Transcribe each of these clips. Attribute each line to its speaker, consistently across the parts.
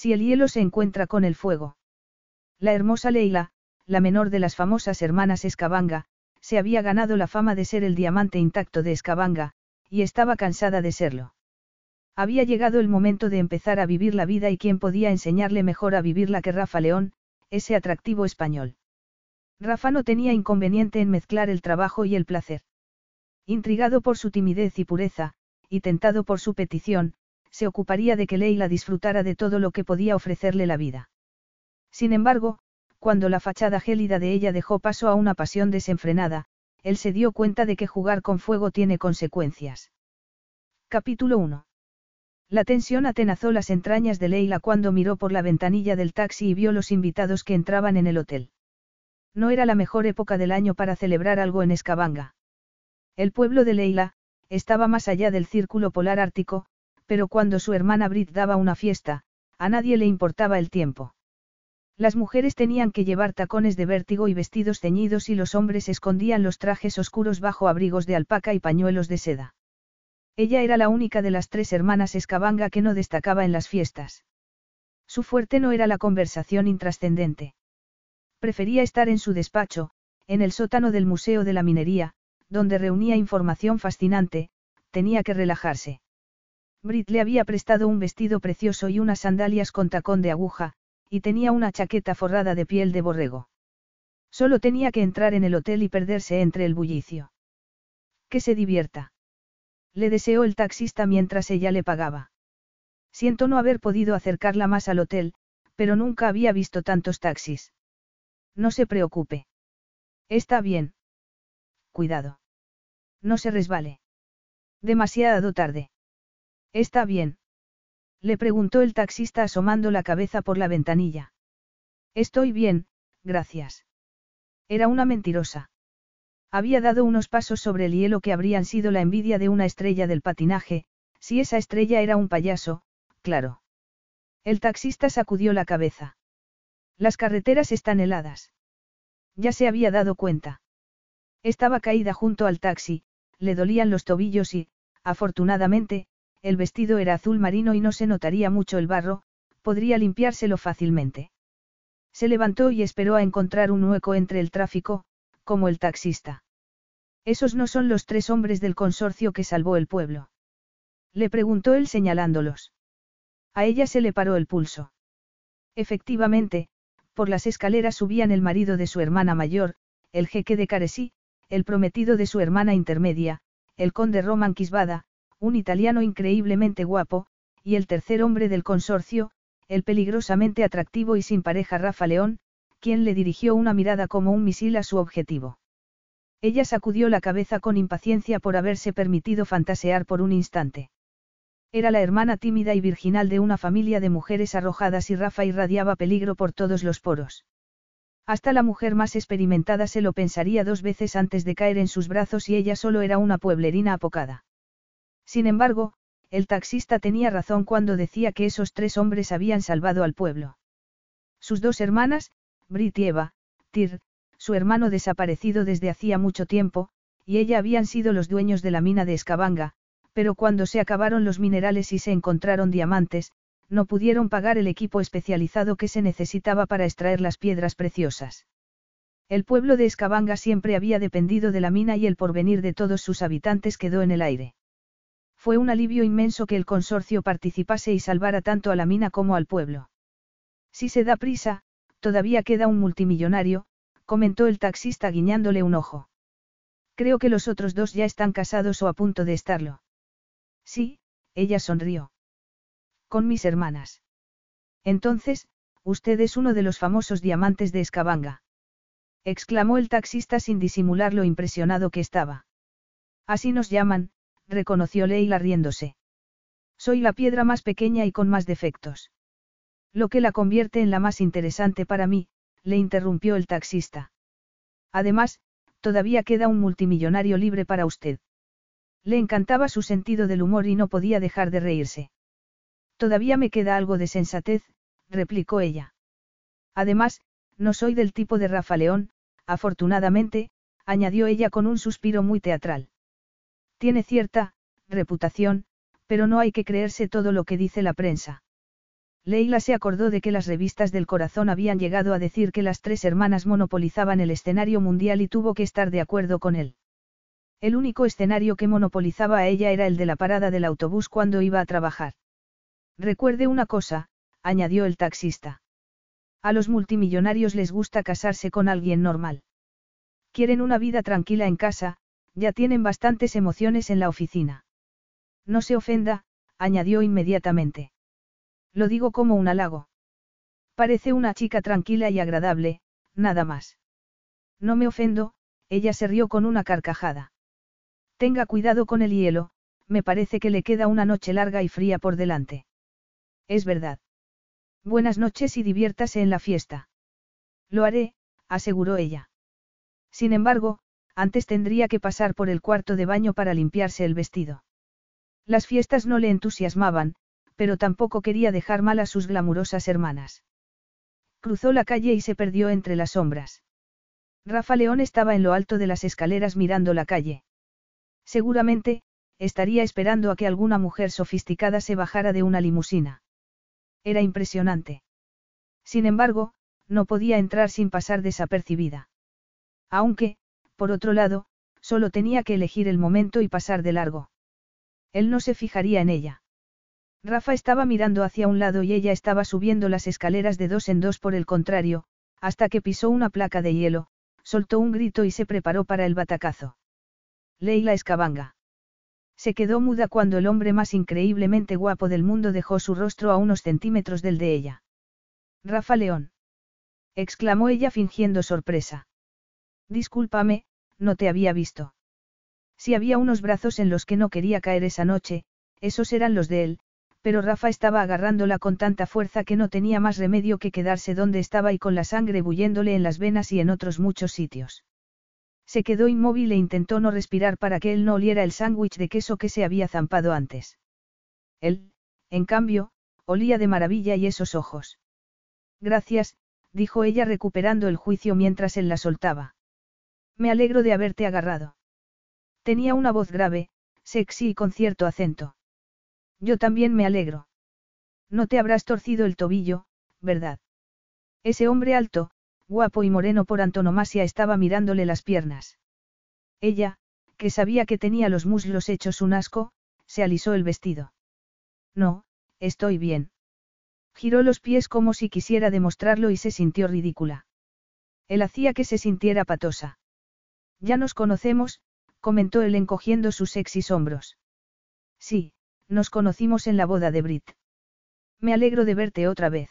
Speaker 1: Si el hielo se encuentra con el fuego. La hermosa Leila, la menor de las famosas hermanas Escabanga, se había ganado la fama de ser el diamante intacto de Escabanga, y estaba cansada de serlo. Había llegado el momento de empezar a vivir la vida y quién podía enseñarle mejor a vivirla que Rafa León, ese atractivo español. Rafa no tenía inconveniente en mezclar el trabajo y el placer. Intrigado por su timidez y pureza, y tentado por su petición, se ocuparía de que Leila disfrutara de todo lo que podía ofrecerle la vida. Sin embargo, cuando la fachada gélida de ella dejó paso a una pasión desenfrenada, él se dio cuenta de que jugar con fuego tiene consecuencias. Capítulo 1. La tensión atenazó las entrañas de Leila cuando miró por la ventanilla del taxi y vio los invitados que entraban en el hotel. No era la mejor época del año para celebrar algo en Escabanga. El pueblo de Leila, estaba más allá del círculo polar ártico, pero cuando su hermana Brit daba una fiesta, a nadie le importaba el tiempo. Las mujeres tenían que llevar tacones de vértigo y vestidos ceñidos y los hombres escondían los trajes oscuros bajo abrigos de alpaca y pañuelos de seda. Ella era la única de las tres hermanas Escabanga que no destacaba en las fiestas. Su fuerte no era la conversación intrascendente. Prefería estar en su despacho, en el sótano del Museo de la Minería, donde reunía información fascinante, tenía que relajarse. Brit le había prestado un vestido precioso y unas sandalias con tacón de aguja, y tenía una chaqueta forrada de piel de borrego. Solo tenía que entrar en el hotel y perderse entre el bullicio. Que se divierta. Le deseó el taxista mientras ella le pagaba. Siento no haber podido acercarla más al hotel, pero nunca había visto tantos taxis. No se preocupe. Está bien. Cuidado. No se resbale. Demasiado tarde. ¿Está bien? Le preguntó el taxista asomando la cabeza por la ventanilla. Estoy bien, gracias. Era una mentirosa. Había dado unos pasos sobre el hielo que habrían sido la envidia de una estrella del patinaje, si esa estrella era un payaso, claro. El taxista sacudió la cabeza. Las carreteras están heladas. Ya se había dado cuenta. Estaba caída junto al taxi, le dolían los tobillos y, afortunadamente, el vestido era azul marino y no se notaría mucho el barro, podría limpiárselo fácilmente. Se levantó y esperó a encontrar un hueco entre el tráfico, como el taxista. Esos no son los tres hombres del consorcio que salvó el pueblo. Le preguntó él señalándolos. A ella se le paró el pulso. Efectivamente, por las escaleras subían el marido de su hermana mayor, el jeque de Caresí, el prometido de su hermana intermedia, el conde Roman Quisbada, un italiano increíblemente guapo, y el tercer hombre del consorcio, el peligrosamente atractivo y sin pareja Rafa León, quien le dirigió una mirada como un misil a su objetivo. Ella sacudió la cabeza con impaciencia por haberse permitido fantasear por un instante. Era la hermana tímida y virginal de una familia de mujeres arrojadas y Rafa irradiaba peligro por todos los poros. Hasta la mujer más experimentada se lo pensaría dos veces antes de caer en sus brazos y ella solo era una pueblerina apocada. Sin embargo, el taxista tenía razón cuando decía que esos tres hombres habían salvado al pueblo. Sus dos hermanas, Brit y Eva, Tir, su hermano desaparecido desde hacía mucho tiempo, y ella habían sido los dueños de la mina de Escabanga, pero cuando se acabaron los minerales y se encontraron diamantes, no pudieron pagar el equipo especializado que se necesitaba para extraer las piedras preciosas. El pueblo de Escabanga siempre había dependido de la mina y el porvenir de todos sus habitantes quedó en el aire. Fue un alivio inmenso que el consorcio participase y salvara tanto a la mina como al pueblo. Si se da prisa, todavía queda un multimillonario, comentó el taxista guiñándole un ojo. Creo que los otros dos ya están casados o a punto de estarlo. Sí, ella sonrió. Con mis hermanas. Entonces, usted es uno de los famosos diamantes de Escabanga. Exclamó el taxista sin disimular lo impresionado que estaba. Así nos llaman, reconoció Leila riéndose. Soy la piedra más pequeña y con más defectos. Lo que la convierte en la más interesante para mí, le interrumpió el taxista. Además, todavía queda un multimillonario libre para usted. Le encantaba su sentido del humor y no podía dejar de reírse. Todavía me queda algo de sensatez, replicó ella. Además, no soy del tipo de Rafa León, afortunadamente, añadió ella con un suspiro muy teatral. Tiene cierta, reputación, pero no hay que creerse todo lo que dice la prensa. Leila se acordó de que las revistas del corazón habían llegado a decir que las tres hermanas monopolizaban el escenario mundial y tuvo que estar de acuerdo con él. El único escenario que monopolizaba a ella era el de la parada del autobús cuando iba a trabajar. Recuerde una cosa, añadió el taxista. A los multimillonarios les gusta casarse con alguien normal. Quieren una vida tranquila en casa, ya tienen bastantes emociones en la oficina. No se ofenda, añadió inmediatamente. Lo digo como un halago. Parece una chica tranquila y agradable, nada más. No me ofendo, ella se rió con una carcajada. Tenga cuidado con el hielo, me parece que le queda una noche larga y fría por delante. Es verdad. Buenas noches y diviértase en la fiesta. Lo haré, aseguró ella. Sin embargo, antes tendría que pasar por el cuarto de baño para limpiarse el vestido. Las fiestas no le entusiasmaban, pero tampoco quería dejar mal a sus glamurosas hermanas. Cruzó la calle y se perdió entre las sombras. Rafa León estaba en lo alto de las escaleras mirando la calle. Seguramente, estaría esperando a que alguna mujer sofisticada se bajara de una limusina. Era impresionante. Sin embargo, no podía entrar sin pasar desapercibida. Aunque, por otro lado, solo tenía que elegir el momento y pasar de largo. Él no se fijaría en ella. Rafa estaba mirando hacia un lado y ella estaba subiendo las escaleras de dos en dos por el contrario, hasta que pisó una placa de hielo, soltó un grito y se preparó para el batacazo. Leila Escabanga. Se quedó muda cuando el hombre más increíblemente guapo del mundo dejó su rostro a unos centímetros del de ella. Rafa León. exclamó ella fingiendo sorpresa. Discúlpame, no te había visto. Si había unos brazos en los que no quería caer esa noche, esos eran los de él, pero Rafa estaba agarrándola con tanta fuerza que no tenía más remedio que quedarse donde estaba y con la sangre bulléndole en las venas y en otros muchos sitios. Se quedó inmóvil e intentó no respirar para que él no oliera el sándwich de queso que se había zampado antes. Él, en cambio, olía de maravilla y esos ojos. Gracias, dijo ella recuperando el juicio mientras él la soltaba. Me alegro de haberte agarrado. Tenía una voz grave, sexy y con cierto acento. Yo también me alegro. No te habrás torcido el tobillo, ¿verdad? Ese hombre alto, guapo y moreno por antonomasia estaba mirándole las piernas. Ella, que sabía que tenía los muslos hechos un asco, se alisó el vestido. No, estoy bien. Giró los pies como si quisiera demostrarlo y se sintió ridícula. Él hacía que se sintiera patosa. Ya nos conocemos, comentó él encogiendo sus sexys hombros. Sí, nos conocimos en la boda de Brit. Me alegro de verte otra vez.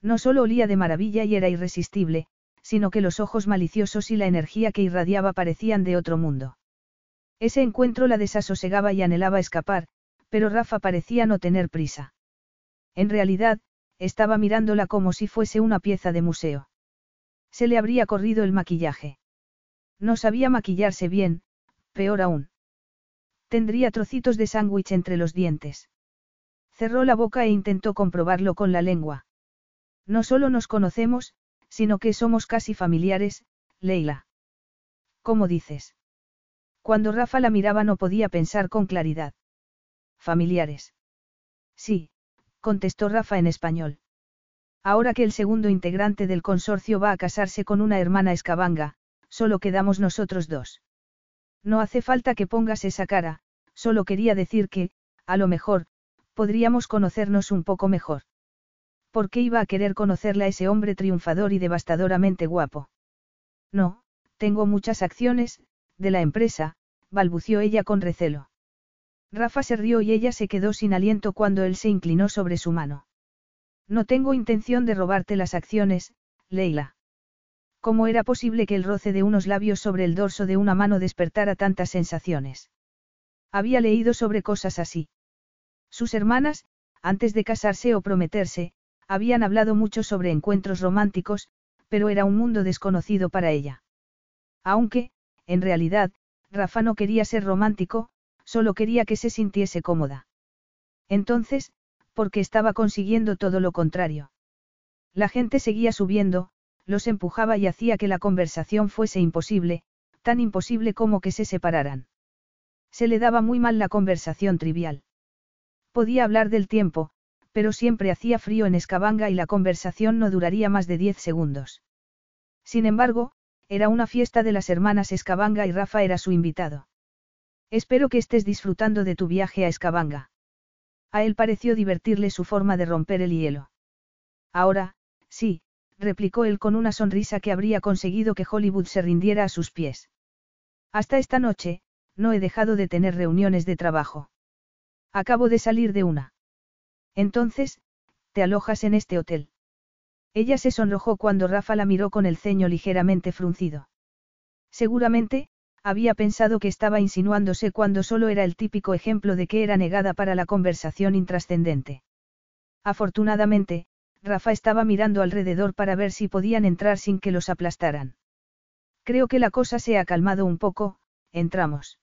Speaker 1: No solo olía de maravilla y era irresistible, sino que los ojos maliciosos y la energía que irradiaba parecían de otro mundo. Ese encuentro la desasosegaba y anhelaba escapar, pero Rafa parecía no tener prisa. En realidad, estaba mirándola como si fuese una pieza de museo. Se le habría corrido el maquillaje. No sabía maquillarse bien, peor aún. Tendría trocitos de sándwich entre los dientes. Cerró la boca e intentó comprobarlo con la lengua. No solo nos conocemos, sino que somos casi familiares, Leila. ¿Cómo dices? Cuando Rafa la miraba no podía pensar con claridad. Familiares. Sí, contestó Rafa en español. Ahora que el segundo integrante del consorcio va a casarse con una hermana escabanga, solo quedamos nosotros dos. No hace falta que pongas esa cara, solo quería decir que, a lo mejor, podríamos conocernos un poco mejor. ¿Por qué iba a querer conocerla ese hombre triunfador y devastadoramente guapo? No, tengo muchas acciones, de la empresa, balbució ella con recelo. Rafa se rió y ella se quedó sin aliento cuando él se inclinó sobre su mano. No tengo intención de robarte las acciones, Leila. ¿Cómo era posible que el roce de unos labios sobre el dorso de una mano despertara tantas sensaciones? Había leído sobre cosas así. Sus hermanas, antes de casarse o prometerse, habían hablado mucho sobre encuentros románticos, pero era un mundo desconocido para ella. Aunque, en realidad, Rafa no quería ser romántico, solo quería que se sintiese cómoda. Entonces, porque estaba consiguiendo todo lo contrario. La gente seguía subiendo, los empujaba y hacía que la conversación fuese imposible, tan imposible como que se separaran. Se le daba muy mal la conversación trivial. Podía hablar del tiempo, pero siempre hacía frío en Escabanga y la conversación no duraría más de diez segundos. Sin embargo, era una fiesta de las hermanas Escabanga y Rafa era su invitado. Espero que estés disfrutando de tu viaje a Escabanga. A él pareció divertirle su forma de romper el hielo. Ahora, sí, replicó él con una sonrisa que habría conseguido que Hollywood se rindiera a sus pies. Hasta esta noche, no he dejado de tener reuniones de trabajo. Acabo de salir de una. Entonces, te alojas en este hotel. Ella se sonrojó cuando Rafa la miró con el ceño ligeramente fruncido. Seguramente, había pensado que estaba insinuándose cuando solo era el típico ejemplo de que era negada para la conversación intrascendente. Afortunadamente, Rafa estaba mirando alrededor para ver si podían entrar sin que los aplastaran. Creo que la cosa se ha calmado un poco, entramos.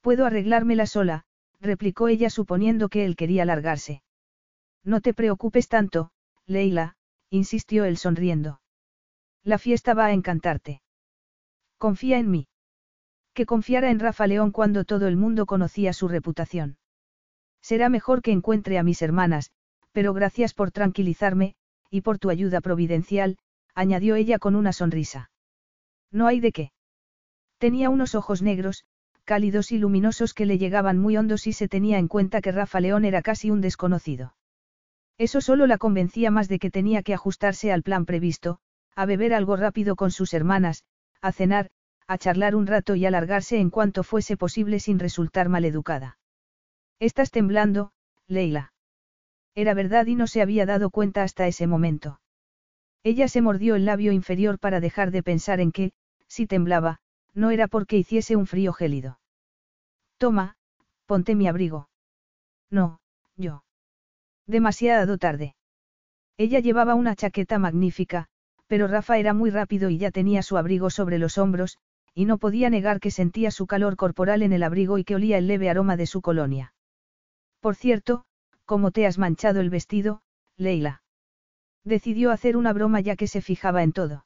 Speaker 1: Puedo arreglármela sola, replicó ella suponiendo que él quería largarse. No te preocupes tanto, Leila, insistió él sonriendo. La fiesta va a encantarte. Confía en mí. Que confiara en Rafa León cuando todo el mundo conocía su reputación. Será mejor que encuentre a mis hermanas, pero gracias por tranquilizarme, y por tu ayuda providencial, añadió ella con una sonrisa. No hay de qué. Tenía unos ojos negros, cálidos y luminosos que le llegaban muy hondos y se tenía en cuenta que Rafa León era casi un desconocido. Eso solo la convencía más de que tenía que ajustarse al plan previsto, a beber algo rápido con sus hermanas, a cenar, a charlar un rato y alargarse en cuanto fuese posible sin resultar maleducada. Estás temblando, Leila. Era verdad y no se había dado cuenta hasta ese momento. Ella se mordió el labio inferior para dejar de pensar en que, si temblaba, no era porque hiciese un frío gélido. Toma, ponte mi abrigo. No, yo. Demasiado tarde. Ella llevaba una chaqueta magnífica, pero Rafa era muy rápido y ya tenía su abrigo sobre los hombros, y no podía negar que sentía su calor corporal en el abrigo y que olía el leve aroma de su colonia. Por cierto, ¿cómo te has manchado el vestido, Leila? Decidió hacer una broma ya que se fijaba en todo.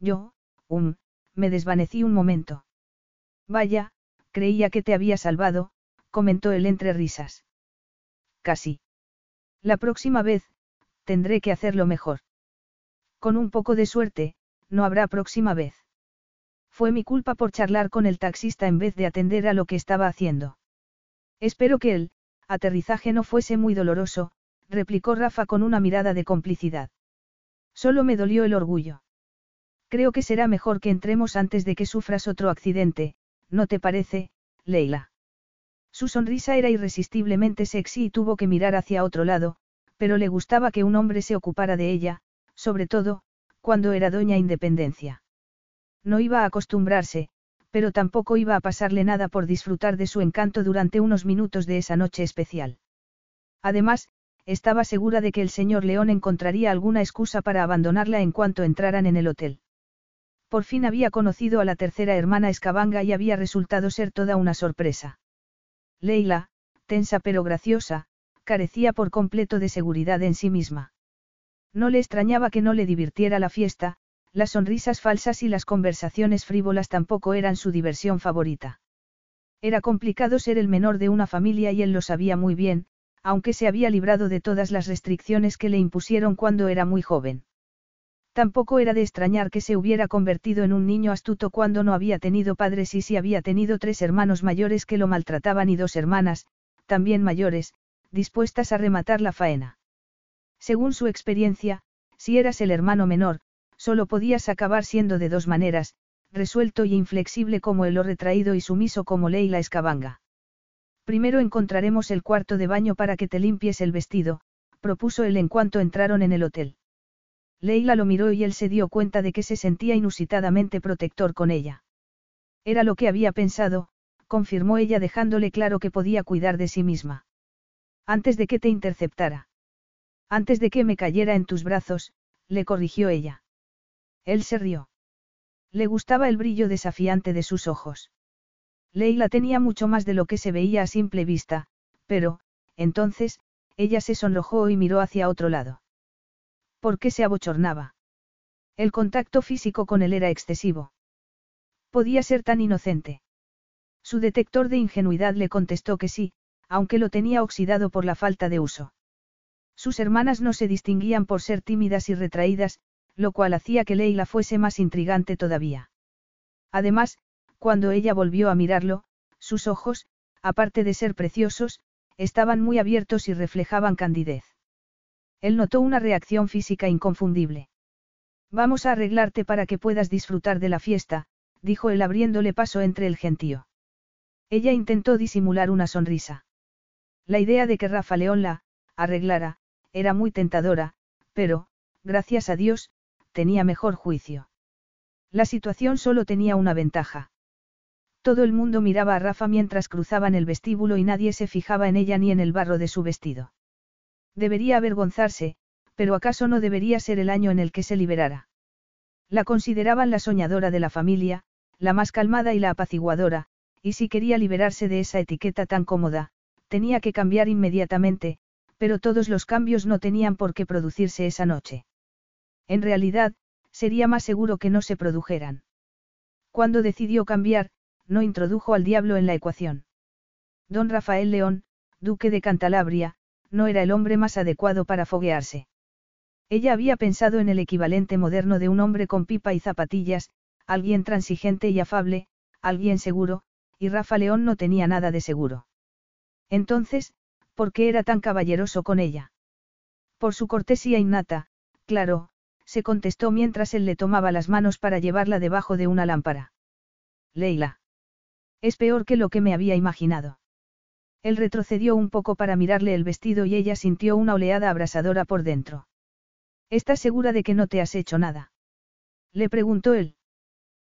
Speaker 1: Yo, um, me desvanecí un momento. Vaya, creía que te había salvado, comentó él entre risas. Casi. La próxima vez, tendré que hacerlo mejor. Con un poco de suerte, no habrá próxima vez. Fue mi culpa por charlar con el taxista en vez de atender a lo que estaba haciendo. Espero que el aterrizaje no fuese muy doloroso, replicó Rafa con una mirada de complicidad. Solo me dolió el orgullo. Creo que será mejor que entremos antes de que sufras otro accidente, ¿no te parece, Leila? Su sonrisa era irresistiblemente sexy y tuvo que mirar hacia otro lado, pero le gustaba que un hombre se ocupara de ella, sobre todo, cuando era doña Independencia. No iba a acostumbrarse, pero tampoco iba a pasarle nada por disfrutar de su encanto durante unos minutos de esa noche especial. Además, estaba segura de que el señor León encontraría alguna excusa para abandonarla en cuanto entraran en el hotel. Por fin había conocido a la tercera hermana Escabanga y había resultado ser toda una sorpresa. Leila, tensa pero graciosa, carecía por completo de seguridad en sí misma. No le extrañaba que no le divirtiera la fiesta, las sonrisas falsas y las conversaciones frívolas tampoco eran su diversión favorita. Era complicado ser el menor de una familia y él lo sabía muy bien, aunque se había librado de todas las restricciones que le impusieron cuando era muy joven. Tampoco era de extrañar que se hubiera convertido en un niño astuto cuando no había tenido padres y si había tenido tres hermanos mayores que lo maltrataban y dos hermanas, también mayores, dispuestas a rematar la faena. Según su experiencia, si eras el hermano menor, solo podías acabar siendo de dos maneras, resuelto y inflexible como el o retraído y sumiso como Leila Escabanga. Primero encontraremos el cuarto de baño para que te limpies el vestido, propuso él en cuanto entraron en el hotel. Leila lo miró y él se dio cuenta de que se sentía inusitadamente protector con ella. Era lo que había pensado, confirmó ella dejándole claro que podía cuidar de sí misma. Antes de que te interceptara. Antes de que me cayera en tus brazos, le corrigió ella. Él se rió. Le gustaba el brillo desafiante de sus ojos. Leila tenía mucho más de lo que se veía a simple vista, pero, entonces, ella se sonrojó y miró hacia otro lado. ¿Por qué se abochornaba? El contacto físico con él era excesivo. Podía ser tan inocente. Su detector de ingenuidad le contestó que sí, aunque lo tenía oxidado por la falta de uso. Sus hermanas no se distinguían por ser tímidas y retraídas, lo cual hacía que Leila fuese más intrigante todavía. Además, cuando ella volvió a mirarlo, sus ojos, aparte de ser preciosos, estaban muy abiertos y reflejaban candidez. Él notó una reacción física inconfundible. Vamos a arreglarte para que puedas disfrutar de la fiesta, dijo él abriéndole paso entre el gentío. Ella intentó disimular una sonrisa. La idea de que Rafa León la arreglara, era muy tentadora, pero, gracias a Dios, tenía mejor juicio. La situación solo tenía una ventaja. Todo el mundo miraba a Rafa mientras cruzaban el vestíbulo y nadie se fijaba en ella ni en el barro de su vestido. Debería avergonzarse, pero ¿acaso no debería ser el año en el que se liberara? La consideraban la soñadora de la familia, la más calmada y la apaciguadora, y si quería liberarse de esa etiqueta tan cómoda, tenía que cambiar inmediatamente, pero todos los cambios no tenían por qué producirse esa noche. En realidad, sería más seguro que no se produjeran. Cuando decidió cambiar, no introdujo al diablo en la ecuación. Don Rafael León, duque de Cantalabria, no era el hombre más adecuado para foguearse. Ella había pensado en el equivalente moderno de un hombre con pipa y zapatillas, alguien transigente y afable, alguien seguro, y Rafa León no tenía nada de seguro. Entonces, ¿por qué era tan caballeroso con ella? Por su cortesía innata, claro, se contestó mientras él le tomaba las manos para llevarla debajo de una lámpara. Leila. Es peor que lo que me había imaginado. Él retrocedió un poco para mirarle el vestido y ella sintió una oleada abrasadora por dentro. ¿Estás segura de que no te has hecho nada? Le preguntó él.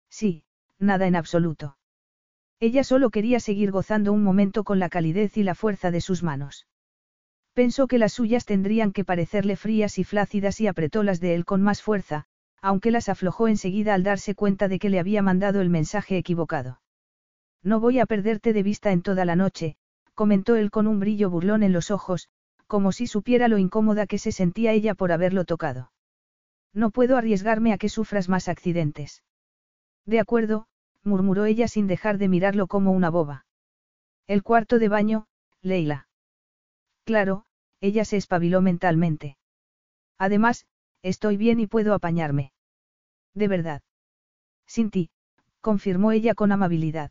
Speaker 1: Sí, nada en absoluto. Ella solo quería seguir gozando un momento con la calidez y la fuerza de sus manos. Pensó que las suyas tendrían que parecerle frías y flácidas y apretó las de él con más fuerza, aunque las aflojó enseguida al darse cuenta de que le había mandado el mensaje equivocado. No voy a perderte de vista en toda la noche, comentó él con un brillo burlón en los ojos, como si supiera lo incómoda que se sentía ella por haberlo tocado. No puedo arriesgarme a que sufras más accidentes. De acuerdo, murmuró ella sin dejar de mirarlo como una boba. El cuarto de baño, Leila. Claro, ella se espabiló mentalmente. Además, estoy bien y puedo apañarme. De verdad. Sin ti, confirmó ella con amabilidad.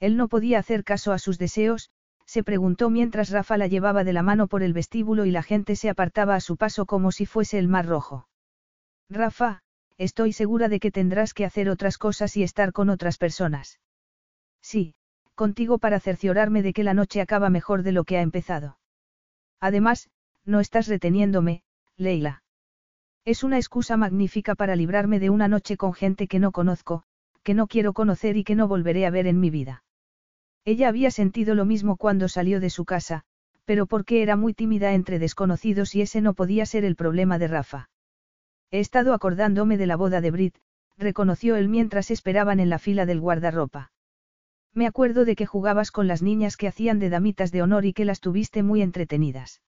Speaker 1: Él no podía hacer caso a sus deseos, se preguntó mientras Rafa la llevaba de la mano por el vestíbulo y la gente se apartaba a su paso como si fuese el mar rojo. Rafa, estoy segura de que tendrás que hacer otras cosas y estar con otras personas. Sí, contigo para cerciorarme de que la noche acaba mejor de lo que ha empezado. Además, no estás reteniéndome, Leila. Es una excusa magnífica para librarme de una noche con gente que no conozco, que no quiero conocer y que no volveré a ver en mi vida. Ella había sentido lo mismo cuando salió de su casa, pero porque era muy tímida entre desconocidos y ese no podía ser el problema de Rafa. He estado acordándome de la boda de Brit, reconoció él mientras esperaban en la fila del guardarropa. Me acuerdo de que jugabas con las niñas que hacían de damitas de honor y que las tuviste muy entretenidas.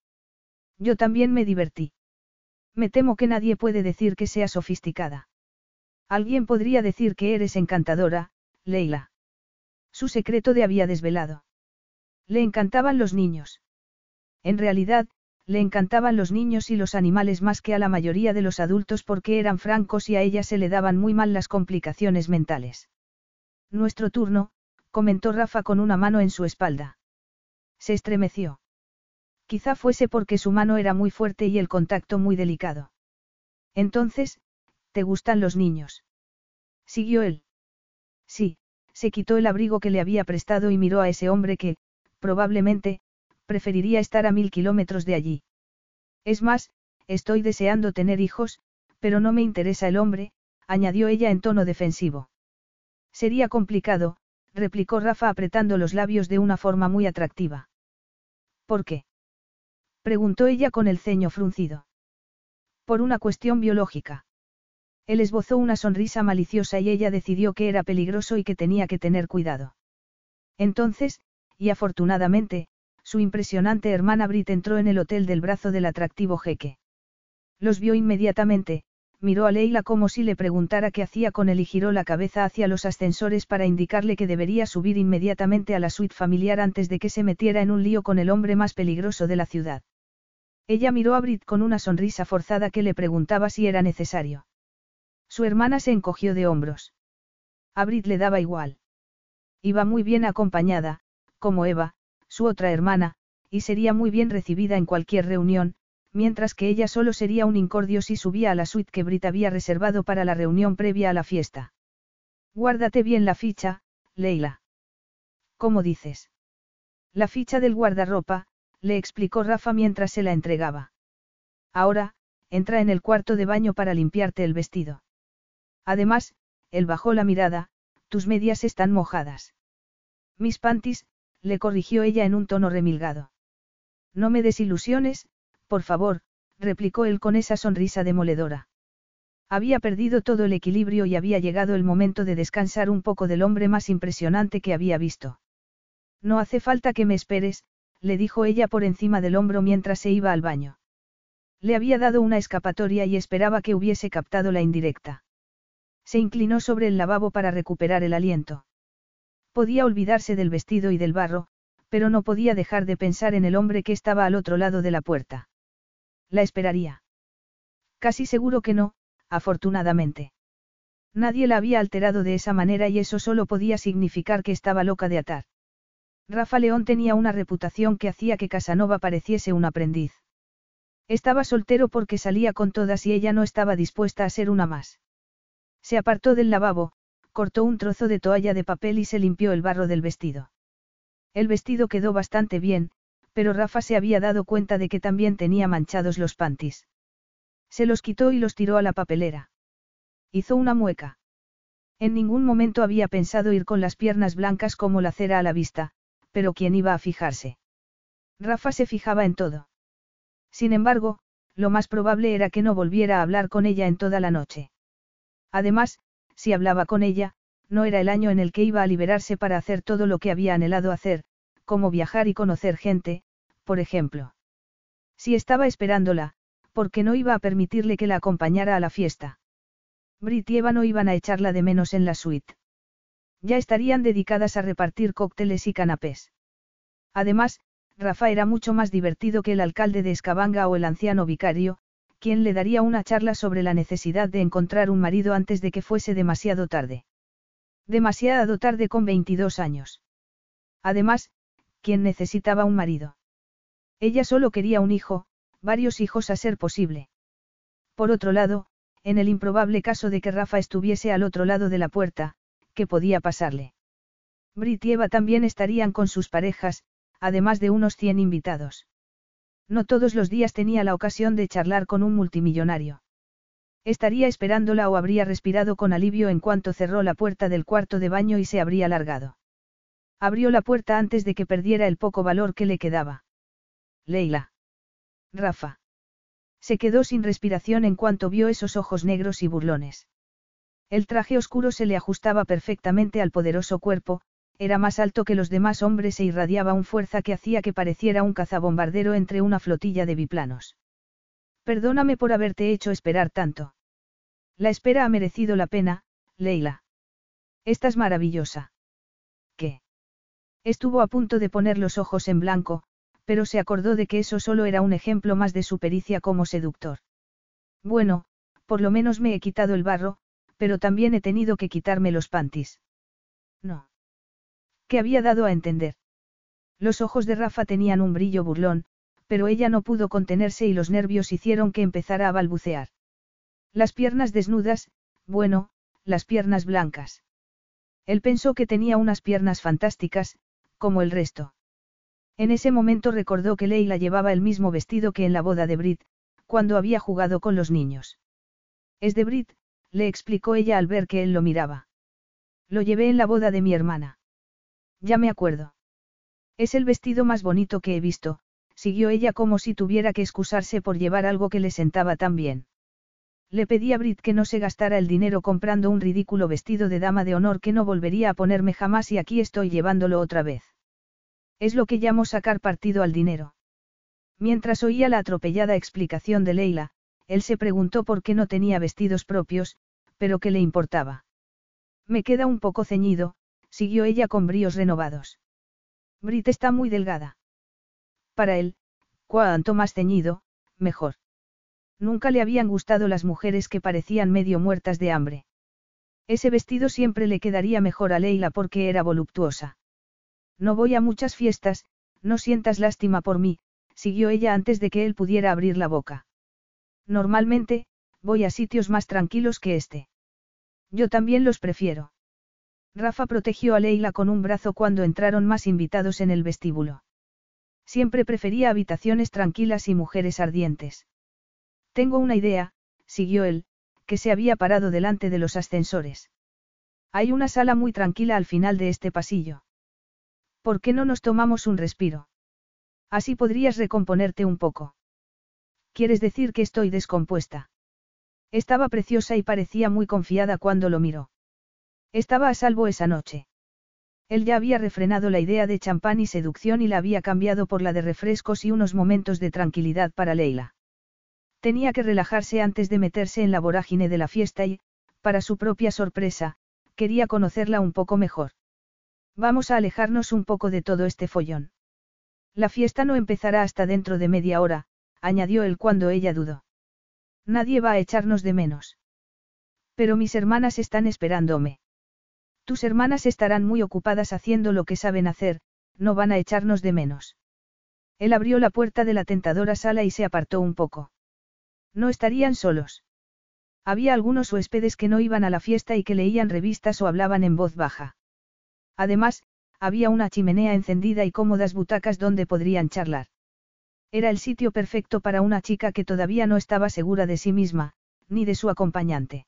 Speaker 1: Yo también me divertí. Me temo que nadie puede decir que sea sofisticada. Alguien podría decir que eres encantadora, Leila. Su secreto de había desvelado. Le encantaban los niños. En realidad, le encantaban los niños y los animales más que a la mayoría de los adultos porque eran francos y a ella se le daban muy mal las complicaciones mentales. Nuestro turno, comentó Rafa con una mano en su espalda. Se estremeció. Quizá fuese porque su mano era muy fuerte y el contacto muy delicado. Entonces, ¿te gustan los niños? Siguió él. Sí, se quitó el abrigo que le había prestado y miró a ese hombre que, probablemente, preferiría estar a mil kilómetros de allí. Es más, estoy deseando tener hijos, pero no me interesa el hombre, añadió ella en tono defensivo. Sería complicado, replicó Rafa apretando los labios de una forma muy atractiva. ¿Por qué? Preguntó ella con el ceño fruncido. Por una cuestión biológica. Él esbozó una sonrisa maliciosa y ella decidió que era peligroso y que tenía que tener cuidado. Entonces, y afortunadamente, su impresionante hermana Brit entró en el hotel del brazo del atractivo jeque. Los vio inmediatamente, miró a Leila como si le preguntara qué hacía con él y giró la cabeza hacia los ascensores para indicarle que debería subir inmediatamente a la suite familiar antes de que se metiera en un lío con el hombre más peligroso de la ciudad. Ella miró a Brit con una sonrisa forzada que le preguntaba si era necesario. Su hermana se encogió de hombros. A Brit le daba igual. Iba muy bien acompañada, como Eva, su otra hermana, y sería muy bien recibida en cualquier reunión, mientras que ella solo sería un incordio si subía a la suite que Brit había reservado para la reunión previa a la fiesta. Guárdate bien la ficha, Leila. ¿Cómo dices? La ficha del guardarropa, le explicó Rafa mientras se la entregaba. Ahora, entra en el cuarto de baño para limpiarte el vestido. Además, él bajó la mirada, tus medias están mojadas. Mis panties, le corrigió ella en un tono remilgado. No me desilusiones, por favor, replicó él con esa sonrisa demoledora. Había perdido todo el equilibrio y había llegado el momento de descansar un poco del hombre más impresionante que había visto. No hace falta que me esperes, le dijo ella por encima del hombro mientras se iba al baño. Le había dado una escapatoria y esperaba que hubiese captado la indirecta. Se inclinó sobre el lavabo para recuperar el aliento. Podía olvidarse del vestido y del barro, pero no podía dejar de pensar en el hombre que estaba al otro lado de la puerta. La esperaría. Casi seguro que no, afortunadamente. Nadie la había alterado de esa manera y eso solo podía significar que estaba loca de atar. Rafa León tenía una reputación que hacía que Casanova pareciese un aprendiz. Estaba soltero porque salía con todas y ella no estaba dispuesta a ser una más. Se apartó del lavabo, cortó un trozo de toalla de papel y se limpió el barro del vestido. El vestido quedó bastante bien, pero Rafa se había dado cuenta de que también tenía manchados los panties. Se los quitó y los tiró a la papelera. Hizo una mueca. En ningún momento había pensado ir con las piernas blancas como la cera a la vista, pero ¿quién iba a fijarse? Rafa se fijaba en todo. Sin embargo, lo más probable era que no volviera a hablar con ella en toda la noche. Además, si hablaba con ella, no era el año en el que iba a liberarse para hacer todo lo que había anhelado hacer, como viajar y conocer gente, por ejemplo. Si estaba esperándola, ¿por qué no iba a permitirle que la acompañara a la fiesta? Brit y Eva no iban a echarla de menos en la suite. Ya estarían dedicadas a repartir cócteles y canapés. Además, Rafa era mucho más divertido que el alcalde de Escabanga o el anciano vicario, quien le daría una charla sobre la necesidad de encontrar un marido antes de que fuese demasiado tarde. Demasiado tarde con 22 años. Además, ¿quién necesitaba un marido? Ella solo quería un hijo, varios hijos a ser posible. Por otro lado, en el improbable caso de que Rafa estuviese al otro lado de la puerta, ¿qué podía pasarle? Brit y Eva también estarían con sus parejas, además de unos 100 invitados. No todos los días tenía la ocasión de charlar con un multimillonario. Estaría esperándola o habría respirado con alivio en cuanto cerró la puerta del cuarto de baño y se habría largado. Abrió la puerta antes de que perdiera el poco valor que le quedaba. Leila. Rafa. Se quedó sin respiración en cuanto vio esos ojos negros y burlones. El traje oscuro se le ajustaba perfectamente al poderoso cuerpo, era más alto que los demás hombres e irradiaba un fuerza que hacía que pareciera un cazabombardero entre una flotilla de biplanos. Perdóname por haberte hecho esperar tanto. La espera ha merecido la pena, Leila. Estás maravillosa. ¿Qué? Estuvo a punto de poner los ojos en blanco, pero se acordó de que eso solo era un ejemplo más de su pericia como seductor. Bueno, por lo menos me he quitado el barro, pero también he tenido que quitarme los panties. No. ¿Qué había dado a entender? Los ojos de Rafa tenían un brillo burlón, pero ella no pudo contenerse y los nervios hicieron que empezara a balbucear. Las piernas desnudas, bueno, las piernas blancas. Él pensó que tenía unas piernas fantásticas, como el resto. En ese momento recordó que Leila llevaba el mismo vestido que en la boda de Brit, cuando había jugado con los niños. Es de Brit, le explicó ella al ver que él lo miraba. Lo llevé en la boda de mi hermana. Ya me acuerdo. Es el vestido más bonito que he visto, siguió ella como si tuviera que excusarse por llevar algo que le sentaba tan bien. Le pedí a Brit que no se gastara el dinero comprando un ridículo vestido de dama de honor que no volvería a ponerme jamás y aquí estoy llevándolo otra vez. Es lo que llamo sacar partido al dinero. Mientras oía la atropellada explicación de Leila, él se preguntó por qué no tenía vestidos propios, pero qué le importaba. Me queda un poco ceñido, siguió ella con bríos renovados. Brit está muy delgada. Para él, cuanto más ceñido, mejor. Nunca le habían gustado las mujeres que parecían medio muertas de hambre. Ese vestido siempre le quedaría mejor a Leila porque era voluptuosa. No voy a muchas fiestas, no sientas lástima por mí, siguió ella antes de que él pudiera abrir la boca. Normalmente, voy a sitios más tranquilos que este. Yo también los prefiero. Rafa protegió a Leila con un brazo cuando entraron más invitados en el vestíbulo. Siempre prefería habitaciones tranquilas y mujeres ardientes. Tengo una idea, siguió él, que se había parado delante de los ascensores. Hay una sala muy tranquila al final de este pasillo. ¿Por qué no nos tomamos un respiro? Así podrías recomponerte un poco. ¿Quieres decir que estoy descompuesta? Estaba preciosa y parecía muy confiada cuando lo miró. Estaba a salvo esa noche. Él ya había refrenado la idea de champán y seducción y la había cambiado por la de refrescos y unos momentos de tranquilidad para Leila. Tenía que relajarse antes de meterse en la vorágine de la fiesta y, para su propia sorpresa, quería conocerla un poco mejor. Vamos a alejarnos un poco de todo este follón. La fiesta no empezará hasta dentro de media hora, añadió él cuando ella dudó. Nadie va a echarnos de menos. Pero mis hermanas están esperándome. Tus hermanas estarán muy ocupadas haciendo lo que saben hacer, no van a echarnos de menos. Él abrió la puerta de la tentadora sala y se apartó un poco. No estarían solos. Había algunos huéspedes que no iban a la fiesta y que leían revistas o hablaban en voz baja. Además, había una chimenea encendida y cómodas butacas donde podrían charlar. Era el sitio perfecto para una chica que todavía no estaba segura de sí misma, ni de su acompañante.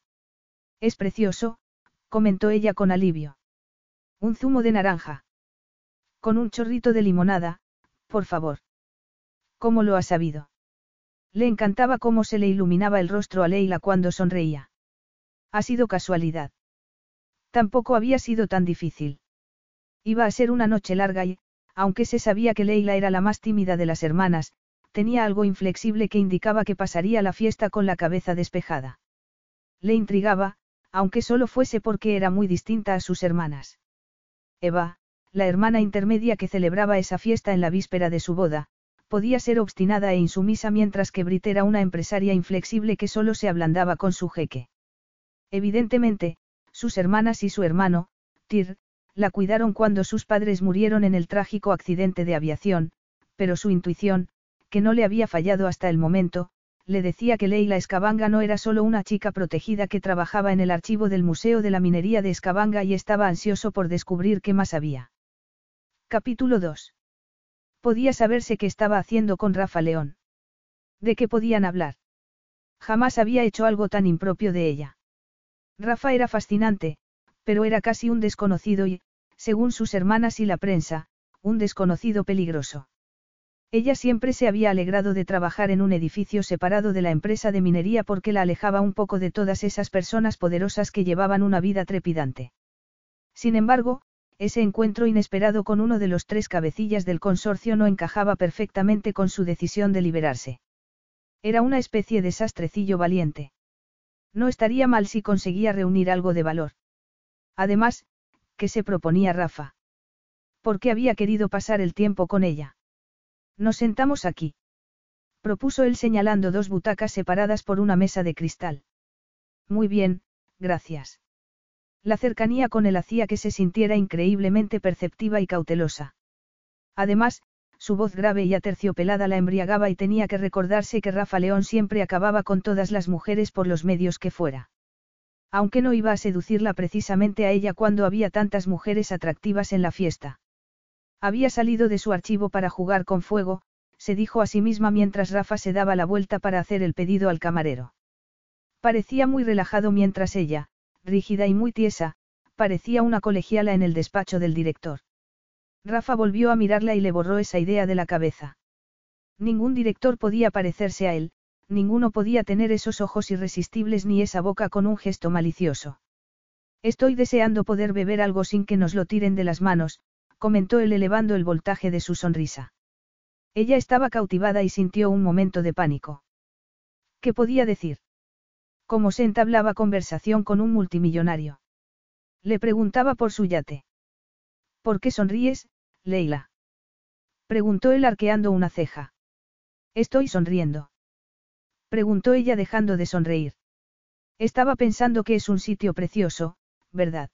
Speaker 1: Es precioso, comentó ella con alivio. Un zumo de naranja. Con un chorrito de limonada, por favor. ¿Cómo lo ha sabido? Le encantaba cómo se le iluminaba el rostro a Leila cuando sonreía. Ha sido casualidad. Tampoco había sido tan difícil. Iba a ser una noche larga y, aunque se sabía que Leila era la más tímida de las hermanas, tenía algo inflexible que indicaba que pasaría la fiesta con la cabeza despejada. Le intrigaba, aunque solo fuese porque era muy distinta a sus hermanas. Eva, la hermana intermedia que celebraba esa fiesta en la víspera de su boda, podía ser obstinada e insumisa mientras que Brit era una empresaria inflexible que solo se ablandaba con su jeque. Evidentemente, sus hermanas y su hermano, Tyr, la cuidaron cuando sus padres murieron en el trágico accidente de aviación, pero su intuición, que no le había fallado hasta el momento, le decía que Leila Escabanga no era solo una chica protegida que trabajaba en el archivo del Museo de la Minería de Escabanga y estaba ansioso por descubrir qué más había. Capítulo 2. Podía saberse qué estaba haciendo con Rafa León. ¿De qué podían hablar? Jamás había hecho algo tan impropio de ella. Rafa era fascinante, pero era casi un desconocido y, según sus hermanas y la prensa, un desconocido peligroso. Ella siempre se había alegrado de trabajar en un edificio separado de la empresa de minería porque la alejaba un poco de todas esas personas poderosas que llevaban una vida trepidante. Sin embargo, ese encuentro inesperado con uno de los tres cabecillas del consorcio no encajaba perfectamente con su decisión de liberarse. Era una especie de sastrecillo valiente. No estaría mal si conseguía reunir algo de valor. Además, ¿qué se proponía Rafa? ¿Por qué había querido pasar el tiempo con ella? Nos sentamos aquí. Propuso él señalando dos butacas separadas por una mesa de cristal. Muy bien, gracias. La cercanía con él hacía que se sintiera increíblemente perceptiva y cautelosa. Además, su voz grave y aterciopelada la embriagaba y tenía que recordarse que Rafa León siempre acababa con todas las mujeres por los medios que fuera. Aunque no iba a seducirla precisamente a ella cuando había tantas mujeres atractivas en la fiesta. Había salido de su archivo para jugar con fuego, se dijo a sí misma mientras Rafa se daba la vuelta para hacer el pedido al camarero. Parecía muy relajado mientras ella, rígida y muy tiesa, parecía una colegiala en el despacho del director. Rafa volvió a mirarla y le borró esa idea de la cabeza. Ningún director podía parecerse a él, ninguno podía tener esos ojos irresistibles ni esa boca con un gesto malicioso. Estoy deseando poder beber algo sin que nos lo tiren de las manos, comentó él elevando el voltaje de su sonrisa. Ella estaba cautivada y sintió un momento de pánico. ¿Qué podía decir? ¿Cómo se entablaba conversación con un multimillonario? Le preguntaba por su yate. ¿Por qué sonríes, Leila? Preguntó él arqueando una ceja. Estoy sonriendo. Preguntó ella dejando de sonreír. Estaba pensando que es un sitio precioso, ¿verdad?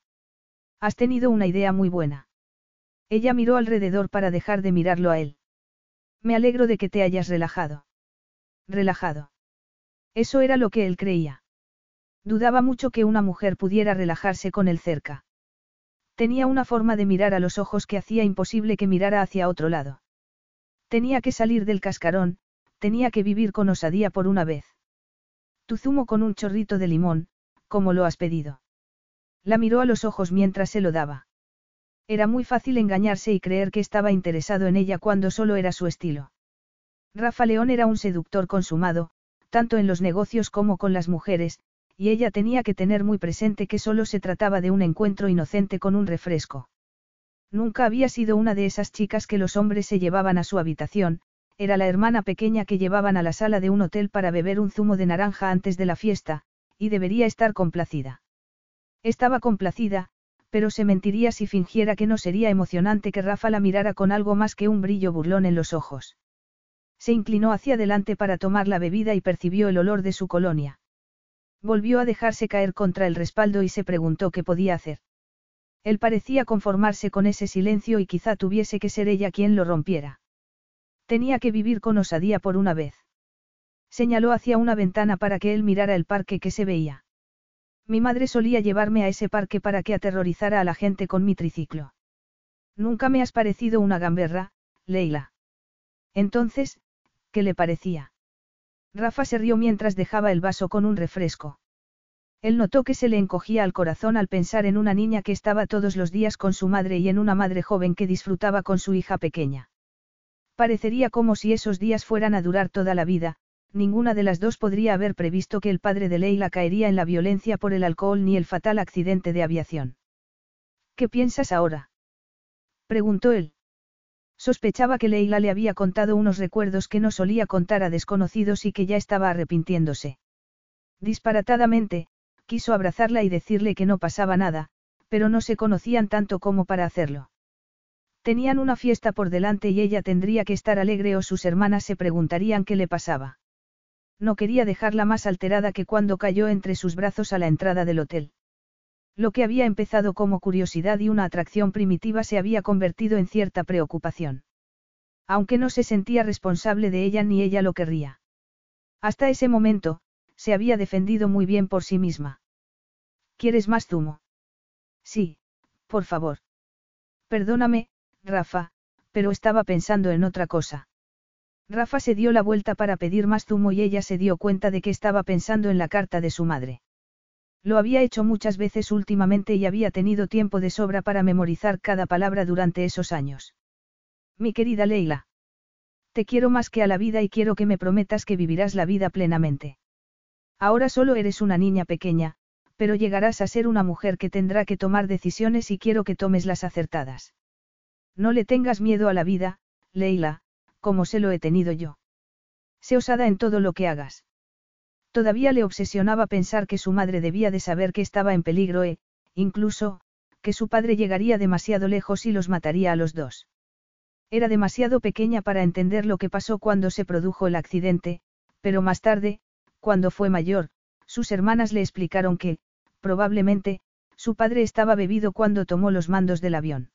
Speaker 1: Has tenido una idea muy buena. Ella miró alrededor para dejar de mirarlo a él. Me alegro de que te hayas relajado. Relajado. Eso era lo que él creía. Dudaba mucho que una mujer pudiera relajarse con él cerca. Tenía una forma de mirar a los ojos que hacía imposible que mirara hacia otro lado. Tenía que salir del cascarón, tenía que vivir con osadía por una vez. Tu zumo con un chorrito de limón, como lo has pedido. La miró a los ojos mientras se lo daba. Era muy fácil engañarse y creer que estaba interesado en ella cuando solo era su estilo. Rafa León era un seductor consumado, tanto en los negocios como con las mujeres, y ella tenía que tener muy presente que solo se trataba de un encuentro inocente con un refresco. Nunca había sido una de esas chicas que los hombres se llevaban a su habitación, era la hermana pequeña que llevaban a la sala de un hotel para beber un zumo de naranja antes de la fiesta, y debería estar complacida. Estaba complacida, pero se mentiría si fingiera que no sería emocionante que Rafa la mirara con algo más que un brillo burlón en los ojos. Se inclinó hacia adelante para tomar la bebida y percibió el olor de su colonia. Volvió a dejarse caer contra el respaldo y se preguntó qué podía hacer. Él parecía conformarse con ese silencio y quizá tuviese que ser ella quien lo rompiera. Tenía que vivir con osadía por una vez. Señaló hacia una ventana para que él mirara el parque que se veía. Mi madre solía llevarme a ese parque para que aterrorizara a la gente con mi triciclo. Nunca me has parecido una gamberra, Leila. Entonces, ¿qué le parecía? Rafa se rió mientras dejaba el vaso con un refresco. Él notó que se le encogía al corazón al pensar en una niña que estaba todos los días con su madre y en una madre joven que disfrutaba con su hija pequeña. Parecería como si esos días fueran a durar toda la vida, ninguna de las dos podría haber previsto que el padre de Leila caería en la violencia por el alcohol ni el fatal accidente de aviación. ¿Qué piensas ahora? preguntó él. Sospechaba que Leila le había contado unos recuerdos que no solía contar a desconocidos y que ya estaba arrepintiéndose. Disparatadamente, quiso abrazarla y decirle que no pasaba nada, pero no se conocían tanto como para hacerlo. Tenían una fiesta por delante y ella tendría que estar alegre o sus hermanas se preguntarían qué le pasaba. No quería dejarla más alterada que cuando cayó entre sus brazos a la entrada del hotel. Lo que había empezado como curiosidad y una atracción primitiva se había convertido en cierta preocupación. Aunque no se sentía responsable de ella ni ella lo querría. Hasta ese momento, se había defendido muy bien por sí misma. ¿Quieres más zumo? Sí, por favor. Perdóname, Rafa, pero estaba pensando en otra cosa. Rafa se dio la vuelta para pedir más zumo y ella se dio cuenta de que estaba pensando en la carta de su madre. Lo había hecho muchas veces últimamente y había tenido tiempo de sobra para memorizar cada palabra durante esos años. Mi querida Leila. Te quiero más que a la vida y quiero que me prometas que vivirás la vida plenamente. Ahora solo eres una niña pequeña, pero llegarás a ser una mujer que tendrá que tomar decisiones y quiero que tomes las acertadas. No le tengas miedo a la vida, Leila, como se lo he tenido yo. Sé osada en todo lo que hagas. Todavía le obsesionaba pensar que su madre debía de saber que estaba en peligro e, incluso, que su padre llegaría demasiado lejos y los mataría a los dos. Era demasiado pequeña para entender lo que pasó cuando se produjo el accidente, pero más tarde, cuando fue mayor, sus hermanas le explicaron que, probablemente, su padre estaba bebido cuando tomó los mandos del avión.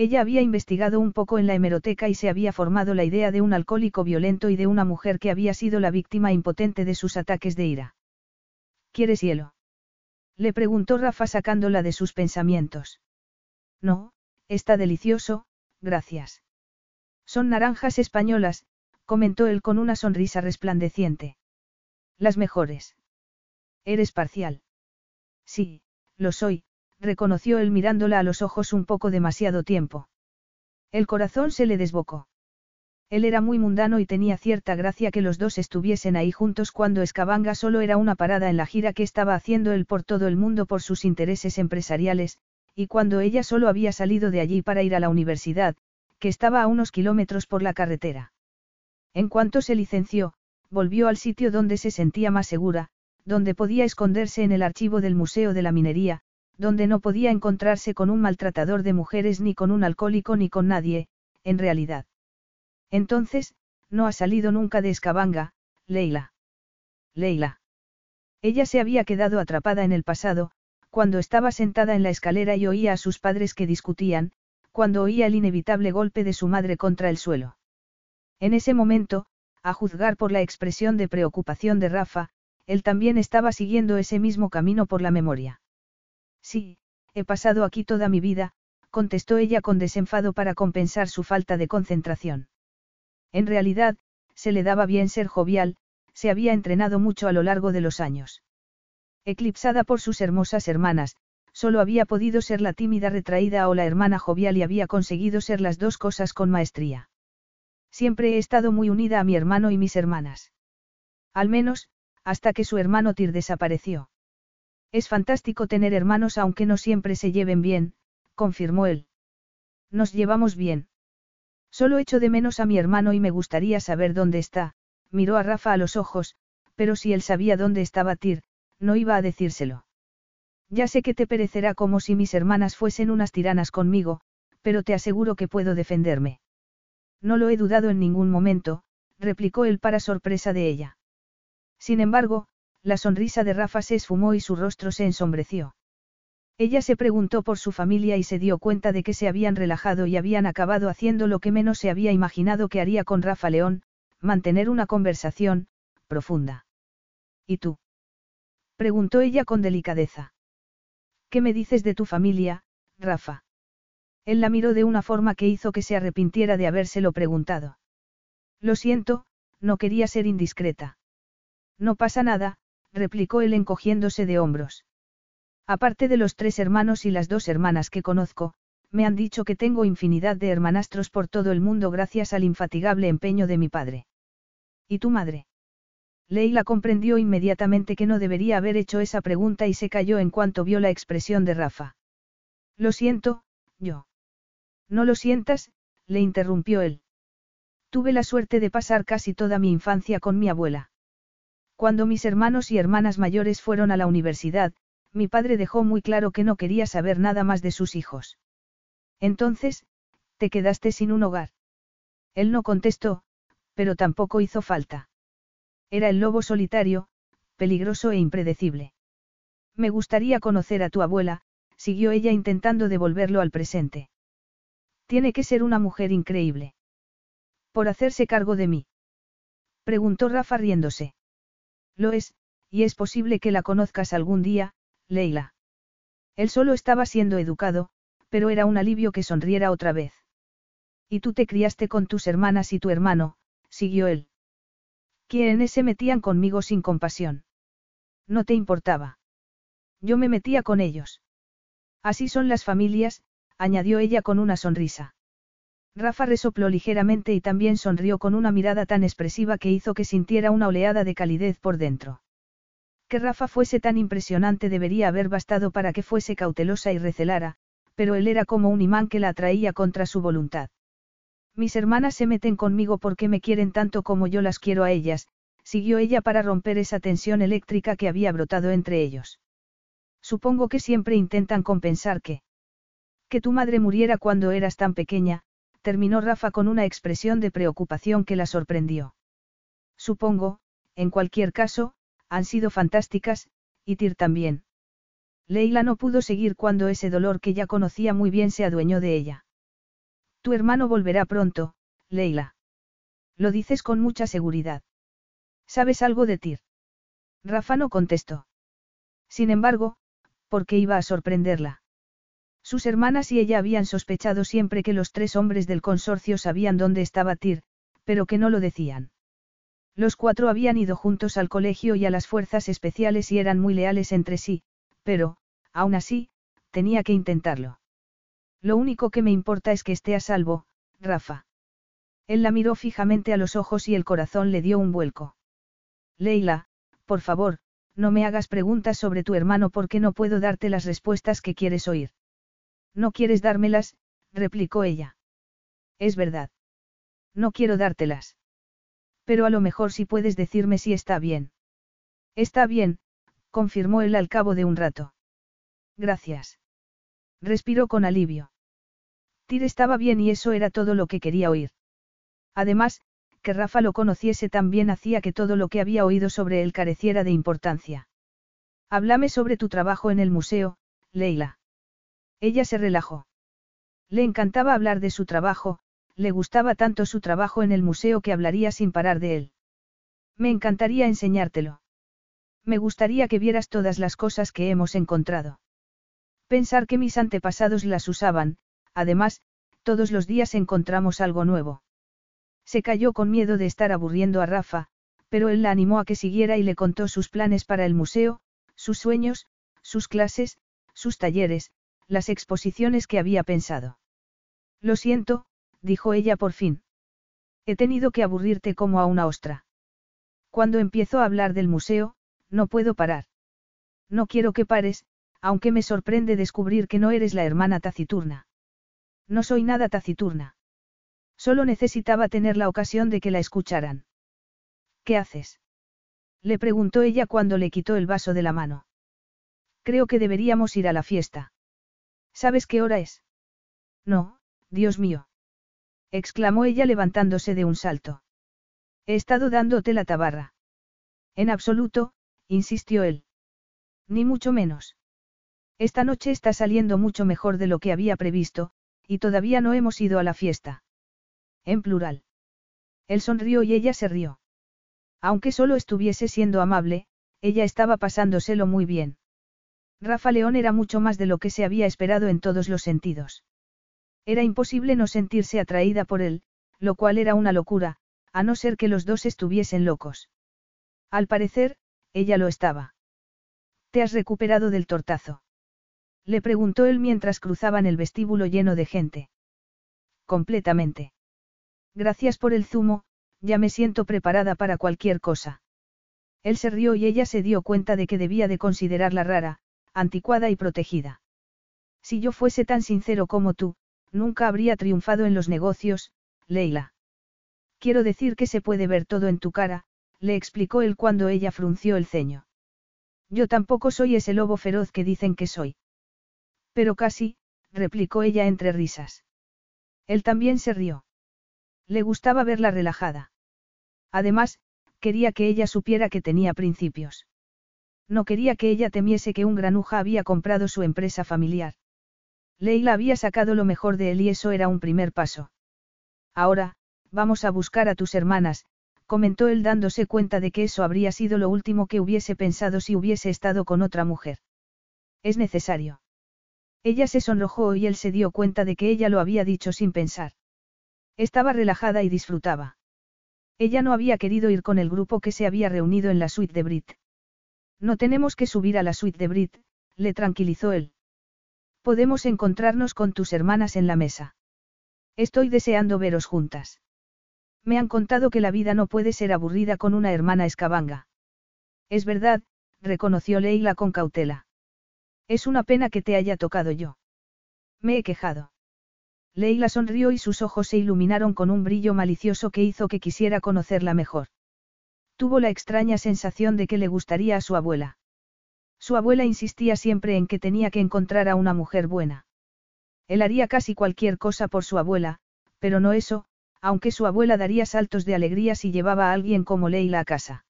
Speaker 1: Ella había investigado un poco en la hemeroteca y se había formado la idea de un alcohólico violento y de una mujer que había sido la víctima impotente de sus ataques de ira. ¿Quieres hielo? Le preguntó Rafa sacándola de sus pensamientos. No, está delicioso, gracias. Son naranjas españolas, comentó él con una sonrisa resplandeciente. Las mejores. Eres parcial. Sí, lo soy, reconoció él mirándola a los ojos un poco demasiado tiempo. El corazón se le desbocó. Él era muy mundano y tenía cierta gracia que los dos estuviesen ahí juntos cuando Escabanga solo era una parada en la gira que estaba haciendo él por todo el mundo por sus intereses empresariales, y cuando ella solo había salido de allí para ir a la universidad, que estaba a unos kilómetros por la carretera. En cuanto se licenció, volvió al sitio donde se sentía más segura, donde podía esconderse en el archivo del Museo de la Minería, donde no podía encontrarse con un maltratador de mujeres ni con un alcohólico ni con nadie, en realidad. Entonces, no ha salido nunca de Escabanga, Leila. Leila. Ella se había quedado atrapada en el pasado, cuando estaba sentada en la escalera y oía a sus padres que discutían, cuando oía el inevitable golpe de su madre contra el suelo. En ese momento, a juzgar por la expresión de preocupación de Rafa, él también estaba siguiendo ese mismo camino por la memoria. Sí, he pasado aquí toda mi vida, contestó ella con desenfado para compensar su falta de concentración. En realidad, se le daba bien ser jovial, se había entrenado mucho a lo largo de los años. Eclipsada por sus hermosas hermanas, solo había podido ser la tímida retraída o la hermana jovial y había conseguido ser las dos cosas con maestría. Siempre he estado muy unida a mi hermano y mis hermanas. Al menos, hasta que su hermano Tir desapareció. Es fantástico tener hermanos aunque no siempre se lleven bien, confirmó él. Nos llevamos bien. Solo echo de menos a mi hermano y me gustaría saber dónde está, miró a Rafa a los ojos, pero si él sabía dónde estaba Tir, no iba a decírselo. Ya sé que te perecerá como si mis hermanas fuesen unas tiranas conmigo, pero te aseguro que puedo defenderme. No lo he dudado en ningún momento, replicó él para sorpresa de ella. Sin embargo, la sonrisa de Rafa se esfumó y su rostro se ensombreció. Ella se preguntó por su familia y se dio cuenta de que se habían relajado y habían acabado haciendo lo que menos se había imaginado que haría con Rafa León, mantener una conversación, profunda. ¿Y tú? preguntó ella con delicadeza. ¿Qué me dices de tu familia, Rafa? Él la miró de una forma que hizo que se arrepintiera de habérselo preguntado. Lo siento, no quería ser indiscreta. No pasa nada, replicó él encogiéndose de hombros. Aparte de los tres hermanos y las dos hermanas que conozco, me han dicho que tengo infinidad de hermanastros por todo el mundo gracias al infatigable empeño de mi padre. ¿Y tu madre? Leila comprendió inmediatamente que no debería haber hecho esa pregunta y se cayó en cuanto vio la expresión de Rafa. Lo siento, yo. No lo sientas, le interrumpió él. Tuve la suerte de pasar casi toda mi infancia con mi abuela. Cuando mis hermanos y hermanas mayores fueron a la universidad, mi padre dejó muy claro que no quería saber nada más de sus hijos. Entonces, te quedaste sin un hogar. Él no contestó, pero tampoco hizo falta. Era el lobo solitario, peligroso e impredecible. Me gustaría conocer a tu abuela, siguió ella intentando devolverlo al presente. Tiene que ser una mujer increíble. Por hacerse cargo de mí. Preguntó Rafa riéndose. Lo es, y es posible que la conozcas algún día, Leila. Él solo estaba siendo educado, pero era un alivio que sonriera otra vez. Y tú te criaste con tus hermanas y tu hermano, siguió él. Quienes se metían conmigo sin compasión. No te importaba. Yo me metía con ellos. Así son las familias, añadió ella con una sonrisa. Rafa resopló ligeramente y también sonrió con una mirada tan expresiva que hizo que sintiera una oleada de calidez por dentro. Que Rafa fuese tan impresionante debería haber bastado para que fuese cautelosa y recelara, pero él era como un imán que la atraía contra su voluntad. Mis hermanas se meten conmigo porque me quieren tanto como yo las quiero a ellas, siguió ella para romper esa tensión eléctrica que había brotado entre ellos. Supongo que siempre intentan compensar que... Que tu madre muriera cuando eras tan pequeña, terminó Rafa con una expresión de preocupación que la sorprendió. Supongo, en cualquier caso, han sido fantásticas, y Tir también. Leila no pudo seguir cuando ese dolor que ya conocía muy bien se adueñó de ella. Tu hermano volverá pronto, Leila. Lo dices con mucha seguridad. ¿Sabes algo de Tir? Rafa no contestó. Sin embargo, ¿por qué iba a sorprenderla? Sus hermanas y ella habían sospechado siempre que los tres hombres del consorcio sabían dónde estaba Tir, pero que no lo decían. Los cuatro habían ido juntos al colegio y a las fuerzas especiales y eran muy leales entre sí, pero, aún así, tenía que intentarlo. Lo único que me importa es que esté a salvo, Rafa. Él la miró fijamente a los ojos y el corazón le dio un vuelco. Leila, por favor, no me hagas preguntas sobre tu hermano porque no puedo darte las respuestas que quieres oír. No quieres dármelas, replicó ella. Es verdad. No quiero dártelas. Pero a lo mejor sí puedes decirme si está bien. Está bien, confirmó él al cabo de un rato. Gracias. Respiró con alivio. Tyr estaba bien y eso era todo lo que quería oír. Además, que Rafa lo conociese tan bien hacía que todo lo que había oído sobre él careciera de importancia. Háblame sobre tu trabajo en el museo, Leila. Ella se relajó. Le encantaba hablar de su trabajo, le gustaba tanto su trabajo en el museo que hablaría sin parar de él. Me encantaría enseñártelo. Me gustaría que vieras todas las cosas que hemos encontrado. Pensar que mis antepasados las usaban, además, todos los días encontramos algo nuevo. Se cayó con miedo de estar aburriendo a Rafa, pero él la animó a que siguiera y le contó sus planes para el museo, sus sueños, sus clases, sus talleres, las exposiciones que había pensado. Lo siento, dijo ella por fin. He tenido que aburrirte como a una ostra. Cuando empiezo a hablar del museo, no puedo parar. No quiero que pares, aunque me sorprende descubrir que no eres la hermana taciturna. No soy nada taciturna. Solo necesitaba tener la ocasión de que la escucharan. ¿Qué haces? Le preguntó ella cuando le quitó el vaso de la mano. Creo que deberíamos ir a la fiesta. ¿Sabes qué hora es? No, Dios mío. exclamó ella levantándose de un salto. He estado dándote la tabarra. En absoluto, insistió él. Ni mucho menos. Esta noche está saliendo mucho mejor de lo que había previsto, y todavía no hemos ido a la fiesta. En plural. Él sonrió y ella se rió. Aunque solo estuviese siendo amable, ella estaba pasándoselo muy bien. Rafa León era mucho más de lo que se había esperado en todos los sentidos. Era imposible no sentirse atraída por él, lo cual era una locura, a no ser que los dos estuviesen locos. Al parecer, ella lo estaba. ¿Te has recuperado del tortazo? Le preguntó él mientras cruzaban el vestíbulo lleno de gente. Completamente. Gracias por el zumo, ya me siento preparada para cualquier cosa. Él se rió y ella se dio cuenta de que debía de considerarla rara, anticuada y protegida. Si yo fuese tan sincero como tú, nunca habría triunfado en los negocios, Leila. Quiero decir que se puede ver todo en tu cara, le explicó él cuando ella frunció el ceño. Yo tampoco soy ese lobo feroz que dicen que soy. Pero casi, replicó ella entre risas. Él también se rió. Le gustaba verla relajada. Además, quería que ella supiera que tenía principios. No quería que ella temiese que un granuja había comprado su empresa familiar. Leila había sacado lo mejor de él y eso era un primer paso. Ahora, vamos a buscar a tus hermanas, comentó él dándose cuenta de que eso habría sido lo último que hubiese pensado si hubiese estado con otra mujer. Es necesario. Ella se sonrojó y él se dio cuenta de que ella lo había dicho sin pensar. Estaba relajada y disfrutaba. Ella no había querido ir con el grupo que se había reunido en la suite de Brit. No tenemos que subir a la suite de Brit, le tranquilizó él. Podemos encontrarnos con tus hermanas en la mesa. Estoy deseando veros juntas. Me han contado que la vida no puede ser aburrida con una hermana escabanga. Es verdad, reconoció Leila con cautela. Es una pena que te haya tocado yo. Me he quejado. Leila sonrió y sus ojos se iluminaron con un brillo malicioso que hizo que quisiera conocerla mejor. Tuvo la extraña sensación de que le gustaría a su abuela. Su abuela insistía siempre en que tenía que encontrar a una mujer buena. Él haría casi cualquier cosa por su abuela, pero no eso, aunque su abuela daría saltos de alegría si llevaba a alguien como Leila a casa.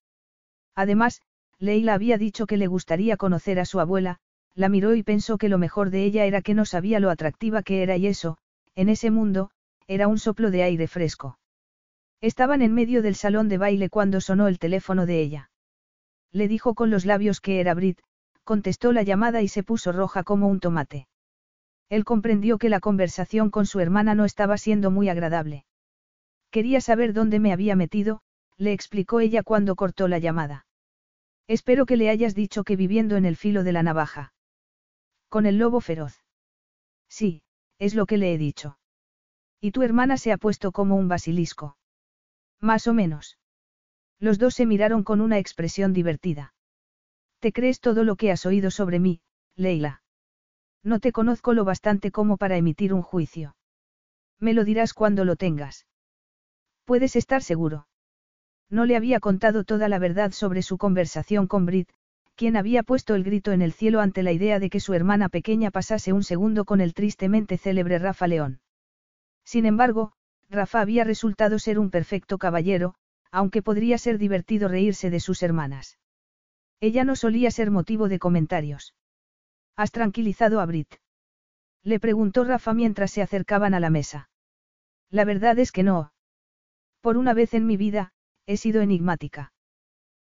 Speaker 1: Además, Leila había dicho que le gustaría conocer a su abuela, la miró y pensó que lo mejor de ella era que no sabía lo atractiva que era y eso, en ese mundo, era un soplo de aire fresco. Estaban en medio del salón de baile cuando sonó el teléfono de ella. Le dijo con los labios que era Brit, contestó la llamada y se puso roja como un tomate. Él comprendió que la conversación con su hermana no estaba siendo muy agradable. Quería saber dónde me había metido, le explicó ella cuando cortó la llamada. Espero que le hayas dicho que viviendo en el filo de la navaja. Con el lobo feroz. Sí, es lo que le he dicho. Y tu hermana se ha puesto como un basilisco. Más o menos. Los dos se miraron con una expresión divertida. ¿Te crees todo lo que has oído sobre mí, Leila? No te conozco lo bastante como para emitir un juicio. Me lo dirás cuando lo tengas. Puedes estar seguro. No le había contado toda la verdad sobre su conversación con Brit, quien había puesto el grito en el cielo ante la idea de que su hermana pequeña pasase un segundo con el tristemente célebre Rafa León. Sin embargo, Rafa había resultado ser un perfecto caballero, aunque podría ser divertido reírse de sus hermanas. Ella no solía ser motivo de comentarios. ¿Has tranquilizado a Brit? Le preguntó Rafa mientras se acercaban a la mesa. La verdad es que no. Por una vez en mi vida, he sido enigmática.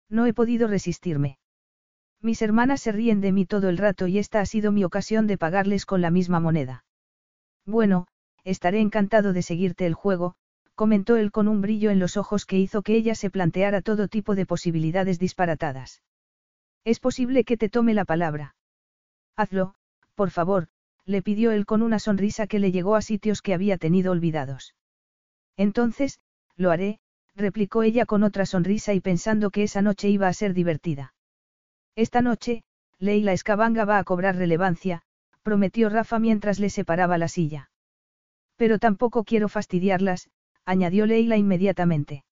Speaker 1: No he podido resistirme. Mis hermanas se ríen de mí todo el rato y esta ha sido mi ocasión de pagarles con la misma moneda. Bueno, estaré encantado de seguirte el juego, comentó él con un brillo en los ojos que hizo que ella se planteara todo tipo de posibilidades disparatadas. Es posible que te tome la palabra. Hazlo, por favor, le pidió él con una sonrisa que le llegó a sitios que había tenido olvidados. Entonces, lo haré, replicó ella con otra sonrisa y pensando que esa noche iba a ser divertida. Esta noche, Leila Escabanga va a cobrar relevancia, prometió Rafa mientras le separaba la silla. Pero tampoco quiero fastidiarlas, añadió Leila inmediatamente.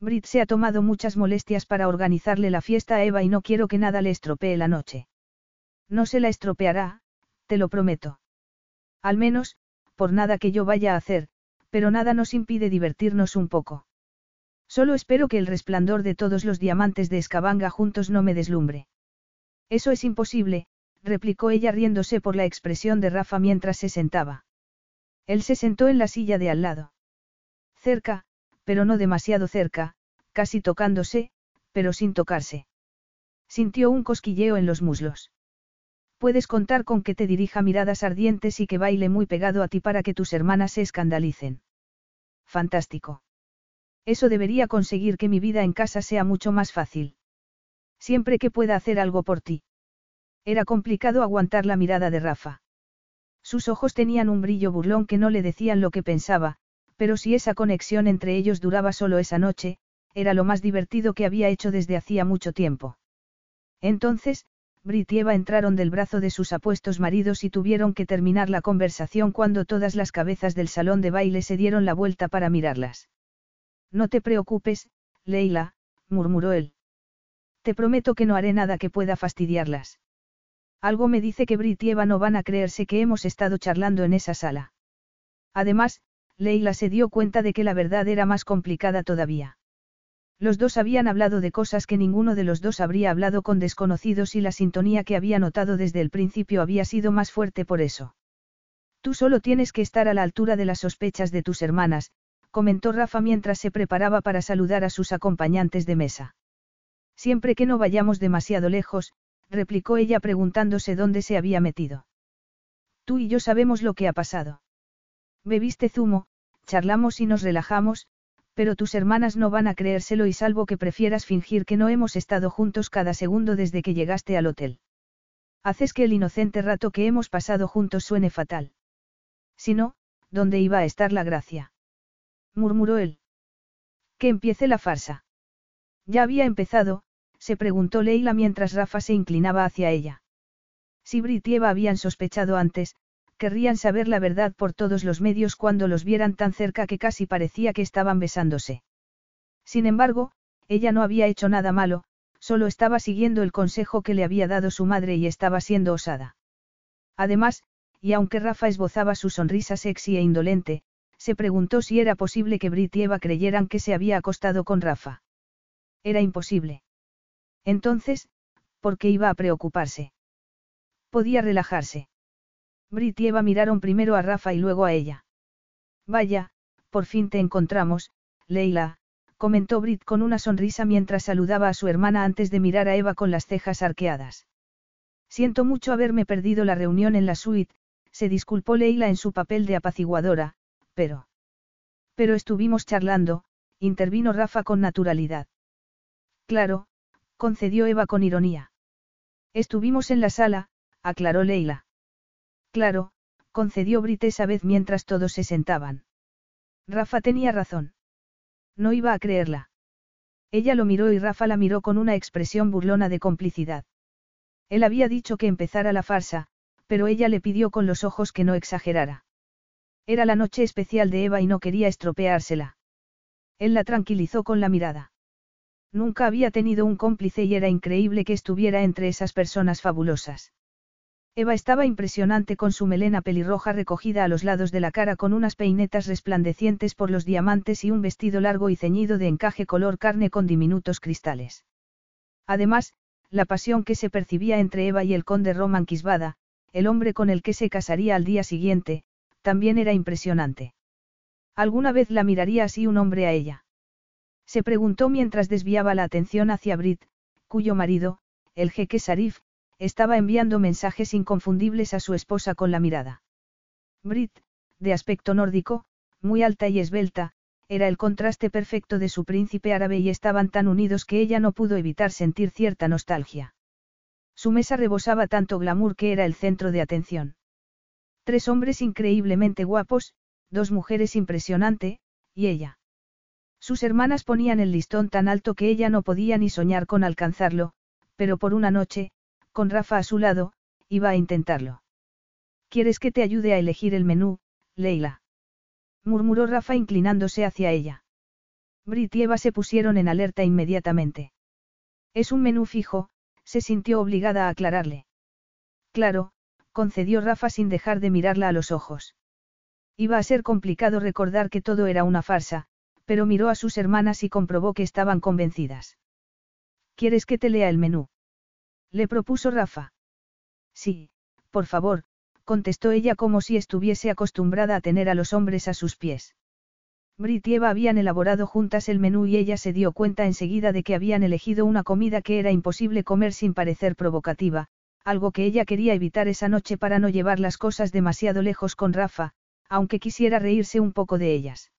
Speaker 1: Brit se ha tomado muchas molestias para organizarle la fiesta a Eva y no quiero que nada le estropee la noche. No se la estropeará, te lo prometo. Al menos, por nada que yo vaya a hacer, pero nada nos impide divertirnos un poco. Solo espero que el resplandor de todos los diamantes de Escabanga juntos no me deslumbre. Eso es imposible, replicó ella riéndose por la expresión de Rafa mientras se sentaba. Él se sentó en la silla de al lado. Cerca, pero no demasiado cerca, casi tocándose, pero sin tocarse. Sintió un cosquilleo en los muslos. Puedes contar con que te dirija miradas ardientes y que baile muy pegado a ti para que tus hermanas se escandalicen. Fantástico. Eso debería conseguir que mi vida en casa sea mucho más fácil. Siempre que pueda hacer algo por ti. Era complicado aguantar la mirada de Rafa. Sus ojos tenían un brillo burlón que no le decían lo que pensaba, pero si esa conexión entre ellos duraba solo esa noche, era lo más divertido que había hecho desde hacía mucho tiempo. Entonces, Brit y Eva entraron del brazo de sus apuestos maridos y tuvieron que terminar la conversación cuando todas las cabezas del salón de baile se dieron la vuelta para mirarlas. No te preocupes, Leila, murmuró él. Te prometo que no haré nada que pueda fastidiarlas. Algo me dice que Brit y Eva no van a creerse que hemos estado charlando en esa sala. Además, Leila se dio cuenta de que la verdad era más complicada todavía. Los dos habían hablado de cosas que ninguno de los dos habría hablado con desconocidos y la sintonía que había notado desde el principio había sido más fuerte por eso. Tú solo tienes que estar a la altura de las sospechas de tus hermanas, comentó Rafa mientras se preparaba para saludar a sus acompañantes de mesa. Siempre que no vayamos demasiado lejos, replicó ella preguntándose dónde se había metido. Tú y yo sabemos lo que ha pasado. Bebiste zumo, charlamos y nos relajamos, pero tus hermanas no van a creérselo y salvo que prefieras fingir que no hemos estado juntos cada segundo desde que llegaste al hotel. Haces que el inocente rato que hemos pasado juntos suene fatal. Si no, ¿dónde iba a estar la gracia? murmuró él. Que empiece la farsa. Ya había empezado, se preguntó Leila mientras Rafa se inclinaba hacia ella. Si Brit y Eva habían sospechado antes, querrían saber la verdad por todos los medios cuando los vieran tan cerca que casi parecía que estaban besándose. Sin embargo, ella no había hecho nada malo, solo estaba siguiendo el consejo que le había dado su madre y estaba siendo osada. Además, y aunque Rafa esbozaba su sonrisa sexy e indolente, se preguntó si era posible que Brit y Eva creyeran que se había acostado con Rafa. Era imposible. Entonces, ¿por qué iba a preocuparse? Podía relajarse. Brit y Eva miraron primero a Rafa y luego a ella. Vaya, por fin te encontramos, Leila, comentó Brit con una sonrisa mientras saludaba a su hermana antes de mirar a Eva con las cejas arqueadas. Siento mucho haberme perdido la reunión en la suite, se disculpó Leila en su papel de apaciguadora, pero... Pero estuvimos charlando, intervino Rafa con naturalidad. Claro, concedió Eva con ironía. Estuvimos en la sala, aclaró Leila. Claro, concedió Brit esa vez mientras todos se sentaban. Rafa tenía razón. No iba a creerla. Ella lo miró y Rafa la miró con una expresión burlona de complicidad. Él había dicho que empezara la farsa, pero ella le pidió con los ojos que no exagerara. Era la noche especial de Eva y no quería estropeársela. Él la tranquilizó con la mirada. Nunca había tenido un cómplice y era increíble que estuviera entre esas personas fabulosas. Eva estaba impresionante con su melena pelirroja recogida a los lados de la cara con unas peinetas resplandecientes por los diamantes y un vestido largo y ceñido de encaje color carne con diminutos cristales. Además, la pasión que se percibía entre Eva y el conde Roman Quisbada, el hombre con el que se casaría al día siguiente, también era impresionante. ¿Alguna vez la miraría así un hombre a ella? Se preguntó mientras desviaba la atención hacia Brit, cuyo marido, el jeque Sarif, estaba enviando mensajes inconfundibles a su esposa con la mirada. Brit, de aspecto nórdico, muy alta y esbelta, era el contraste perfecto de su príncipe árabe y estaban tan unidos que ella no pudo evitar sentir cierta nostalgia. Su mesa rebosaba tanto glamour que era el centro de atención. Tres hombres increíblemente guapos, dos mujeres impresionante, y ella. Sus hermanas ponían el listón tan alto que ella no podía ni soñar con alcanzarlo, pero por una noche, con Rafa a su lado, iba a intentarlo. ¿Quieres que te ayude a elegir el menú, Leila? murmuró Rafa inclinándose hacia ella. Brit y Eva se pusieron en alerta inmediatamente. Es un menú fijo, se sintió obligada a aclararle. Claro, concedió Rafa sin dejar de mirarla a los ojos. Iba a ser complicado recordar que todo era una farsa, pero miró a sus hermanas y comprobó que estaban convencidas. ¿Quieres que te lea el menú? Le propuso Rafa. Sí, por favor, contestó ella como si estuviese acostumbrada a tener a los hombres a sus pies. Brit y Eva habían elaborado juntas el menú y ella se dio cuenta enseguida de que habían elegido una comida que era imposible comer sin parecer provocativa, algo que ella quería evitar esa noche para no llevar las cosas demasiado lejos con Rafa, aunque quisiera reírse un poco de ellas.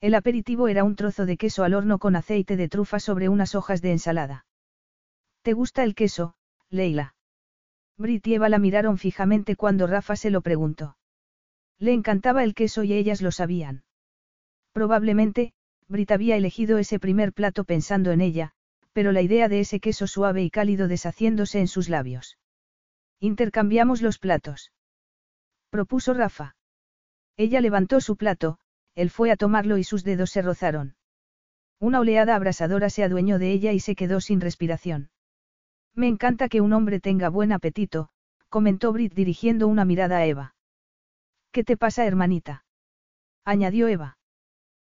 Speaker 1: El aperitivo era un trozo de queso al horno con aceite de trufa sobre unas hojas de ensalada. ¿Te gusta el queso, Leila? Brit y Eva la miraron fijamente cuando Rafa se lo preguntó. Le encantaba el queso y ellas lo sabían. Probablemente, Brit había elegido ese primer plato pensando en ella, pero la idea de ese queso suave y cálido deshaciéndose en sus labios. Intercambiamos los platos. Propuso Rafa. Ella levantó su plato, él fue a tomarlo y sus dedos se rozaron. Una oleada abrasadora se adueñó de ella y se quedó sin respiración. Me encanta que un hombre tenga buen apetito, comentó Brit dirigiendo una mirada a Eva. ¿Qué te pasa, hermanita? añadió Eva.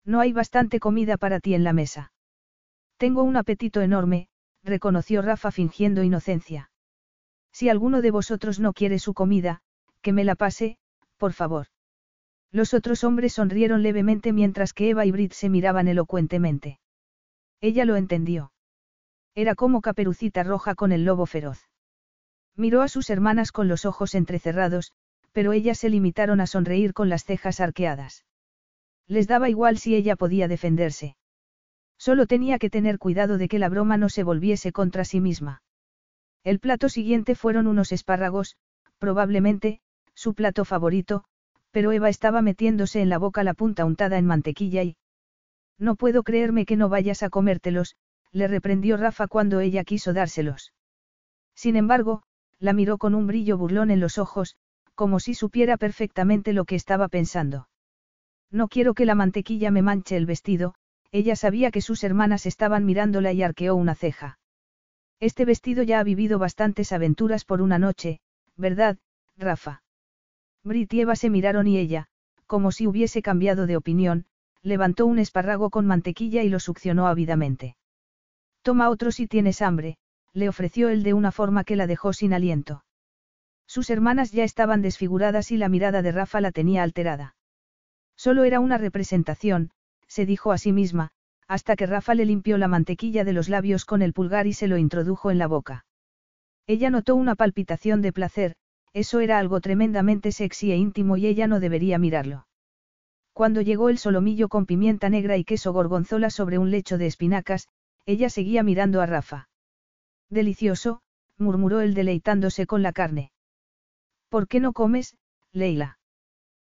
Speaker 1: No hay bastante comida para ti en la mesa. Tengo un apetito enorme, reconoció Rafa fingiendo inocencia. Si alguno de vosotros no quiere su comida, que me la pase, por favor. Los otros hombres sonrieron levemente mientras que Eva y Brit se miraban elocuentemente. Ella lo entendió. Era como caperucita roja con el lobo feroz. Miró a sus hermanas con los ojos entrecerrados, pero ellas se limitaron a sonreír con las cejas arqueadas. Les daba igual si ella podía defenderse. Solo tenía que tener cuidado de que la broma no se volviese contra sí misma. El plato siguiente fueron unos espárragos, probablemente, su plato favorito, pero Eva estaba metiéndose en la boca la punta untada en mantequilla y... No puedo creerme que no vayas a comértelos, le reprendió Rafa cuando ella quiso dárselos. Sin embargo, la miró con un brillo burlón en los ojos, como si supiera perfectamente lo que estaba pensando. No quiero que la mantequilla me manche el vestido, ella sabía que sus hermanas estaban mirándola y arqueó una ceja. Este vestido ya ha vivido bastantes aventuras por una noche, ¿verdad, Rafa? Brit y Eva se miraron y ella, como si hubiese cambiado de opinión, levantó un espárrago con mantequilla y lo succionó ávidamente. Toma otro si tienes hambre, le ofreció él de una forma que la dejó sin aliento. Sus hermanas ya estaban desfiguradas y la mirada de Rafa la tenía alterada. Solo era una representación, se dijo a sí misma, hasta que Rafa le limpió la mantequilla de los labios con el pulgar y se lo introdujo en la boca. Ella notó una palpitación de placer, eso era algo tremendamente sexy e íntimo y ella no debería mirarlo. Cuando llegó el solomillo con pimienta negra y queso gorgonzola sobre un lecho de espinacas, ella seguía mirando a Rafa. Delicioso, murmuró él deleitándose con la carne. ¿Por qué no comes, Leila?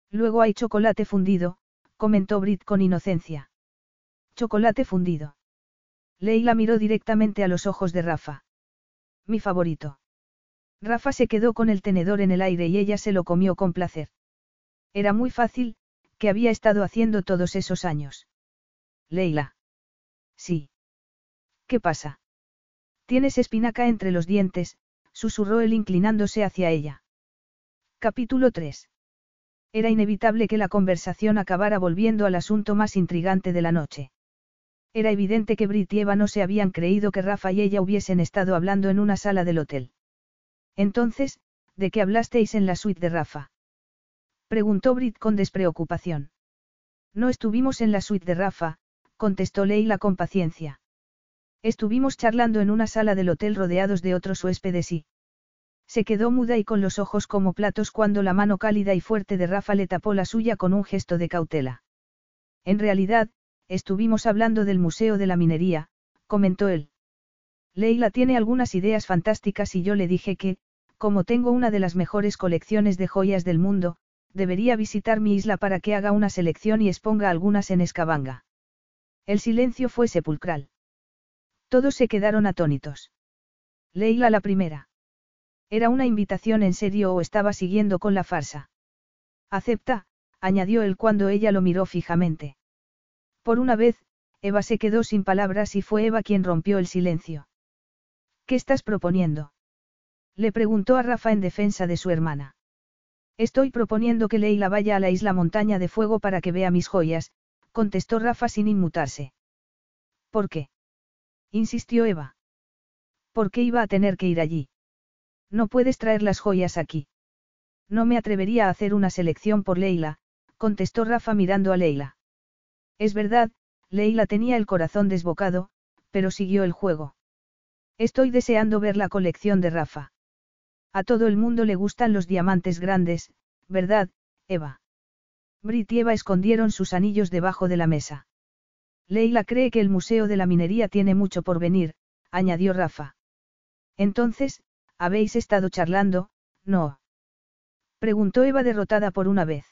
Speaker 1: Luego hay chocolate fundido, comentó Brit con inocencia. Chocolate fundido. Leila miró directamente a los ojos de Rafa. Mi favorito. Rafa se quedó con el tenedor en el aire y ella se lo comió con placer. Era muy fácil, que había estado haciendo todos esos años. Leila. Sí. ¿Qué pasa? Tienes espinaca entre los dientes, susurró él inclinándose hacia ella. Capítulo 3. Era inevitable que la conversación acabara volviendo al asunto más intrigante de la noche. Era evidente que Brit y Eva no se habían creído que Rafa y ella hubiesen estado hablando en una sala del hotel. Entonces, ¿de qué hablasteis en la suite de Rafa? Preguntó Brit con despreocupación. No estuvimos en la suite de Rafa, contestó Leila con paciencia. Estuvimos charlando en una sala del hotel rodeados de otros huéspedes y... Se quedó muda y con los ojos como platos cuando la mano cálida y fuerte de Rafa le tapó la suya con un gesto de cautela. En realidad, estuvimos hablando del Museo de la Minería, comentó él. Leila tiene algunas ideas fantásticas y yo le dije que, como tengo una de las mejores colecciones de joyas del mundo, debería visitar mi isla para que haga una selección y exponga algunas en Escabanga. El silencio fue sepulcral. Todos se quedaron atónitos. Leila la primera. ¿Era una invitación en serio o estaba siguiendo con la farsa? Acepta, añadió él cuando ella lo miró fijamente. Por una vez, Eva se quedó sin palabras y fue Eva quien rompió el silencio. ¿Qué estás proponiendo? Le preguntó a Rafa en defensa de su hermana. Estoy proponiendo que Leila vaya a la isla Montaña de Fuego para que vea mis joyas, contestó Rafa sin inmutarse. ¿Por qué? insistió Eva. ¿Por qué iba a tener que ir allí? No puedes traer las joyas aquí. No me atrevería a hacer una selección por Leila, contestó Rafa mirando a Leila. Es verdad, Leila tenía el corazón desbocado, pero siguió el juego. Estoy deseando ver la colección de Rafa. A todo el mundo le gustan los diamantes grandes, ¿verdad, Eva? Brit y Eva escondieron sus anillos debajo de la mesa. Leila cree que el Museo de la Minería tiene mucho por venir, añadió Rafa. Entonces, ¿habéis estado charlando, no? Preguntó Eva derrotada por una vez.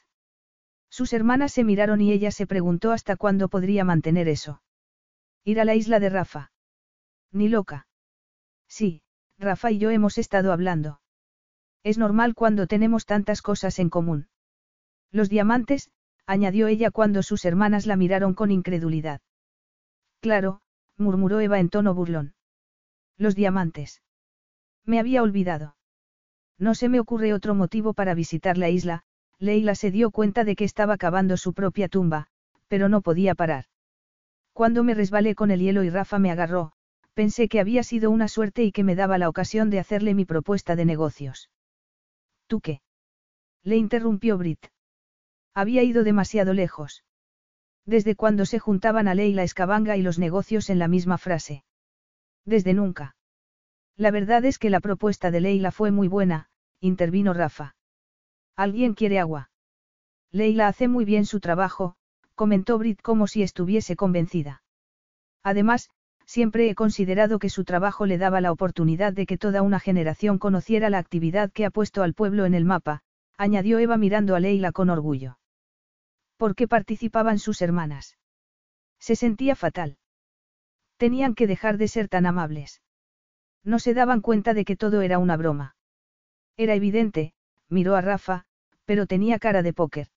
Speaker 1: Sus hermanas se miraron y ella se preguntó hasta cuándo podría mantener eso. Ir a la isla de Rafa. Ni loca. Sí, Rafa y yo hemos estado hablando. Es normal cuando tenemos tantas cosas en común. Los diamantes, añadió ella cuando sus hermanas la miraron con incredulidad. Claro, murmuró Eva en tono burlón. Los diamantes. Me había olvidado. No se me ocurre otro motivo para visitar la isla, Leila se dio cuenta de que estaba cavando su propia tumba, pero no podía parar. Cuando me resbalé con el hielo y Rafa me agarró, pensé que había sido una suerte y que me daba la ocasión de hacerle mi propuesta de negocios. ¿Tú qué? Le interrumpió Brit. Había ido demasiado lejos. Desde cuando se juntaban a Leila Escabanga y los negocios en la misma frase. Desde nunca. La verdad es que la propuesta de Leila fue muy buena, intervino Rafa. ¿Alguien quiere agua? Leila hace muy bien su trabajo, comentó Brit como si estuviese convencida. Además, Siempre he considerado que su trabajo le daba la oportunidad de que toda una generación conociera la actividad que ha puesto al pueblo en el mapa, añadió Eva mirando a Leila con orgullo. ¿Por qué participaban sus hermanas? Se sentía fatal. Tenían que dejar de ser tan amables. No se daban cuenta de que todo era una broma. Era evidente, miró a Rafa, pero tenía cara de póker.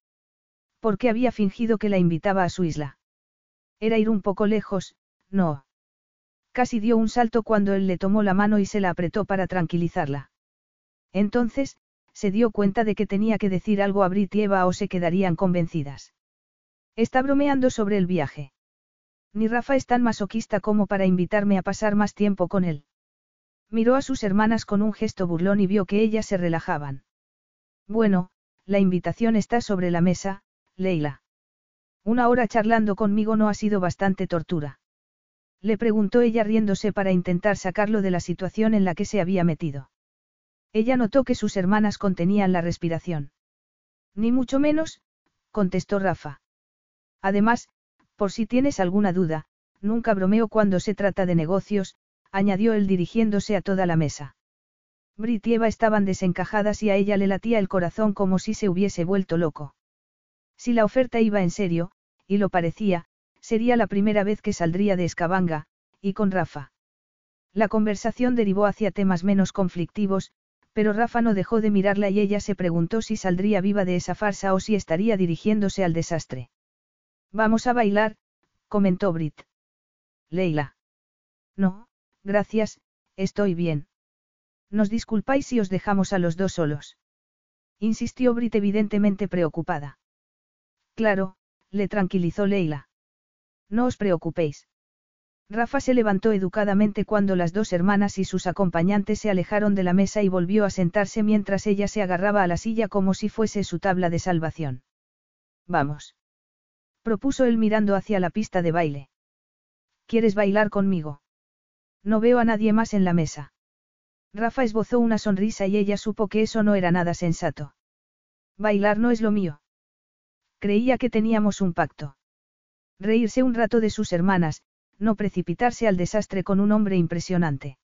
Speaker 1: ¿Por qué había fingido que la invitaba a su isla? Era ir un poco lejos, no. Casi dio un salto cuando él le tomó la mano y se la apretó para tranquilizarla. Entonces, se dio cuenta de que tenía que decir algo a Brit y Eva o se quedarían convencidas. Está bromeando sobre el viaje. Ni Rafa es tan masoquista como para invitarme a pasar más tiempo con él. Miró a sus hermanas con un gesto burlón y vio que ellas se relajaban. Bueno, la invitación está sobre la mesa, Leila. Una hora charlando conmigo no ha sido bastante tortura. Le preguntó ella riéndose para intentar sacarlo de la situación en la que se había metido. Ella notó que sus hermanas contenían la respiración. Ni mucho menos, contestó Rafa. Además, por si tienes alguna duda, nunca bromeo cuando se trata de negocios, añadió él dirigiéndose a toda la mesa. Brit y Eva estaban desencajadas y a ella le latía el corazón como si se hubiese vuelto loco. Si la oferta iba en serio, y lo parecía, sería la primera vez que saldría de Escabanga, y con Rafa. La conversación derivó hacia temas menos conflictivos, pero Rafa no dejó de mirarla y ella se preguntó si saldría viva de esa farsa o si estaría dirigiéndose al desastre. Vamos a bailar, comentó Brit. Leila. No, gracias, estoy bien. Nos disculpáis si os dejamos a los dos solos. Insistió Brit evidentemente preocupada. Claro, le tranquilizó Leila. No os preocupéis. Rafa se levantó educadamente cuando las dos hermanas y sus acompañantes se alejaron de la mesa y volvió a sentarse mientras ella se agarraba a la silla como si fuese su tabla de salvación. Vamos. Propuso él mirando hacia la pista de baile. ¿Quieres bailar conmigo? No veo a nadie más en la mesa. Rafa esbozó una sonrisa y ella supo que eso no era nada sensato. Bailar no es lo mío. Creía que teníamos un pacto. Reírse un rato de sus hermanas, no precipitarse al desastre con un hombre impresionante.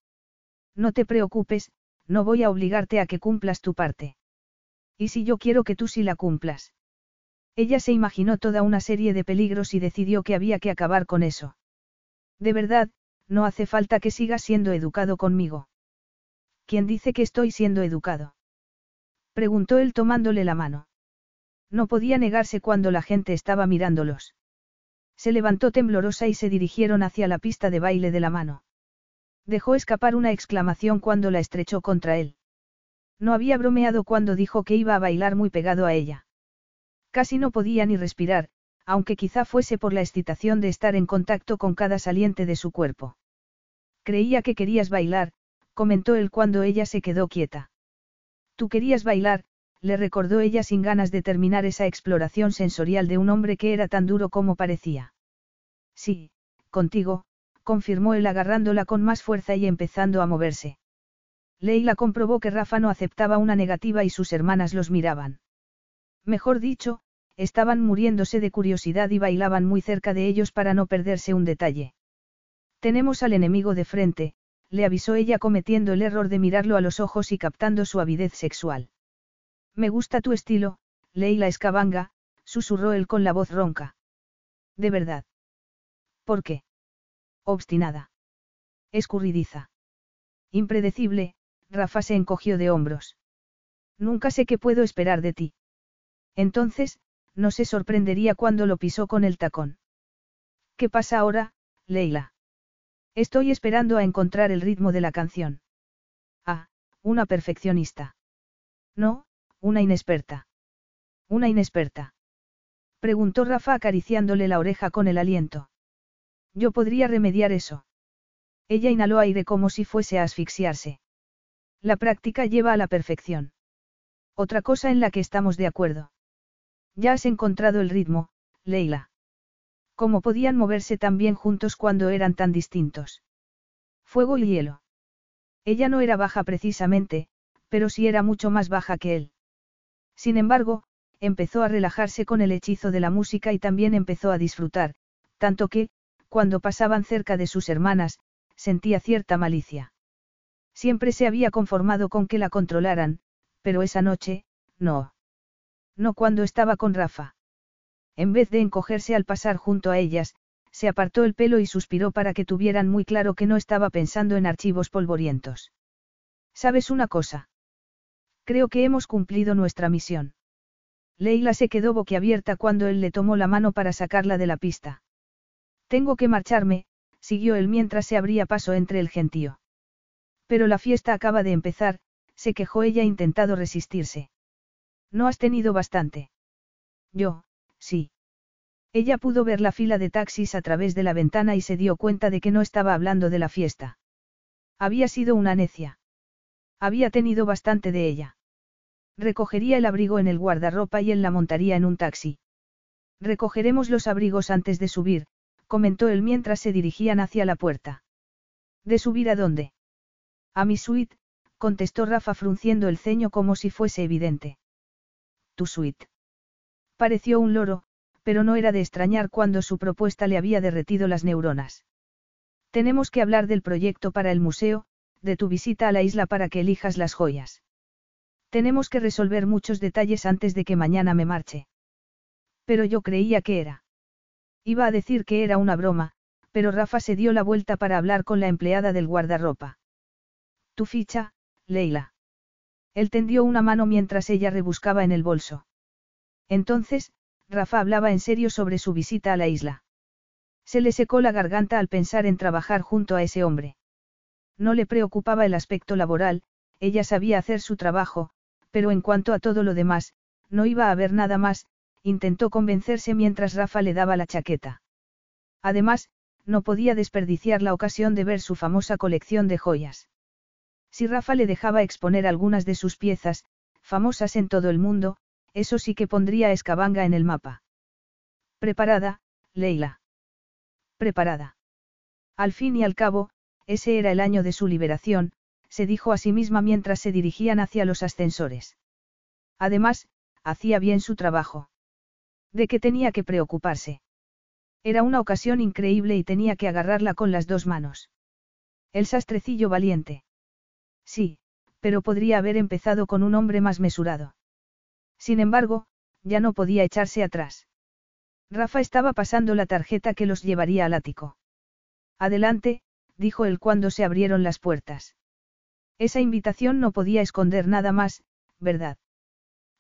Speaker 1: No te preocupes, no voy a obligarte a que cumplas tu parte. ¿Y si yo quiero que tú sí la cumplas? Ella se imaginó toda una serie de peligros y decidió que había que acabar con eso. De verdad, no hace falta que sigas siendo educado conmigo. ¿Quién dice que estoy siendo educado? Preguntó él tomándole la mano. No podía negarse cuando la gente estaba mirándolos. Se levantó temblorosa y se dirigieron hacia la pista de baile de la mano. Dejó escapar una exclamación cuando la estrechó contra él. No había bromeado cuando dijo que iba a bailar muy pegado a ella. Casi no podía ni respirar, aunque quizá fuese por la excitación de estar en contacto con cada saliente de su cuerpo. Creía que querías bailar, comentó él cuando ella se quedó quieta. Tú querías bailar, le recordó ella sin ganas de terminar esa exploración sensorial de un hombre que era tan duro como parecía. Sí, contigo, confirmó él agarrándola con más fuerza y empezando a moverse. Leila comprobó que Rafa no aceptaba una negativa y sus hermanas los miraban. Mejor dicho, estaban muriéndose de curiosidad y bailaban muy cerca de ellos para no perderse un detalle. Tenemos al enemigo de frente, le avisó ella cometiendo el error de mirarlo a los ojos y captando su avidez sexual. Me gusta tu estilo, Leila Escabanga, susurró él con la voz ronca. De verdad. ¿Por qué? Obstinada. Escurridiza. Impredecible, Rafa se encogió de hombros. Nunca sé qué puedo esperar de ti. Entonces, no se sorprendería cuando lo pisó con el tacón. ¿Qué pasa ahora, Leila? Estoy esperando a encontrar el ritmo de la canción. Ah, una perfeccionista. No, una inexperta. Una inexperta. Preguntó Rafa acariciándole la oreja con el aliento. Yo podría remediar eso. Ella inhaló aire como si fuese a asfixiarse. La práctica lleva a la perfección. Otra cosa en la que estamos de acuerdo. Ya has encontrado el ritmo, Leila. ¿Cómo podían moverse tan bien juntos cuando eran tan distintos? Fuego y hielo. Ella no era baja precisamente, pero sí era mucho más baja que él. Sin embargo, empezó a relajarse con el hechizo de la música y también empezó a disfrutar, tanto que, cuando pasaban cerca de sus hermanas, sentía cierta malicia. Siempre se había conformado con que la controlaran, pero esa noche, no. No cuando estaba con Rafa. En vez de encogerse al pasar junto a ellas, se apartó el pelo y suspiró para que tuvieran muy claro que no estaba pensando en archivos polvorientos. ¿Sabes una cosa? Creo que hemos cumplido nuestra misión. Leila se quedó boquiabierta cuando él le tomó la mano para sacarla de la pista. Tengo que marcharme, siguió él mientras se abría paso entre el gentío. Pero la fiesta acaba de empezar, se quejó ella intentado resistirse. No has tenido bastante. Yo, sí. Ella pudo ver la fila de taxis a través de la ventana y se dio cuenta de que no estaba hablando de la fiesta. Había sido una necia. Había tenido bastante de ella. Recogería el abrigo en el guardarropa y él la montaría en un taxi. Recogeremos los abrigos antes de subir, comentó él mientras se dirigían hacia la puerta. ¿De subir a dónde? A mi suite, contestó Rafa frunciendo el ceño como si fuese evidente. Tu suite. Pareció un loro, pero no era de extrañar cuando su propuesta le había derretido las neuronas. Tenemos que hablar del proyecto para el museo, de tu visita a la isla para que elijas las joyas. Tenemos que resolver muchos detalles antes de que mañana me marche. Pero yo creía que era. Iba a decir que era una broma, pero Rafa se dio la vuelta para hablar con la empleada del guardarropa. Tu ficha, Leila. Él tendió una mano mientras ella rebuscaba en el bolso. Entonces, Rafa hablaba en serio sobre su visita a la isla. Se le secó la garganta al pensar en trabajar junto a ese hombre. No le preocupaba el aspecto laboral, ella sabía hacer su trabajo, pero en cuanto a todo lo demás, no iba a haber nada más, intentó convencerse mientras Rafa le daba la chaqueta. Además, no podía desperdiciar la ocasión de ver su famosa colección de joyas. Si Rafa le dejaba exponer algunas de sus piezas, famosas en todo el mundo, eso sí que pondría a Escabanga en el mapa. Preparada, Leila. Preparada. Al fin y al cabo, ese era el año de su liberación, se dijo a sí misma mientras se dirigían hacia los ascensores. Además, hacía bien su trabajo. ¿De qué tenía que preocuparse? Era una ocasión increíble y tenía que agarrarla con las dos manos. El sastrecillo valiente. Sí, pero podría haber empezado con un hombre más mesurado. Sin embargo, ya no podía echarse atrás. Rafa estaba pasando la tarjeta que los llevaría al ático. Adelante, dijo él cuando se abrieron las puertas. Esa invitación no podía esconder nada más, ¿verdad?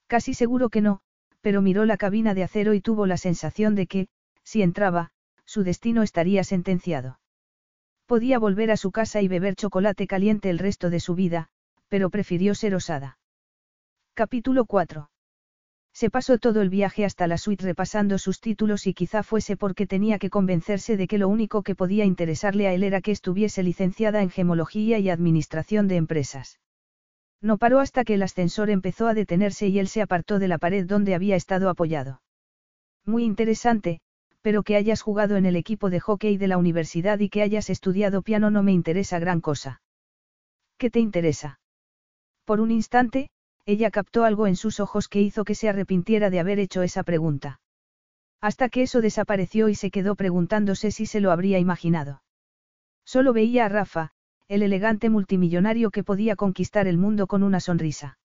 Speaker 1: Casi seguro que no, pero miró la cabina de acero y tuvo la sensación de que, si entraba, su destino estaría sentenciado. Podía volver a su casa y beber chocolate caliente el resto de su vida, pero prefirió ser osada. Capítulo 4. Se pasó todo el viaje hasta la suite repasando sus títulos y quizá fuese porque tenía que convencerse de que lo único que podía interesarle a él era que estuviese licenciada en gemología y administración de empresas. No paró hasta que el ascensor empezó a detenerse y él se apartó de la pared donde había estado apoyado. Muy interesante, pero que hayas jugado en el equipo de hockey de la universidad y que hayas estudiado piano no me interesa gran cosa. ¿Qué te interesa? Por un instante, ella captó algo en sus ojos que hizo que se arrepintiera de haber hecho esa pregunta. Hasta que eso desapareció y se quedó preguntándose si se lo habría imaginado. Solo veía a Rafa, el elegante multimillonario que podía conquistar el mundo con una sonrisa.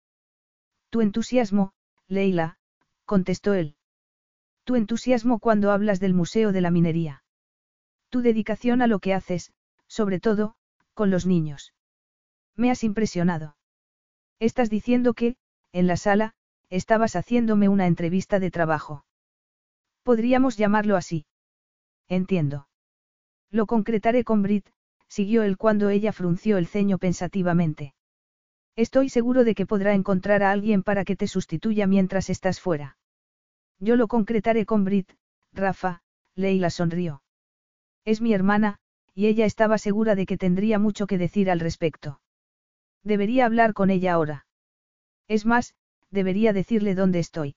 Speaker 1: Tu entusiasmo, Leila, contestó él. Tu entusiasmo cuando hablas del Museo de la Minería. Tu dedicación a lo que haces, sobre todo, con los niños. Me has impresionado. Estás diciendo que, en la sala, estabas haciéndome una entrevista de trabajo. Podríamos llamarlo así. Entiendo. Lo concretaré con Brit, siguió él cuando ella frunció el ceño pensativamente. Estoy seguro de que podrá encontrar a alguien para que te sustituya mientras estás fuera. Yo lo concretaré con Brit, Rafa, Leila sonrió. Es mi hermana, y ella estaba segura de que tendría mucho que decir al respecto. Debería hablar con ella ahora. Es más, debería decirle dónde estoy.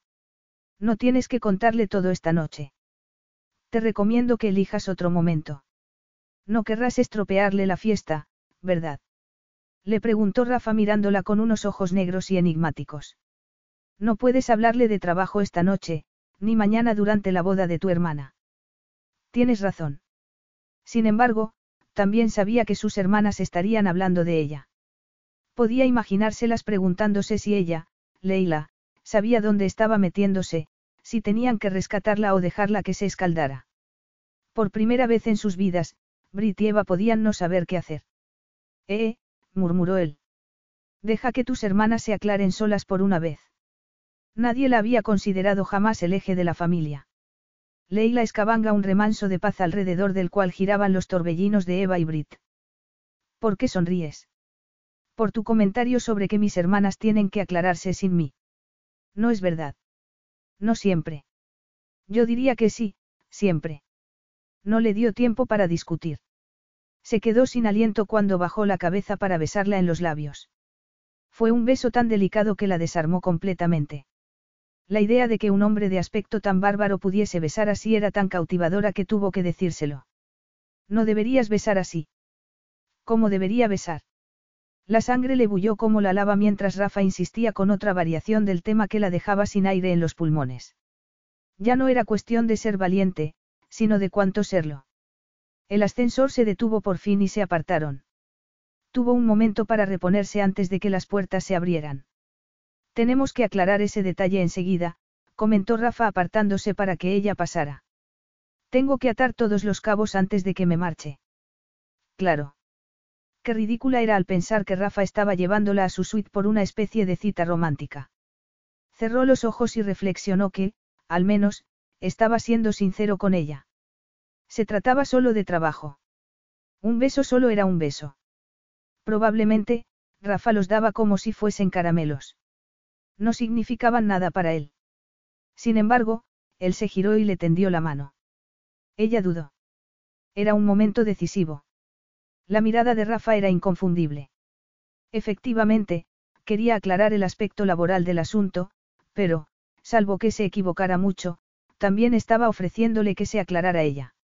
Speaker 1: No tienes que contarle todo esta noche. Te recomiendo que elijas otro momento. No querrás estropearle la fiesta, ¿verdad? Le preguntó Rafa mirándola con unos ojos negros y enigmáticos. No puedes hablarle de trabajo esta noche, ni mañana durante la boda de tu hermana. Tienes razón. Sin embargo, también sabía que sus hermanas estarían hablando de ella. Podía imaginárselas preguntándose si ella, Leila, sabía dónde estaba metiéndose, si tenían que rescatarla o dejarla que se escaldara. Por primera vez en sus vidas, Brit y Eva podían no saber qué hacer. Eh, murmuró él. Deja que tus hermanas se aclaren solas por una vez. Nadie la había considerado jamás el eje de la familia. Leila escabanga un remanso de paz alrededor del cual giraban los torbellinos de Eva y Brit. ¿Por qué sonríes? Por tu comentario sobre que mis hermanas tienen que aclararse sin mí. No es verdad. No siempre. Yo diría que sí, siempre. No le dio tiempo para discutir. Se quedó sin aliento cuando bajó la cabeza para besarla en los labios. Fue un beso tan delicado que la desarmó completamente. La idea de que un hombre de aspecto tan bárbaro pudiese besar así era tan cautivadora que tuvo que decírselo. No deberías besar así. ¿Cómo debería besar? La sangre le bulló como la lava mientras Rafa insistía con otra variación del tema que la dejaba sin aire en los pulmones. Ya no era cuestión de ser valiente, sino de cuánto serlo. El ascensor se detuvo por fin y se apartaron. Tuvo un momento para reponerse antes de que las puertas se abrieran. Tenemos que aclarar ese detalle enseguida, comentó Rafa apartándose para que ella pasara. Tengo que atar todos los cabos antes de que me marche. Claro. Ridícula era al pensar que Rafa estaba llevándola a su suite por una especie de cita romántica. Cerró los ojos y reflexionó que, al menos, estaba siendo sincero con ella. Se trataba solo de trabajo. Un beso solo era un beso. Probablemente, Rafa los daba como si fuesen caramelos. No significaban nada para él. Sin embargo, él se giró y le tendió la mano. Ella dudó. Era un momento decisivo. La mirada de Rafa era inconfundible. Efectivamente, quería aclarar el aspecto laboral del asunto, pero, salvo que se equivocara mucho, también estaba ofreciéndole que se aclarara ella.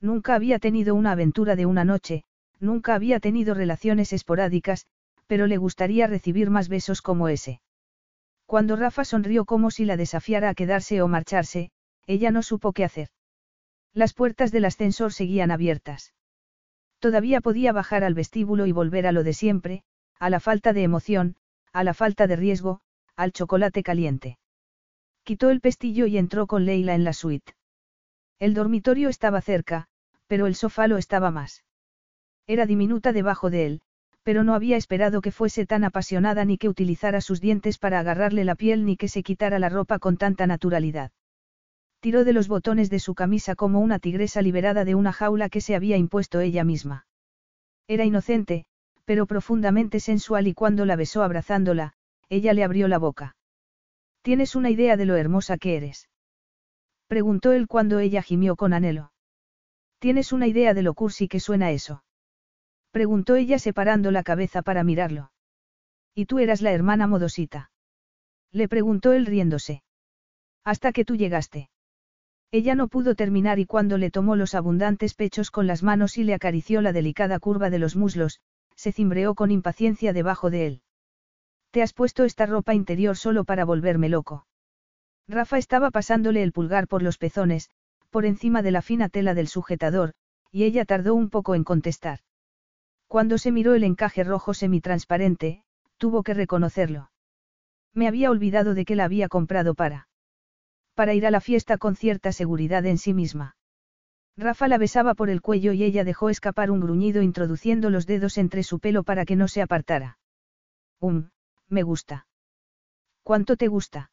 Speaker 1: Nunca había tenido una aventura de una noche, nunca había tenido relaciones esporádicas, pero le gustaría recibir más besos como ese. Cuando Rafa sonrió como si la desafiara a quedarse o marcharse, ella no supo qué hacer. Las puertas del ascensor seguían abiertas. Todavía podía bajar al vestíbulo y volver a lo de siempre, a la falta de emoción, a la falta de riesgo, al chocolate caliente. Quitó el pestillo y entró con Leila en la suite. El dormitorio estaba cerca, pero el sofá lo estaba más. Era diminuta debajo de él, pero no había esperado que fuese tan apasionada ni que utilizara sus dientes para agarrarle la piel ni que se quitara la ropa con tanta naturalidad. Tiró de los botones de su camisa como una tigresa liberada de una jaula que se había impuesto ella misma. Era inocente, pero profundamente sensual y cuando la besó abrazándola, ella le abrió la boca. ¿Tienes una idea de lo hermosa que eres? Preguntó él cuando ella gimió con anhelo. ¿Tienes una idea de lo cursi que suena eso? Preguntó ella separando la cabeza para mirarlo. ¿Y tú eras la hermana modosita? Le preguntó él riéndose. Hasta que tú llegaste. Ella no pudo terminar y cuando le tomó los abundantes pechos con las manos y le acarició la delicada curva de los muslos, se cimbreó con impaciencia debajo de él. Te has puesto esta ropa interior solo para volverme loco. Rafa estaba pasándole el pulgar por los pezones, por encima de la fina tela del sujetador, y ella tardó un poco en contestar. Cuando se miró el encaje rojo semitransparente, tuvo que reconocerlo. Me había olvidado de que la había comprado para para ir a la fiesta con cierta seguridad en sí misma. Rafa la besaba por el cuello y ella dejó escapar un gruñido introduciendo los dedos entre su pelo para que no se apartara. Um, me gusta. ¿Cuánto te gusta?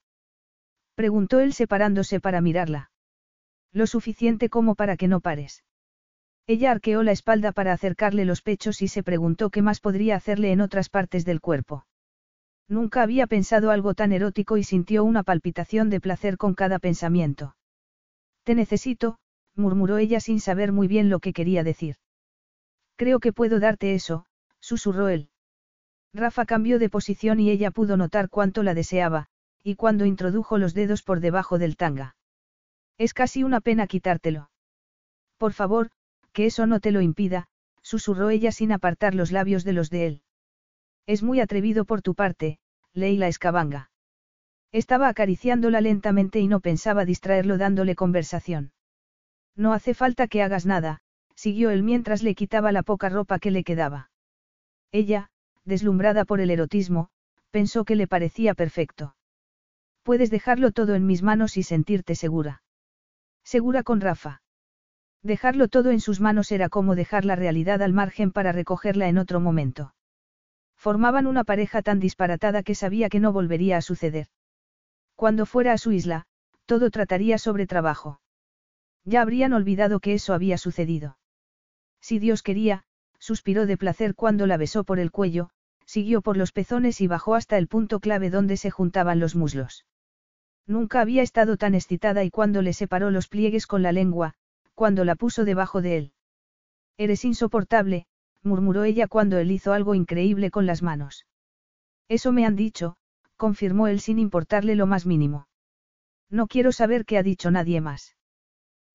Speaker 1: Preguntó él separándose para mirarla. Lo suficiente como para que no pares. Ella arqueó la espalda para acercarle los pechos y se preguntó qué más podría hacerle en otras partes del cuerpo. Nunca había pensado algo tan erótico y sintió una palpitación de placer con cada pensamiento. Te necesito, murmuró ella sin saber muy bien lo que quería decir. Creo que puedo darte eso, susurró él. Rafa cambió de posición y ella pudo notar cuánto la deseaba, y cuando introdujo los dedos por debajo del tanga. Es casi una pena quitártelo. Por favor, que eso no te lo impida, susurró ella sin apartar los labios de los de él. Es muy atrevido por tu parte, Leila Escabanga. Estaba acariciándola lentamente y no pensaba distraerlo dándole conversación. No hace falta que hagas nada, siguió él mientras le quitaba la poca ropa que le quedaba. Ella, deslumbrada por el erotismo, pensó que le parecía perfecto. Puedes dejarlo todo en mis manos y sentirte segura. Segura con Rafa. Dejarlo todo en sus manos era como dejar la realidad al margen para recogerla en otro momento. Formaban una pareja tan disparatada que sabía que no volvería a suceder. Cuando fuera a su isla, todo trataría sobre trabajo. Ya habrían olvidado que eso había sucedido. Si Dios quería, suspiró de placer cuando la besó por el cuello, siguió por los pezones y bajó hasta el punto clave donde se juntaban los muslos. Nunca había estado tan excitada y cuando le separó los pliegues con la lengua, cuando la puso debajo de él. Eres insoportable, murmuró ella cuando él hizo algo increíble con las manos. Eso me han dicho, confirmó él sin importarle lo más mínimo. No quiero saber qué ha dicho nadie más.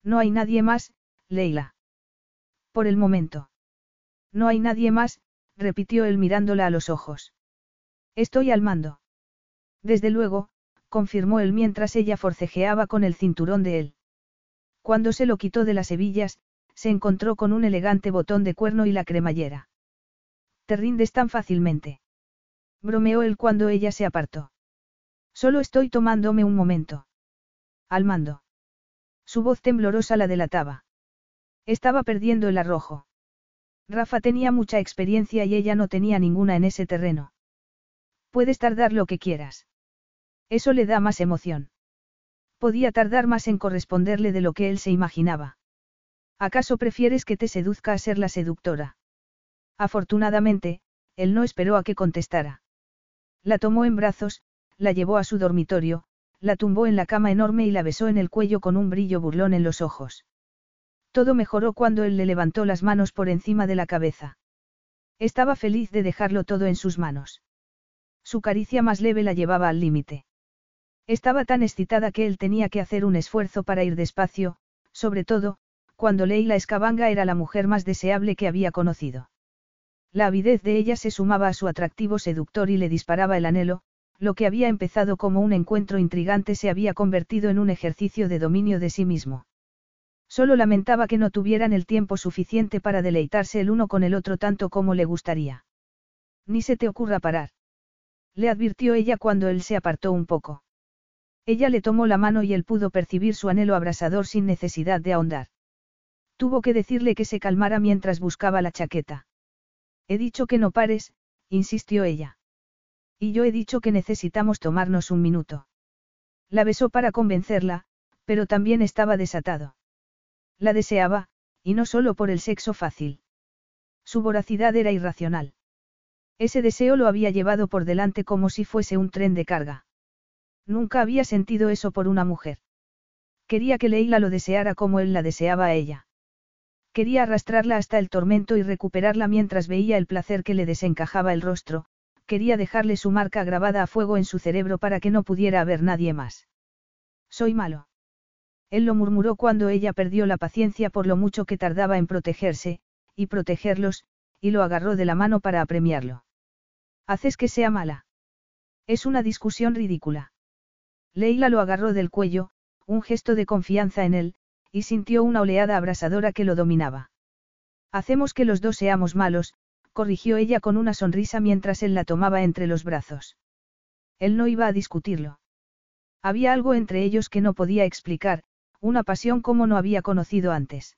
Speaker 1: No hay nadie más, Leila. Por el momento. No hay nadie más, repitió él mirándola a los ojos. Estoy al mando. Desde luego, confirmó él mientras ella forcejeaba con el cinturón de él. Cuando se lo quitó de las hebillas, se encontró con un elegante botón de cuerno y la cremallera. Te rindes tan fácilmente. Bromeó él cuando ella se apartó. Solo estoy tomándome un momento. Al mando. Su voz temblorosa la delataba. Estaba perdiendo el arrojo. Rafa tenía mucha experiencia y ella no tenía ninguna en ese terreno. Puedes tardar lo que quieras. Eso le da más emoción. Podía tardar más en corresponderle de lo que él se imaginaba. ¿Acaso prefieres que te seduzca a ser la seductora? Afortunadamente, él no esperó a que contestara. La tomó en brazos, la llevó a su dormitorio, la tumbó en la cama enorme y la besó en el cuello con un brillo burlón en los ojos. Todo mejoró cuando él le levantó las manos por encima de la cabeza. Estaba feliz de dejarlo todo en sus manos. Su caricia más leve la llevaba al límite. Estaba tan excitada que él tenía que hacer un esfuerzo para ir despacio, sobre todo, cuando Leila Escabanga era la mujer más deseable que había conocido. La avidez de ella se sumaba a su atractivo seductor y le disparaba el anhelo, lo que había empezado como un encuentro intrigante se había convertido en un ejercicio de dominio de sí mismo. Solo lamentaba que no tuvieran el tiempo suficiente para deleitarse el uno con el otro tanto como le gustaría. Ni se te ocurra parar. Le advirtió ella cuando él se apartó un poco. Ella le tomó la mano y él pudo percibir su anhelo abrasador sin necesidad de ahondar. Tuvo que decirle que se calmara mientras buscaba la chaqueta. He dicho que no pares, insistió ella. Y yo he dicho que necesitamos tomarnos un minuto. La besó para convencerla, pero también estaba desatado. La deseaba, y no solo por el sexo fácil. Su voracidad era irracional. Ese deseo lo había llevado por delante como si fuese un tren de carga. Nunca había sentido eso por una mujer. Quería que Leila lo deseara como él la deseaba a ella. Quería arrastrarla hasta el tormento y recuperarla mientras veía el placer que le desencajaba el rostro, quería dejarle su marca grabada a fuego en su cerebro para que no pudiera haber nadie más. Soy malo. Él lo murmuró cuando ella perdió la paciencia por lo mucho que tardaba en protegerse, y protegerlos, y lo agarró de la mano para apremiarlo. Haces que sea mala. Es una discusión ridícula. Leila lo agarró del cuello, un gesto de confianza en él, y sintió una oleada abrasadora que lo dominaba. Hacemos que los dos seamos malos, corrigió ella con una sonrisa mientras él la tomaba entre los brazos. Él no iba a discutirlo. Había algo entre ellos que no podía explicar, una pasión como no había conocido antes.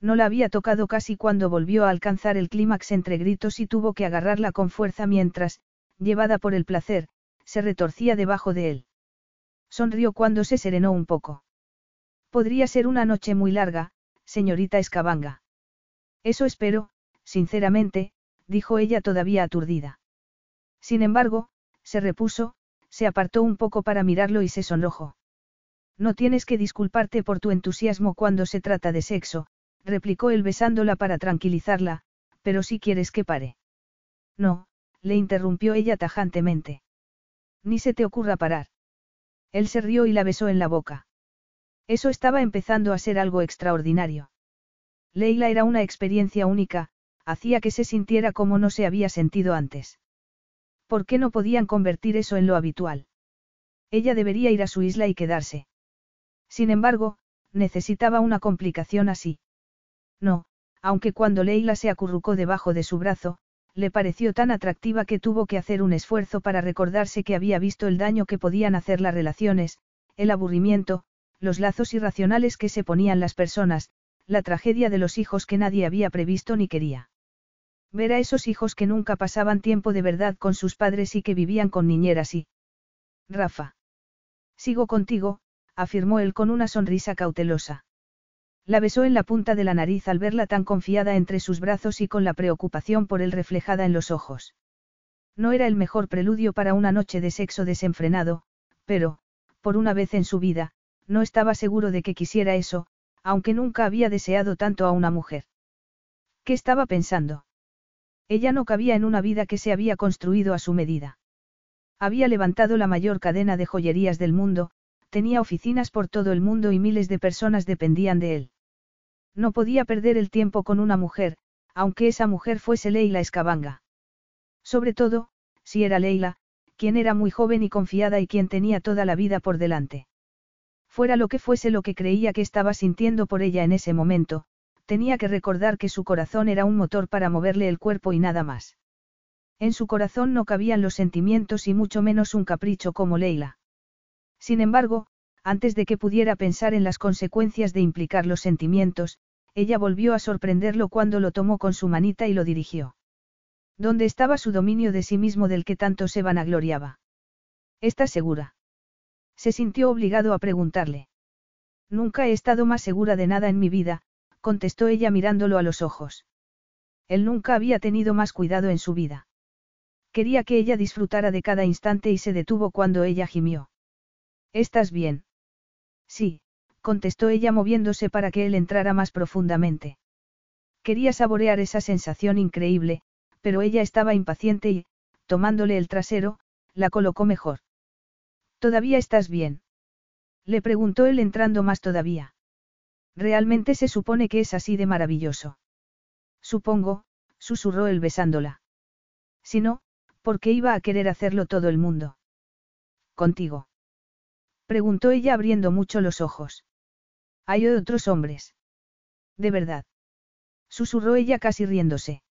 Speaker 1: No la había tocado casi cuando volvió a alcanzar el clímax entre gritos y tuvo que agarrarla con fuerza mientras, llevada por el placer, se retorcía debajo de él. Sonrió cuando se serenó un poco. Podría ser una noche muy larga, señorita Escabanga. Eso espero, sinceramente, dijo ella todavía aturdida. Sin embargo, se repuso, se apartó un poco para mirarlo y se sonrojó. No tienes que disculparte por tu entusiasmo cuando se trata de sexo, replicó él besándola para tranquilizarla, pero si quieres que pare. No, le interrumpió ella tajantemente. Ni se te ocurra parar. Él se rió y la besó en la boca. Eso estaba empezando a ser algo extraordinario. Leila era una experiencia única, hacía que se sintiera como no se había sentido antes. ¿Por qué no podían convertir eso en lo habitual? Ella debería ir a su isla y quedarse. Sin embargo, necesitaba una complicación así. No, aunque cuando Leila se acurrucó debajo de su brazo, le pareció tan atractiva que tuvo que hacer un esfuerzo para recordarse que había visto el daño que podían hacer las relaciones, el aburrimiento, los lazos irracionales que se ponían las personas, la tragedia de los hijos que nadie había previsto ni quería. Ver a esos hijos que nunca pasaban tiempo de verdad con sus padres y que vivían con niñeras y... Rafa. Sigo contigo, afirmó él con una sonrisa cautelosa. La besó en la punta de la nariz al verla tan confiada entre sus brazos y con la preocupación por él reflejada en los ojos. No era el mejor preludio para una noche de sexo desenfrenado, pero, por una vez en su vida, no estaba seguro de que quisiera eso, aunque nunca había deseado tanto a una mujer. ¿Qué estaba pensando? Ella no cabía en una vida que se había construido a su medida. Había levantado la mayor cadena de joyerías del mundo, tenía oficinas por todo el mundo y miles de personas dependían de él. No podía perder el tiempo con una mujer, aunque esa mujer fuese Leila Escabanga. Sobre todo, si era Leila, quien era muy joven y confiada y quien tenía toda la vida por delante. Fuera lo que fuese lo que creía que estaba sintiendo por ella en ese momento, tenía que recordar que su corazón era un motor para moverle el cuerpo y nada más. En su corazón no cabían los sentimientos y mucho menos un capricho como Leila. Sin embargo, antes de que pudiera pensar en las consecuencias de implicar los sentimientos, ella volvió a sorprenderlo cuando lo tomó con su manita y lo dirigió. ¿Dónde estaba su dominio de sí mismo del que tanto se vanagloriaba? ¿Estás segura? Se sintió obligado a preguntarle. Nunca he estado más segura de nada en mi vida, contestó ella mirándolo a los ojos. Él nunca había tenido más cuidado en su vida. Quería que ella disfrutara de cada instante y se detuvo cuando ella gimió. ¿Estás bien? Sí, contestó ella moviéndose para que él entrara más profundamente. Quería saborear esa sensación increíble, pero ella estaba impaciente y, tomándole el trasero, la colocó mejor. ¿Todavía estás bien? Le preguntó él entrando más todavía. Realmente se supone que es así de maravilloso. Supongo, susurró él besándola. Si no, ¿por qué iba a querer hacerlo todo el mundo? Contigo. Preguntó ella abriendo mucho los ojos. Hay otros hombres. De verdad. Susurró ella casi riéndose.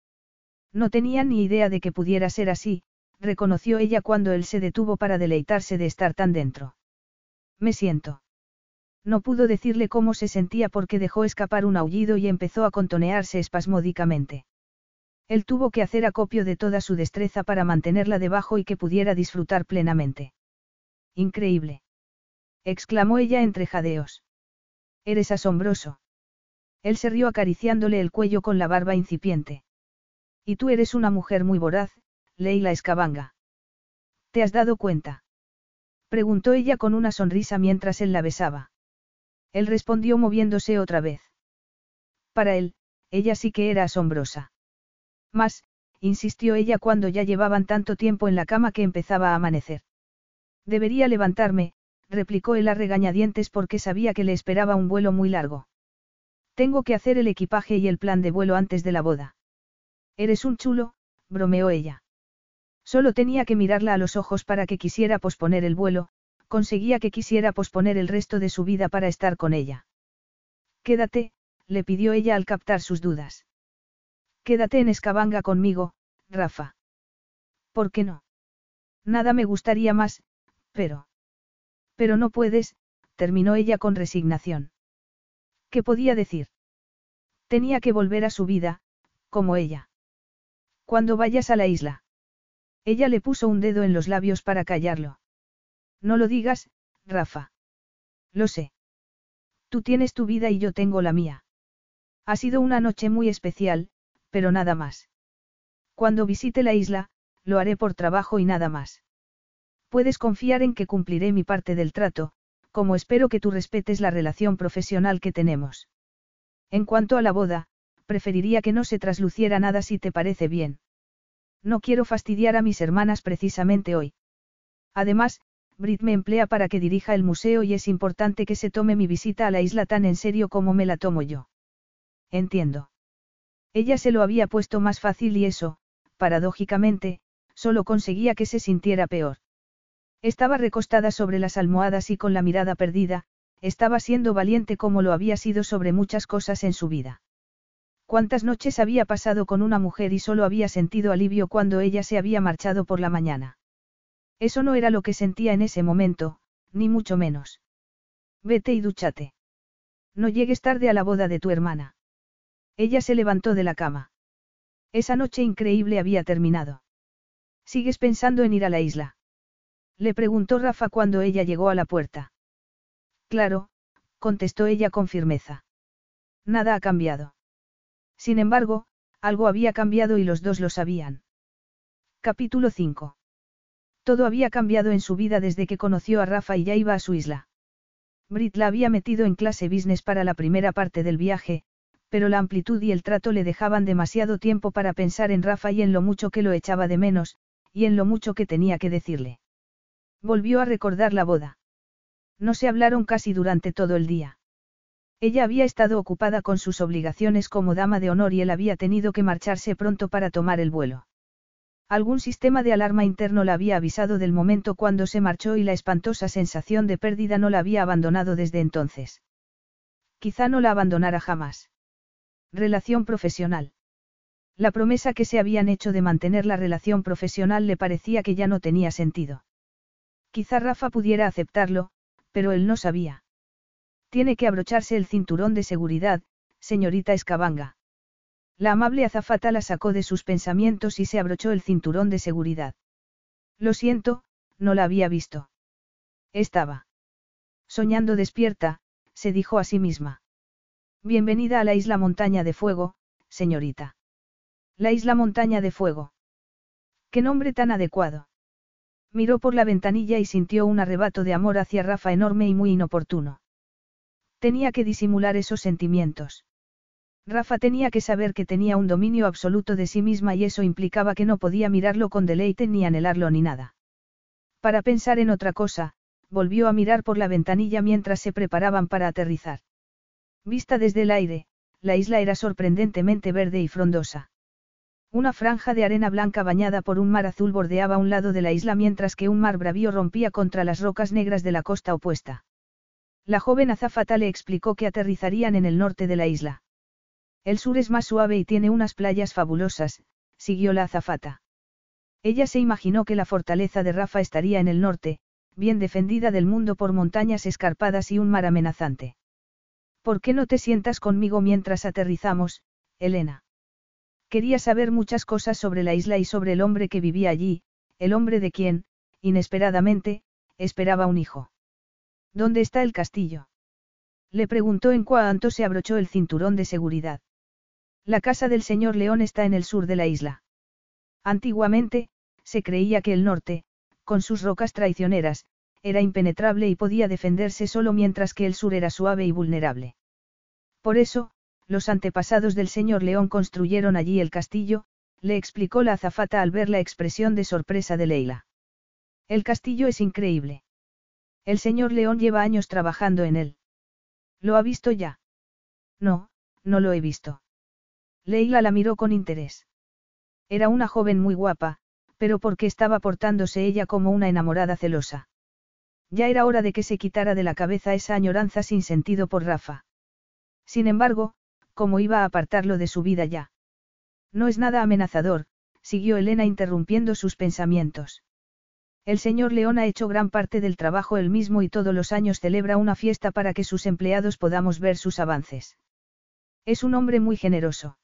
Speaker 1: No tenía ni idea de que pudiera ser así, reconoció ella cuando él se detuvo para deleitarse de estar tan dentro. Me siento. No pudo decirle cómo se sentía porque dejó escapar un aullido y empezó a contonearse espasmódicamente. Él tuvo que hacer acopio de toda su destreza para mantenerla debajo y que pudiera disfrutar plenamente. Increíble exclamó ella entre jadeos. Eres asombroso. Él se rió acariciándole el cuello con la barba incipiente. Y tú eres una mujer muy voraz, Leila Escabanga. ¿Te has dado cuenta? Preguntó ella con una sonrisa mientras él la besaba. Él respondió moviéndose otra vez. Para él, ella sí que era asombrosa. Más, insistió ella cuando ya llevaban tanto tiempo en la cama que empezaba a amanecer. Debería levantarme, replicó él a regañadientes porque sabía que le esperaba un vuelo muy largo. Tengo que hacer el equipaje y el plan de vuelo antes de la boda. Eres un chulo, bromeó ella. Solo tenía que mirarla a los ojos para que quisiera posponer el vuelo, conseguía que quisiera posponer el resto de su vida para estar con ella. Quédate, le pidió ella al captar sus dudas. Quédate en Escabanga conmigo, Rafa. ¿Por qué no? Nada me gustaría más, pero... Pero no puedes, terminó ella con resignación. ¿Qué podía decir? Tenía que volver a su vida, como ella. Cuando vayas a la isla. Ella le puso un dedo en los labios para callarlo. No lo digas, Rafa. Lo sé. Tú tienes tu vida y yo tengo la mía. Ha sido una noche muy especial, pero nada más. Cuando visite la isla, lo haré por trabajo y nada más. Puedes confiar en que cumpliré mi parte del trato, como espero que tú respetes la relación profesional que tenemos. En cuanto a la boda, preferiría que no se trasluciera nada si te parece bien. No quiero fastidiar a mis hermanas precisamente hoy. Además, Brit me emplea para que dirija el museo y es importante que se tome mi visita a la isla tan en serio como me la tomo yo. Entiendo. Ella se lo había puesto más fácil y eso, paradójicamente, solo conseguía que se sintiera peor. Estaba recostada sobre las almohadas y con la mirada perdida, estaba siendo valiente como lo había sido sobre muchas cosas en su vida. ¿Cuántas noches había pasado con una mujer y solo había sentido alivio cuando ella se había marchado por la mañana? Eso no era lo que sentía en ese momento, ni mucho menos. Vete y dúchate. No llegues tarde a la boda de tu hermana. Ella se levantó de la cama. Esa noche increíble había terminado. ¿Sigues pensando en ir a la isla? Le preguntó Rafa cuando ella llegó a la puerta. Claro, contestó ella con firmeza. Nada ha cambiado. Sin embargo, algo había cambiado y los dos lo sabían. Capítulo 5. Todo había cambiado en su vida desde que conoció a Rafa y ya iba a su isla. Brit la había metido en clase business para la primera parte del viaje, pero la amplitud y el trato le dejaban demasiado tiempo para pensar en Rafa y en lo mucho que lo echaba de menos, y en lo mucho que tenía que decirle. Volvió a recordar la boda. No se hablaron casi durante todo el día. Ella había estado ocupada con sus obligaciones como dama de honor y él había tenido que marcharse pronto para tomar el vuelo. Algún sistema de alarma interno la había avisado del momento cuando se marchó y la espantosa sensación de pérdida no la había abandonado desde entonces. Quizá no la abandonara jamás. Relación profesional. La promesa que se habían hecho de mantener la relación profesional le parecía que ya no tenía sentido. Quizá Rafa pudiera aceptarlo, pero él no sabía. Tiene que abrocharse el cinturón de seguridad, señorita Escabanga. La amable azafata la sacó de sus pensamientos y se abrochó el cinturón de seguridad. Lo siento, no la había visto. Estaba. Soñando despierta, se dijo a sí misma. Bienvenida a la isla Montaña de Fuego, señorita. La isla Montaña de Fuego. Qué nombre tan adecuado. Miró por la ventanilla y sintió un arrebato de amor hacia Rafa enorme y muy inoportuno. Tenía que disimular esos sentimientos. Rafa tenía que saber que tenía un dominio absoluto de sí misma y eso implicaba que no podía mirarlo con deleite ni anhelarlo ni nada. Para pensar en otra cosa, volvió a mirar por la ventanilla mientras se preparaban para aterrizar. Vista desde el aire, la isla era sorprendentemente verde y frondosa. Una franja de arena blanca bañada por un mar azul bordeaba un lado de la isla mientras que un mar bravío rompía contra las rocas negras de la costa opuesta. La joven azafata le explicó que aterrizarían en el norte de la isla. El sur es más suave y tiene unas playas fabulosas, siguió la azafata. Ella se imaginó que la fortaleza de Rafa estaría en el norte, bien defendida del mundo por montañas escarpadas y un mar amenazante. ¿Por qué no te sientas conmigo mientras aterrizamos, Elena? Quería saber muchas cosas sobre la isla y sobre el hombre que vivía allí, el hombre de quien, inesperadamente, esperaba un hijo. ¿Dónde está el castillo? Le preguntó en cuanto se abrochó el cinturón de seguridad. La casa del señor León está en el sur de la isla. Antiguamente, se creía que el norte, con sus rocas traicioneras, era impenetrable y podía defenderse solo mientras que el sur era suave y vulnerable. Por eso, los antepasados del señor León construyeron allí el castillo, le explicó la azafata al ver la expresión de sorpresa de Leila. El castillo es increíble. El señor León lleva años trabajando en él. ¿Lo ha visto ya? No, no lo he visto. Leila la miró con interés. Era una joven muy guapa, pero porque estaba portándose ella como una enamorada celosa. Ya era hora de que se quitara de la cabeza esa añoranza sin sentido por Rafa. Sin embargo, ¿cómo iba a apartarlo de su vida ya? No es nada amenazador, siguió Elena interrumpiendo sus pensamientos. El señor León ha hecho gran parte del trabajo él mismo y todos los años celebra una fiesta para que sus empleados podamos ver sus avances. Es un hombre muy generoso.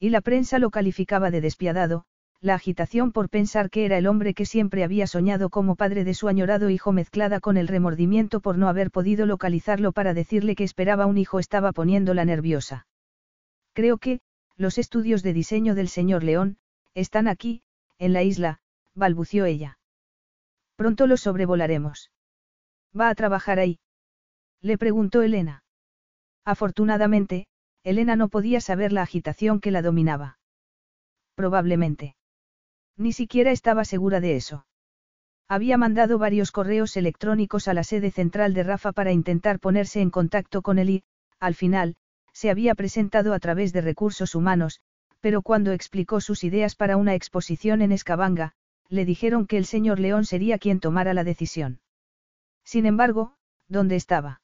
Speaker 1: Y la prensa lo calificaba de despiadado, la agitación por pensar que era el hombre que siempre había soñado como padre de su añorado hijo mezclada con el remordimiento por no haber podido localizarlo para decirle que esperaba un hijo estaba poniéndola nerviosa. Creo que, los estudios de diseño del señor León, están aquí, en la isla, balbució ella. Pronto los sobrevolaremos. ¿Va a trabajar ahí? Le preguntó Elena. Afortunadamente, Elena no podía saber la agitación que la dominaba. Probablemente. Ni siquiera estaba segura de eso. Había mandado varios correos electrónicos a la sede central de Rafa para intentar ponerse en contacto con él y, al final, se había presentado a través de recursos humanos, pero cuando explicó sus ideas para una exposición en Escabanga, le dijeron que el señor León sería quien tomara la decisión. Sin embargo, ¿dónde estaba?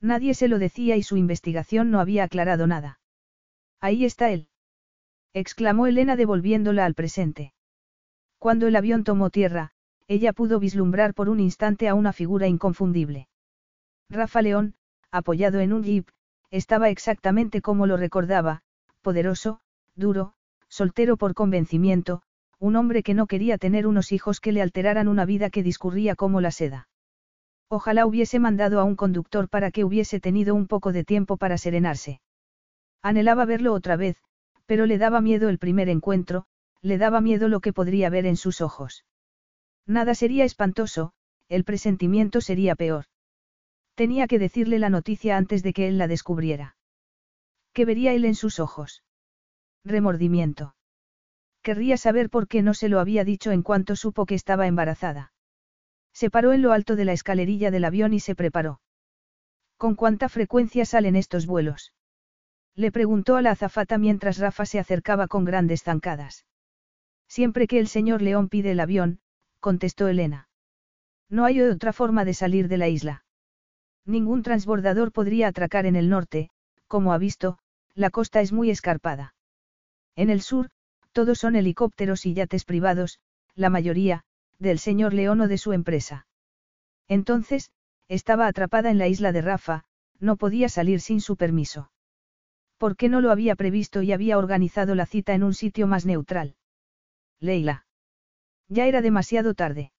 Speaker 1: Nadie se lo decía y su investigación no había aclarado nada. Ahí está él. exclamó Elena devolviéndola al presente. Cuando el avión tomó tierra, ella pudo vislumbrar por un instante a una figura inconfundible. Rafa León, apoyado en un jeep, estaba exactamente como lo recordaba, poderoso, duro, soltero por convencimiento, un hombre que no quería tener unos hijos que le alteraran una vida que discurría como la seda. Ojalá hubiese mandado a un conductor para que hubiese tenido un poco de tiempo para serenarse. Anhelaba verlo otra vez, pero le daba miedo el primer encuentro, le daba miedo lo que podría ver en sus ojos. Nada sería espantoso, el presentimiento sería peor. Tenía que decirle la noticia antes de que él la descubriera. ¿Qué vería él en sus ojos? Remordimiento. Querría saber por qué no se lo había dicho en cuanto supo que estaba embarazada. Se paró en lo alto de la escalerilla del avión y se preparó. ¿Con cuánta frecuencia salen estos vuelos? Le preguntó a la azafata mientras Rafa se acercaba con grandes zancadas. Siempre que el señor León pide el avión, contestó Elena. No hay otra forma de salir de la isla. Ningún transbordador podría atracar en el norte, como ha visto, la costa es muy escarpada. En el sur, todos son helicópteros y yates privados, la mayoría, del señor León o de su empresa. Entonces, estaba atrapada en la isla de Rafa, no podía salir sin su permiso. ¿Por qué no lo había previsto y había organizado la cita en un sitio más neutral? Leila. Ya era demasiado tarde.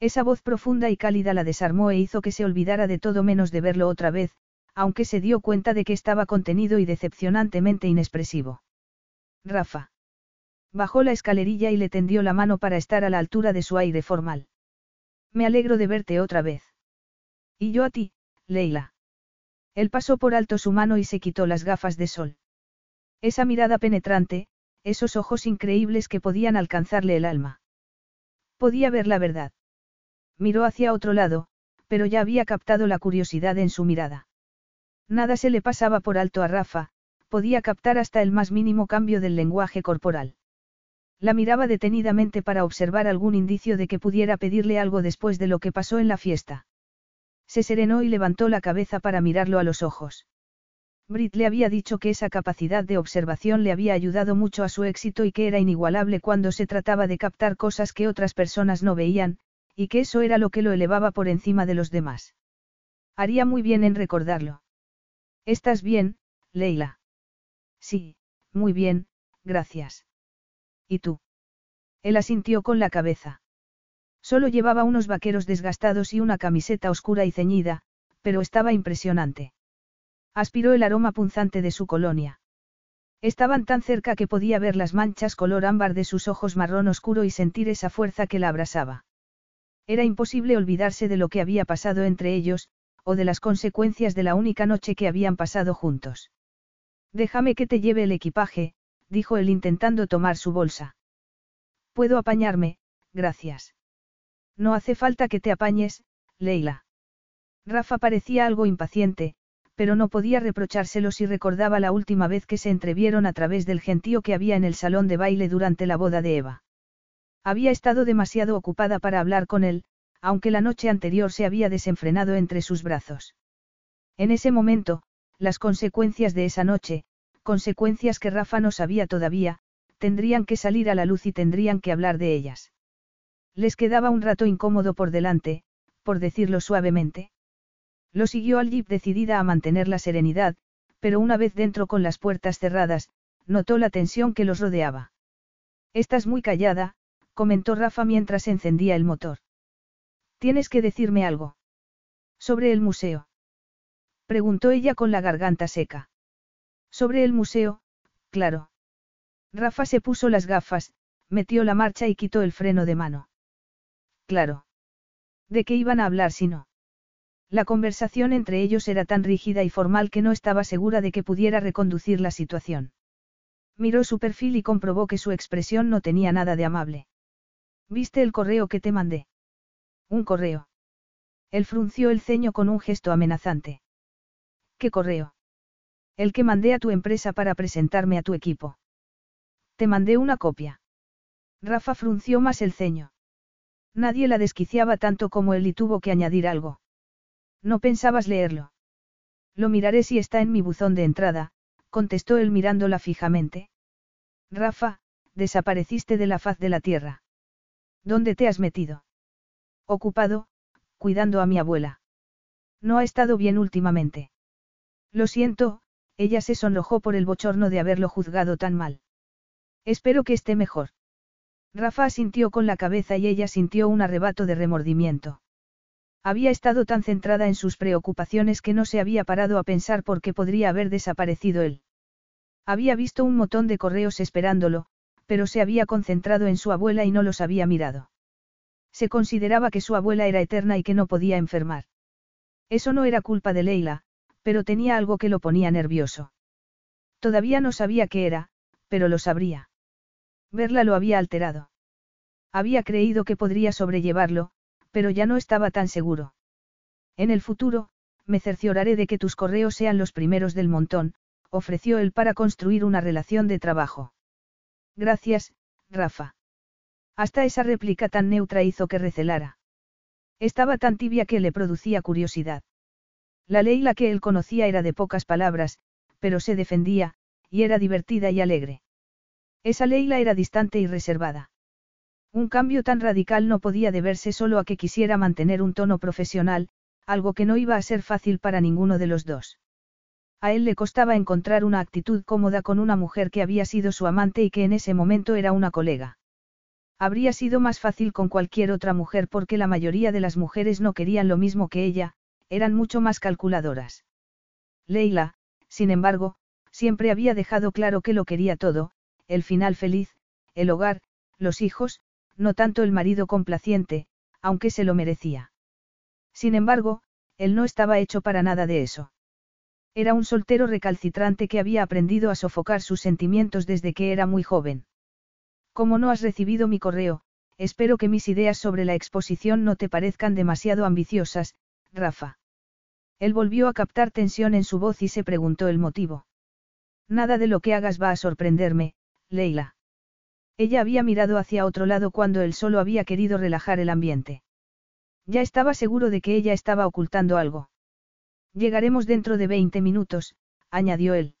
Speaker 1: Esa voz profunda y cálida la desarmó e hizo que se olvidara de todo menos de verlo otra vez, aunque se dio cuenta de que estaba contenido y decepcionantemente inexpresivo. Rafa. Bajó la escalerilla y le tendió la mano para estar a la altura de su aire formal. Me alegro de verte otra vez. Y yo a ti, Leila. Él pasó por alto su mano y se quitó las gafas de sol. Esa mirada penetrante, esos ojos increíbles que podían alcanzarle el alma. Podía ver la verdad. Miró hacia otro lado, pero ya había captado la curiosidad en su mirada. Nada se le pasaba por alto a Rafa, podía captar hasta el más mínimo cambio del lenguaje corporal. La miraba detenidamente para observar algún indicio de que pudiera pedirle algo después de lo que pasó en la fiesta. Se serenó y levantó la cabeza para mirarlo a los ojos. Brit le había dicho que esa capacidad de observación le había ayudado mucho a su éxito y que era inigualable cuando se trataba de captar cosas que otras personas no veían, y que eso era lo que lo elevaba por encima de los demás. Haría muy bien en recordarlo. ¿Estás bien, Leila? Sí, muy bien, gracias. ¿Y tú? Él asintió con la cabeza. Solo llevaba unos vaqueros desgastados y una camiseta oscura y ceñida, pero estaba impresionante. Aspiró el aroma punzante de su colonia. Estaban tan cerca que podía ver las manchas color ámbar de sus ojos marrón oscuro y sentir esa fuerza que la abrasaba. Era imposible olvidarse de lo que había pasado entre ellos, o de las consecuencias de la única noche que habían pasado juntos. Déjame que te lleve el equipaje, dijo él intentando tomar su bolsa. Puedo apañarme, gracias. No hace falta que te apañes, Leila. Rafa parecía algo impaciente, pero no podía reprochárselo si recordaba la última vez que se entrevieron a través del gentío que había en el salón de baile durante la boda de Eva. Había estado demasiado ocupada para hablar con él, aunque la noche anterior se había desenfrenado entre sus brazos. En ese momento, las consecuencias de esa noche, consecuencias que Rafa no sabía todavía, tendrían que salir a la luz y tendrían que hablar de ellas. Les quedaba un rato incómodo por delante, por decirlo suavemente. Lo siguió al jeep decidida a mantener la serenidad, pero una vez dentro con las puertas cerradas, notó la tensión que los rodeaba. Estás muy callada, comentó Rafa mientras encendía el motor. Tienes que decirme algo. Sobre el museo. Preguntó ella con la garganta seca. Sobre el museo, claro. Rafa se puso las gafas, metió la marcha y quitó el freno de mano. Claro. ¿De qué iban a hablar si no? La conversación entre ellos era tan rígida y formal que no estaba segura de que pudiera reconducir la situación. Miró su perfil y comprobó que su expresión no tenía nada de amable. ¿Viste el correo que te mandé? Un correo. Él frunció el ceño con un gesto amenazante. ¿Qué correo? El que mandé a tu empresa para presentarme a tu equipo. Te mandé una copia. Rafa frunció más el ceño. Nadie la desquiciaba tanto como él y tuvo que añadir algo. No pensabas leerlo. Lo miraré si está en mi buzón de entrada, contestó él mirándola fijamente. Rafa, desapareciste de la faz de la tierra. ¿Dónde te has metido? Ocupado, cuidando a mi abuela. No ha estado bien últimamente. Lo siento, ella se sonrojó por el bochorno de haberlo juzgado tan mal. Espero que esté mejor. Rafa asintió con la cabeza y ella sintió un arrebato de remordimiento. Había estado tan centrada en sus preocupaciones que no se había parado a pensar por qué podría haber desaparecido él. Había visto un montón de correos esperándolo, pero se había concentrado en su abuela y no los había mirado. Se consideraba que su abuela era eterna y que no podía enfermar. Eso no era culpa de Leila, pero tenía algo que lo ponía nervioso. Todavía no sabía qué era, pero lo sabría. Verla lo había alterado. Había creído que podría sobrellevarlo, pero ya no estaba tan seguro. En el futuro, me cercioraré de que tus correos sean los primeros del montón, ofreció él para construir una relación de trabajo. Gracias, Rafa. Hasta esa réplica tan neutra hizo que recelara. Estaba tan tibia que le producía curiosidad. La Leila que él conocía era de pocas palabras, pero se defendía, y era divertida y alegre. Esa Leila era distante y reservada. Un cambio tan radical no podía deberse solo a que quisiera mantener un tono profesional, algo que no iba a ser fácil para ninguno de los dos. A él le costaba encontrar una actitud cómoda con una mujer que había sido su amante y que en ese momento era una colega. Habría sido más fácil con cualquier otra mujer porque la mayoría de las mujeres no querían lo mismo que ella, eran mucho más calculadoras. Leila, sin embargo, siempre había dejado claro que lo quería todo, el final feliz, el hogar, los hijos, no tanto el marido complaciente, aunque se lo merecía. Sin embargo, él no estaba hecho para nada de eso. Era un soltero recalcitrante que había aprendido a sofocar sus sentimientos desde que era muy joven. Como no has recibido mi correo, espero que mis ideas sobre la exposición no te parezcan demasiado ambiciosas, Rafa. Él volvió a captar tensión en su voz y se preguntó el motivo. Nada de lo que hagas va a sorprenderme, Leila. Ella había mirado hacia otro lado cuando él solo había querido relajar el ambiente. Ya estaba seguro de que ella estaba ocultando algo. Llegaremos dentro de 20 minutos, añadió él.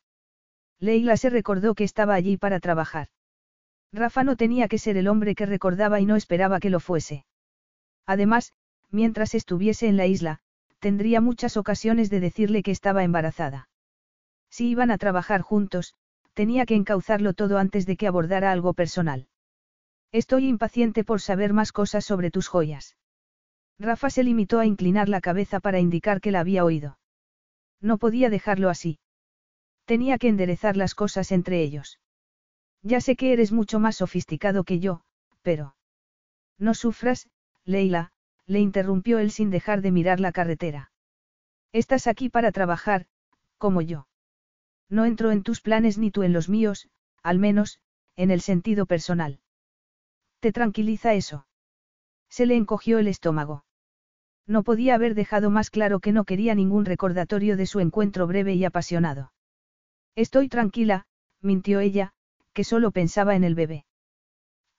Speaker 1: Leila se recordó que estaba allí para trabajar. Rafa no tenía que ser el hombre que recordaba y no esperaba que lo fuese. Además, mientras estuviese en la isla, tendría muchas ocasiones de decirle que estaba embarazada. Si iban a trabajar juntos, tenía que encauzarlo todo antes de que abordara algo personal. Estoy impaciente por saber más cosas sobre tus joyas. Rafa se limitó a inclinar la cabeza para indicar que la había oído. No podía dejarlo así. Tenía que enderezar las cosas entre ellos. Ya sé que eres mucho más sofisticado que yo, pero... No sufras, Leila, le interrumpió él sin dejar de mirar la carretera. Estás aquí para trabajar, como yo. No entro en tus planes ni tú en los míos, al menos, en el sentido personal. ¿Te tranquiliza eso? Se le encogió el estómago. No podía haber dejado más claro que no quería ningún recordatorio de su encuentro breve y apasionado. Estoy tranquila, mintió ella, que solo pensaba en el bebé.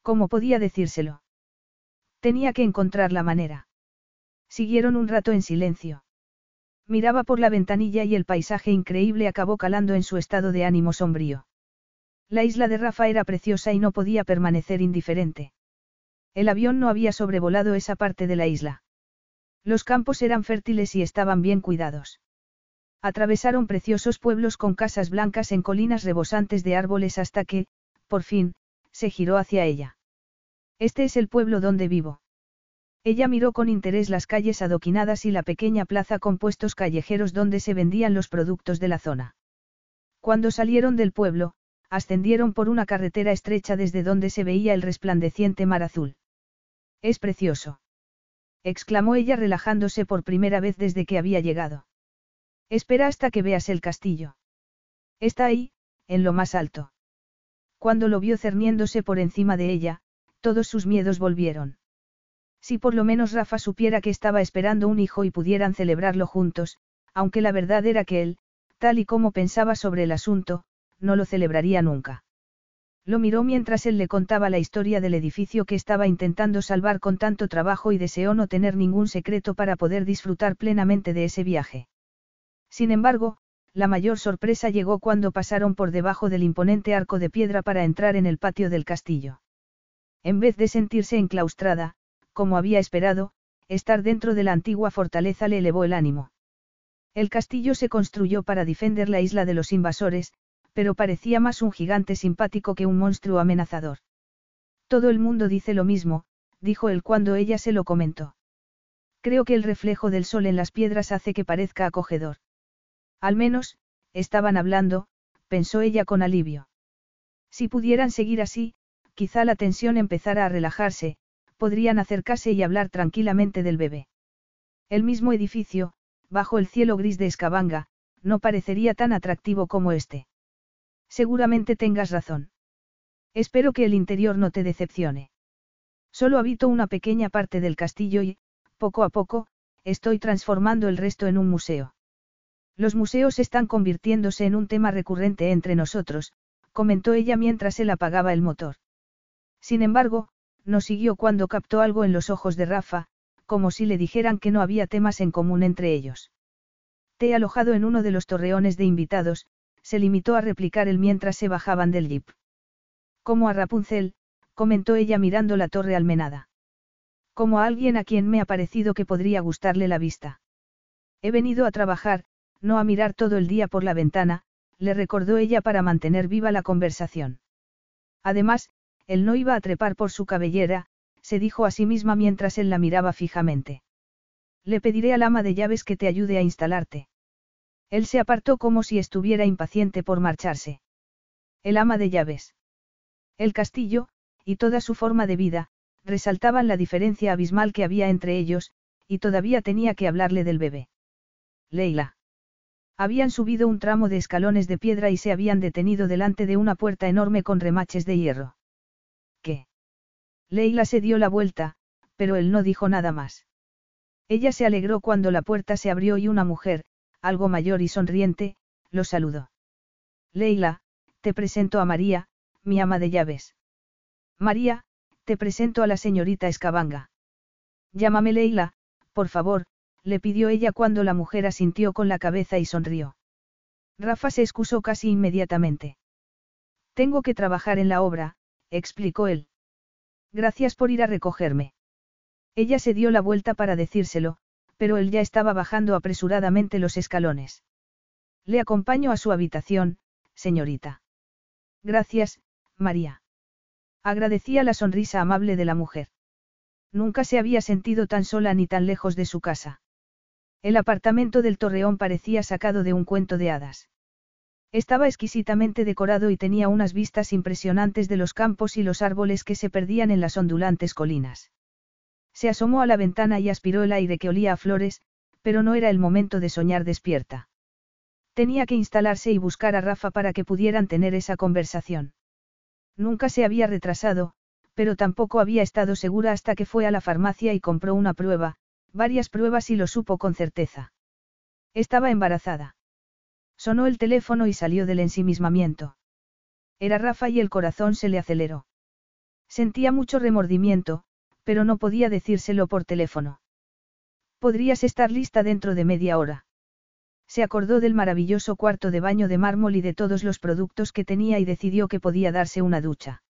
Speaker 1: ¿Cómo podía decírselo? Tenía que encontrar la manera. Siguieron un rato en silencio. Miraba por la ventanilla y el paisaje increíble acabó calando en su estado de ánimo sombrío. La isla de Rafa era preciosa y no podía permanecer indiferente. El avión no había sobrevolado esa parte de la isla. Los campos eran fértiles y estaban bien cuidados. Atravesaron preciosos pueblos con casas blancas en colinas rebosantes de árboles hasta que, por fin, se giró hacia ella. Este es el pueblo donde vivo. Ella miró con interés las calles adoquinadas y la pequeña plaza con puestos callejeros donde se vendían los productos de la zona. Cuando salieron del pueblo, ascendieron por una carretera estrecha desde donde se veía el resplandeciente mar azul. Es precioso exclamó ella relajándose por primera vez desde que había llegado. Espera hasta que veas el castillo. Está ahí, en lo más alto. Cuando lo vio cerniéndose por encima de ella, todos sus miedos volvieron. Si por lo menos Rafa supiera que estaba esperando un hijo y pudieran celebrarlo juntos, aunque la verdad era que él, tal y como pensaba sobre el asunto, no lo celebraría nunca. Lo miró mientras él le contaba la historia del edificio que estaba intentando salvar con tanto trabajo y deseó no tener ningún secreto para poder disfrutar plenamente de ese viaje. Sin embargo, la mayor sorpresa llegó cuando pasaron por debajo del imponente arco de piedra para entrar en el patio del castillo. En vez de sentirse enclaustrada, como había esperado, estar dentro de la antigua fortaleza le elevó el ánimo. El castillo se construyó para defender la isla de los invasores, pero parecía más un gigante simpático que un monstruo amenazador. Todo el mundo dice lo mismo, dijo él cuando ella se lo comentó. Creo que el reflejo del sol en las piedras hace que parezca acogedor. Al menos, estaban hablando, pensó ella con alivio. Si pudieran seguir así, quizá la tensión empezara a relajarse, podrían acercarse y hablar tranquilamente del bebé. El mismo edificio, bajo el cielo gris de Escabanga, no parecería tan atractivo como este. Seguramente tengas razón. Espero que el interior no te decepcione. Solo habito una pequeña parte del castillo y, poco a poco, estoy transformando el resto en un museo. Los museos están convirtiéndose en un tema recurrente entre nosotros, comentó ella mientras él apagaba el motor. Sin embargo, no siguió cuando captó algo en los ojos de Rafa, como si le dijeran que no había temas en común entre ellos. Te alojado en uno de los torreones de invitados, se limitó a replicar él mientras se bajaban del jeep. Como a Rapunzel, comentó ella mirando la torre almenada. Como a alguien a quien me ha parecido que podría gustarle la vista. He venido a trabajar, no a mirar todo el día por la ventana, le recordó ella para mantener viva la conversación. Además, él no iba a trepar por su cabellera, se dijo a sí misma mientras él la miraba fijamente. Le pediré al ama de llaves que te ayude a instalarte. Él se apartó como si estuviera impaciente por marcharse. El ama de llaves. El castillo, y toda su forma de vida, resaltaban la diferencia abismal que había entre ellos, y todavía tenía que hablarle del bebé. Leila. Habían subido un tramo de escalones de piedra y se habían detenido delante de una puerta enorme con remaches de hierro. Leila se dio la vuelta, pero él no dijo nada más. Ella se alegró cuando la puerta se abrió y una mujer, algo mayor y sonriente, lo saludó. Leila, te presento a María, mi ama de llaves. María, te presento a la señorita Escabanga. Llámame Leila, por favor, le pidió ella cuando la mujer asintió con la cabeza y sonrió. Rafa se excusó casi inmediatamente. Tengo que trabajar en la obra, explicó él. Gracias por ir a recogerme. Ella se dio la vuelta para decírselo, pero él ya estaba bajando apresuradamente los escalones. Le acompaño a su habitación, señorita. Gracias, María. Agradecía la sonrisa amable de la mujer. Nunca se había sentido tan sola ni tan lejos de su casa. El apartamento del Torreón parecía sacado de un cuento de hadas. Estaba exquisitamente decorado y tenía unas vistas impresionantes de los campos y los árboles que se perdían en las ondulantes colinas. Se asomó a la ventana y aspiró el aire que olía a flores, pero no era el momento de soñar despierta. Tenía que instalarse y buscar a Rafa para que pudieran tener esa conversación. Nunca se había retrasado, pero tampoco había estado segura hasta que fue a la farmacia y compró una prueba, varias pruebas y lo supo con certeza. Estaba embarazada. Sonó el teléfono y salió del ensimismamiento. Era Rafa y el corazón se le aceleró. Sentía mucho remordimiento, pero no podía decírselo por teléfono. Podrías estar lista dentro de media hora. Se acordó del maravilloso cuarto de baño de mármol y de todos los productos que tenía y decidió que podía darse una ducha.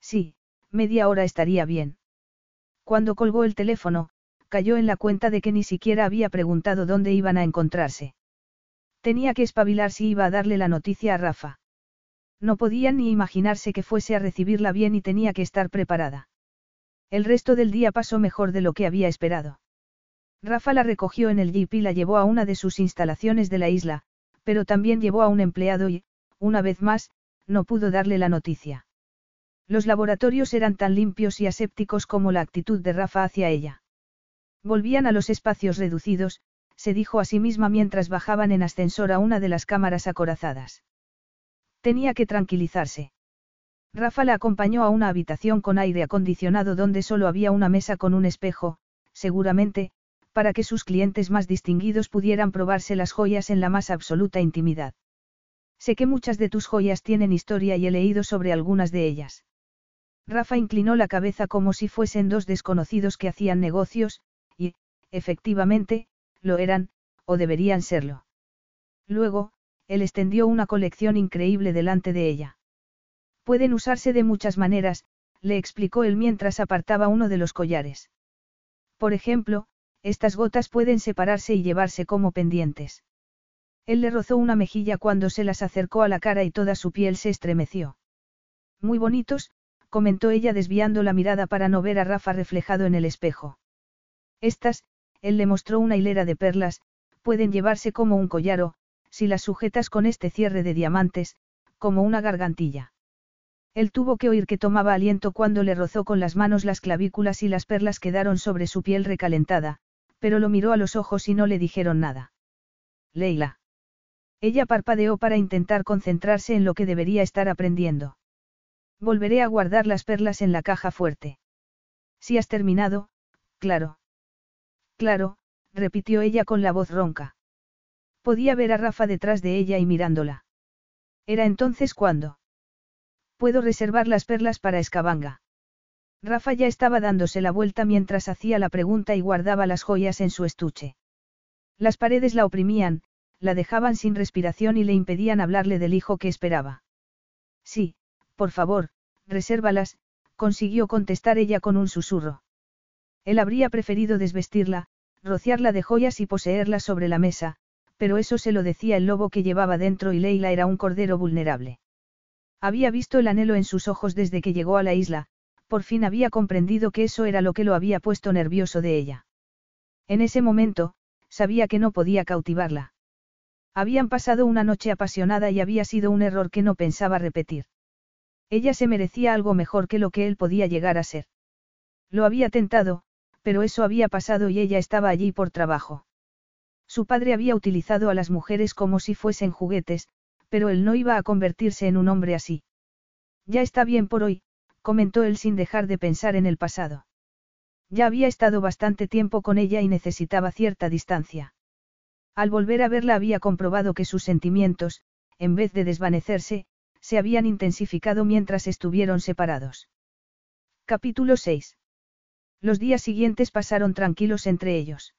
Speaker 1: Sí, media hora estaría bien. Cuando colgó el teléfono, cayó en la cuenta de que ni siquiera había preguntado dónde iban a encontrarse. Tenía que espabilar si iba a darle la noticia a Rafa. No podía ni imaginarse que fuese a recibirla bien y tenía que estar preparada. El resto del día pasó mejor de lo que había esperado. Rafa la recogió en el jeep y la llevó a una de sus instalaciones de la isla, pero también llevó a un empleado y, una vez más, no pudo darle la noticia. Los laboratorios eran tan limpios y asépticos como la actitud de Rafa hacia ella. Volvían a los espacios reducidos, se dijo a sí misma mientras bajaban en ascensor a una de las cámaras acorazadas. Tenía que tranquilizarse. Rafa la acompañó a una habitación con aire acondicionado donde solo había una mesa con un espejo, seguramente, para que sus clientes más distinguidos pudieran probarse las joyas en la más absoluta intimidad. Sé que muchas de tus joyas tienen historia y he leído sobre algunas de ellas. Rafa inclinó la cabeza como si fuesen dos desconocidos que hacían negocios, y, efectivamente, lo eran, o deberían serlo. Luego, él extendió una colección increíble delante de ella. Pueden usarse de muchas maneras, le explicó él mientras apartaba uno de los collares. Por ejemplo, estas gotas pueden separarse y llevarse como pendientes. Él le rozó una mejilla cuando se las acercó a la cara y toda su piel se estremeció. Muy bonitos, comentó ella desviando la mirada para no ver a Rafa reflejado en el espejo. Estas, él le mostró una hilera de perlas, pueden llevarse como un collar o, si las sujetas con este cierre de diamantes, como una gargantilla. Él tuvo que oír que tomaba aliento cuando le rozó con las manos las clavículas y las perlas quedaron sobre su piel recalentada, pero lo miró a los ojos y no le dijeron nada. Leila. Ella parpadeó para intentar concentrarse en lo que debería estar aprendiendo. Volveré a guardar las perlas en la caja fuerte. Si has terminado, claro. Claro, repitió ella con la voz ronca. Podía ver a Rafa detrás de ella y mirándola. Era entonces cuando. Puedo reservar las perlas para Escabanga. Rafa ya estaba dándose la vuelta mientras hacía la pregunta y guardaba las joyas en su estuche. Las paredes la oprimían, la dejaban sin respiración y le impedían hablarle del hijo que esperaba. Sí, por favor, resérvalas, consiguió contestar ella con un susurro. Él habría preferido desvestirla, rociarla de joyas y poseerla sobre la mesa, pero eso se lo decía el lobo que llevaba dentro y Leila era un cordero vulnerable. Había visto el anhelo en sus ojos desde que llegó a la isla, por fin había comprendido que eso era lo que lo había puesto nervioso de ella. En ese momento, sabía que no podía cautivarla. Habían pasado una noche apasionada y había sido un error que no pensaba repetir. Ella se merecía algo mejor que lo que él podía llegar a ser. Lo había tentado, pero eso había pasado y ella estaba allí por trabajo. Su padre había utilizado a las mujeres como si fuesen juguetes, pero él no iba a convertirse en un hombre así. Ya está bien por hoy, comentó él sin dejar de pensar en el pasado. Ya había estado bastante tiempo con ella y necesitaba cierta distancia. Al volver a verla había comprobado que sus sentimientos, en vez de desvanecerse, se habían intensificado mientras estuvieron separados. Capítulo 6. Los días siguientes pasaron tranquilos entre ellos.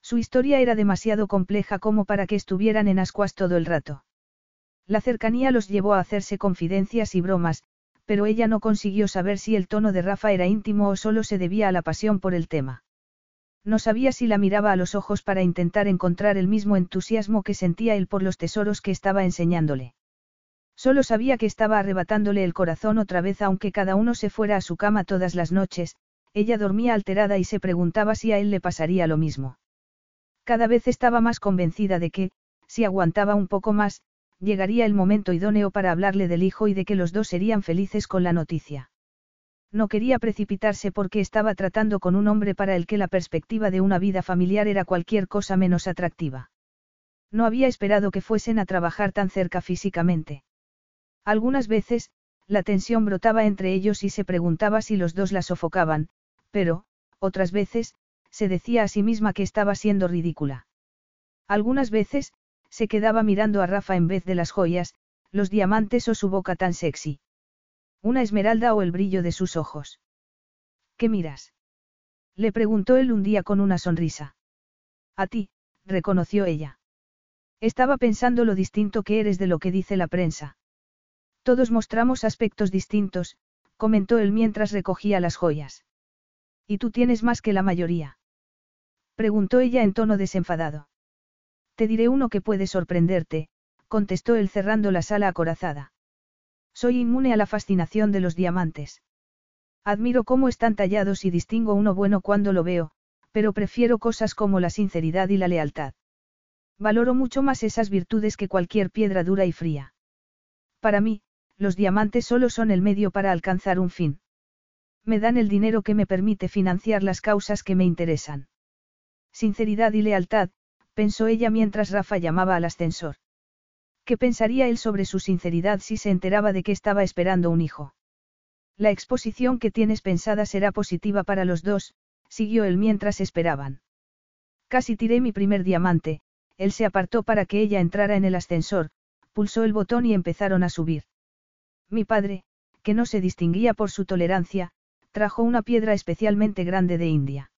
Speaker 1: Su historia era demasiado compleja como para que estuvieran en ascuas todo el rato. La cercanía los llevó a hacerse confidencias y bromas, pero ella no consiguió saber si el tono de Rafa era íntimo o solo se debía a la pasión por el tema. No sabía si la miraba a los ojos para intentar encontrar el mismo entusiasmo que sentía él por los tesoros que estaba enseñándole. Solo sabía que estaba arrebatándole el corazón otra vez aunque cada uno se fuera a su cama todas las noches, ella dormía alterada y se preguntaba si a él le pasaría lo mismo. Cada vez estaba más convencida de que, si aguantaba un poco más, llegaría el momento idóneo para hablarle del hijo y de que los dos serían felices con la noticia. No quería precipitarse porque estaba tratando con un hombre para el que la perspectiva de una vida familiar era cualquier cosa menos atractiva. No había esperado que fuesen a trabajar tan cerca físicamente. Algunas veces, la tensión brotaba entre ellos y se preguntaba si los dos la sofocaban, pero, otras veces, se decía a sí misma que estaba siendo ridícula. Algunas veces, se quedaba mirando a Rafa en vez de las joyas, los diamantes o su boca tan sexy. Una esmeralda o el brillo de sus ojos. ¿Qué miras? Le preguntó él un día con una sonrisa. A ti, reconoció ella. Estaba pensando lo distinto que eres de lo que dice la prensa. Todos mostramos aspectos distintos, comentó él mientras recogía las joyas. ¿Y tú tienes más que la mayoría? Preguntó ella en tono desenfadado. Te diré uno que puede sorprenderte, contestó él cerrando la sala acorazada. Soy inmune a la fascinación de los diamantes. Admiro cómo están tallados y distingo uno bueno cuando lo veo, pero prefiero cosas como la sinceridad y la lealtad. Valoro mucho más esas virtudes que cualquier piedra dura y fría. Para mí, los diamantes solo son el medio para alcanzar un fin. Me dan el dinero que me permite financiar las causas que me interesan. Sinceridad y lealtad, pensó ella mientras Rafa llamaba al ascensor. ¿Qué pensaría él sobre su sinceridad si se enteraba de que estaba esperando un hijo? La exposición que tienes pensada será positiva para los dos, siguió él mientras esperaban. Casi tiré mi primer diamante, él se apartó para que ella entrara en el ascensor, pulsó el botón y empezaron a subir. Mi padre, que no se distinguía por su tolerancia, trajo una piedra especialmente grande de India.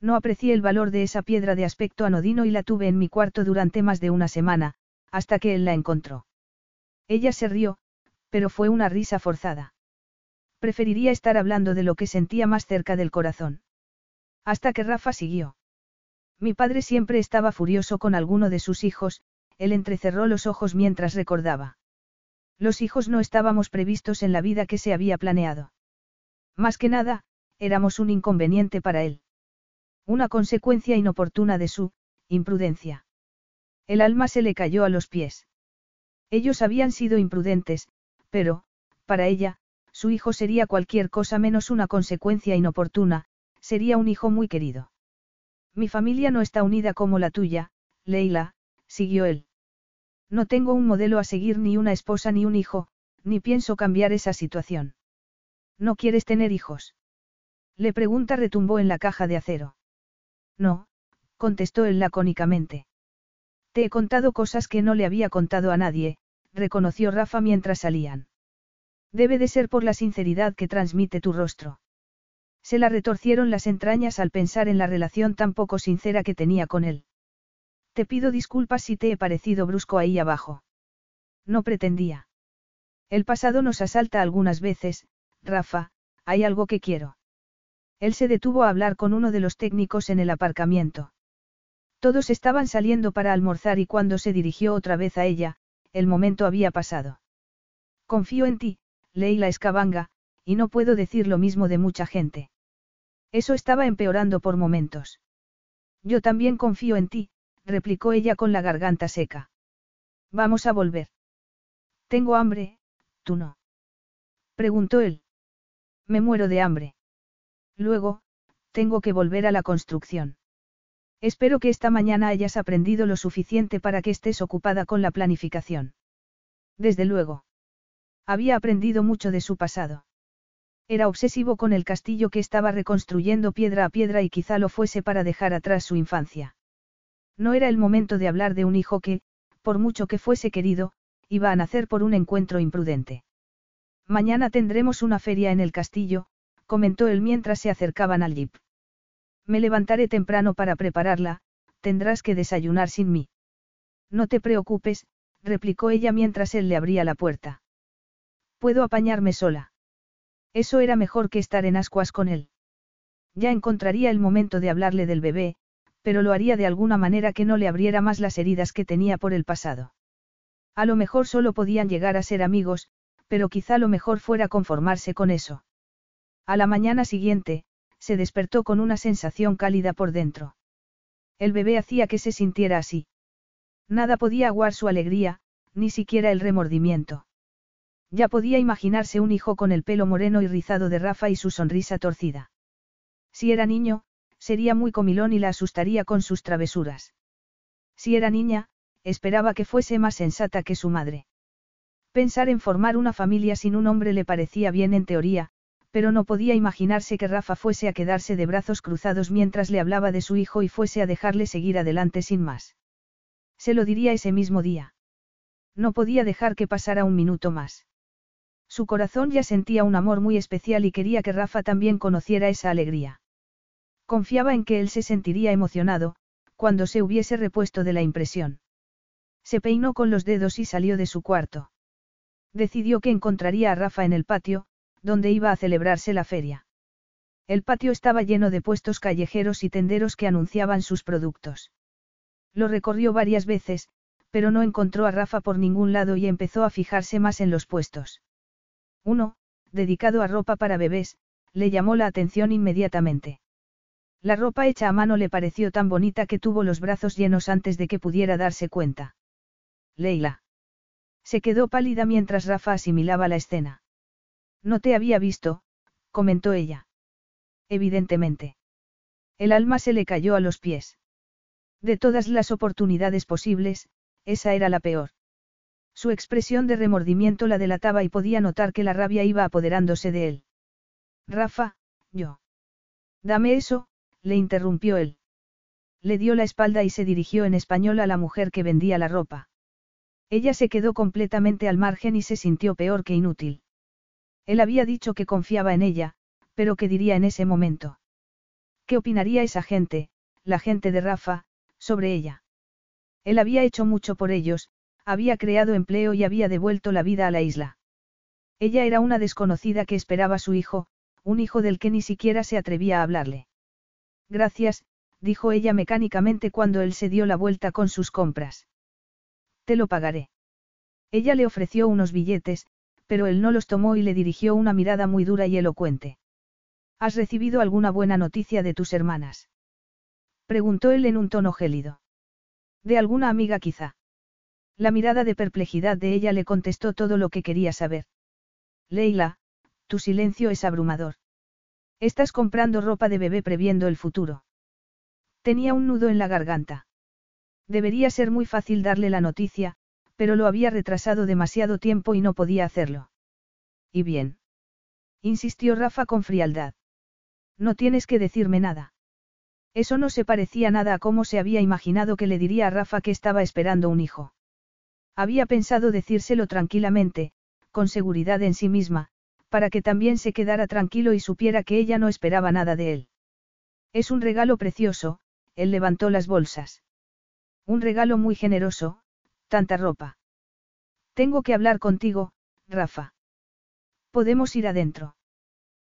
Speaker 1: No aprecié el valor de esa piedra de aspecto anodino y la tuve en mi cuarto durante más de una semana, hasta que él la encontró. Ella se rió, pero fue una risa forzada. Preferiría estar hablando de lo que sentía más cerca del corazón. Hasta que Rafa siguió. Mi padre siempre estaba furioso con alguno de sus hijos, él entrecerró los ojos mientras recordaba. Los hijos no estábamos previstos en la vida que se había planeado. Más que nada, éramos un inconveniente para él. Una consecuencia inoportuna de su, imprudencia. El alma se le cayó a los pies. Ellos habían sido imprudentes, pero, para ella, su hijo sería cualquier cosa menos una consecuencia inoportuna, sería un hijo muy querido. Mi familia no está unida como la tuya, Leila, siguió él. No tengo un modelo a seguir ni una esposa ni un hijo, ni pienso cambiar esa situación. ¿No quieres tener hijos? Le pregunta retumbó en la caja de acero. No, contestó él lacónicamente. Te he contado cosas que no le había contado a nadie, reconoció Rafa mientras salían. Debe de ser por la sinceridad que transmite tu rostro. Se la retorcieron las entrañas al pensar en la relación tan poco sincera que tenía con él. Te pido disculpas si te he parecido brusco ahí abajo. No pretendía. El pasado nos asalta algunas veces, Rafa, hay algo que quiero. Él se detuvo a hablar con uno de los técnicos en el aparcamiento. Todos estaban saliendo para almorzar y cuando se dirigió otra vez a ella, el momento había pasado. Confío en ti, Leila Escabanga, y no puedo decir lo mismo de mucha gente. Eso estaba empeorando por momentos. Yo también confío en ti, replicó ella con la garganta seca. Vamos a volver. Tengo hambre, tú no. Preguntó él. Me muero de hambre. Luego, tengo que volver a la construcción. Espero que esta mañana hayas aprendido lo suficiente para que estés ocupada con la planificación. Desde luego. Había aprendido mucho de su pasado. Era obsesivo con el castillo que estaba reconstruyendo piedra a piedra y quizá lo fuese para dejar atrás su infancia. No era el momento de hablar de un hijo que, por mucho que fuese querido, iba a nacer por un encuentro imprudente. Mañana tendremos una feria en el castillo, comentó él mientras se acercaban al jeep. Me levantaré temprano para prepararla, tendrás que desayunar sin mí. No te preocupes, replicó ella mientras él le abría la puerta. Puedo apañarme sola. Eso era mejor que estar en ascuas con él. Ya encontraría el momento de hablarle del bebé, pero lo haría de alguna manera que no le abriera más las heridas que tenía por el pasado. A lo mejor solo podían llegar a ser amigos, pero quizá lo mejor fuera conformarse con eso. A la mañana siguiente, se despertó con una sensación cálida por dentro. El bebé hacía que se sintiera así. Nada podía aguar su alegría, ni siquiera el remordimiento. Ya podía imaginarse un hijo con el pelo moreno y rizado de Rafa y su sonrisa torcida. Si era niño, sería muy comilón y la asustaría con sus travesuras. Si era niña, esperaba que fuese más sensata que su madre. Pensar en formar una familia sin un hombre le parecía bien en teoría, pero no podía imaginarse que Rafa fuese a quedarse de brazos cruzados mientras le hablaba de su hijo y fuese a dejarle seguir adelante sin más. Se lo diría ese mismo día. No podía dejar que pasara un minuto más. Su corazón ya sentía un amor muy especial y quería que Rafa también conociera esa alegría. Confiaba en que él se sentiría emocionado, cuando se hubiese repuesto de la impresión. Se peinó con los dedos y salió de su cuarto. Decidió que encontraría a Rafa en el patio, donde iba a celebrarse la feria. El patio estaba lleno de puestos callejeros y tenderos que anunciaban sus productos. Lo recorrió varias veces, pero no encontró a Rafa por ningún lado y empezó a fijarse más en los puestos. Uno, dedicado a ropa para bebés, le llamó la atención inmediatamente. La ropa hecha a mano le pareció tan bonita que tuvo los brazos llenos antes de que pudiera darse cuenta. Leila. Se quedó pálida mientras Rafa asimilaba la escena. No te había visto, comentó ella. Evidentemente. El alma se le cayó a los pies. De todas las oportunidades posibles, esa era la peor. Su expresión de remordimiento la delataba y podía notar que la rabia iba apoderándose de él. Rafa, yo. Dame eso, le interrumpió él. Le dio la espalda y se dirigió en español a la mujer que vendía la ropa. Ella se quedó completamente al margen y se sintió peor que inútil. Él había dicho que confiaba en ella, pero ¿qué diría en ese momento? ¿Qué opinaría esa gente, la gente de Rafa, sobre ella? Él había hecho mucho por ellos, había creado empleo y había devuelto la vida a la isla. Ella era una desconocida que esperaba a su hijo, un hijo del que ni siquiera se atrevía a hablarle. Gracias, dijo ella mecánicamente cuando él se dio la vuelta con sus compras. Te lo pagaré. Ella le ofreció unos billetes, pero él no los tomó y le dirigió una mirada muy dura y elocuente. ¿Has recibido alguna buena noticia de tus hermanas? Preguntó él en un tono gélido. De alguna amiga quizá. La mirada de perplejidad de ella le contestó todo lo que quería saber. Leila, tu silencio es abrumador. Estás comprando ropa de bebé previendo el futuro. Tenía un nudo en la garganta. Debería ser muy fácil darle la noticia, pero lo había retrasado demasiado tiempo y no podía hacerlo. ¿Y bien? insistió Rafa con frialdad. No tienes que decirme nada. Eso no se parecía nada a cómo se había imaginado que le diría a Rafa que estaba esperando un hijo. Había pensado decírselo tranquilamente, con seguridad en sí misma, para que también se quedara tranquilo y supiera que ella no esperaba nada de él. Es un regalo precioso, él levantó las bolsas. Un regalo muy generoso, Tanta ropa. Tengo que hablar contigo, Rafa. Podemos ir adentro.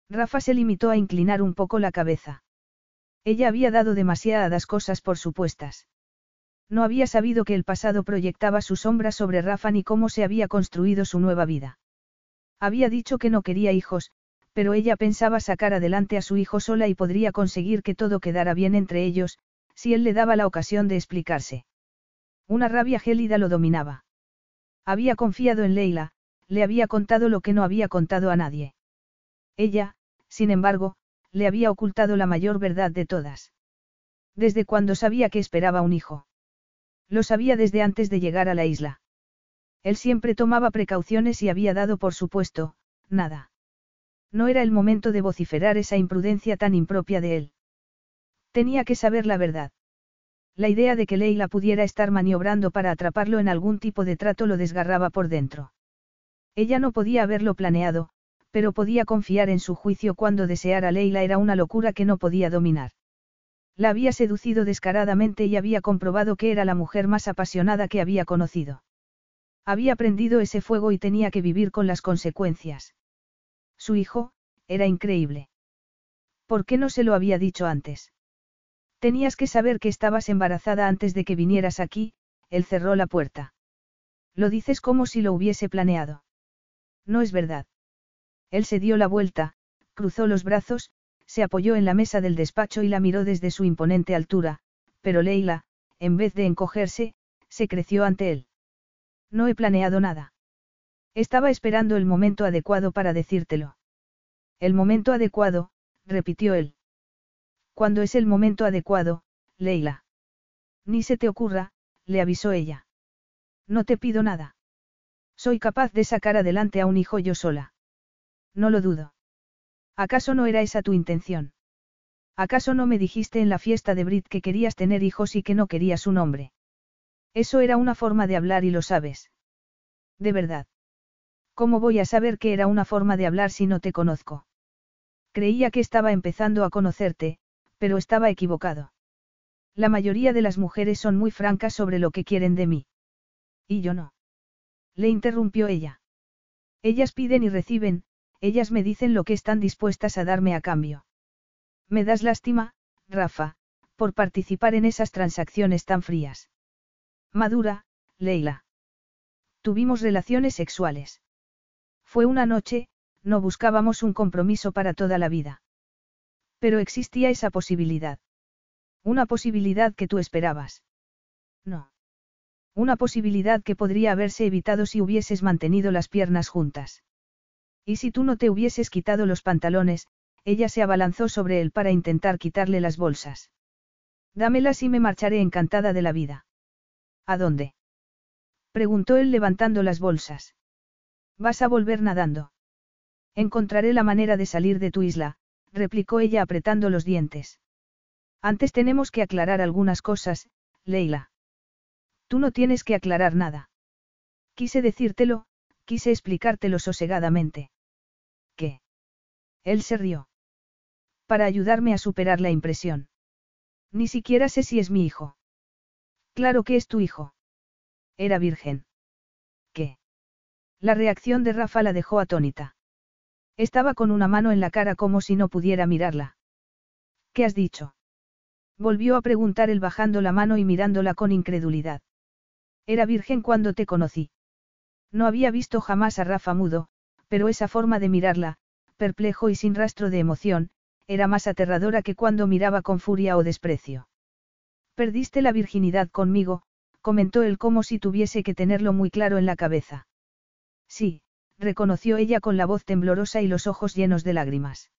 Speaker 1: Rafa se limitó a inclinar un poco la cabeza. Ella había dado demasiadas cosas por supuestas. No había sabido que el pasado proyectaba su sombra sobre Rafa ni cómo se había construido su nueva vida. Había dicho que no quería hijos, pero ella pensaba sacar adelante a su hijo sola y podría conseguir que todo quedara bien entre ellos, si él le daba la ocasión de explicarse. Una rabia gélida lo dominaba. Había confiado en Leila, le había contado lo que no había contado a nadie. Ella, sin embargo, le había ocultado la mayor verdad de todas. Desde cuando sabía que esperaba un hijo. Lo sabía desde antes de llegar a la isla. Él siempre tomaba precauciones y había dado por supuesto, nada. No era el momento de vociferar esa imprudencia tan impropia de él. Tenía que saber la verdad. La idea de que Leila pudiera estar maniobrando para atraparlo en algún tipo de trato lo desgarraba por dentro. Ella no podía haberlo planeado, pero podía confiar en su juicio cuando desear a Leila era una locura que no podía dominar. La había seducido descaradamente y había comprobado que era la mujer más apasionada que había conocido. Había prendido ese fuego y tenía que vivir con las consecuencias. Su hijo, era increíble. ¿Por qué no se lo había dicho antes? Tenías que saber que estabas embarazada antes de que vinieras aquí, él cerró la puerta. Lo dices como si lo hubiese planeado. No es verdad. Él se dio la vuelta, cruzó los brazos, se apoyó en la mesa del despacho y la miró desde su imponente altura, pero Leila, en vez de encogerse, se creció ante él. No he planeado nada. Estaba esperando el momento adecuado para decírtelo. El momento adecuado, repitió él. Cuando es el momento adecuado, Leila. Ni se te ocurra, le avisó ella. No te pido nada. Soy capaz de sacar adelante a un hijo yo sola. No lo dudo. ¿Acaso no era esa tu intención? ¿Acaso no me dijiste en la fiesta de Brit que querías tener hijos y que no querías un hombre? Eso era una forma de hablar y lo sabes. De verdad. ¿Cómo voy a saber que era una forma de hablar si no te conozco? Creía que estaba empezando a conocerte, pero estaba equivocado. La mayoría de las mujeres son muy francas sobre lo que quieren de mí. Y yo no. Le interrumpió ella. Ellas piden y reciben, ellas me dicen lo que están dispuestas a darme a cambio. Me das lástima, Rafa, por participar en esas transacciones tan frías. Madura, Leila. Tuvimos relaciones sexuales. Fue una noche, no buscábamos un compromiso para toda la vida. Pero existía esa posibilidad. Una posibilidad que tú esperabas. No. Una posibilidad que podría haberse evitado si hubieses mantenido las piernas juntas. Y si tú no te hubieses quitado los pantalones, ella se abalanzó sobre él para intentar quitarle las bolsas. Dámelas y me marcharé encantada de la vida. ¿A dónde? Preguntó él levantando las bolsas. Vas a volver nadando. Encontraré la manera de salir de tu isla, replicó ella apretando los dientes. Antes tenemos que aclarar algunas cosas, Leila. Tú no tienes que aclarar nada. Quise decírtelo, quise explicártelo sosegadamente. ¿Qué? Él se rió. Para ayudarme a superar la impresión. Ni siquiera sé si es mi hijo. Claro que es tu hijo. Era virgen. ¿Qué? La reacción de Rafa la dejó atónita. Estaba con una mano en la cara como si no pudiera mirarla. ¿Qué has dicho? Volvió a preguntar él bajando la mano y mirándola con incredulidad. Era virgen cuando te conocí. No había visto jamás a Rafa mudo, pero esa forma de mirarla, perplejo y sin rastro de emoción, era más aterradora que cuando miraba con furia o desprecio. Perdiste la virginidad conmigo, comentó él como si tuviese que tenerlo muy claro en la cabeza. Sí, reconoció ella con la voz temblorosa y los ojos llenos de lágrimas.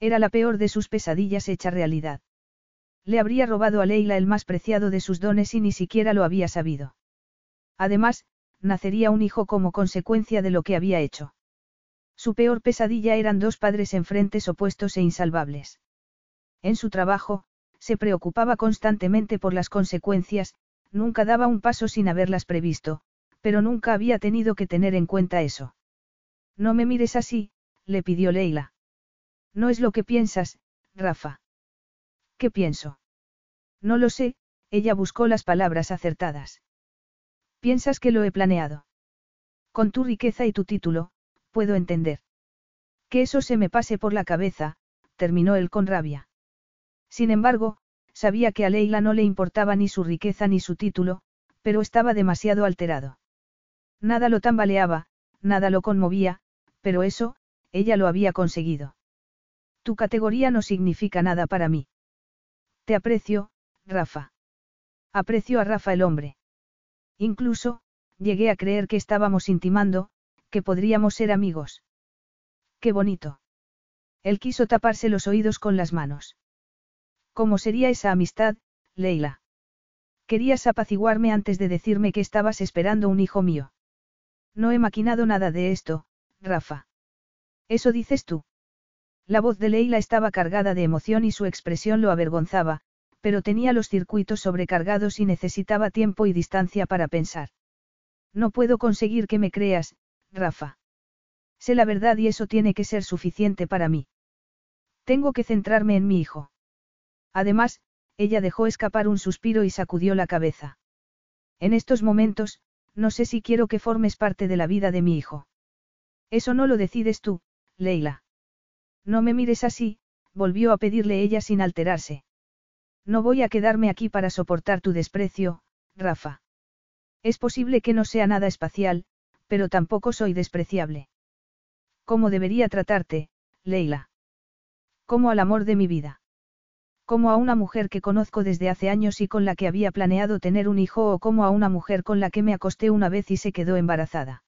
Speaker 1: Era la peor de sus pesadillas hecha realidad. Le habría robado a Leila el más preciado de sus dones y ni siquiera lo había sabido. Además, nacería un hijo como consecuencia de lo que había hecho. Su peor pesadilla eran dos padres en frentes opuestos e insalvables. En su trabajo, se preocupaba constantemente por las consecuencias, nunca daba un paso sin haberlas previsto, pero nunca había tenido que tener en cuenta eso. No me mires así, le pidió Leila. No es lo que piensas, Rafa. ¿Qué pienso? No lo sé, ella buscó las palabras acertadas. Piensas que lo he planeado. Con tu riqueza y tu título, puedo entender. Que eso se me pase por la cabeza, terminó él con rabia. Sin embargo, sabía que a Leila no le importaba ni su riqueza ni su título, pero estaba demasiado alterado. Nada lo tambaleaba, nada lo conmovía, pero eso, ella lo había conseguido. Tu categoría no significa nada para mí. Te aprecio, Rafa. Aprecio a Rafa el hombre. Incluso, llegué a creer que estábamos intimando, que podríamos ser amigos. Qué bonito. Él quiso taparse los oídos con las manos. ¿Cómo sería esa amistad, Leila? Querías apaciguarme antes de decirme que estabas esperando un hijo mío. No he maquinado nada de esto, Rafa. Eso dices tú. La voz de Leila estaba cargada de emoción y su expresión lo avergonzaba, pero tenía los circuitos sobrecargados y necesitaba tiempo y distancia para pensar. No puedo conseguir que me creas, Rafa. Sé la verdad y eso tiene que ser suficiente para mí. Tengo que centrarme en mi hijo. Además, ella dejó escapar un suspiro y sacudió la cabeza. En estos momentos, no sé si quiero que formes parte de la vida de mi hijo. Eso no lo decides tú, Leila. No me mires así, volvió a pedirle ella sin alterarse. No voy a quedarme aquí para soportar tu desprecio, Rafa. Es posible que no sea nada espacial, pero tampoco soy despreciable. ¿Cómo debería tratarte, Leila? Como al amor de mi vida. Como a una mujer que conozco desde hace años y con la que había planeado tener un hijo o como a una mujer con la que me acosté una vez y se quedó embarazada.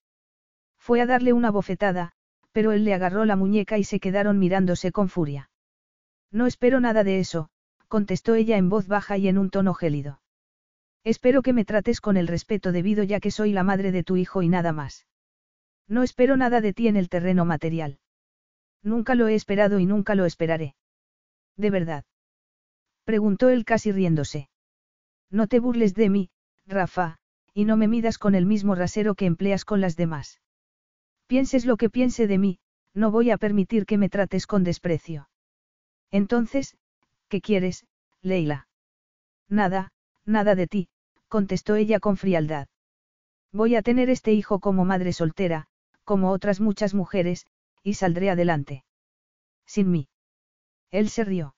Speaker 1: Fue a darle una bofetada, pero él le agarró la muñeca y se quedaron mirándose con furia. No espero nada de eso, contestó ella en voz baja y en un tono gélido. Espero que me trates con el respeto debido ya que soy la madre de tu hijo y nada más. No espero nada de ti en el terreno material. Nunca lo he esperado y nunca lo esperaré. ¿De verdad? Preguntó él casi riéndose. No te burles de mí, Rafa, y no me midas con el mismo rasero que empleas con las demás. Pienses lo que piense de mí, no voy a permitir que me trates con desprecio. Entonces, ¿qué quieres, Leila? Nada, nada de ti, contestó ella con frialdad. Voy a tener este hijo como madre soltera, como otras muchas mujeres, y saldré adelante. Sin mí. Él se rió.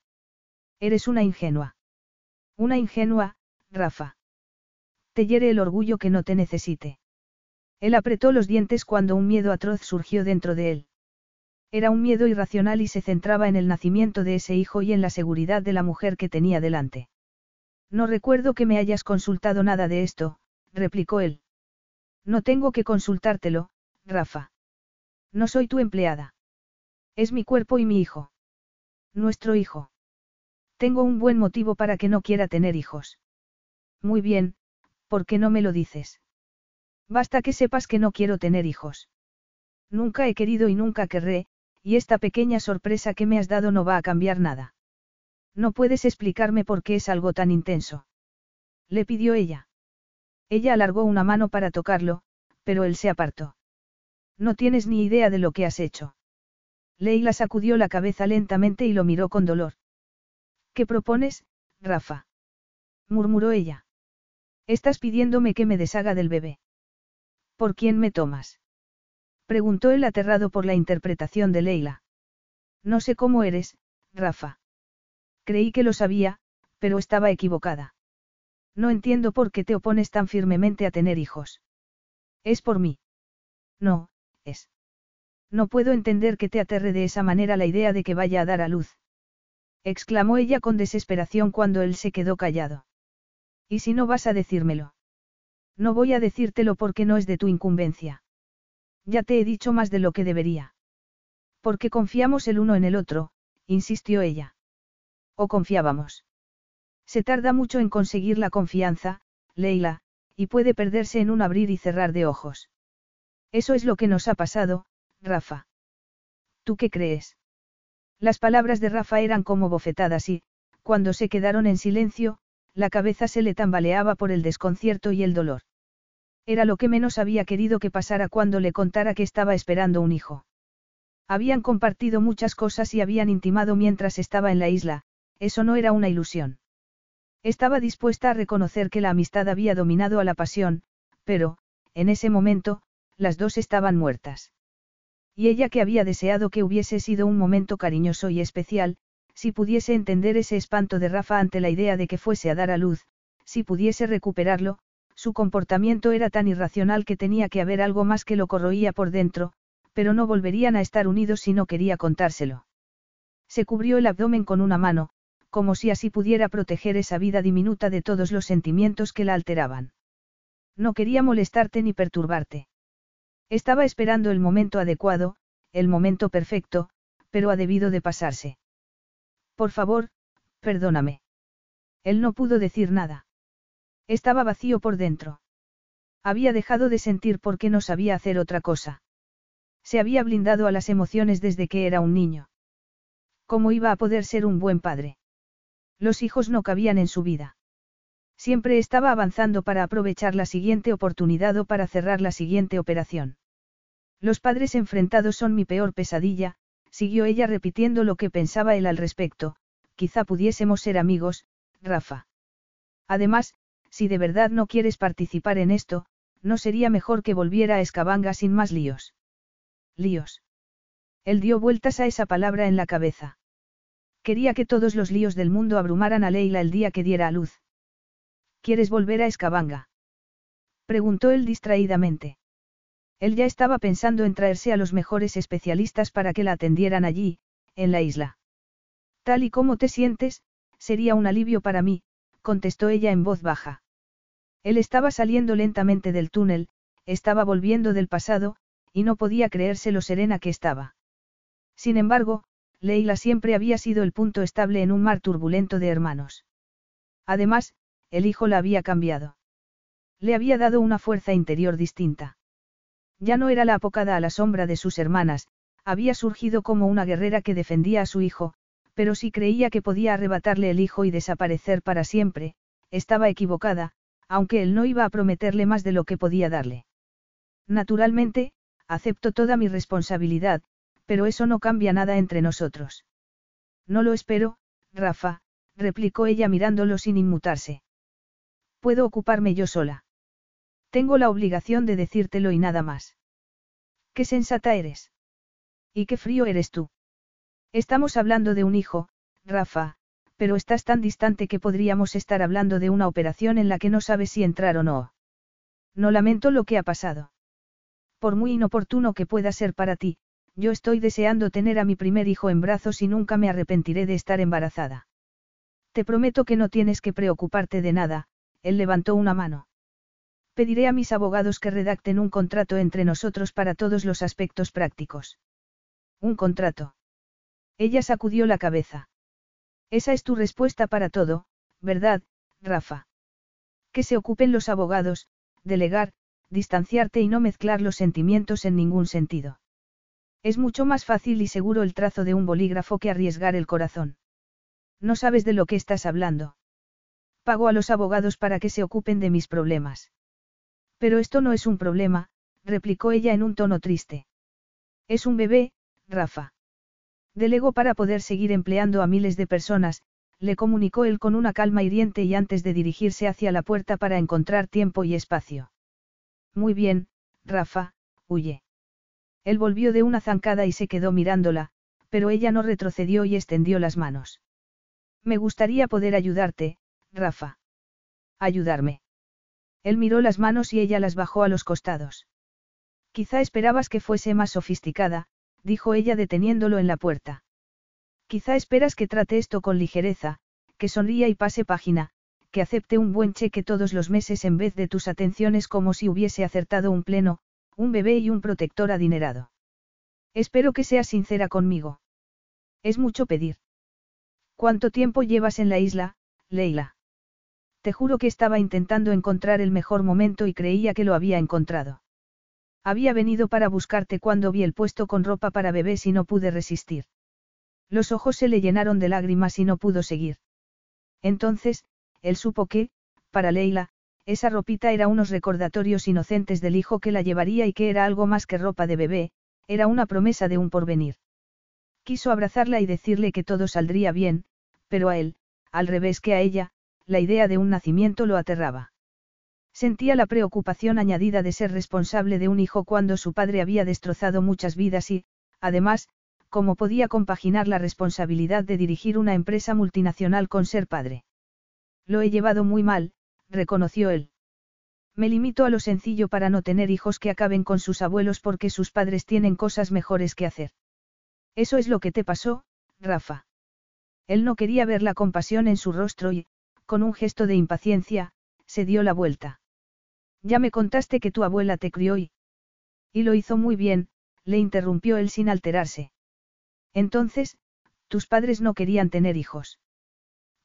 Speaker 1: Eres una ingenua. Una ingenua, Rafa. Te hiere el orgullo que no te necesite. Él apretó los dientes cuando un miedo atroz surgió dentro de él. Era un miedo irracional y se centraba en el nacimiento de ese hijo y en la seguridad de la mujer que tenía delante. No recuerdo que me hayas consultado nada de esto, replicó él. No tengo que consultártelo, Rafa. No soy tu empleada. Es mi cuerpo y mi hijo. Nuestro hijo. Tengo un buen motivo para que no quiera tener hijos. Muy bien, ¿por qué no me lo dices? Basta que sepas que no quiero tener hijos. Nunca he querido y nunca querré, y esta pequeña sorpresa que me has dado no va a cambiar nada. No puedes explicarme por qué es algo tan intenso. Le pidió ella. Ella alargó una mano para tocarlo, pero él se apartó. No tienes ni idea de lo que has hecho. Leila sacudió la cabeza lentamente y lo miró con dolor. ¿Qué propones, Rafa? murmuró ella. Estás pidiéndome que me deshaga del bebé. ¿Por quién me tomas? preguntó él aterrado por la interpretación de Leila. No sé cómo eres, Rafa. Creí que lo sabía, pero estaba equivocada. No entiendo por qué te opones tan firmemente a tener hijos. Es por mí. No, es. No puedo entender que te aterre de esa manera la idea de que vaya a dar a luz. Exclamó ella con desesperación cuando él se quedó callado. ¿Y si no vas a decírmelo? No voy a decírtelo porque no es de tu incumbencia. Ya te he dicho más de lo que debería. Porque confiamos el uno en el otro, insistió ella. ¿O confiábamos? Se tarda mucho en conseguir la confianza, Leila, y puede perderse en un abrir y cerrar de ojos. Eso es lo que nos ha pasado, Rafa. ¿Tú qué crees? Las palabras de Rafa eran como bofetadas y, cuando se quedaron en silencio, la cabeza se le tambaleaba por el desconcierto y el dolor. Era lo que menos había querido que pasara cuando le contara que estaba esperando un hijo. Habían compartido muchas cosas y habían intimado mientras estaba en la isla, eso no era una ilusión. Estaba dispuesta a reconocer que la amistad había dominado a la pasión, pero, en ese momento, las dos estaban muertas. Y ella que había deseado que hubiese sido un momento cariñoso y especial, si pudiese entender ese espanto de Rafa ante la idea de que fuese a dar a luz, si pudiese recuperarlo, su comportamiento era tan irracional que tenía que haber algo más que lo corroía por dentro, pero no volverían a estar unidos si no quería contárselo. Se cubrió el abdomen con una mano, como si así pudiera proteger esa vida diminuta de todos los sentimientos que la alteraban. No quería molestarte ni perturbarte. Estaba esperando el momento adecuado, el momento perfecto, pero ha debido de pasarse. Por favor, perdóname. Él no pudo decir nada. Estaba vacío por dentro. Había dejado de sentir porque no sabía hacer otra cosa. Se había blindado a las emociones desde que era un niño. ¿Cómo iba a poder ser un buen padre? Los hijos no cabían en su vida. Siempre estaba avanzando para aprovechar la siguiente oportunidad o para cerrar la siguiente operación. Los padres enfrentados son mi peor pesadilla, siguió ella repitiendo lo que pensaba él al respecto, quizá pudiésemos ser amigos, Rafa. Además, si de verdad no quieres participar en esto, no sería mejor que volviera a Escabanga sin más líos. Líos. Él dio vueltas a esa palabra en la cabeza. Quería que todos los líos del mundo abrumaran a Leila el día que diera a luz. ¿Quieres volver a Escabanga? Preguntó él distraídamente. Él ya estaba pensando en traerse a los mejores especialistas para que la atendieran allí, en la isla. Tal y como te sientes, sería un alivio para mí, contestó ella en voz baja. Él estaba saliendo lentamente del túnel, estaba volviendo del pasado, y no podía creerse lo serena que estaba. Sin embargo, Leila siempre había sido el punto estable en un mar turbulento de hermanos. Además, el hijo la había cambiado. Le había dado una fuerza interior distinta. Ya no era la apocada a la sombra de sus hermanas, había surgido como una guerrera que defendía a su hijo, pero si creía que podía arrebatarle el hijo y desaparecer para siempre, estaba equivocada, aunque él no iba a prometerle más de lo que podía darle. Naturalmente, acepto toda mi responsabilidad, pero eso no cambia nada entre nosotros. No lo espero, Rafa, replicó ella mirándolo sin inmutarse. Puedo ocuparme yo sola. Tengo la obligación de decírtelo y nada más. Qué sensata eres. Y qué frío eres tú. Estamos hablando de un hijo, Rafa, pero estás tan distante que podríamos estar hablando de una operación en la que no sabes si entrar o no. No lamento lo que ha pasado. Por muy inoportuno que pueda ser para ti, yo estoy deseando tener a mi primer hijo en brazos y nunca me arrepentiré de estar embarazada. Te prometo que no tienes que preocuparte de nada, él levantó una mano. Pediré a mis abogados que redacten un contrato entre nosotros para todos los aspectos prácticos. Un contrato. Ella sacudió la cabeza. Esa es tu respuesta para todo, ¿verdad, Rafa? Que se ocupen los abogados, delegar, distanciarte y no mezclar los sentimientos en ningún sentido. Es mucho más fácil y seguro el trazo de un bolígrafo que arriesgar el corazón. No sabes de lo que estás hablando. Pago a los abogados para que se ocupen de mis problemas. Pero esto no es un problema, replicó ella en un tono triste. Es un bebé, Rafa. Delegó para poder seguir empleando a miles de personas, le comunicó él con una calma hiriente y antes de dirigirse hacia la puerta para encontrar tiempo y espacio. Muy bien, Rafa, huye. Él volvió de una zancada y se quedó mirándola, pero ella no retrocedió y extendió las manos. Me gustaría poder ayudarte, Rafa. Ayudarme. Él miró las manos y ella las bajó a los costados. Quizá esperabas que fuese más sofisticada, dijo ella deteniéndolo en la puerta. Quizá esperas que trate esto con ligereza, que sonría y pase página, que acepte un buen cheque todos los meses en vez de tus atenciones como si hubiese acertado un pleno, un bebé y un protector adinerado. Espero que seas sincera conmigo. Es mucho pedir. ¿Cuánto tiempo llevas en la isla, Leila? Te juro que estaba intentando encontrar el mejor momento y creía que lo había encontrado. Había venido para buscarte cuando vi el puesto con ropa para bebés y no pude resistir. Los ojos se le llenaron de lágrimas y no pudo seguir. Entonces, él supo que, para Leila, esa ropita era unos recordatorios inocentes del hijo que la llevaría y que era algo más que ropa de bebé, era una promesa de un porvenir. Quiso abrazarla y decirle que todo saldría bien, pero a él, al revés que a ella, la idea de un nacimiento lo aterraba. Sentía la preocupación añadida de ser responsable de un hijo cuando su padre había destrozado muchas vidas y, además, cómo podía compaginar la responsabilidad de dirigir una empresa multinacional con ser padre. Lo he llevado muy mal, reconoció él. Me limito a lo sencillo para no tener hijos que acaben con sus abuelos porque sus padres tienen cosas mejores que hacer. Eso es lo que te pasó, Rafa. Él no quería ver la compasión en su rostro y, con un gesto de impaciencia, se dio la vuelta. Ya me contaste que tu abuela te crió y... Y lo hizo muy bien, le interrumpió él sin alterarse. Entonces, tus padres no querían tener hijos.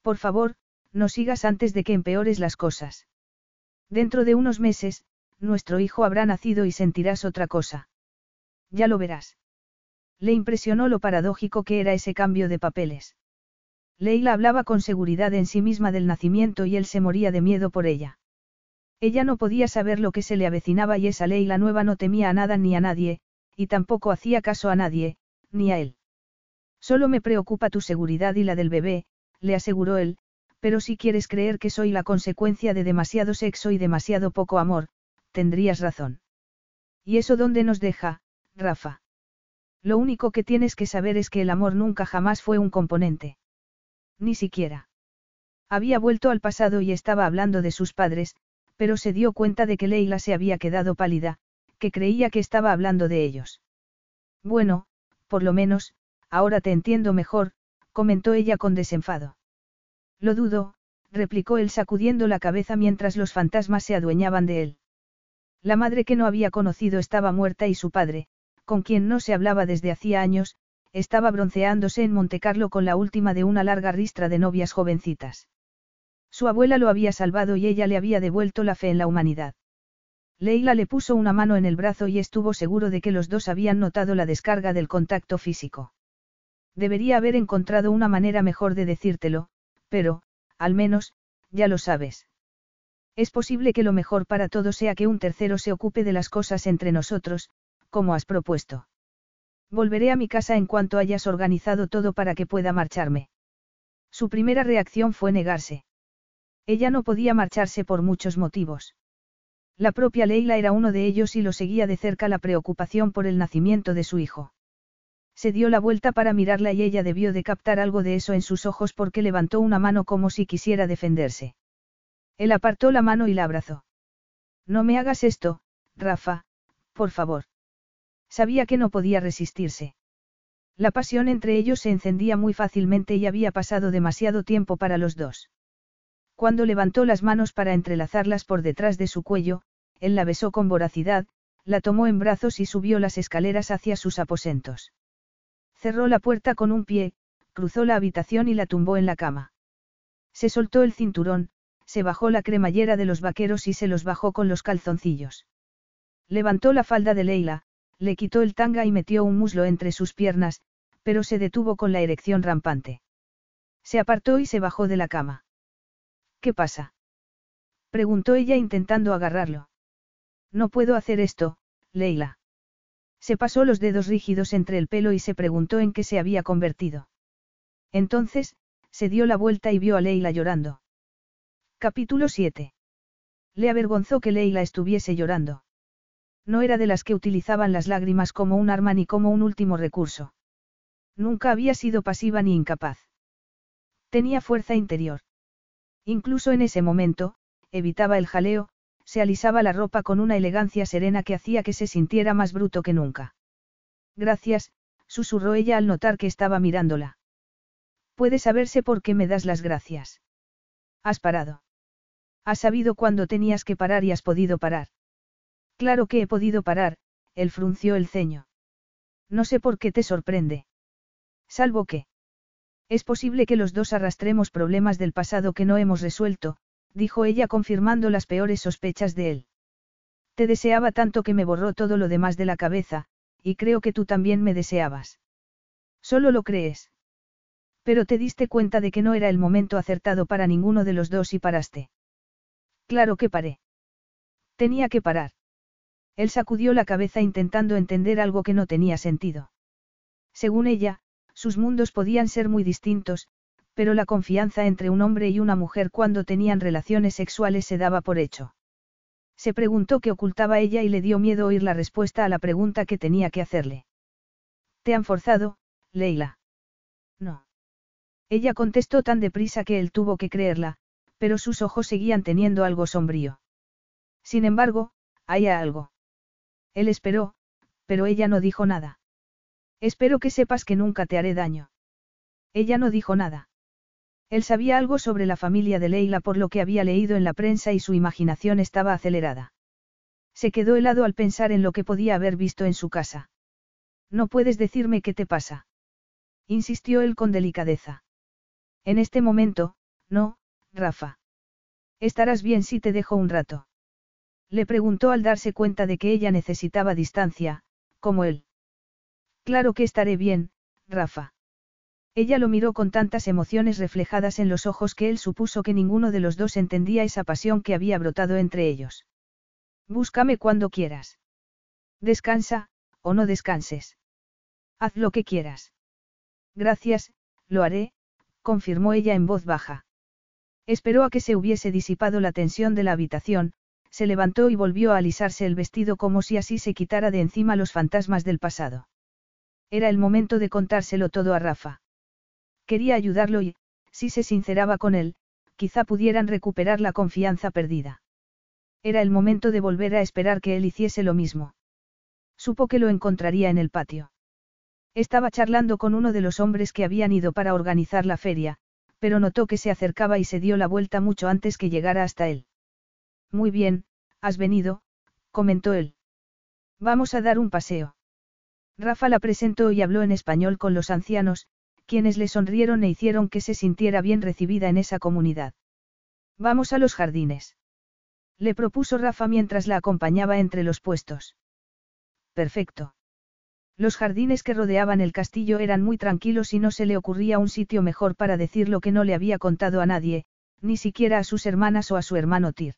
Speaker 1: Por favor, no sigas antes de que empeores las cosas. Dentro de unos meses, nuestro hijo habrá nacido y sentirás otra cosa. Ya lo verás. Le impresionó lo paradójico que era ese cambio de papeles. Leila hablaba con seguridad en sí misma del nacimiento y él se moría de miedo por ella. Ella no podía saber lo que se le avecinaba y esa ley la nueva no temía a nada ni a nadie, y tampoco hacía caso a nadie, ni a él. Solo me preocupa tu seguridad y la del bebé, le aseguró él, pero si quieres creer que soy la consecuencia de demasiado sexo y demasiado poco amor, tendrías razón. ¿Y eso dónde nos deja, Rafa? Lo único que tienes que saber es que el amor nunca jamás fue un componente. Ni siquiera. Había vuelto al pasado y estaba hablando de sus padres, pero se dio cuenta de que Leila se había quedado pálida, que creía que estaba hablando de ellos. Bueno, por lo menos, ahora te entiendo mejor, comentó ella con desenfado. Lo dudo, replicó él sacudiendo la cabeza mientras los fantasmas se adueñaban de él. La madre que no había conocido estaba muerta y su padre, con quien no se hablaba desde hacía años, estaba bronceándose en Montecarlo con la última de una larga ristra de novias jovencitas. Su abuela lo había salvado y ella le había devuelto la fe en la humanidad. Leila le puso una mano en el brazo y estuvo seguro de que los dos habían notado la descarga del contacto físico. Debería haber encontrado una manera mejor de decírtelo, pero, al menos, ya lo sabes. Es posible que lo mejor para todos sea que un tercero se ocupe de las cosas entre nosotros, como has propuesto. Volveré a mi casa en cuanto hayas organizado todo para que pueda marcharme. Su primera reacción fue negarse. Ella no podía marcharse por muchos motivos. La propia Leila era uno de ellos y lo seguía de cerca la preocupación por el nacimiento de su hijo. Se dio la vuelta para mirarla y ella debió de captar algo de eso en sus ojos porque levantó una mano como si quisiera defenderse. Él apartó la mano y la abrazó. No me hagas esto, Rafa, por favor. Sabía que no podía resistirse. La pasión entre ellos se encendía muy fácilmente y había pasado demasiado tiempo para los dos. Cuando levantó las manos para entrelazarlas por detrás de su cuello, él la besó con voracidad, la tomó en brazos y subió las escaleras hacia sus aposentos. Cerró la puerta con un pie, cruzó la habitación y la tumbó en la cama. Se soltó el cinturón, se bajó la cremallera de los vaqueros y se los bajó con los calzoncillos. Levantó la falda de Leila, le quitó el tanga y metió un muslo entre sus piernas, pero se detuvo con la erección rampante. Se apartó y se bajó de la cama. ¿Qué pasa? Preguntó ella intentando agarrarlo. No puedo hacer esto, Leila. Se pasó los dedos rígidos entre el pelo y se preguntó en qué se había convertido. Entonces, se dio la vuelta y vio a Leila llorando. Capítulo 7. Le avergonzó que Leila estuviese llorando. No era de las que utilizaban las lágrimas como un arma ni como un último recurso. Nunca había sido pasiva ni incapaz. Tenía fuerza interior. Incluso en ese momento, evitaba el jaleo, se alisaba la ropa con una elegancia serena que hacía que se sintiera más bruto que nunca. Gracias, susurró ella al notar que estaba mirándola. Puede saberse por qué me das las gracias. Has parado. Has sabido cuándo tenías que parar y has podido parar. Claro que he podido parar, él frunció el ceño. No sé por qué te sorprende. Salvo que. Es posible que los dos arrastremos problemas del pasado que no hemos resuelto, dijo ella confirmando las peores sospechas de él. Te deseaba tanto que me borró todo lo demás de la cabeza, y creo que tú también me deseabas. Solo lo crees. Pero te diste cuenta de que no era el momento acertado para ninguno de los dos y paraste. Claro que paré. Tenía que parar. Él sacudió la cabeza intentando entender algo que no tenía sentido. Según ella, sus mundos podían ser muy distintos, pero la confianza entre un hombre y una mujer cuando tenían relaciones sexuales se daba por hecho. Se preguntó qué ocultaba ella y le dio miedo oír la respuesta a la pregunta que tenía que hacerle. ¿Te han forzado, Leila? No. Ella contestó tan deprisa que él tuvo que creerla, pero sus ojos seguían teniendo algo sombrío. Sin embargo, hay algo. Él esperó, pero ella no dijo nada. Espero que sepas que nunca te haré daño. Ella no dijo nada. Él sabía algo sobre la familia de Leila por lo que había leído en la prensa y su imaginación estaba acelerada. Se quedó helado al pensar en lo que podía haber visto en su casa. No puedes decirme qué te pasa. Insistió él con delicadeza. En este momento, no, Rafa. Estarás bien si te dejo un rato. Le preguntó al darse cuenta de que ella necesitaba distancia, como él. Claro que estaré bien, Rafa. Ella lo miró con tantas emociones reflejadas en los ojos que él supuso que ninguno de los dos entendía esa pasión que había brotado entre ellos. Búscame cuando quieras. Descansa, o no descanses. Haz lo que quieras. Gracias, lo haré, confirmó ella en voz baja. Esperó a que se hubiese disipado la tensión de la habitación, se levantó y volvió a alisarse el vestido como si así se quitara de encima los fantasmas del pasado. Era el momento de contárselo todo a Rafa. Quería ayudarlo y, si se sinceraba con él, quizá pudieran recuperar la confianza perdida. Era el momento de volver a esperar que él hiciese lo mismo. Supo que lo encontraría en el patio. Estaba charlando con uno de los hombres que habían ido para organizar la feria, pero notó que se acercaba y se dio la vuelta mucho antes que llegara hasta él. Muy bien, has venido, comentó él. Vamos a dar un paseo. Rafa la presentó y habló en español con los ancianos, quienes le sonrieron e hicieron que se sintiera bien recibida en esa comunidad. Vamos a los jardines. Le propuso Rafa mientras la acompañaba entre los puestos. Perfecto. Los jardines que rodeaban el castillo eran muy tranquilos y no se le ocurría un sitio mejor para decir lo que no le había contado a nadie, ni siquiera a sus hermanas o a su hermano Tyr.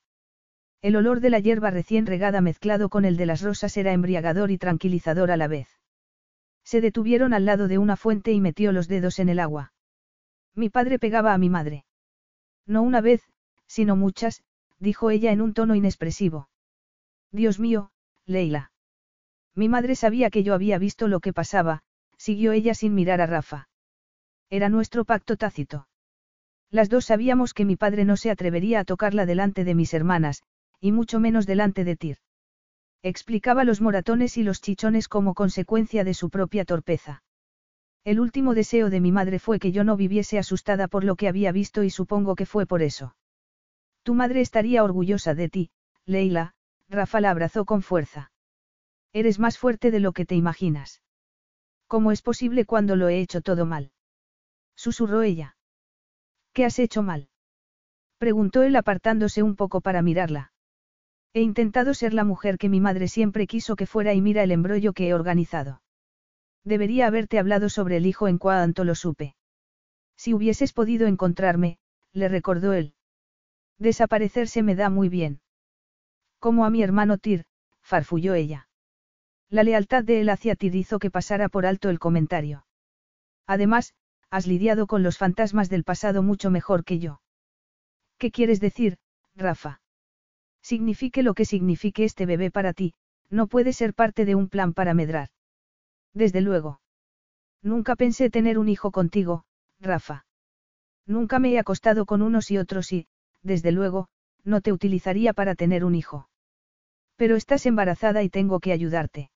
Speaker 1: El olor de la hierba recién regada mezclado con el de las rosas era embriagador y tranquilizador a la vez. Se detuvieron al lado de una fuente y metió los dedos en el agua. Mi padre pegaba a mi madre. No una vez, sino muchas, dijo ella en un tono inexpresivo. Dios mío, Leila. Mi madre sabía que yo había visto lo que pasaba, siguió ella sin mirar a Rafa. Era nuestro pacto tácito. Las dos sabíamos que mi padre no se atrevería a tocarla delante de mis hermanas, y mucho menos delante de Tyr. Explicaba los moratones y los chichones como consecuencia de su propia torpeza. El último deseo de mi madre fue que yo no viviese asustada por lo que había visto y supongo que fue por eso. Tu madre estaría orgullosa de ti, Leila, Rafa la abrazó con fuerza. Eres más fuerte de lo que te imaginas. ¿Cómo es posible cuando lo he hecho todo mal? Susurró ella. ¿Qué has hecho mal? Preguntó él apartándose un poco para mirarla. He intentado ser la mujer que mi madre siempre quiso que fuera y mira el embrollo que he organizado. Debería haberte hablado sobre el hijo en cuanto lo supe. Si hubieses podido encontrarme, le recordó él. Desaparecerse me da muy bien. Como a mi hermano Tyr, farfulló ella. La lealtad de él hacia Tyr hizo que pasara por alto el comentario. Además, has lidiado con los fantasmas del pasado mucho mejor que yo. ¿Qué quieres decir, Rafa? Signifique lo que signifique este bebé para ti, no puede ser parte de un plan para medrar. Desde luego. Nunca pensé tener un hijo contigo, Rafa. Nunca me he acostado con unos y otros y, desde luego, no te utilizaría para tener un hijo. Pero estás embarazada y tengo que ayudarte.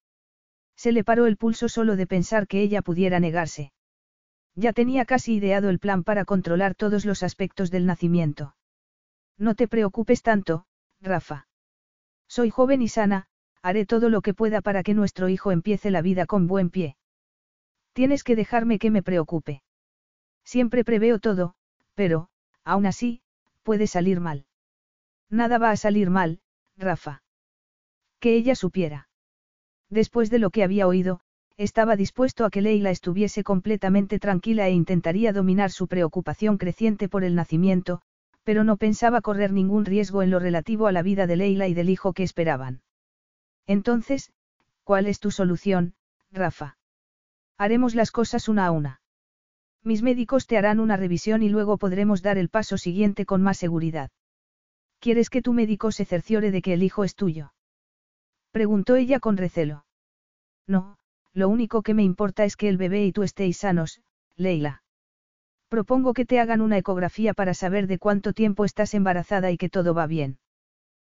Speaker 1: Se le paró el pulso solo de pensar que ella pudiera negarse. Ya tenía casi ideado el plan para controlar todos los aspectos del nacimiento. No te preocupes tanto, Rafa. Soy joven y sana, haré todo lo que pueda para que nuestro hijo empiece la vida con buen pie. Tienes que dejarme que me preocupe. Siempre preveo todo, pero, aún así, puede salir mal. Nada va a salir mal, Rafa. Que ella supiera. Después de lo que había oído, estaba dispuesto a que Leila estuviese completamente tranquila e intentaría dominar su preocupación creciente por el nacimiento, pero no pensaba correr ningún riesgo en lo relativo a la vida de Leila y del hijo que esperaban. Entonces, ¿cuál es tu solución, Rafa? Haremos las cosas una a una. Mis médicos te harán una revisión y luego podremos dar el paso siguiente con más seguridad. ¿Quieres que tu médico se cerciore de que el hijo es tuyo? Preguntó ella con recelo. No, lo único que me importa es que el bebé y tú estéis sanos, Leila. Propongo que te hagan una ecografía para saber de cuánto tiempo estás embarazada y que todo va bien.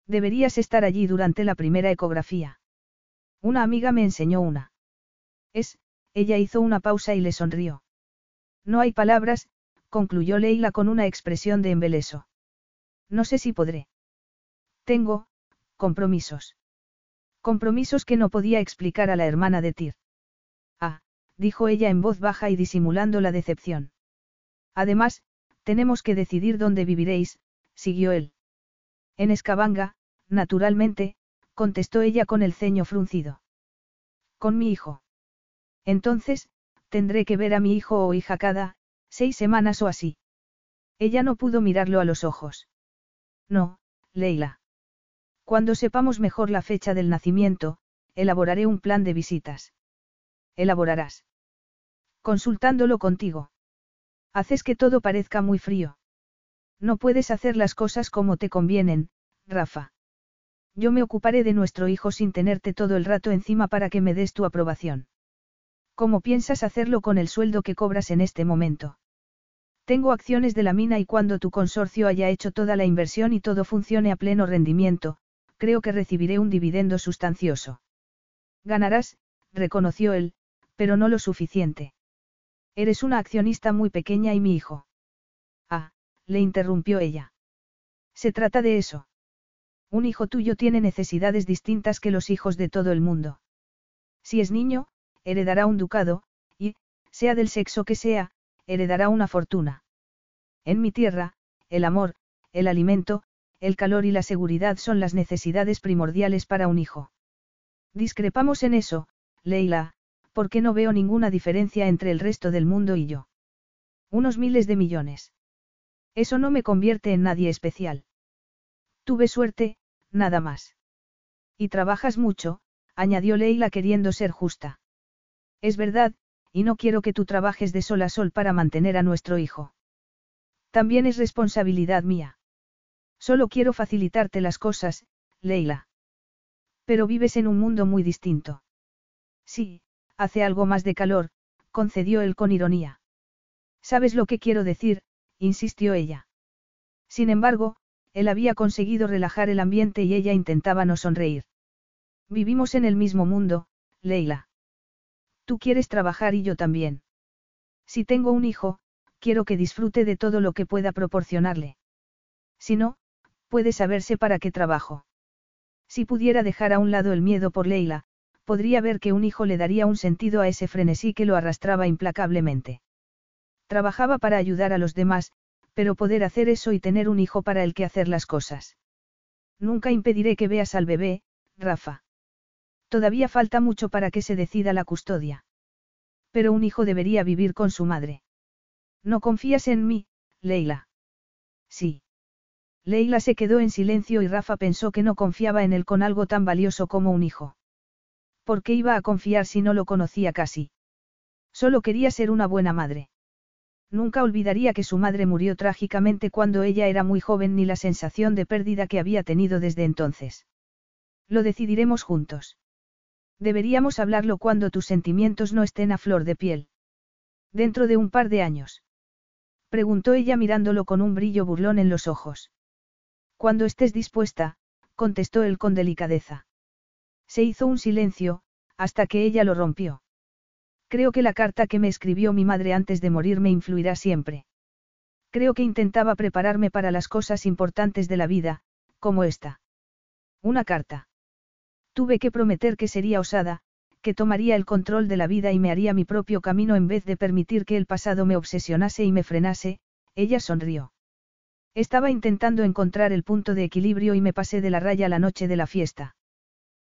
Speaker 1: Deberías estar allí durante la primera ecografía. Una amiga me enseñó una. Es, ella hizo una pausa y le sonrió. No hay palabras, concluyó Leila con una expresión de embeleso. No sé si podré. Tengo, compromisos. Compromisos que no podía explicar a la hermana de Tyr. Ah, dijo ella en voz baja y disimulando la decepción. Además, tenemos que decidir dónde viviréis, siguió él. En Escabanga, naturalmente, contestó ella con el ceño fruncido. Con mi hijo. Entonces, tendré que ver a mi hijo o hija cada, seis semanas o así. Ella no pudo mirarlo a los ojos. No, Leila. Cuando sepamos mejor la fecha del nacimiento, elaboraré un plan de visitas. Elaborarás. Consultándolo contigo. Haces que todo parezca muy frío. No puedes hacer las cosas como te convienen, Rafa. Yo me ocuparé de nuestro hijo sin tenerte todo el rato encima para que me des tu aprobación. ¿Cómo piensas hacerlo con el sueldo que cobras en este momento? Tengo acciones de la mina y cuando tu consorcio haya hecho toda la inversión y todo funcione a pleno rendimiento, creo que recibiré un dividendo sustancioso. Ganarás, reconoció él, pero no lo suficiente. Eres una accionista muy pequeña y mi hijo. Ah, le interrumpió ella. Se trata de eso. Un hijo tuyo tiene necesidades distintas que los hijos de todo el mundo. Si es niño, heredará un ducado, y, sea del sexo que sea, heredará una fortuna. En mi tierra, el amor, el alimento, el calor y la seguridad son las necesidades primordiales para un hijo. Discrepamos en eso, Leila, porque no veo ninguna diferencia entre el resto del mundo y yo. Unos miles de millones. Eso no me convierte en nadie especial. Tuve suerte, nada más. Y trabajas mucho, añadió Leila queriendo ser justa. Es verdad, y no quiero que tú trabajes de sol a sol para mantener a nuestro hijo. También es responsabilidad mía. Solo quiero facilitarte las cosas, Leila. Pero vives en un mundo muy distinto. Sí, hace algo más de calor, concedió él con ironía. ¿Sabes lo que quiero decir? insistió ella. Sin embargo, él había conseguido relajar el ambiente y ella intentaba no sonreír. Vivimos en el mismo mundo, Leila. Tú quieres trabajar y yo también. Si tengo un hijo, quiero que disfrute de todo lo que pueda proporcionarle. Si no, puede saberse para qué trabajo. Si pudiera dejar a un lado el miedo por Leila, podría ver que un hijo le daría un sentido a ese frenesí que lo arrastraba implacablemente. Trabajaba para ayudar a los demás, pero poder hacer eso y tener un hijo para el que hacer las cosas. Nunca impediré que veas al bebé, Rafa. Todavía falta mucho para que se decida la custodia. Pero un hijo debería vivir con su madre. ¿No confías en mí, Leila? Sí. Leila se quedó en silencio y Rafa pensó que no confiaba en él con algo tan valioso como un hijo. ¿Por qué iba a confiar si no lo conocía casi? Solo quería ser una buena madre. Nunca olvidaría que su madre murió trágicamente cuando ella era muy joven ni la sensación de pérdida que había tenido desde entonces. Lo decidiremos juntos. Deberíamos hablarlo cuando tus sentimientos no estén a flor de piel. Dentro de un par de años. Preguntó ella mirándolo con un brillo burlón en los ojos. Cuando estés dispuesta, contestó él con delicadeza. Se hizo un silencio, hasta que ella lo rompió. Creo que la carta que me escribió mi madre antes de morir me influirá siempre. Creo que intentaba prepararme para las cosas importantes de la vida, como esta. Una carta. Tuve que prometer que sería osada, que tomaría el control de la vida y me haría mi propio camino en vez de permitir que el pasado me obsesionase y me frenase, ella sonrió. Estaba intentando encontrar el punto de equilibrio y me pasé de la raya la noche de la fiesta.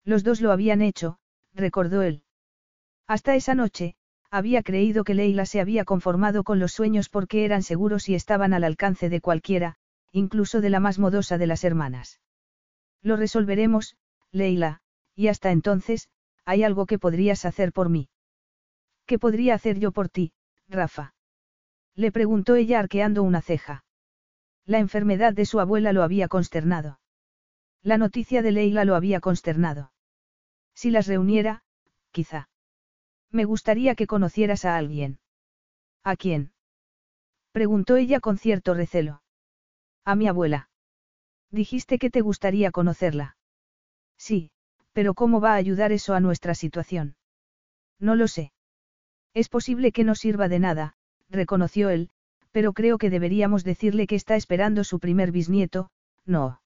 Speaker 1: Los dos lo habían hecho, recordó él. Hasta esa noche, había creído que Leila se había conformado con los sueños porque eran seguros y estaban al alcance de cualquiera, incluso de la más modosa de las hermanas. Lo resolveremos, Leila, y hasta entonces, hay algo que podrías hacer por mí. ¿Qué podría hacer yo por ti, Rafa? Le preguntó ella arqueando una ceja. La enfermedad de su abuela lo había consternado. La noticia de Leila lo había consternado. Si las reuniera, quizá. Me gustaría que conocieras a alguien. ¿A quién? Preguntó ella con cierto recelo. A mi abuela. Dijiste que te gustaría conocerla. Sí, pero ¿cómo va a ayudar eso a nuestra situación? No lo sé. Es posible que no sirva de nada, reconoció él, pero creo que deberíamos decirle que está esperando su primer bisnieto, no.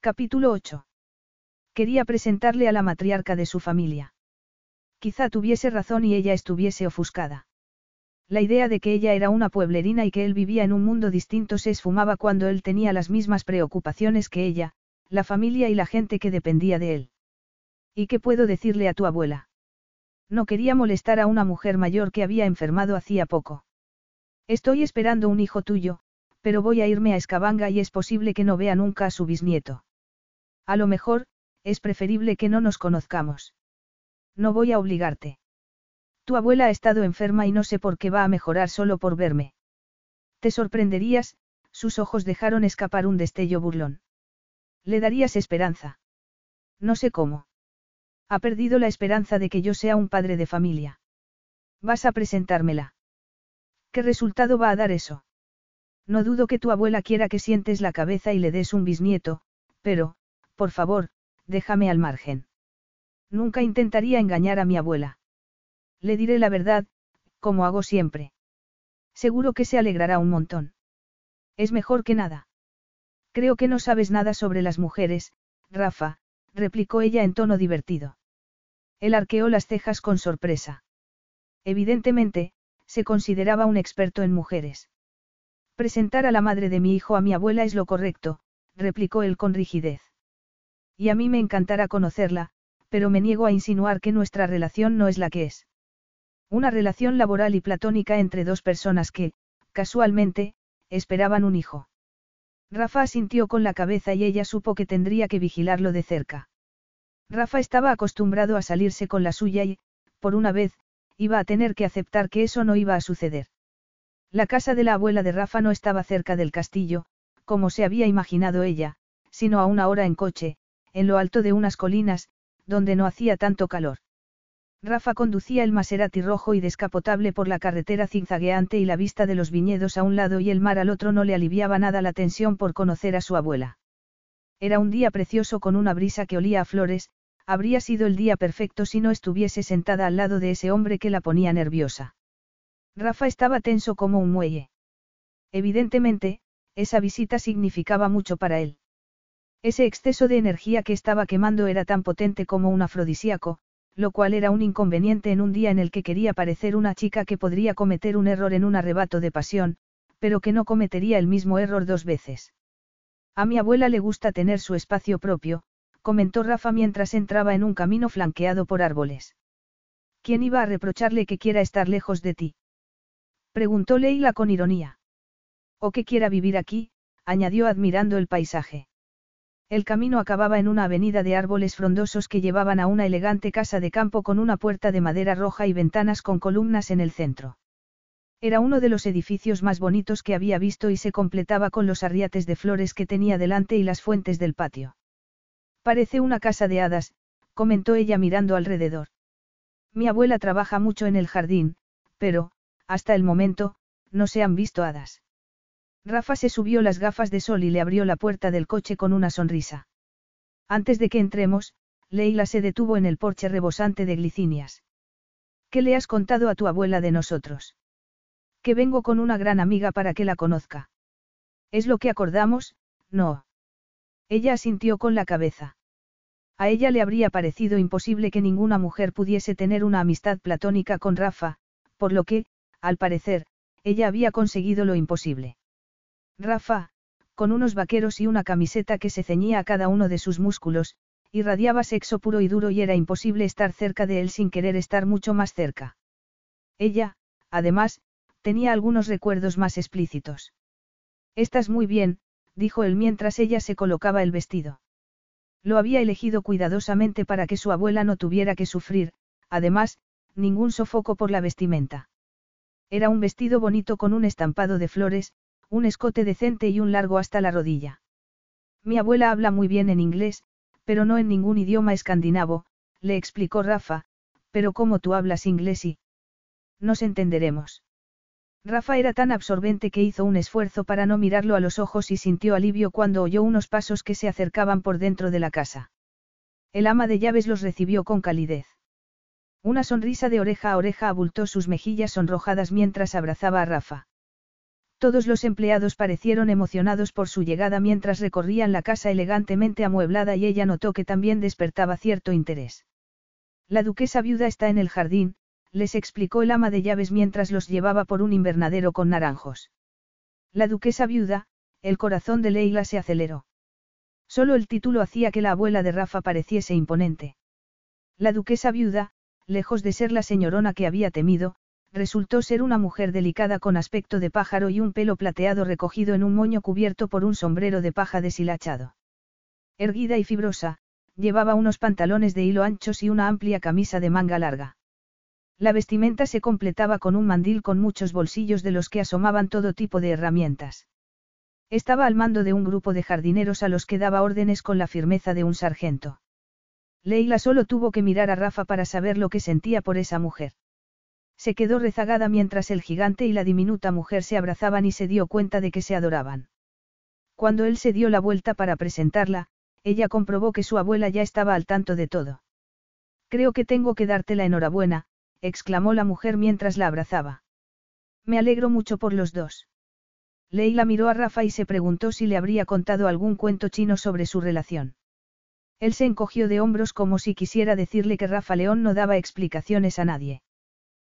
Speaker 1: Capítulo 8. Quería presentarle a la matriarca de su familia. Quizá tuviese razón y ella estuviese ofuscada. La idea de que ella era una pueblerina y que él vivía en un mundo distinto se esfumaba cuando él tenía las mismas preocupaciones que ella, la familia y la gente que dependía de él. ¿Y qué puedo decirle a tu abuela? No quería molestar a una mujer mayor que había enfermado hacía poco. Estoy esperando un hijo tuyo, pero voy a irme a Escabanga y es posible que no vea nunca a su bisnieto. A lo mejor, es preferible que no nos conozcamos. No voy a obligarte. Tu abuela ha estado enferma y no sé por qué va a mejorar solo por verme. Te sorprenderías, sus ojos dejaron escapar un destello burlón. Le darías esperanza. No sé cómo. Ha perdido la esperanza de que yo sea un padre de familia. Vas a presentármela. ¿Qué resultado va a dar eso? No dudo que tu abuela quiera que sientes la cabeza y le des un bisnieto, pero, por favor, déjame al margen. Nunca intentaría engañar a mi abuela. Le diré la verdad, como hago siempre. Seguro que se alegrará un montón. Es mejor que nada. Creo que no sabes nada sobre las mujeres, Rafa, replicó ella en tono divertido. Él arqueó las cejas con sorpresa. Evidentemente, se consideraba un experto en mujeres. Presentar a la madre de mi hijo a mi abuela es lo correcto, replicó él con rigidez. Y a mí me encantará conocerla, pero me niego a insinuar que nuestra relación no es la que es. Una relación laboral y platónica entre dos personas que, casualmente, esperaban un hijo. Rafa asintió con la cabeza y ella supo que tendría que vigilarlo de cerca. Rafa estaba acostumbrado a salirse con la suya y, por una vez, iba a tener que aceptar que eso no iba a suceder. La casa de la abuela de Rafa no estaba cerca del castillo, como se había imaginado ella, sino a una hora en coche, en lo alto de unas colinas, donde no hacía tanto calor. Rafa conducía el Maserati rojo y descapotable por la carretera zigzagueante y la vista de los viñedos a un lado y el mar al otro no le aliviaba nada la tensión por conocer a su abuela. Era un día precioso con una brisa que olía a flores, habría sido el día perfecto si no estuviese sentada al lado de ese hombre que la ponía nerviosa. Rafa estaba tenso como un muelle. Evidentemente, esa visita significaba mucho para él. Ese exceso de energía que estaba quemando era tan potente como un afrodisíaco, lo cual era un inconveniente en un día en el que quería parecer una chica que podría cometer un error en un arrebato de pasión, pero que no cometería el mismo error dos veces. A mi abuela le gusta tener su espacio propio, comentó Rafa mientras entraba en un camino flanqueado por árboles. ¿Quién iba a reprocharle que quiera estar lejos de ti? Preguntó Leila con ironía. O que quiera vivir aquí, añadió admirando el paisaje. El camino acababa en una avenida de árboles frondosos que llevaban a una elegante casa de campo con una puerta de madera roja y ventanas con columnas en el centro. Era uno de los edificios más bonitos que había visto y se completaba con los arriates de flores que tenía delante y las fuentes del patio. Parece una casa de hadas, comentó ella mirando alrededor. Mi abuela trabaja mucho en el jardín, pero, hasta el momento, no se han visto hadas. Rafa se subió las gafas de sol y le abrió la puerta del coche con una sonrisa. Antes de que entremos, Leila se detuvo en el porche rebosante de glicinias. ¿Qué le has contado a tu abuela de nosotros? Que vengo con una gran amiga para que la conozca. ¿Es lo que acordamos? No. Ella asintió con la cabeza. A ella le habría parecido imposible que ninguna mujer pudiese tener una amistad platónica con Rafa, por lo que, al parecer, ella había conseguido lo imposible. Rafa, con unos vaqueros y una camiseta que se ceñía a cada uno de sus músculos, irradiaba sexo puro y duro y era imposible estar cerca de él sin querer estar mucho más cerca. Ella, además, tenía algunos recuerdos más explícitos. Estás muy bien, dijo él mientras ella se colocaba el vestido. Lo había elegido cuidadosamente para que su abuela no tuviera que sufrir, además, ningún sofoco por la vestimenta. Era un vestido bonito con un estampado de flores, un escote decente y un largo hasta la rodilla. Mi abuela habla muy bien en inglés, pero no en ningún idioma escandinavo, le explicó Rafa, pero como tú hablas inglés y... Nos entenderemos. Rafa era tan absorbente que hizo un esfuerzo para no mirarlo a los ojos y sintió alivio cuando oyó unos pasos que se acercaban por dentro de la casa. El ama de llaves los recibió con calidez. Una sonrisa de oreja a oreja abultó sus mejillas sonrojadas mientras abrazaba a Rafa. Todos los empleados parecieron emocionados por su llegada mientras recorrían la casa elegantemente amueblada y ella notó que también despertaba cierto interés. La duquesa viuda está en el jardín, les explicó el ama de llaves mientras los llevaba por un invernadero con naranjos. La duquesa viuda, el corazón de Leila se aceleró. Solo el título hacía que la abuela de Rafa pareciese imponente. La duquesa viuda, lejos de ser la señorona que había temido, resultó ser una mujer delicada con aspecto de pájaro y un pelo plateado recogido en un moño cubierto por un sombrero de paja deshilachado. Erguida y fibrosa, llevaba unos pantalones de hilo anchos y una amplia camisa de manga larga. La vestimenta se completaba con un mandil con muchos bolsillos de los que asomaban todo tipo de herramientas. Estaba al mando de un grupo de jardineros a los que daba órdenes con la firmeza de un sargento. Leila solo tuvo que mirar a Rafa para saber lo que sentía por esa mujer. Se quedó rezagada mientras el gigante y la diminuta mujer se abrazaban y se dio cuenta de que se adoraban. Cuando él se dio la vuelta para presentarla, ella comprobó que su abuela ya estaba al tanto de todo. Creo que tengo que darte la enhorabuena, exclamó la mujer mientras la abrazaba. Me alegro mucho por los dos. Leila miró a Rafa y se preguntó si le habría contado algún cuento chino sobre su relación. Él se encogió de hombros como si quisiera decirle que Rafa León no daba explicaciones a nadie.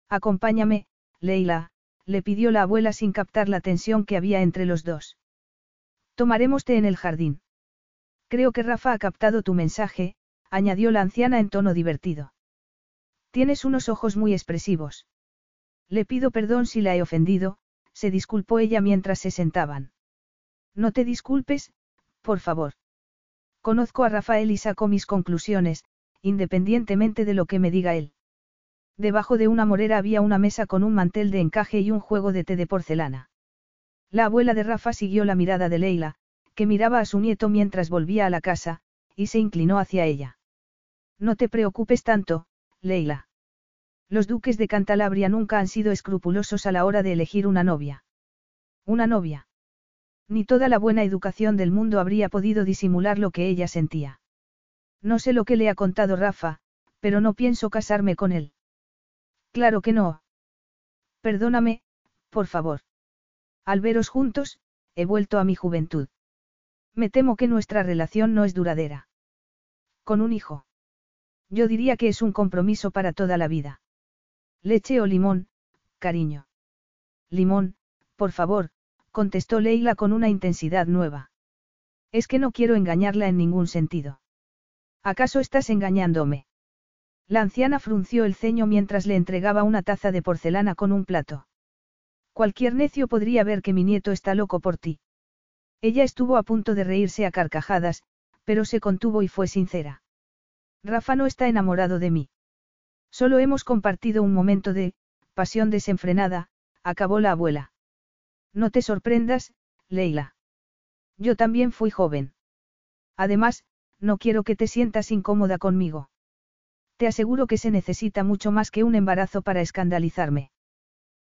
Speaker 1: Acompáñame, Leila, le pidió la abuela sin captar la tensión que había entre los dos. Tomaremos té en el jardín. Creo que Rafa ha captado tu mensaje, añadió la anciana en tono divertido. Tienes unos ojos muy expresivos. Le pido perdón si la he ofendido, se disculpó ella mientras se sentaban. No te disculpes, por favor. Conozco a Rafael y saco mis conclusiones, independientemente de lo que me diga él. Debajo de una morera había una mesa con un mantel de encaje y un juego de té de porcelana. La abuela de Rafa siguió la mirada de Leila, que miraba a su nieto mientras volvía a la casa, y se inclinó hacia ella. No te preocupes tanto, Leila. Los duques de Cantalabria nunca han sido escrupulosos a la hora de elegir una novia. Una novia. Ni toda la buena educación del mundo habría podido disimular lo que ella sentía. No sé lo que le ha contado Rafa, pero no pienso casarme con él. Claro que no. Perdóname, por favor. Al veros juntos, he vuelto a mi juventud. Me temo que nuestra relación no es duradera. Con un hijo. Yo diría que es un compromiso para toda la vida. Leche o limón, cariño. Limón, por favor, contestó Leila con una intensidad nueva. Es que no quiero engañarla en ningún sentido. ¿Acaso estás engañándome? La anciana frunció el ceño mientras le entregaba una taza de porcelana con un plato. Cualquier necio podría ver que mi nieto está loco por ti. Ella estuvo a punto de reírse a carcajadas, pero se contuvo y fue sincera. Rafa no está enamorado de mí. Solo hemos compartido un momento de, pasión desenfrenada, acabó la abuela. No te sorprendas, Leila. Yo también fui joven. Además, no quiero que te sientas incómoda conmigo. Te aseguro que se necesita mucho más que un embarazo para escandalizarme.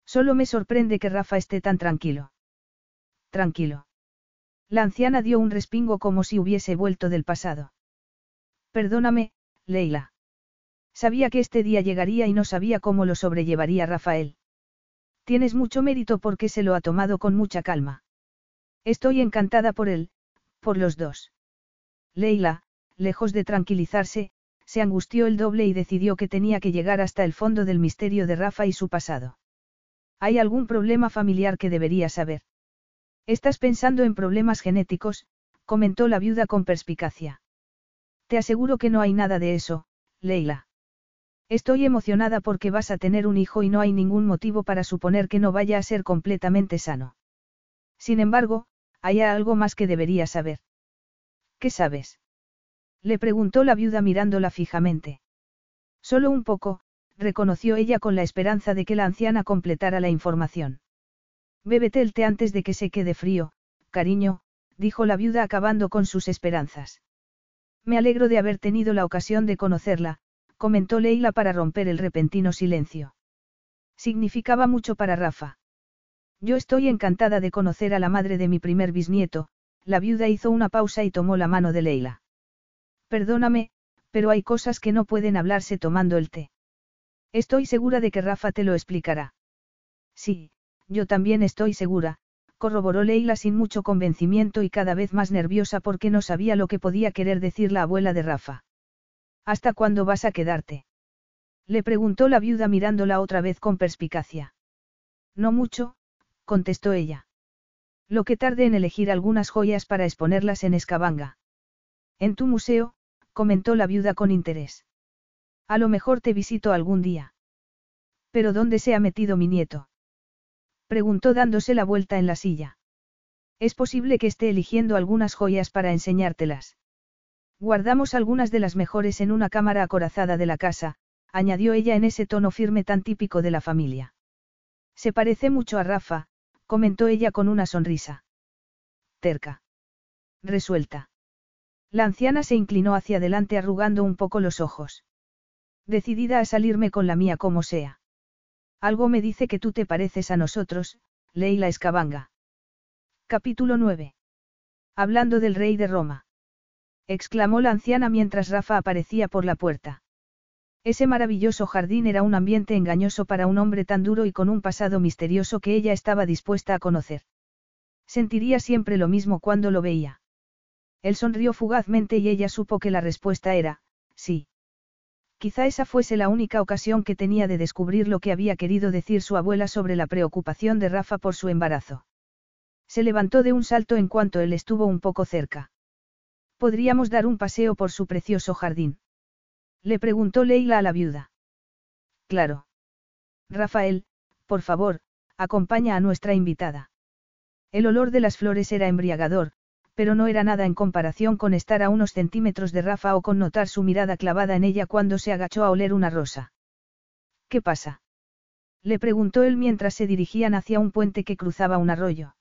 Speaker 1: Solo me sorprende que Rafa esté tan tranquilo. Tranquilo. La anciana dio un respingo como si hubiese vuelto del pasado. Perdóname, Leila. Sabía que este día llegaría y no sabía cómo lo sobrellevaría Rafael. Tienes mucho mérito porque se lo ha tomado con mucha calma. Estoy encantada por él, por los dos. Leila, lejos de tranquilizarse, se angustió el doble y decidió que tenía que llegar hasta el fondo del misterio de Rafa y su pasado. ¿Hay algún problema familiar que debería saber? Estás pensando en problemas genéticos, comentó la viuda con perspicacia. Te aseguro que no hay nada de eso, Leila. Estoy emocionada porque vas a tener un hijo y no hay ningún motivo para suponer que no vaya a ser completamente sano. Sin embargo, hay algo más que debería saber. ¿Qué sabes? Le preguntó la viuda mirándola fijamente. Solo un poco, reconoció ella con la esperanza de que la anciana completara la información. Bébete el té antes de que se quede frío, cariño, dijo la viuda acabando con sus esperanzas. Me alegro de haber tenido la ocasión de conocerla, comentó Leila para romper el repentino silencio. Significaba mucho para Rafa. Yo estoy encantada de conocer a la madre de mi primer bisnieto, la viuda hizo una pausa y tomó la mano de Leila. Perdóname, pero hay cosas que no pueden hablarse tomando el té. Estoy segura de que Rafa te lo explicará. Sí, yo también estoy segura, corroboró Leila sin mucho convencimiento y cada vez más nerviosa porque no sabía lo que podía querer decir la abuela de Rafa. ¿Hasta cuándo vas a quedarte? Le preguntó la viuda mirándola otra vez con perspicacia. No mucho, contestó ella. Lo que tarde en elegir algunas joyas para exponerlas en Escabanga. En tu museo, comentó la viuda con interés. A lo mejor te visito algún día. ¿Pero dónde se ha metido mi nieto? Preguntó dándose la vuelta en la silla. Es posible que esté eligiendo algunas joyas para enseñártelas. Guardamos algunas de las mejores en una cámara acorazada de la casa, añadió ella en ese tono firme tan típico de la familia. Se parece mucho a Rafa, comentó ella con una sonrisa. Terca. Resuelta. La anciana se inclinó hacia adelante arrugando un poco los ojos. Decidida a salirme con la mía como sea. Algo me dice que tú te pareces a nosotros, Leila Escabanga. Capítulo 9. Hablando del rey de Roma. Exclamó la anciana mientras Rafa aparecía por la puerta. Ese maravilloso jardín era un ambiente engañoso para un hombre tan duro y con un pasado misterioso que ella estaba dispuesta a conocer. Sentiría siempre lo mismo cuando lo veía. Él sonrió fugazmente y ella supo que la respuesta era, sí. Quizá esa fuese la única ocasión que tenía de descubrir lo que había querido decir su abuela sobre la preocupación de Rafa por su embarazo. Se levantó de un salto en cuanto él estuvo un poco cerca. Podríamos dar un paseo por su precioso jardín. Le preguntó Leila a la viuda. Claro. Rafael, por favor, acompaña a nuestra invitada. El olor de las flores era embriagador, pero no era nada en comparación con estar a unos centímetros de Rafa o con notar su mirada clavada en ella cuando se agachó a oler una rosa. ¿Qué pasa? Le preguntó él mientras se dirigían hacia un puente que cruzaba un arroyo.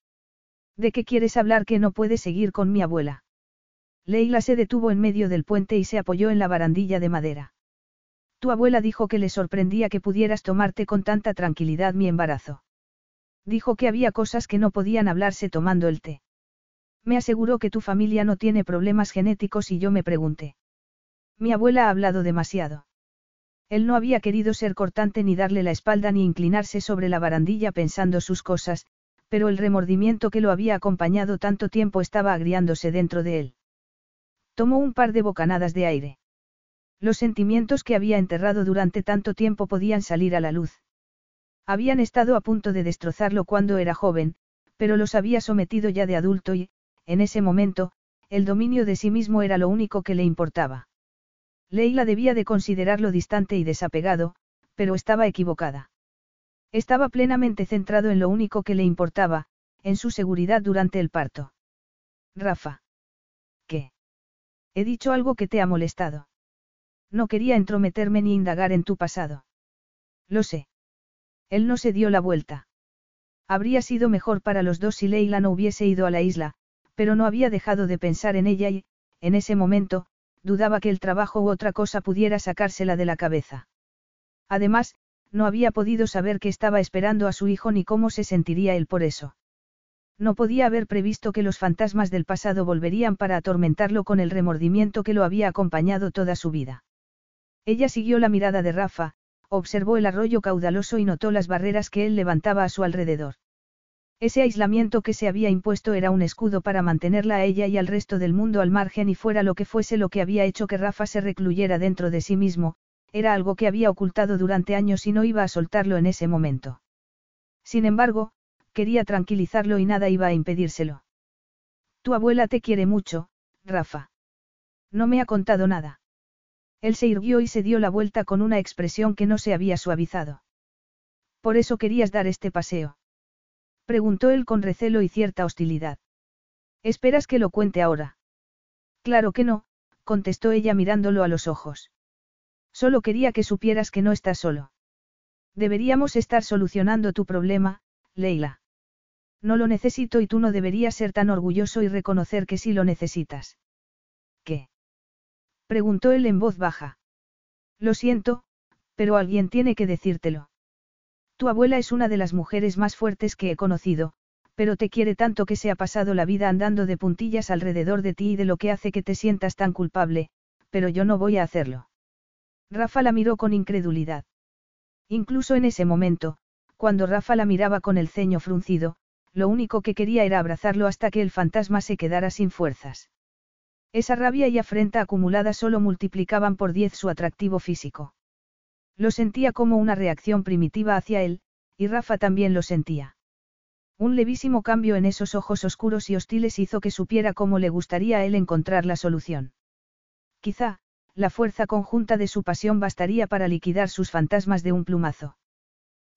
Speaker 1: ¿De qué quieres hablar que no puedes seguir con mi abuela? Leila se detuvo en medio del puente y se apoyó en la barandilla de madera. Tu abuela dijo que le sorprendía que pudieras tomarte con tanta tranquilidad mi embarazo. Dijo que había cosas que no podían hablarse tomando el té. Me aseguró que tu familia no tiene problemas genéticos y yo me pregunté. Mi abuela ha hablado demasiado. Él no había querido ser cortante ni darle la espalda ni inclinarse sobre la barandilla pensando sus cosas, pero el remordimiento que lo había acompañado tanto tiempo estaba agriándose dentro de él. Tomó un par de bocanadas de aire. Los sentimientos que había enterrado durante tanto tiempo podían salir a la luz. Habían estado a punto de destrozarlo cuando era joven, pero los había sometido ya de adulto y, en ese momento, el dominio de sí mismo era lo único que le importaba. Leila debía de considerarlo distante y desapegado, pero estaba equivocada. Estaba plenamente centrado en lo único que le importaba, en su seguridad durante el parto. Rafa. ¿Qué? He dicho algo que te ha molestado. No quería entrometerme ni indagar en tu pasado. Lo sé. Él no se dio la vuelta. Habría sido mejor para los dos si Leila no hubiese ido a la isla, pero no había dejado de pensar en ella y, en ese momento, dudaba que el trabajo u otra cosa pudiera sacársela de la cabeza. Además, no había podido saber que estaba esperando a su hijo ni cómo se sentiría él por eso. No podía haber previsto que los fantasmas del pasado volverían para atormentarlo con el remordimiento que lo había acompañado toda su vida. Ella siguió la mirada de Rafa, observó el arroyo caudaloso y notó las barreras que él levantaba a su alrededor. Ese aislamiento que se había impuesto era un escudo para mantenerla a ella y al resto del mundo al margen y fuera lo que fuese lo que había hecho que Rafa se recluyera dentro de sí mismo, era algo que había ocultado durante años y no iba a soltarlo en ese momento. Sin embargo, quería tranquilizarlo y nada iba a impedírselo. Tu abuela te quiere mucho, Rafa. No me ha contado nada. Él se irguió y se dio la vuelta con una expresión que no se había suavizado. Por eso querías dar este paseo. Preguntó él con recelo y cierta hostilidad. ¿Esperas que lo cuente ahora? Claro que no, contestó ella mirándolo a los ojos. Solo quería que supieras que no estás solo. Deberíamos estar solucionando tu problema, Leila. No lo necesito y tú no deberías ser tan orgulloso y reconocer que sí lo necesitas. ¿Qué? Preguntó él en voz baja. Lo siento, pero alguien tiene que decírtelo. Tu abuela es una de las mujeres más fuertes que he conocido, pero te quiere tanto que se ha pasado la vida andando de puntillas alrededor de ti y de lo que hace que te sientas tan culpable, pero yo no voy a hacerlo. Rafa la miró con incredulidad. Incluso en ese momento, cuando Rafa la miraba con el ceño fruncido, lo único que quería era abrazarlo hasta que el fantasma se quedara sin fuerzas. Esa rabia y afrenta acumulada solo multiplicaban por diez su atractivo físico. Lo sentía como una reacción primitiva hacia él, y Rafa también lo sentía. Un levísimo cambio en esos ojos oscuros y hostiles hizo que supiera cómo le gustaría a él encontrar la solución. Quizá, la fuerza conjunta de su pasión bastaría para liquidar sus fantasmas de un plumazo.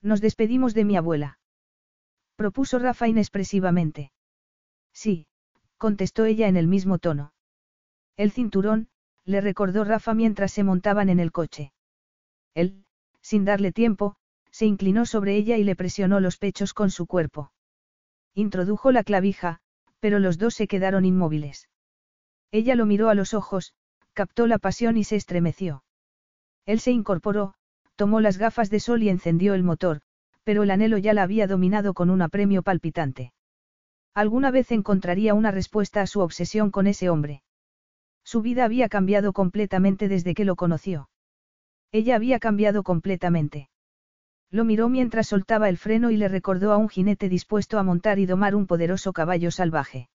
Speaker 1: Nos despedimos de mi abuela. Propuso Rafa inexpresivamente. Sí, contestó ella en el mismo tono. El cinturón, le recordó Rafa mientras se montaban en el coche. Él, sin darle tiempo, se inclinó sobre ella y le presionó los pechos con su cuerpo. Introdujo la clavija, pero los dos se quedaron inmóviles. Ella lo miró a los ojos, captó la pasión y se estremeció. Él se incorporó, tomó las gafas de sol y encendió el motor, pero el anhelo ya la había dominado con un apremio palpitante. Alguna vez encontraría una respuesta a su obsesión con ese hombre. Su vida había cambiado completamente desde que lo conoció. Ella había cambiado completamente. Lo miró mientras soltaba el freno y le recordó a un jinete dispuesto a montar y domar un poderoso caballo salvaje.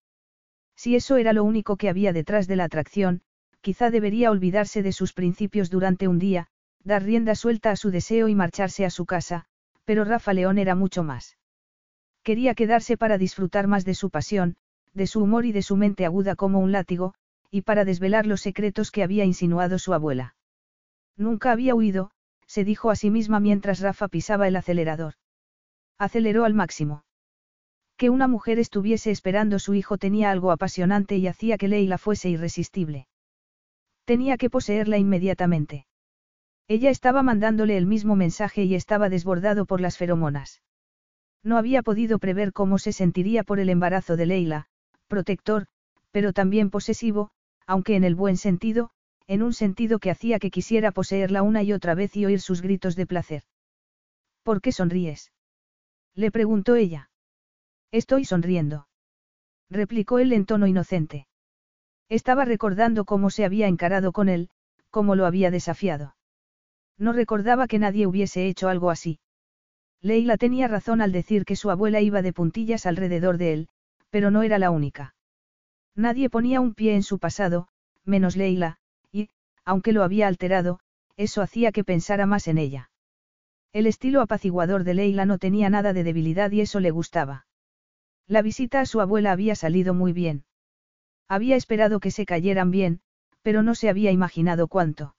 Speaker 1: Si eso era lo único que había detrás de la atracción, quizá debería olvidarse de sus principios durante un día, dar rienda suelta a su deseo y marcharse a su casa, pero Rafa León era mucho más. Quería quedarse para disfrutar más de su pasión, de su humor y de su mente aguda como un látigo, y para desvelar los secretos que había insinuado su abuela. Nunca había huido, se dijo a sí misma mientras Rafa pisaba el acelerador. Aceleró al máximo. Que una mujer estuviese esperando su hijo tenía algo apasionante y hacía que Leila fuese irresistible. Tenía que poseerla inmediatamente. Ella estaba mandándole el mismo mensaje y estaba desbordado por las feromonas. No había podido prever cómo se sentiría por el embarazo de Leila, protector, pero también posesivo, aunque en el buen sentido, en un sentido que hacía que quisiera poseerla una y otra vez y oír sus gritos de placer. ¿Por qué sonríes? Le preguntó ella. Estoy sonriendo. Replicó él en tono inocente. Estaba recordando cómo se había encarado con él, cómo lo había desafiado. No recordaba que nadie hubiese hecho algo así. Leila tenía razón al decir que su abuela iba de puntillas alrededor de él, pero no era la única. Nadie ponía un pie en su pasado, menos Leila, aunque lo había alterado, eso hacía que pensara más en ella. El estilo apaciguador de Leila no tenía nada de debilidad y eso le gustaba. La visita a su abuela había salido muy bien. Había esperado que se cayeran bien, pero no se había imaginado cuánto.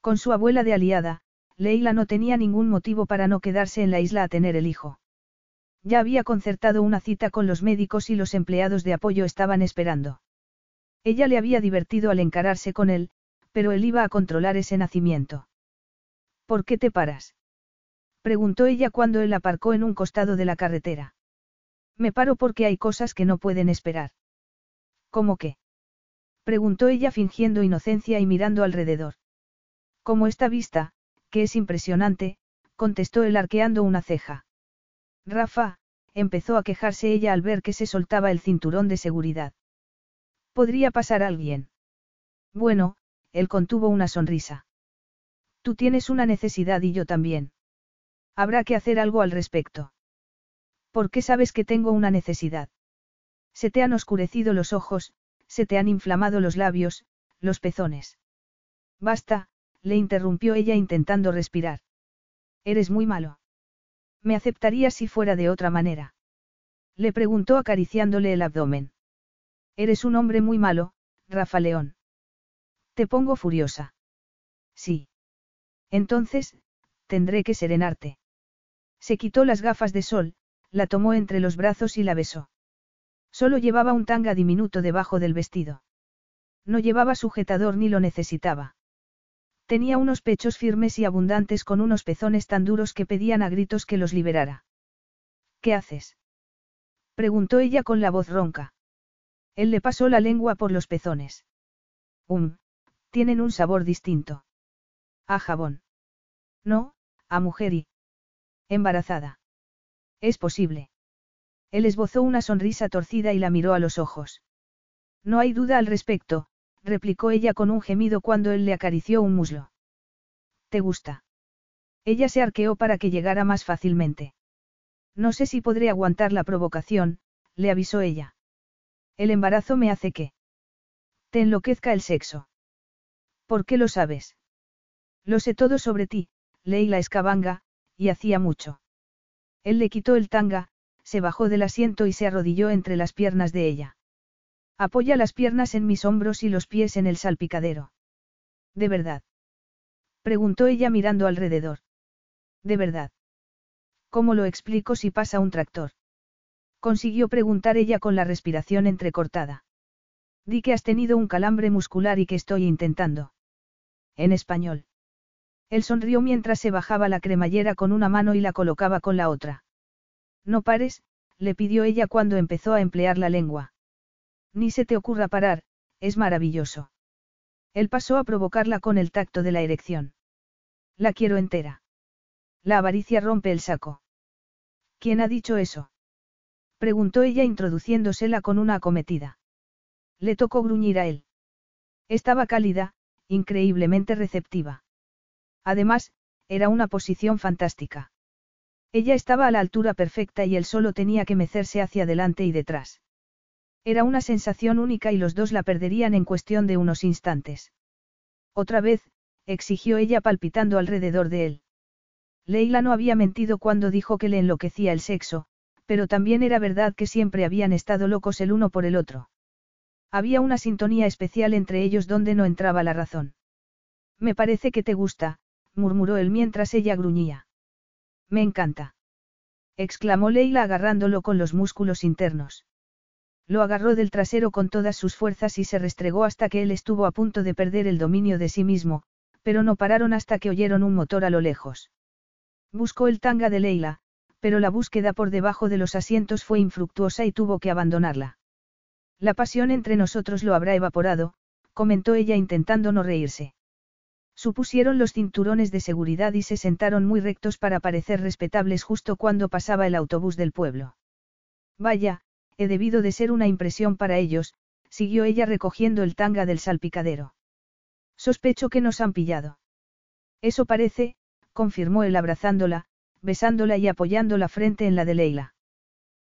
Speaker 1: Con su abuela de aliada, Leila no tenía ningún motivo para no quedarse en la isla a tener el hijo. Ya había concertado una cita con los médicos y los empleados de apoyo estaban esperando. Ella le había divertido al encararse con él, pero él iba a controlar ese nacimiento. ¿Por qué te paras? preguntó ella cuando él aparcó en un costado de la carretera. Me paro porque hay cosas que no pueden esperar. ¿Cómo qué? preguntó ella fingiendo inocencia y mirando alrededor. Como esta vista, que es impresionante, contestó él arqueando una ceja. Rafa, empezó a quejarse ella al ver que se soltaba el cinturón de seguridad. ¿Podría pasar alguien? Bueno, él contuvo una sonrisa. Tú tienes una necesidad y yo también. Habrá que hacer algo al respecto. ¿Por qué sabes que tengo una necesidad? Se te han oscurecido los ojos, se te han inflamado los labios, los pezones. Basta, le interrumpió ella intentando respirar. Eres muy malo. ¿Me aceptarías si fuera de otra manera? Le preguntó acariciándole el abdomen. Eres un hombre muy malo, Rafa León. Te pongo furiosa. Sí. Entonces, tendré que serenarte. Se quitó las gafas de sol, la tomó entre los brazos y la besó. Solo llevaba un tanga diminuto debajo del vestido. No llevaba sujetador ni lo necesitaba. Tenía unos pechos firmes y abundantes con unos pezones tan duros que pedían a gritos que los liberara. ¿Qué haces? Preguntó ella con la voz ronca. Él le pasó la lengua por los pezones. Um, tienen un sabor distinto. A jabón. No, a mujer y... Embarazada. Es posible. Él esbozó una sonrisa torcida y la miró a los ojos. No hay duda al respecto, replicó ella con un gemido cuando él le acarició un muslo. ¿Te gusta? Ella se arqueó para que llegara más fácilmente. No sé si podré aguantar la provocación, le avisó ella. El embarazo me hace que... Te enloquezca el sexo. ¿Por qué lo sabes? Lo sé todo sobre ti, leí la escabanga, y hacía mucho. Él le quitó el tanga, se bajó del asiento y se arrodilló entre las piernas de ella. Apoya las piernas en mis hombros y los pies en el salpicadero. ¿De verdad? Preguntó ella mirando alrededor. ¿De verdad? ¿Cómo lo explico si pasa un tractor? Consiguió preguntar ella con la respiración entrecortada. Di que has tenido un calambre muscular y que estoy intentando. En español. Él sonrió mientras se bajaba la cremallera con una mano y la colocaba con la otra. No pares, le pidió ella cuando empezó a emplear la lengua. Ni se te ocurra parar, es maravilloso. Él pasó a provocarla con el tacto de la erección. La quiero entera. La avaricia rompe el saco. ¿Quién ha dicho eso? Preguntó ella introduciéndosela con una acometida. Le tocó gruñir a él. Estaba cálida, increíblemente receptiva. Además, era una posición fantástica. Ella estaba a la altura perfecta y él solo tenía que mecerse hacia adelante y detrás. Era una sensación única y los dos la perderían en cuestión de unos instantes. Otra vez, exigió ella palpitando alrededor de él. Leila no había mentido cuando dijo que le enloquecía el sexo, pero también era verdad que siempre habían estado locos el uno por el otro. Había una sintonía especial entre ellos donde no entraba la razón. Me parece que te gusta, murmuró él mientras ella gruñía. Me encanta. exclamó Leila agarrándolo con los músculos internos. Lo agarró del trasero con todas sus fuerzas y se restregó hasta que él estuvo a punto de perder el dominio de sí mismo, pero no pararon hasta que oyeron un motor a lo lejos. Buscó el tanga de Leila, pero la búsqueda por debajo de los asientos fue infructuosa y tuvo que abandonarla. La pasión entre nosotros lo habrá evaporado, comentó ella intentando no reírse. Supusieron los cinturones de seguridad y se sentaron muy rectos para parecer respetables justo cuando pasaba el autobús del pueblo. Vaya, he debido de ser una impresión para ellos, siguió ella recogiendo el tanga del salpicadero. Sospecho que nos han pillado. Eso parece, confirmó él abrazándola, besándola y apoyando la frente en la de Leila.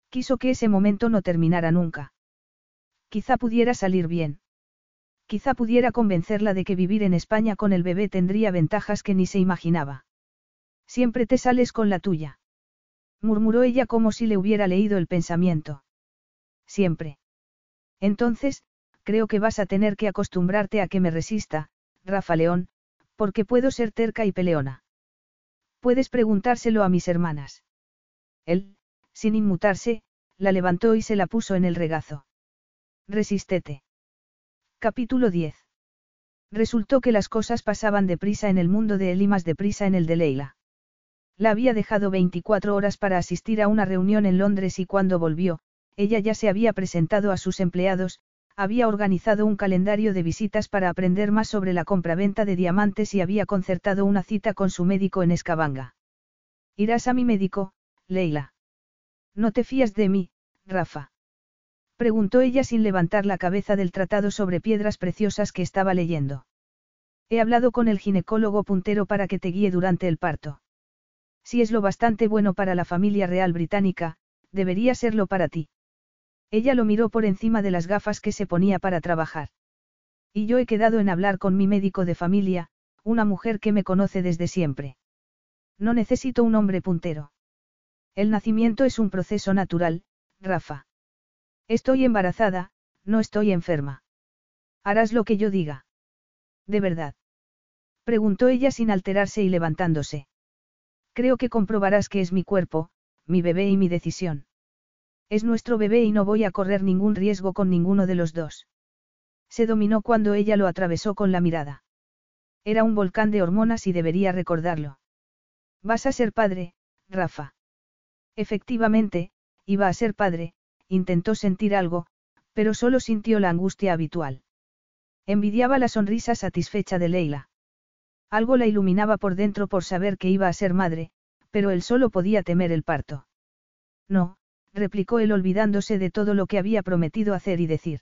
Speaker 1: Quiso que ese momento no terminara nunca. Quizá pudiera salir bien. Quizá pudiera convencerla de que vivir en España con el bebé tendría ventajas que ni se imaginaba. Siempre te sales con la tuya. Murmuró ella como si le hubiera leído el pensamiento. Siempre. Entonces, creo que vas a tener que acostumbrarte a que me resista, Rafa León, porque puedo ser terca y peleona. Puedes preguntárselo a mis hermanas. Él, sin inmutarse, la levantó y se la puso en el regazo. Resistete. Capítulo 10. Resultó que las cosas pasaban deprisa en el mundo de él y más deprisa en el de Leila. La había dejado 24 horas para asistir a una reunión en Londres y cuando volvió, ella ya se había presentado a sus empleados, había organizado un calendario de visitas para aprender más sobre la compraventa de diamantes y había concertado una cita con su médico en Escabanga. Irás a mi médico, Leila. No te fías de mí, Rafa. Preguntó ella sin levantar la cabeza del tratado sobre piedras preciosas que estaba leyendo. He hablado con el ginecólogo puntero para que te guíe durante el parto. Si es lo bastante bueno para la familia real británica, debería serlo para ti. Ella lo miró por encima de las gafas que se ponía para trabajar. Y yo he quedado en hablar con mi médico de familia, una mujer que me conoce desde siempre. No necesito un hombre puntero. El nacimiento es un proceso natural, Rafa. Estoy embarazada, no estoy enferma. Harás lo que yo diga. ¿De verdad? Preguntó ella sin alterarse y levantándose. Creo que comprobarás que es mi cuerpo, mi bebé y mi decisión. Es nuestro bebé y no voy a correr ningún riesgo con ninguno de los dos. Se dominó cuando ella lo atravesó con la mirada. Era un volcán de hormonas y debería recordarlo. Vas a ser padre, Rafa. Efectivamente, iba a ser padre, intentó sentir algo, pero solo sintió la angustia habitual. Envidiaba la sonrisa satisfecha de Leila. Algo la iluminaba por dentro por saber que iba a ser madre, pero él solo podía temer el parto. No, replicó él olvidándose de todo lo que había prometido hacer y decir.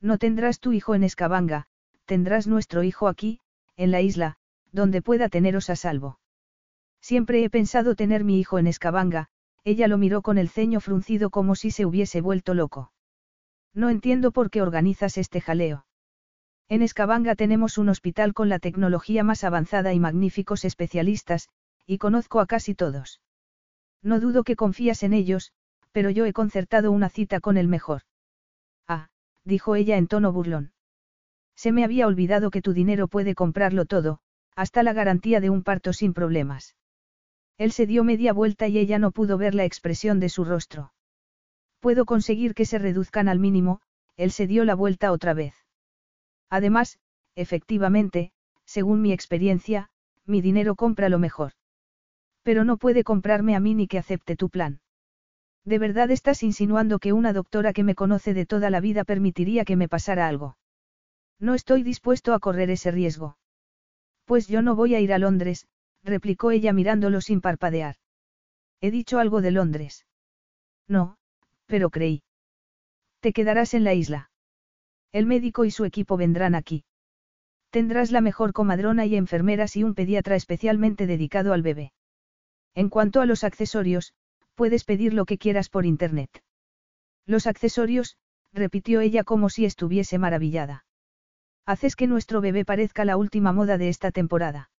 Speaker 1: No tendrás tu hijo en Escabanga, tendrás nuestro hijo aquí, en la isla, donde pueda teneros a salvo. Siempre he pensado tener mi hijo en Escabanga, ella lo miró con el ceño fruncido como si se hubiese vuelto loco. No entiendo por qué organizas este jaleo. En Escabanga tenemos un hospital con la tecnología más avanzada y magníficos especialistas, y conozco a casi todos. No dudo que confías en ellos, pero yo he concertado una cita con el mejor. Ah, dijo ella en tono burlón. Se me había olvidado que tu dinero puede comprarlo todo, hasta la garantía de un parto sin problemas. Él se dio media vuelta y ella no pudo ver la expresión de su rostro. Puedo conseguir que se reduzcan al mínimo, él se dio la vuelta otra vez. Además, efectivamente, según mi experiencia, mi dinero compra lo mejor. Pero no puede comprarme a mí ni que acepte tu plan. ¿De verdad estás insinuando que una doctora que me conoce de toda la vida permitiría que me pasara algo? No estoy dispuesto a correr ese riesgo. Pues yo no voy a ir a Londres, replicó ella mirándolo sin parpadear. He dicho algo de Londres. No, pero creí. Te quedarás en la isla. El médico y su equipo vendrán aquí. Tendrás la mejor comadrona y enfermeras y un pediatra especialmente dedicado al bebé. En cuanto a los accesorios, puedes pedir lo que quieras por internet. Los accesorios, repitió ella como si estuviese maravillada. Haces que nuestro bebé parezca la última moda de esta temporada.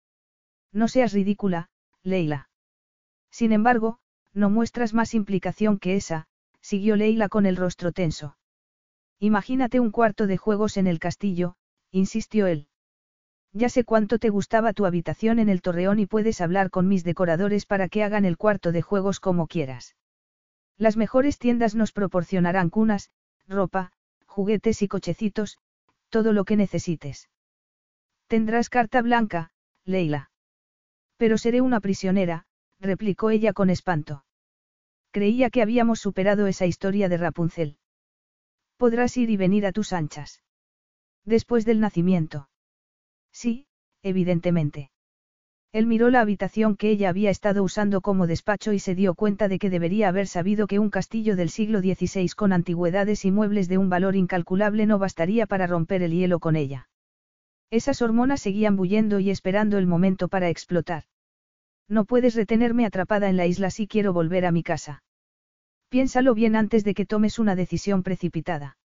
Speaker 1: No seas ridícula, Leila. Sin embargo, no muestras más implicación que esa, siguió Leila con el rostro tenso. Imagínate un cuarto de juegos en el castillo, insistió él. Ya sé cuánto te gustaba tu habitación en el torreón y puedes hablar con mis decoradores para que hagan el cuarto de juegos como quieras. Las mejores tiendas nos proporcionarán cunas, ropa, juguetes y cochecitos, todo lo que necesites. Tendrás carta blanca, Leila. Pero seré una prisionera, replicó ella con espanto. Creía que habíamos superado esa historia de Rapunzel. Podrás ir y venir a tus anchas. Después del nacimiento. Sí, evidentemente. Él miró la habitación que ella había estado usando como despacho y se dio cuenta de que debería haber sabido que un castillo del siglo XVI con antigüedades y muebles de un valor incalculable no bastaría para romper el hielo con ella. Esas hormonas seguían bullendo y esperando el momento para explotar. No puedes retenerme atrapada en la isla si quiero volver a mi casa. Piénsalo bien antes de que tomes una decisión precipitada.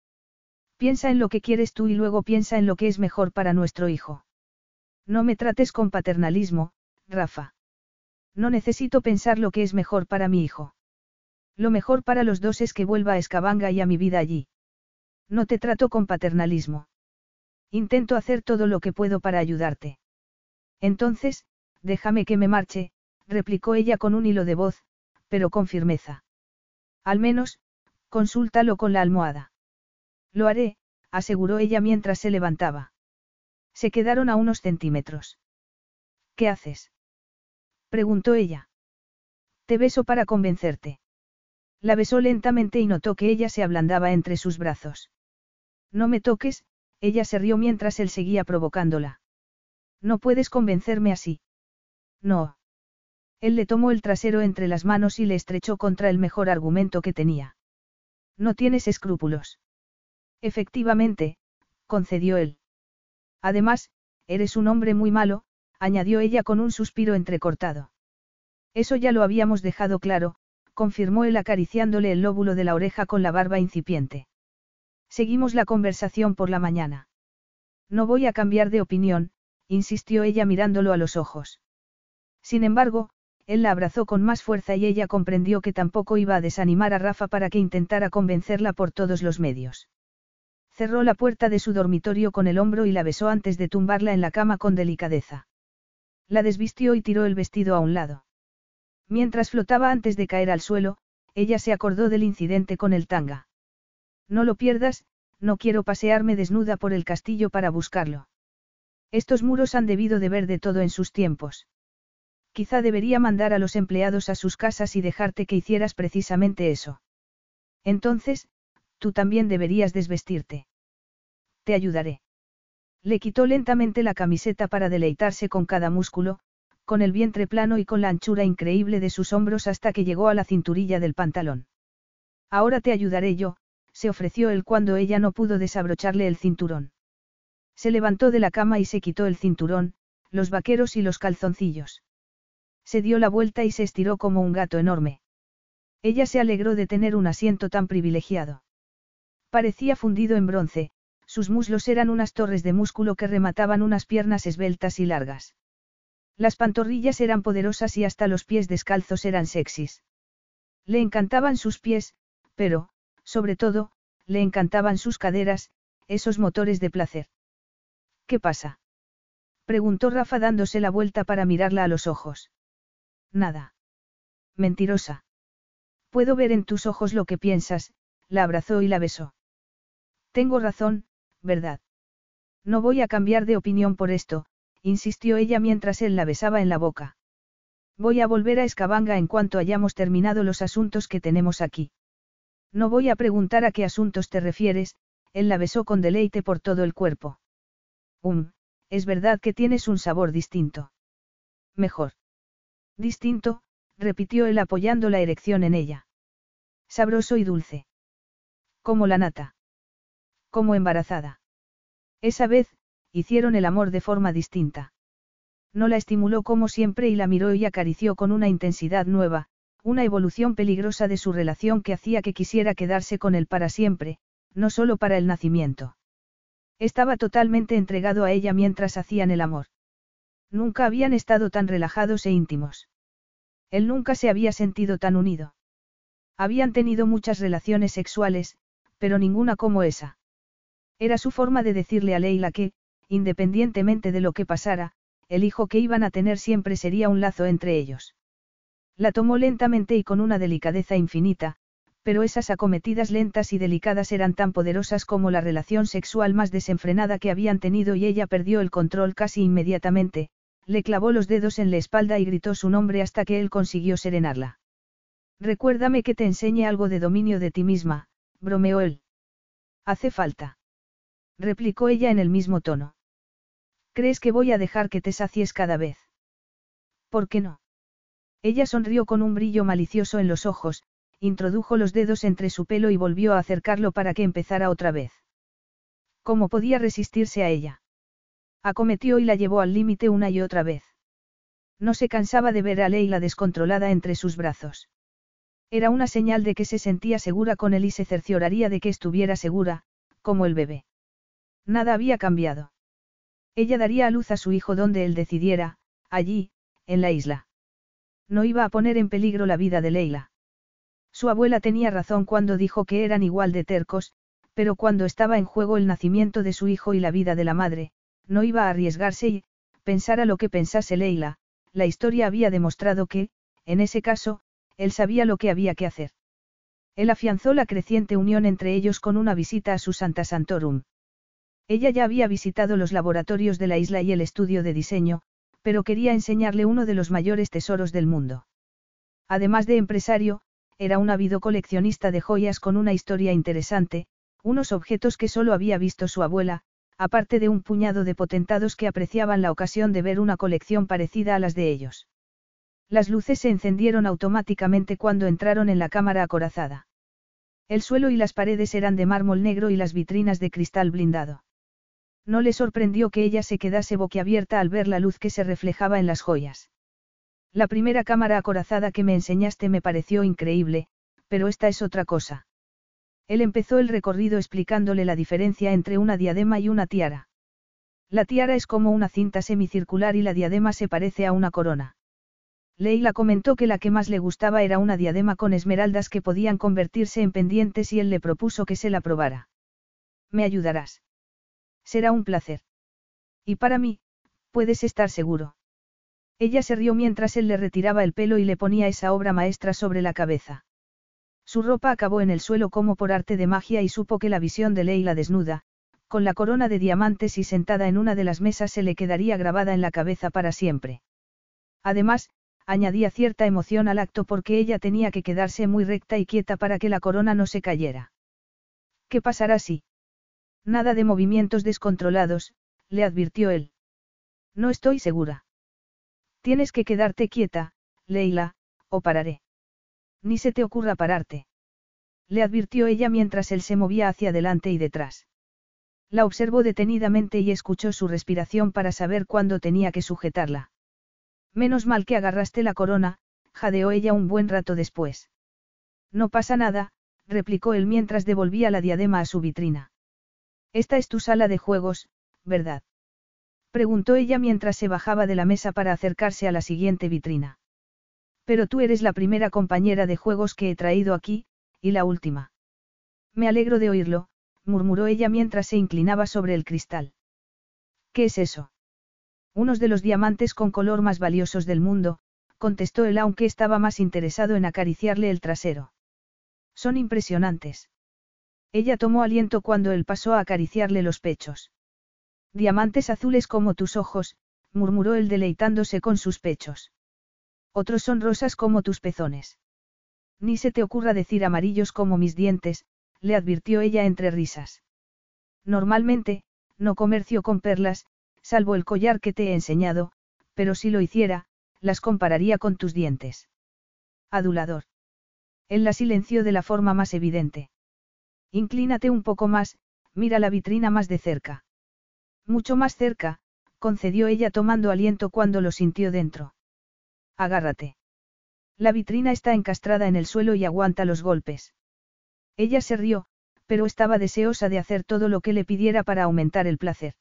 Speaker 1: Piensa en lo que quieres tú y luego piensa en lo que es mejor para nuestro hijo. No me trates con paternalismo, Rafa. No necesito pensar lo que es mejor para mi hijo. Lo mejor para los dos es que vuelva a Escabanga y a mi vida allí. No te trato con paternalismo. Intento hacer todo lo que puedo para ayudarte. Entonces, déjame que me marche, replicó ella con un hilo de voz, pero con firmeza. Al menos, consúltalo con la almohada. Lo haré, aseguró ella mientras se levantaba. Se quedaron a unos centímetros. ¿Qué haces? preguntó ella. Te beso para convencerte. La besó lentamente y notó que ella se ablandaba entre sus brazos. No me toques, ella se rió mientras él seguía provocándola. No puedes convencerme así. No. Él le tomó el trasero entre las manos y le estrechó contra el mejor argumento que tenía. No tienes escrúpulos. Efectivamente, concedió él. Además, eres un hombre muy malo, añadió ella con un suspiro entrecortado. Eso ya lo habíamos dejado claro, confirmó él acariciándole el lóbulo de la oreja con la barba incipiente. Seguimos la conversación por la mañana. No voy a cambiar de opinión, insistió ella mirándolo a los ojos. Sin embargo, él la abrazó con más fuerza y ella comprendió que tampoco iba a desanimar a Rafa para que intentara convencerla por todos los medios. Cerró la puerta de su dormitorio con el hombro y la besó antes de tumbarla en la cama con delicadeza. La desvistió y tiró el vestido a un lado. Mientras flotaba antes de caer al suelo, ella se acordó del incidente con el tanga. No lo pierdas, no quiero pasearme desnuda por el castillo para buscarlo. Estos muros han debido de ver de todo en sus tiempos. Quizá debería mandar a los empleados a sus casas y dejarte que hicieras precisamente eso. Entonces, tú también deberías desvestirte. Te ayudaré. Le quitó lentamente la camiseta para deleitarse con cada músculo, con el vientre plano y con la anchura increíble de sus hombros hasta que llegó a la cinturilla del pantalón. Ahora te ayudaré yo, se ofreció él cuando ella no pudo desabrocharle el cinturón. Se levantó de la cama y se quitó el cinturón, los vaqueros y los calzoncillos. Se dio la vuelta y se estiró como un gato enorme. Ella se alegró de tener un asiento tan privilegiado. Parecía fundido en bronce, sus muslos eran unas torres de músculo que remataban unas piernas esbeltas y largas. Las pantorrillas eran poderosas y hasta los pies descalzos eran sexys. Le encantaban sus pies, pero, sobre todo, le encantaban sus caderas, esos motores de placer. ¿Qué pasa? preguntó Rafa dándose la vuelta para mirarla a los ojos. Nada. Mentirosa. Puedo ver en tus ojos lo que piensas, la abrazó y la besó. Tengo razón, ¿verdad? No voy a cambiar de opinión por esto, insistió ella mientras él la besaba en la boca. Voy a volver a Escabanga en cuanto hayamos terminado los asuntos que tenemos aquí. No voy a preguntar a qué asuntos te refieres, él la besó con deleite por todo el cuerpo. Um, es verdad que tienes un sabor distinto. Mejor. Distinto, repitió él apoyando la erección en ella. Sabroso y dulce. Como la nata. Como embarazada. Esa vez, hicieron el amor de forma distinta. No la estimuló como siempre y la miró y acarició con una intensidad nueva, una evolución peligrosa de su relación que hacía que quisiera quedarse con él para siempre, no solo para el nacimiento. Estaba totalmente entregado a ella mientras hacían el amor. Nunca habían estado tan relajados e íntimos. Él nunca se había sentido tan unido. Habían tenido muchas relaciones sexuales, pero ninguna como esa. Era su forma de decirle a Leila que, independientemente de lo que pasara, el hijo que iban a tener siempre sería un lazo entre ellos. La tomó lentamente y con una delicadeza infinita, pero esas acometidas lentas y delicadas eran tan poderosas como la relación sexual más desenfrenada que habían tenido y ella perdió el control casi inmediatamente, le clavó los dedos en la espalda y gritó su nombre hasta que él consiguió serenarla. Recuérdame que te enseñe algo de dominio de ti misma, bromeó él. Hace falta. Replicó ella en el mismo tono. ¿Crees que voy a dejar que te sacies cada vez? ¿Por qué no? Ella sonrió con un brillo malicioso en los ojos, introdujo los dedos entre su pelo y volvió a acercarlo para que empezara otra vez. ¿Cómo podía resistirse a ella? Acometió y la llevó al límite una y otra vez. No se cansaba de ver a Leila descontrolada entre sus brazos. Era una señal de que se sentía segura con él y se cercioraría de que estuviera segura, como el bebé. Nada había cambiado. Ella daría a luz a su hijo donde él decidiera, allí, en la isla. No iba a poner en peligro la vida de Leila. Su abuela tenía razón cuando dijo que eran igual de tercos, pero cuando estaba en juego el nacimiento de su hijo y la vida de la madre, no iba a arriesgarse y, pensara lo que pensase Leila, la historia había demostrado que, en ese caso, él sabía lo que había que hacer. Él afianzó la creciente unión entre ellos con una visita a su Santa Santorum. Ella ya había visitado los laboratorios de la isla y el estudio de diseño, pero quería enseñarle uno de los mayores tesoros del mundo. Además de empresario, era un ávido coleccionista de joyas con una historia interesante, unos objetos que solo había visto su abuela, aparte de un puñado de potentados que apreciaban la ocasión de ver una colección parecida a las de ellos. Las luces se encendieron automáticamente cuando entraron en la cámara acorazada. El suelo y las paredes eran de mármol negro y las vitrinas de cristal blindado. No le sorprendió que ella se quedase boquiabierta al ver la luz que se reflejaba en las joyas. La primera cámara acorazada que me enseñaste me pareció increíble, pero esta es otra cosa. Él empezó el recorrido explicándole la diferencia entre una diadema y una tiara. La tiara es como una cinta semicircular y la diadema se parece a una corona. Leila comentó que la que más le gustaba era una diadema con esmeraldas que podían convertirse en pendientes y él le propuso que se la probara. ¿Me ayudarás? Será un placer. Y para mí, puedes estar seguro. Ella se rió mientras él le retiraba el pelo y le ponía esa obra maestra sobre la cabeza. Su ropa acabó en el suelo como por arte de magia y supo que la visión de Leila desnuda, con la corona de diamantes y sentada en una de las mesas se le quedaría grabada en la cabeza para siempre. Además, añadía cierta emoción al acto porque ella tenía que quedarse muy recta y quieta para que la corona no se cayera. ¿Qué pasará si? Nada de movimientos descontrolados, le advirtió él. No estoy segura. Tienes que quedarte quieta, Leila, o pararé. Ni se te ocurra pararte. Le advirtió ella mientras él se movía hacia adelante y detrás. La observó detenidamente y escuchó su respiración para saber cuándo tenía que sujetarla. Menos mal que agarraste la corona, jadeó ella un buen rato después. No pasa nada, replicó él mientras devolvía la diadema a su vitrina. Esta es tu sala de juegos, ¿verdad? Preguntó ella mientras se bajaba de la mesa para acercarse a la siguiente vitrina. Pero tú eres la primera compañera de juegos que he traído aquí, y la última. Me alegro de oírlo, murmuró ella mientras se inclinaba sobre el cristal. ¿Qué es eso? Unos de los diamantes con color más valiosos del mundo, contestó él aunque estaba más interesado en acariciarle el trasero. Son impresionantes. Ella tomó aliento cuando él pasó a acariciarle los pechos. Diamantes azules como tus ojos, murmuró él deleitándose con sus pechos. Otros son rosas como tus pezones. Ni se te ocurra decir amarillos como mis dientes, le advirtió ella entre risas. Normalmente, no comercio con perlas, salvo el collar que te he enseñado, pero si lo hiciera, las compararía con tus dientes. Adulador. Él la silenció de la forma más evidente. Inclínate un poco más, mira la vitrina más de cerca. Mucho más cerca, concedió ella tomando aliento cuando lo sintió dentro. Agárrate. La vitrina está encastrada en el suelo y aguanta los golpes. Ella se rió, pero estaba deseosa de hacer todo lo que le pidiera para aumentar el placer.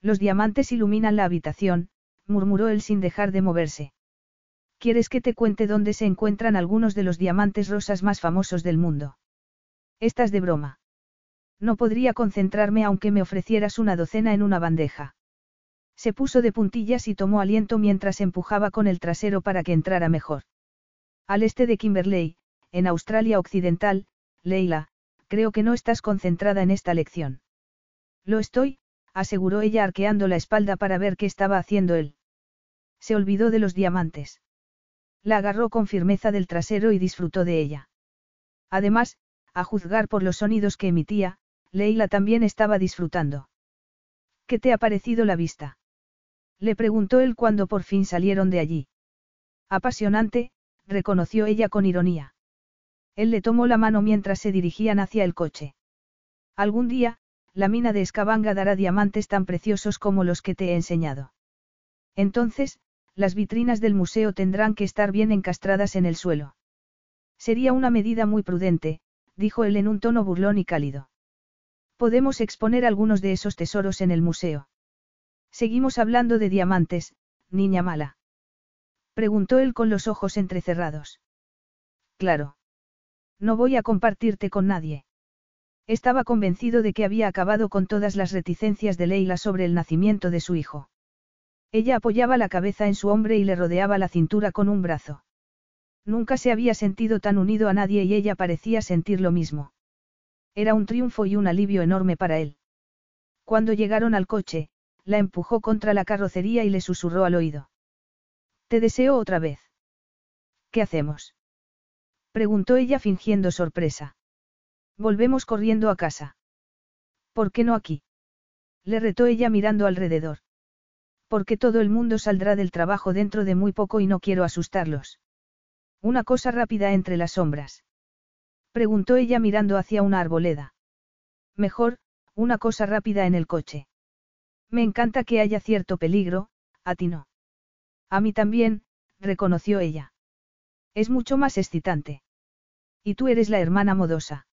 Speaker 1: Los diamantes iluminan la habitación, murmuró él sin dejar de moverse. ¿Quieres que te cuente dónde se encuentran algunos de los diamantes rosas más famosos del mundo? Estás de broma. No podría concentrarme aunque me ofrecieras una docena en una bandeja. Se puso de puntillas y tomó aliento mientras empujaba con el trasero para que entrara mejor. Al este de Kimberley, en Australia Occidental, Leila, creo que no estás concentrada en esta lección. Lo estoy, aseguró ella arqueando la espalda para ver qué estaba haciendo él. Se olvidó de los diamantes. La agarró con firmeza del trasero y disfrutó de ella. Además, a juzgar por los sonidos que emitía, Leila también estaba disfrutando. ¿Qué te ha parecido la vista? Le preguntó él cuando por fin salieron de allí. Apasionante, reconoció ella con ironía. Él le tomó la mano mientras se dirigían hacia el coche. Algún día, la mina de Escabanga dará diamantes tan preciosos como los que te he enseñado. Entonces, las vitrinas del museo tendrán que estar bien encastradas en el suelo. Sería una medida muy prudente, dijo él en un tono burlón y cálido. Podemos exponer algunos de esos tesoros en el museo. Seguimos hablando de diamantes, niña mala. Preguntó él con los ojos entrecerrados. Claro. No voy a compartirte con nadie. Estaba convencido de que había acabado con todas las reticencias de Leila sobre el nacimiento de su hijo. Ella apoyaba la cabeza en su hombre y le rodeaba la cintura con un brazo. Nunca se había sentido tan unido a nadie y ella parecía sentir lo mismo. Era un triunfo y un alivio enorme para él. Cuando llegaron al coche, la empujó contra la carrocería y le susurró al oído. Te deseo otra vez. ¿Qué hacemos? preguntó ella fingiendo sorpresa. Volvemos corriendo a casa. ¿Por qué no aquí? Le retó ella mirando alrededor. Porque todo el mundo saldrá del trabajo dentro de muy poco y no quiero asustarlos. Una cosa rápida entre las sombras. Preguntó ella mirando hacia una arboleda. Mejor, una cosa rápida en el coche. Me encanta que haya cierto peligro, a ti no. A mí también, reconoció ella. Es mucho más excitante. Y tú eres la hermana modosa.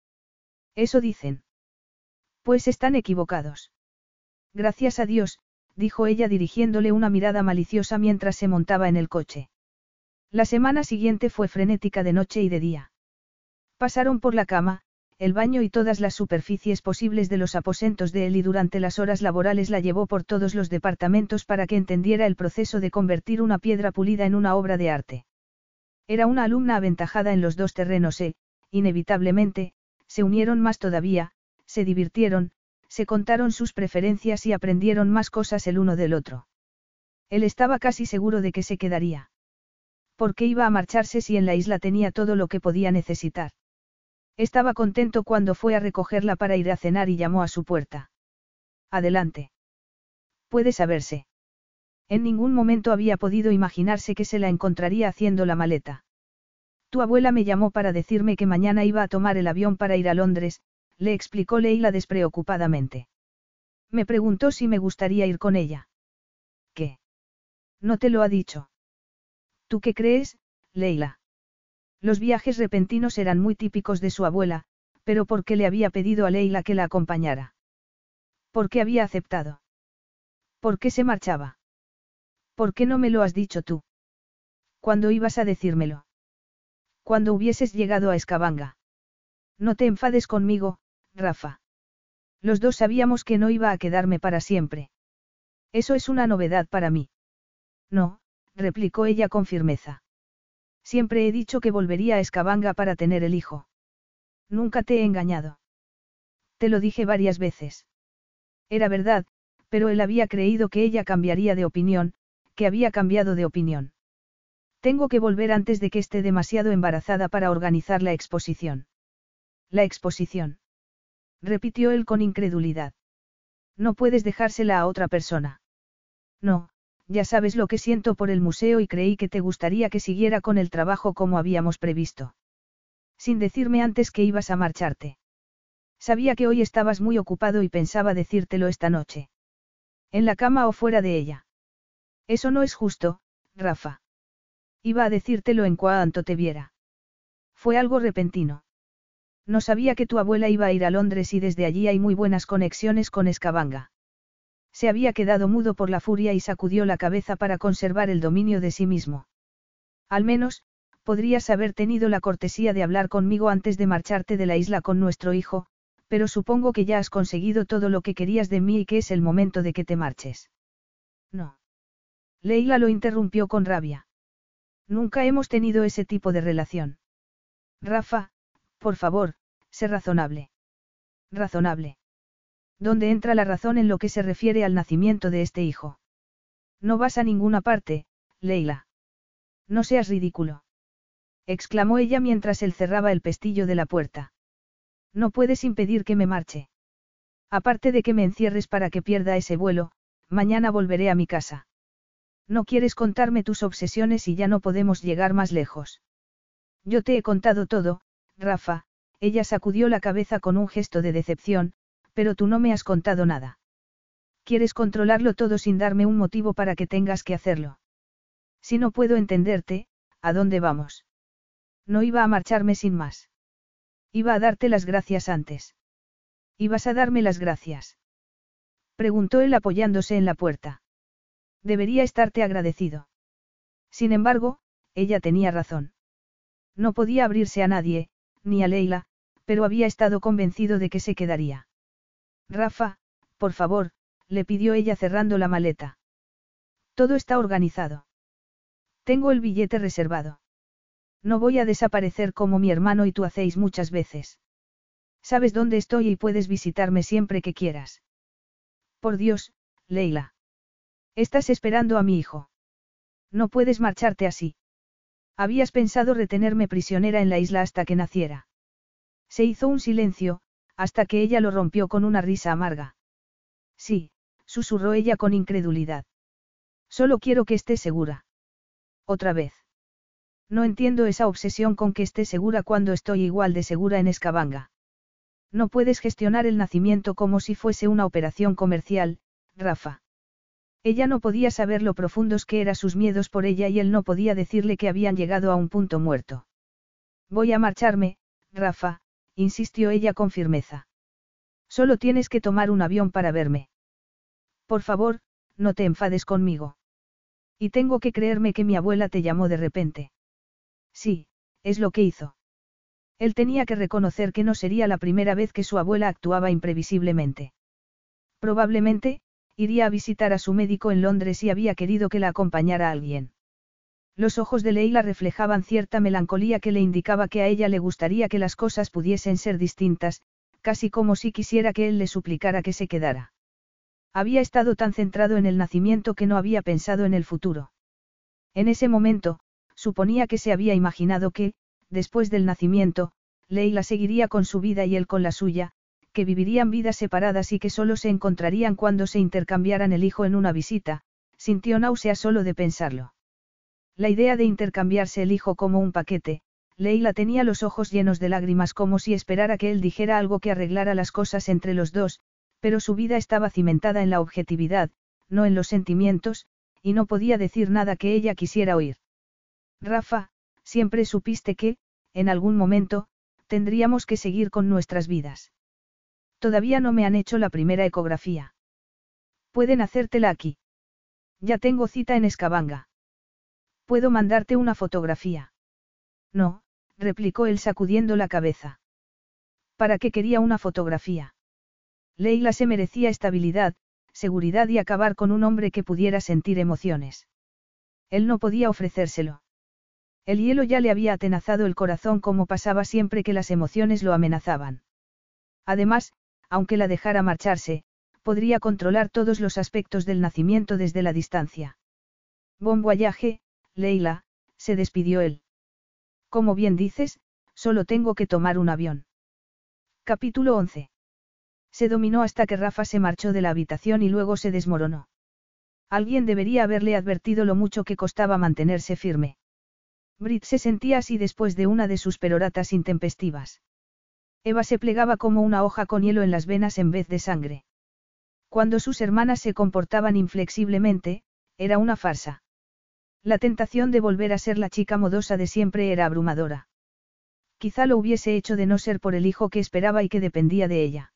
Speaker 1: Eso dicen. Pues están equivocados. Gracias a Dios, dijo ella dirigiéndole una mirada maliciosa mientras se montaba en el coche. La semana siguiente fue frenética de noche y de día. Pasaron por la cama, el baño y todas las superficies posibles de los aposentos de él y durante las horas laborales la llevó por todos los departamentos para que entendiera el proceso de convertir una piedra pulida en una obra de arte. Era una alumna aventajada en los dos terrenos e, inevitablemente, se unieron más todavía, se divirtieron, se contaron sus preferencias y aprendieron más cosas el uno del otro. Él estaba casi seguro de que se quedaría. ¿Por qué iba a marcharse si en la isla tenía todo lo que podía necesitar? Estaba contento cuando fue a recogerla para ir a cenar y llamó a su puerta. Adelante. Puede saberse. En ningún momento había podido imaginarse que se la encontraría haciendo la maleta. Tu abuela me llamó para decirme que mañana iba a tomar el avión para ir a Londres, le explicó Leila despreocupadamente. Me preguntó si me gustaría ir con ella. ¿Qué? No te lo ha dicho. ¿Tú qué crees, Leila? Los viajes repentinos eran muy típicos de su abuela, pero ¿por qué le había pedido a Leila que la acompañara? ¿Por qué había aceptado? ¿Por qué se marchaba? ¿Por qué no me lo has dicho tú? ¿Cuándo ibas a decírmelo? Cuando hubieses llegado a Escabanga. No te enfades conmigo, Rafa. Los dos sabíamos que no iba a quedarme para siempre. Eso es una novedad para mí. No, replicó ella con firmeza. Siempre he dicho que volvería a Escabanga para tener el hijo. Nunca te he engañado. Te lo dije varias veces. Era verdad, pero él había creído que ella cambiaría de opinión, que había cambiado de opinión. Tengo que volver antes de que esté demasiado embarazada para organizar la exposición. La exposición. Repitió él con incredulidad. No puedes dejársela a otra persona. No, ya sabes lo que siento por el museo y creí que te gustaría que siguiera con el trabajo como habíamos previsto. Sin decirme antes que ibas a marcharte. Sabía que hoy estabas muy ocupado y pensaba decírtelo esta noche. En la cama o fuera de ella. Eso no es justo, Rafa. Iba a decírtelo en cuanto te viera. Fue algo repentino. No sabía que tu abuela iba a ir a Londres y desde allí hay muy buenas conexiones con Escabanga. Se había quedado mudo por la furia y sacudió la cabeza para conservar el dominio de sí mismo. Al menos, podrías haber tenido la cortesía de hablar conmigo antes de marcharte de la isla con nuestro hijo, pero supongo que ya has conseguido todo lo que querías de mí y que es el momento de que te marches. No. Leila lo interrumpió con rabia. Nunca hemos tenido ese tipo de relación. Rafa, por favor, sé razonable. Razonable. ¿Dónde entra la razón en lo que se refiere al nacimiento de este hijo? No vas a ninguna parte, Leila. No seas ridículo. exclamó ella mientras él cerraba el pestillo de la puerta. No puedes impedir que me marche. Aparte de que me encierres para que pierda ese vuelo, mañana volveré a mi casa. No quieres contarme tus obsesiones y ya no podemos llegar más lejos. Yo te he contado todo, Rafa, ella sacudió la cabeza con un gesto de decepción, pero tú no me has contado nada. Quieres controlarlo todo sin darme un motivo para que tengas que hacerlo. Si no puedo entenderte, ¿a dónde vamos? No iba a marcharme sin más. Iba a darte las gracias antes. ¿Ibas a darme las gracias? Preguntó él apoyándose en la puerta. Debería estarte agradecido. Sin embargo, ella tenía razón. No podía abrirse a nadie, ni a Leila, pero había estado convencido de que se quedaría. Rafa, por favor, le pidió ella cerrando la maleta. Todo está organizado. Tengo el billete reservado. No voy a desaparecer como mi hermano y tú hacéis muchas veces. Sabes dónde estoy y puedes visitarme siempre que quieras. Por Dios, Leila. Estás esperando a mi hijo. No puedes marcharte así. Habías pensado retenerme prisionera en la isla hasta que naciera. Se hizo un silencio, hasta que ella lo rompió con una risa amarga. Sí, susurró ella con incredulidad. Solo quiero que esté segura. Otra vez. No entiendo esa obsesión con que esté segura cuando estoy igual de segura en Escabanga. No puedes gestionar el nacimiento como si fuese una operación comercial, Rafa. Ella no podía saber lo profundos que eran sus miedos por ella y él no podía decirle que habían llegado a un punto muerto. Voy a marcharme, Rafa, insistió ella con firmeza. Solo tienes que tomar un avión para verme. Por favor, no te enfades conmigo. Y tengo que creerme que mi abuela te llamó de repente. Sí, es lo que hizo. Él tenía que reconocer que no sería la primera vez que su abuela actuaba imprevisiblemente. Probablemente, iría a visitar a su médico en Londres y había querido que la acompañara alguien. Los ojos de Leila reflejaban cierta melancolía que le indicaba que a ella le gustaría que las cosas pudiesen ser distintas, casi como si quisiera que él le suplicara que se quedara. Había estado tan centrado en el nacimiento que no había pensado en el futuro. En ese momento, suponía que se había imaginado que, después del nacimiento, Leila seguiría con su vida y él con la suya, que vivirían vidas separadas y que solo se encontrarían cuando se intercambiaran el hijo en una visita, sintió náusea solo de pensarlo. La idea de intercambiarse el hijo como un paquete, Leila tenía los ojos llenos de lágrimas como si esperara que él dijera algo que arreglara las cosas entre los dos, pero su vida estaba cimentada en la objetividad, no en los sentimientos, y no podía decir nada que ella quisiera oír. Rafa, siempre supiste que, en algún momento, tendríamos que seguir con nuestras vidas. Todavía no me han hecho la primera ecografía. Pueden hacértela aquí. Ya tengo cita en Escabanga. Puedo mandarte una fotografía. No, replicó él sacudiendo la cabeza. ¿Para qué quería una fotografía? Leila se merecía estabilidad, seguridad y acabar con un hombre que pudiera sentir emociones. Él no podía ofrecérselo. El hielo ya le había atenazado el corazón como pasaba siempre que las emociones lo amenazaban. Además, aunque la dejara marcharse, podría controlar todos los aspectos del nacimiento desde la distancia. Bon Leila, se despidió él. Como bien dices, solo tengo que tomar un avión. Capítulo 11. Se dominó hasta que Rafa se marchó de la habitación y luego se desmoronó. Alguien debería haberle advertido lo mucho que costaba mantenerse firme. Brit se sentía así después de una de sus peroratas intempestivas. Eva se plegaba como una hoja con hielo en las venas en vez de sangre. Cuando sus hermanas se comportaban inflexiblemente, era una farsa. La tentación de volver a ser la chica modosa de siempre era abrumadora. Quizá lo hubiese hecho de no ser por el hijo que esperaba y que dependía de ella.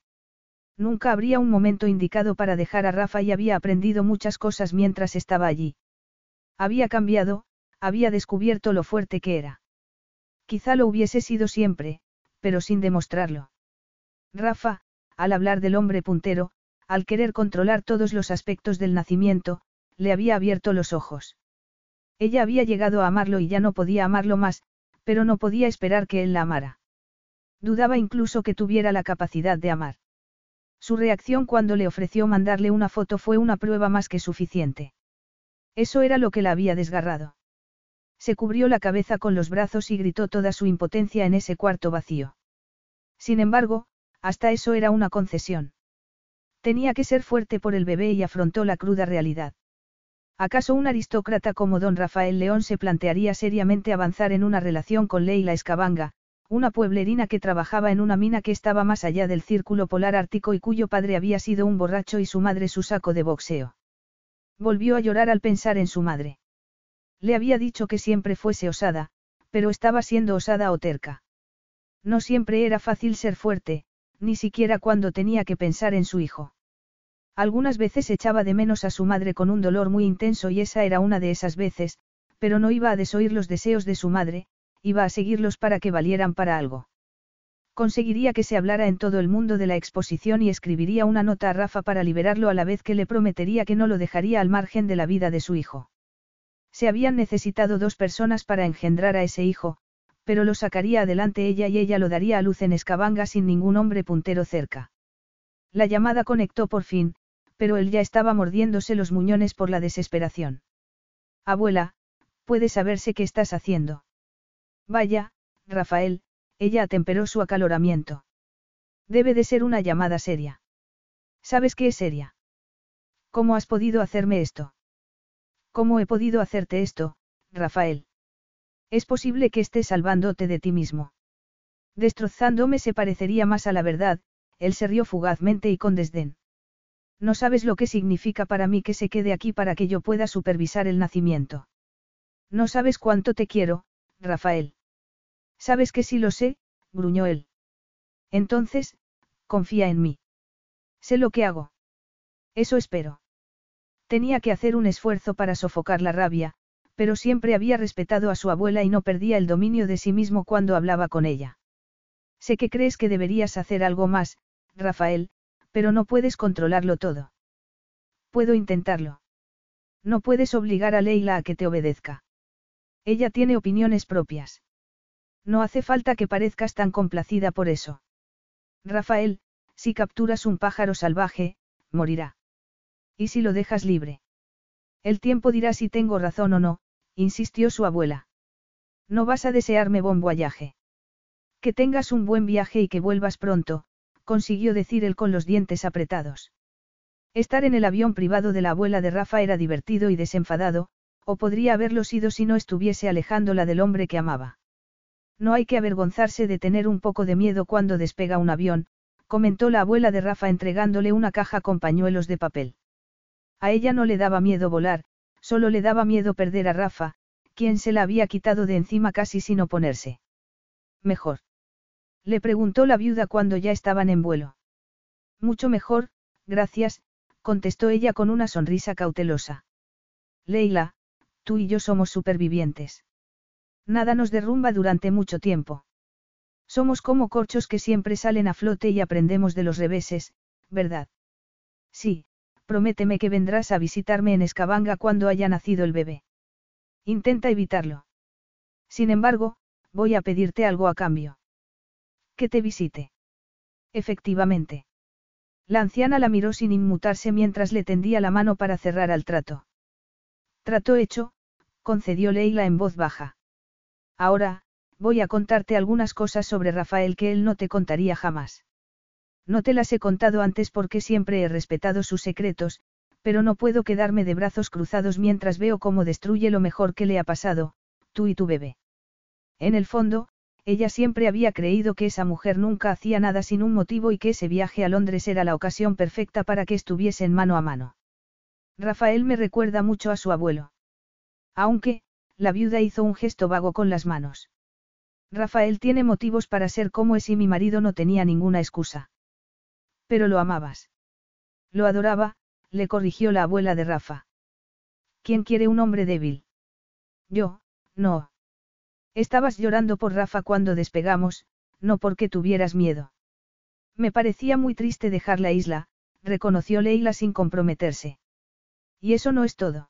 Speaker 1: Nunca habría un momento indicado para dejar a Rafa y había aprendido muchas cosas mientras estaba allí. Había cambiado, había descubierto lo fuerte que era. Quizá lo hubiese sido siempre, pero sin demostrarlo. Rafa, al hablar del hombre puntero, al querer controlar todos los aspectos del nacimiento, le había abierto los ojos. Ella había llegado a amarlo y ya no podía amarlo más, pero no podía esperar que él la amara. Dudaba incluso que tuviera la capacidad de amar. Su reacción cuando le ofreció mandarle una foto fue una prueba más que suficiente. Eso era lo que la había desgarrado. Se cubrió la cabeza con los brazos y gritó toda su impotencia en ese cuarto vacío. Sin embargo, hasta eso era una concesión. Tenía que ser fuerte por el bebé y afrontó la cruda realidad. ¿Acaso un aristócrata como don Rafael León se plantearía seriamente avanzar en una relación con Leila Escabanga, una pueblerina que trabajaba en una mina que estaba más allá del círculo polar ártico y cuyo padre había sido un borracho y su madre su saco de boxeo? Volvió a llorar al pensar en su madre. Le había dicho que siempre fuese osada, pero estaba siendo osada o terca. No siempre era fácil ser fuerte, ni siquiera cuando tenía que pensar en su hijo. Algunas veces echaba de menos a su madre con un dolor muy intenso y esa era una de esas veces, pero no iba a desoír los deseos de su madre, iba a seguirlos para que valieran para algo. Conseguiría que se hablara en todo el mundo de la exposición y escribiría una nota a Rafa para liberarlo a la vez que le prometería que no lo dejaría al margen de la vida de su hijo. Se habían necesitado dos personas para engendrar a ese hijo, pero lo sacaría adelante ella y ella lo daría a luz en Escabanga sin ningún hombre puntero cerca. La llamada conectó por fin, pero él ya estaba mordiéndose los muñones por la desesperación. Abuela, ¿puede saberse qué estás haciendo? Vaya, Rafael, ella atemperó su acaloramiento. Debe de ser una llamada seria. ¿Sabes qué es seria? ¿Cómo has podido hacerme esto? ¿Cómo he podido hacerte esto, Rafael? Es posible que estés salvándote de ti mismo. Destrozándome se parecería más a la verdad, él se rió fugazmente y con desdén. No sabes lo que significa para mí que se quede aquí para que yo pueda supervisar el nacimiento. No sabes cuánto te quiero, Rafael. Sabes que sí lo sé, gruñó él. Entonces, confía en mí. Sé lo que hago. Eso espero. Tenía que hacer un esfuerzo para sofocar la rabia, pero siempre había respetado a su abuela y no perdía el dominio de sí mismo cuando hablaba con ella. Sé que crees que deberías hacer algo más, Rafael, pero no puedes controlarlo todo. Puedo intentarlo. No puedes obligar a Leila a que te obedezca. Ella tiene opiniones propias. No hace falta que parezcas tan complacida por eso. Rafael, si capturas un pájaro salvaje, morirá. ¿Y si lo dejas libre? El tiempo dirá si tengo razón o no, insistió su abuela. No vas a desearme buen. Que tengas un buen viaje y que vuelvas pronto, consiguió decir él con los dientes apretados. Estar en el avión privado de la abuela de Rafa era divertido y desenfadado, o podría haberlo sido si no estuviese alejándola del hombre que amaba. No hay que avergonzarse de tener un poco de miedo cuando despega un avión, comentó la abuela de Rafa entregándole una caja con pañuelos de papel. A ella no le daba miedo volar, solo le daba miedo perder a Rafa, quien se la había quitado de encima casi sin oponerse. Mejor. Le preguntó la viuda cuando ya estaban en vuelo. Mucho mejor, gracias, contestó ella con una sonrisa cautelosa. Leila, tú y yo somos supervivientes. Nada nos derrumba durante mucho tiempo. Somos como corchos que siempre salen a flote y aprendemos de los reveses, ¿verdad? Sí, prométeme que vendrás a visitarme en Escabanga cuando haya nacido el bebé. Intenta evitarlo. Sin embargo, voy a pedirte algo a cambio. Que te visite. Efectivamente. La anciana la miró sin inmutarse mientras le tendía la mano para cerrar al trato. Trato hecho, concedió Leila en voz baja. Ahora, voy a contarte algunas cosas sobre Rafael que él no te contaría jamás. No te las he contado antes porque siempre he respetado sus secretos, pero no puedo quedarme de brazos cruzados mientras veo cómo destruye lo mejor que le ha pasado, tú y tu bebé. En el fondo, ella siempre había creído que esa mujer nunca hacía nada sin un motivo y que ese viaje a Londres era la ocasión perfecta para que estuviesen mano a mano. Rafael me recuerda mucho a su abuelo. Aunque, la viuda hizo un gesto vago con las manos. Rafael tiene motivos para ser como es y mi marido no tenía ninguna excusa. Pero lo amabas. Lo adoraba, le corrigió la abuela de Rafa. ¿Quién quiere un hombre débil? Yo, no. Estabas llorando por Rafa cuando despegamos, no porque tuvieras miedo. Me parecía muy triste dejar la isla, reconoció Leila sin comprometerse. Y eso no es todo.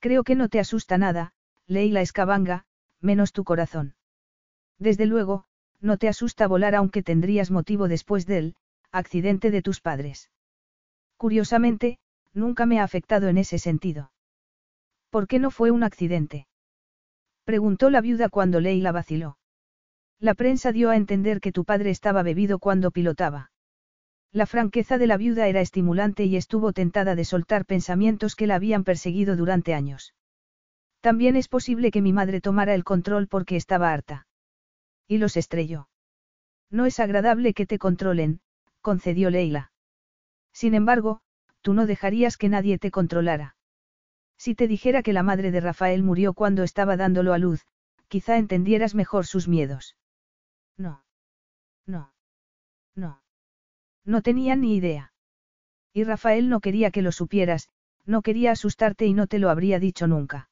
Speaker 1: Creo que no te asusta nada, Leila Escabanga, menos tu corazón. Desde luego, no te asusta volar aunque tendrías motivo después del accidente de tus padres. Curiosamente, nunca me ha afectado en ese sentido. ¿Por qué no fue un accidente? Preguntó la viuda cuando Leila vaciló. La prensa dio a entender que tu padre estaba bebido cuando pilotaba. La franqueza de la viuda era estimulante y estuvo tentada de soltar pensamientos que la habían perseguido durante años. También es posible que mi madre tomara el control porque estaba harta. Y los estrelló. No es agradable que te controlen, concedió Leila. Sin embargo, tú no dejarías que nadie te controlara. Si te dijera que la madre de Rafael murió cuando estaba dándolo a luz, quizá entendieras mejor sus miedos. No. No. No. No tenía ni idea. Y Rafael no quería que lo supieras, no quería asustarte y no te lo habría dicho nunca.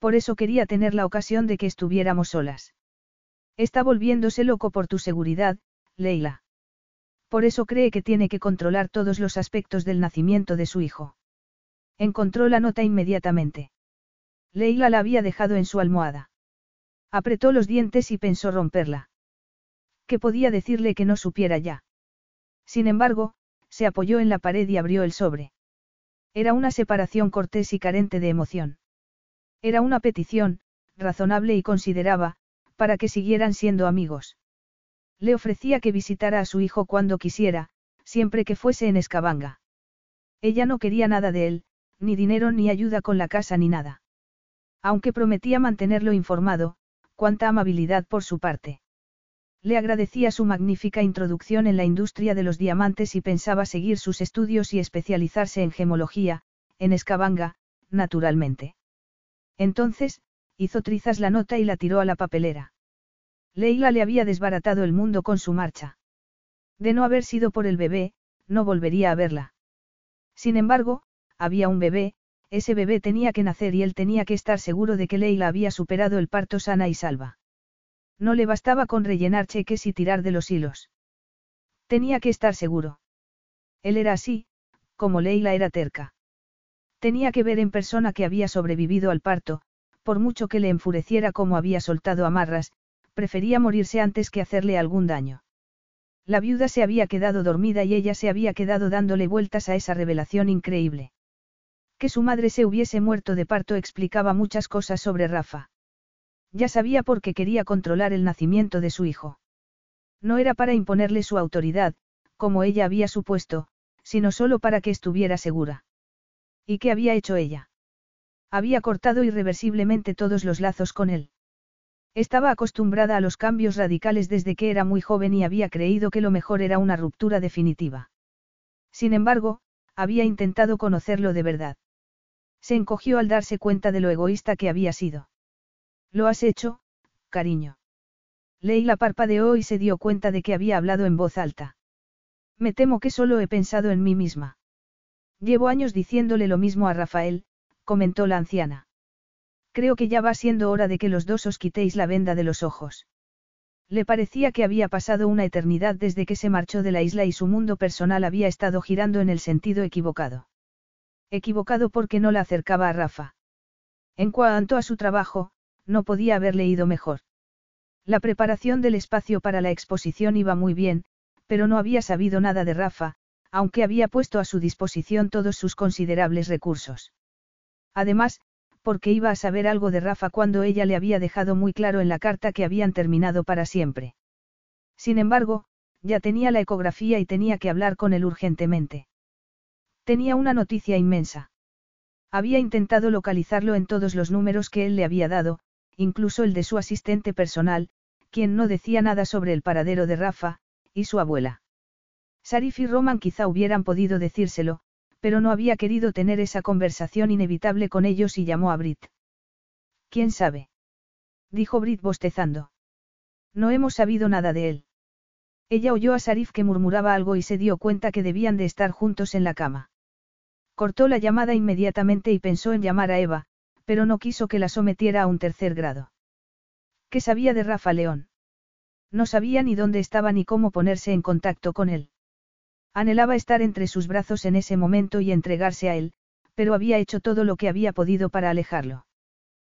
Speaker 1: Por eso quería tener la ocasión de que estuviéramos solas. Está volviéndose loco por tu seguridad, Leila. Por eso cree que tiene que controlar todos los aspectos del nacimiento de su hijo. Encontró la nota inmediatamente. Leila la había dejado en su almohada. Apretó los dientes y pensó romperla. ¿Qué podía decirle que no supiera ya? Sin embargo, se apoyó en la pared y abrió el sobre. Era una separación cortés y carente de emoción. Era una petición, razonable y consideraba, para que siguieran siendo amigos. Le ofrecía que visitara a su hijo cuando quisiera, siempre que fuese en Escabanga. Ella no quería nada de él, ni dinero ni ayuda con la casa ni nada. Aunque prometía mantenerlo informado, cuánta amabilidad por su parte. Le agradecía su magnífica introducción en la industria de los diamantes y pensaba seguir sus estudios y especializarse en gemología, en Escabanga, naturalmente. Entonces, hizo trizas la nota y la tiró a la papelera. Leila le había desbaratado el mundo con su marcha. De no haber sido por el bebé, no volvería a verla. Sin embargo, había un bebé, ese bebé tenía que nacer y él tenía que estar seguro de que Leila había superado el parto sana y salva. No le bastaba con rellenar cheques y tirar de los hilos. Tenía que estar seguro. Él era así, como Leila era terca. Tenía que ver en persona que había sobrevivido al parto, por mucho que le enfureciera como había soltado amarras, prefería morirse antes que hacerle algún daño. La viuda se había quedado dormida y ella se había quedado dándole vueltas a esa revelación increíble. Que su madre se hubiese muerto de parto explicaba muchas cosas sobre Rafa. Ya sabía por qué quería controlar el nacimiento de su hijo. No era para imponerle su autoridad, como ella había supuesto, sino solo para que estuviera segura. ¿Y qué había hecho ella? Había cortado irreversiblemente todos los lazos con él. Estaba acostumbrada a los cambios radicales desde que era muy joven y había creído que lo mejor era una ruptura definitiva. Sin embargo, había intentado conocerlo de verdad. Se encogió al darse cuenta de lo egoísta que había sido. Lo has hecho, cariño. Leila parpadeó y se dio cuenta de que había hablado en voz alta. Me temo que solo he pensado en mí misma. Llevo años diciéndole lo mismo a Rafael, comentó la anciana. Creo que ya va siendo hora de que los dos os quitéis la venda de los ojos. Le parecía que había pasado una eternidad desde que se marchó de la isla y su mundo personal había estado girando en el sentido equivocado. Equivocado porque no la acercaba a Rafa. En cuanto a su trabajo, no podía haberle ido mejor. La preparación del espacio para la exposición iba muy bien, pero no había sabido nada de Rafa, aunque había puesto a su disposición todos sus considerables recursos. Además, porque iba a saber algo de Rafa cuando ella le había dejado muy claro en la carta que habían terminado para siempre. Sin embargo, ya tenía la ecografía y tenía que hablar con él urgentemente. Tenía una noticia inmensa. Había intentado localizarlo en todos los números que él le había dado, incluso el de su asistente personal, quien no decía nada sobre el paradero de Rafa, y su abuela. Sarif y Roman quizá hubieran podido decírselo, pero no había querido tener esa conversación inevitable con ellos y llamó a Brit. ¿Quién sabe? dijo Brit bostezando. No hemos sabido nada de él. Ella oyó a Sarif que murmuraba algo y se dio cuenta que debían de estar juntos en la cama. Cortó la llamada inmediatamente y pensó en llamar a Eva, pero no quiso que la sometiera a un tercer grado. ¿Qué sabía de Rafa León? No sabía ni dónde estaba ni cómo ponerse en contacto con él. Anhelaba estar entre sus brazos en ese momento y entregarse a él, pero había hecho todo lo que había podido para alejarlo.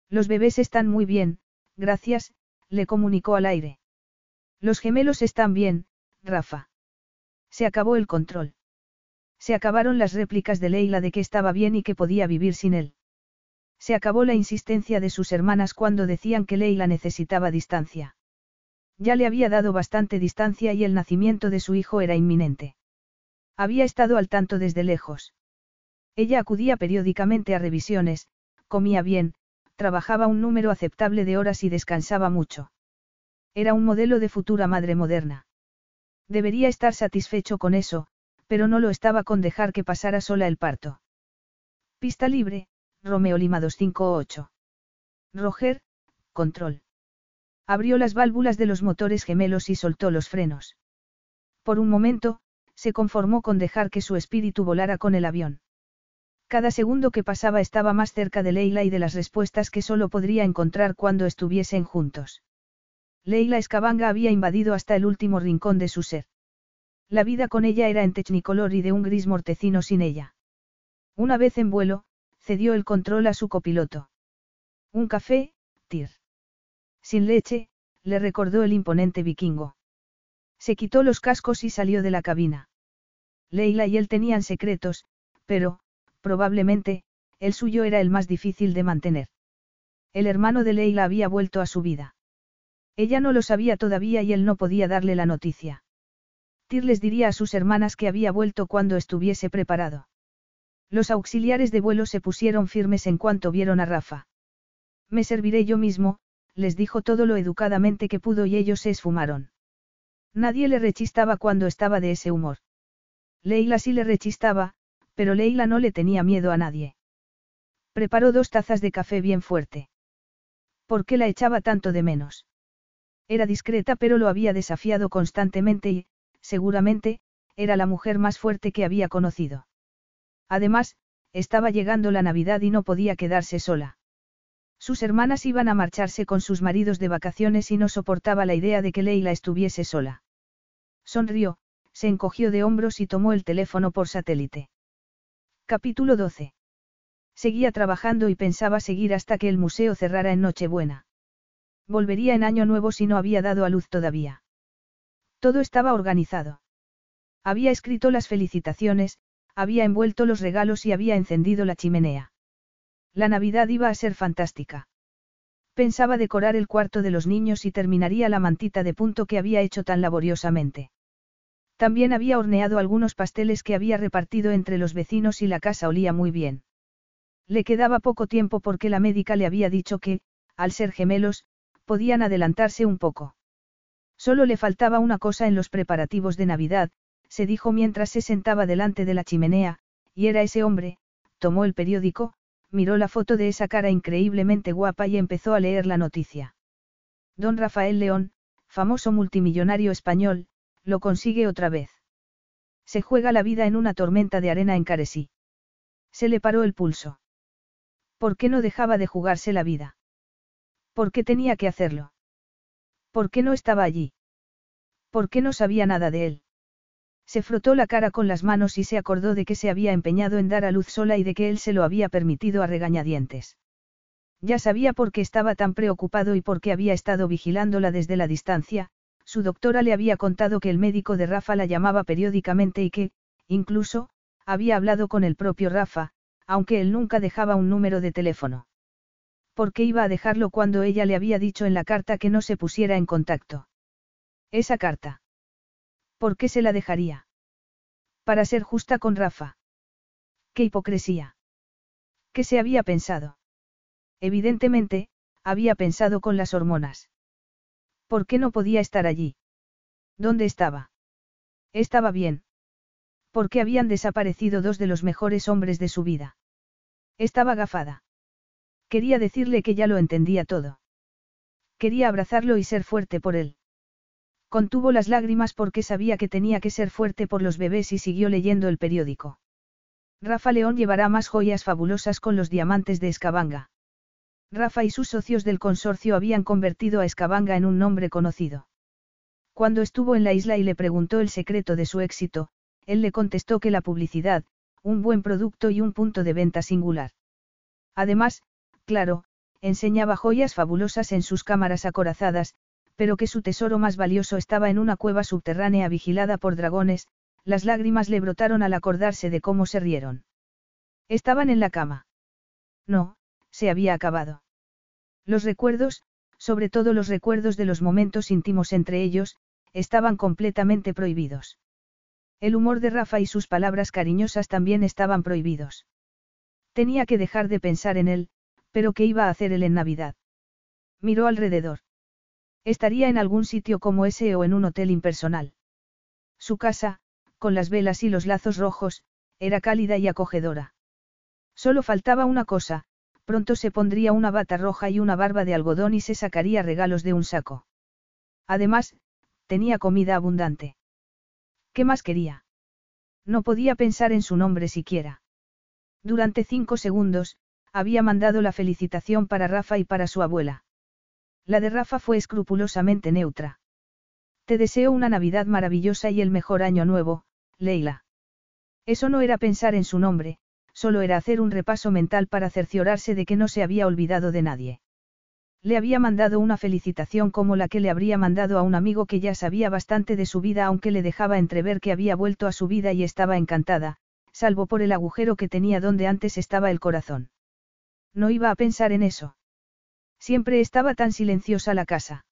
Speaker 1: Los bebés están muy bien, gracias, le comunicó al aire. Los gemelos están bien, Rafa. Se acabó el control. Se acabaron las réplicas de Leila de que estaba bien y que podía vivir sin él. Se acabó la insistencia de sus hermanas cuando decían que Leila necesitaba distancia. Ya le había dado bastante distancia y el nacimiento de su hijo era inminente. Había estado al tanto desde lejos. Ella acudía periódicamente a revisiones, comía bien, trabajaba un número aceptable de horas y descansaba mucho. Era un modelo de futura madre moderna. Debería estar satisfecho con eso, pero no lo estaba con dejar que pasara sola el parto. Pista libre, Romeo Lima 258. Roger, control. Abrió las válvulas de los motores gemelos y soltó los frenos. Por un momento, se conformó con dejar que su espíritu volara con el avión. Cada segundo que pasaba estaba más cerca de Leila y de las respuestas que solo podría encontrar cuando estuviesen juntos. Leila Escabanga había invadido hasta el último rincón de su ser. La vida con ella era en technicolor y de un gris mortecino sin ella. Una vez en vuelo, cedió el control a su copiloto. Un café, Tir. Sin leche, le recordó el imponente vikingo. Se quitó los cascos y salió de la cabina. Leila y él tenían secretos, pero, probablemente, el suyo era el más difícil de mantener. El hermano de Leila había vuelto a su vida. Ella no lo sabía todavía y él no podía darle la noticia. Tyr les diría a sus hermanas que había vuelto cuando estuviese preparado. Los auxiliares de vuelo se pusieron firmes en cuanto vieron a Rafa. Me serviré yo mismo, les dijo todo lo educadamente que pudo y ellos se esfumaron. Nadie le rechistaba cuando estaba de ese humor. Leila sí le rechistaba, pero Leila no le tenía miedo a nadie. Preparó dos tazas de café bien fuerte. ¿Por qué la echaba tanto de menos? Era discreta pero lo había desafiado constantemente y, seguramente, era la mujer más fuerte que había conocido. Además, estaba llegando la Navidad y no podía quedarse sola. Sus hermanas iban a marcharse con sus maridos de vacaciones y no soportaba la idea de que Leila estuviese sola. Sonrió, se encogió de hombros y tomó el teléfono por satélite. Capítulo 12. Seguía trabajando y pensaba seguir hasta que el museo cerrara en Nochebuena. Volvería en Año Nuevo si no había dado a luz todavía. Todo estaba organizado. Había escrito las felicitaciones, había envuelto los regalos y había encendido la chimenea. La Navidad iba a ser fantástica. Pensaba decorar el cuarto de los niños y terminaría la mantita de punto que había hecho tan laboriosamente. También había horneado algunos pasteles que había repartido entre los vecinos y la casa olía muy bien. Le quedaba poco tiempo porque la médica le había dicho que, al ser gemelos, podían adelantarse un poco. Solo le faltaba una cosa en los preparativos de Navidad, se dijo mientras se sentaba delante de la chimenea, y era ese hombre, tomó el periódico, miró la foto de esa cara increíblemente guapa y empezó a leer la noticia. Don Rafael León, famoso multimillonario español, lo consigue otra vez. Se juega la vida en una tormenta de arena en Caresí. Se le paró el pulso. ¿Por qué no dejaba de jugarse la vida? ¿Por qué tenía que hacerlo? ¿Por qué no estaba allí? ¿Por qué no sabía nada de él? Se frotó la cara con las manos y se acordó de que se había empeñado en dar a luz sola y de que él se lo había permitido a regañadientes. Ya sabía por qué estaba tan preocupado y por qué había estado vigilándola desde la distancia, su doctora le había contado que el médico de Rafa la llamaba periódicamente y que, incluso, había hablado con el propio Rafa, aunque él nunca dejaba un número de teléfono. ¿Por qué iba a dejarlo cuando ella le había dicho en la carta que no se pusiera en contacto? Esa carta. ¿Por qué se la dejaría? Para ser justa con Rafa. ¡Qué hipocresía! ¿Qué se había pensado? Evidentemente, había pensado con las hormonas. ¿Por qué no podía estar allí? ¿Dónde estaba? Estaba bien. ¿Por qué habían desaparecido dos de los mejores hombres de su vida? Estaba gafada. Quería decirle que ya lo entendía todo. Quería abrazarlo y ser fuerte por él. Contuvo las lágrimas porque sabía que tenía que ser fuerte por los bebés y siguió leyendo el periódico. Rafa León llevará más joyas fabulosas con los diamantes de Escabanga. Rafa y sus socios del consorcio habían convertido a Escabanga en un nombre conocido. Cuando estuvo en la isla y le preguntó el secreto de su éxito, él le contestó que la publicidad, un buen producto y un punto de venta singular. Además, claro, enseñaba joyas fabulosas en sus cámaras acorazadas, pero que su tesoro más valioso estaba en una cueva subterránea vigilada por dragones, las lágrimas le brotaron al acordarse de cómo se rieron. Estaban en la cama. No, se había acabado. Los recuerdos, sobre todo los recuerdos de los momentos íntimos entre ellos, estaban completamente prohibidos. El humor de Rafa y sus palabras cariñosas también estaban prohibidos. Tenía que dejar de pensar en él, pero ¿qué iba a hacer él en Navidad? Miró alrededor. Estaría en algún sitio como ese o en un hotel impersonal. Su casa, con las velas y los lazos rojos, era cálida y acogedora. Solo faltaba una cosa, pronto se pondría una bata roja y una barba de algodón y se sacaría regalos de un saco. Además, tenía comida abundante. ¿Qué más quería? No podía pensar en su nombre siquiera. Durante cinco segundos, había mandado la felicitación para Rafa y para su abuela. La de Rafa fue escrupulosamente neutra. Te deseo una Navidad maravillosa y el mejor año nuevo, Leila. Eso no era pensar en su nombre, solo era hacer un repaso mental para cerciorarse de que no se había olvidado de nadie. Le había mandado una felicitación como la que le habría mandado a un amigo que ya sabía bastante de su vida aunque le dejaba entrever que había vuelto a su vida y estaba encantada, salvo por el agujero que tenía donde antes estaba el corazón. No iba a pensar en eso. Siempre estaba tan silenciosa la casa.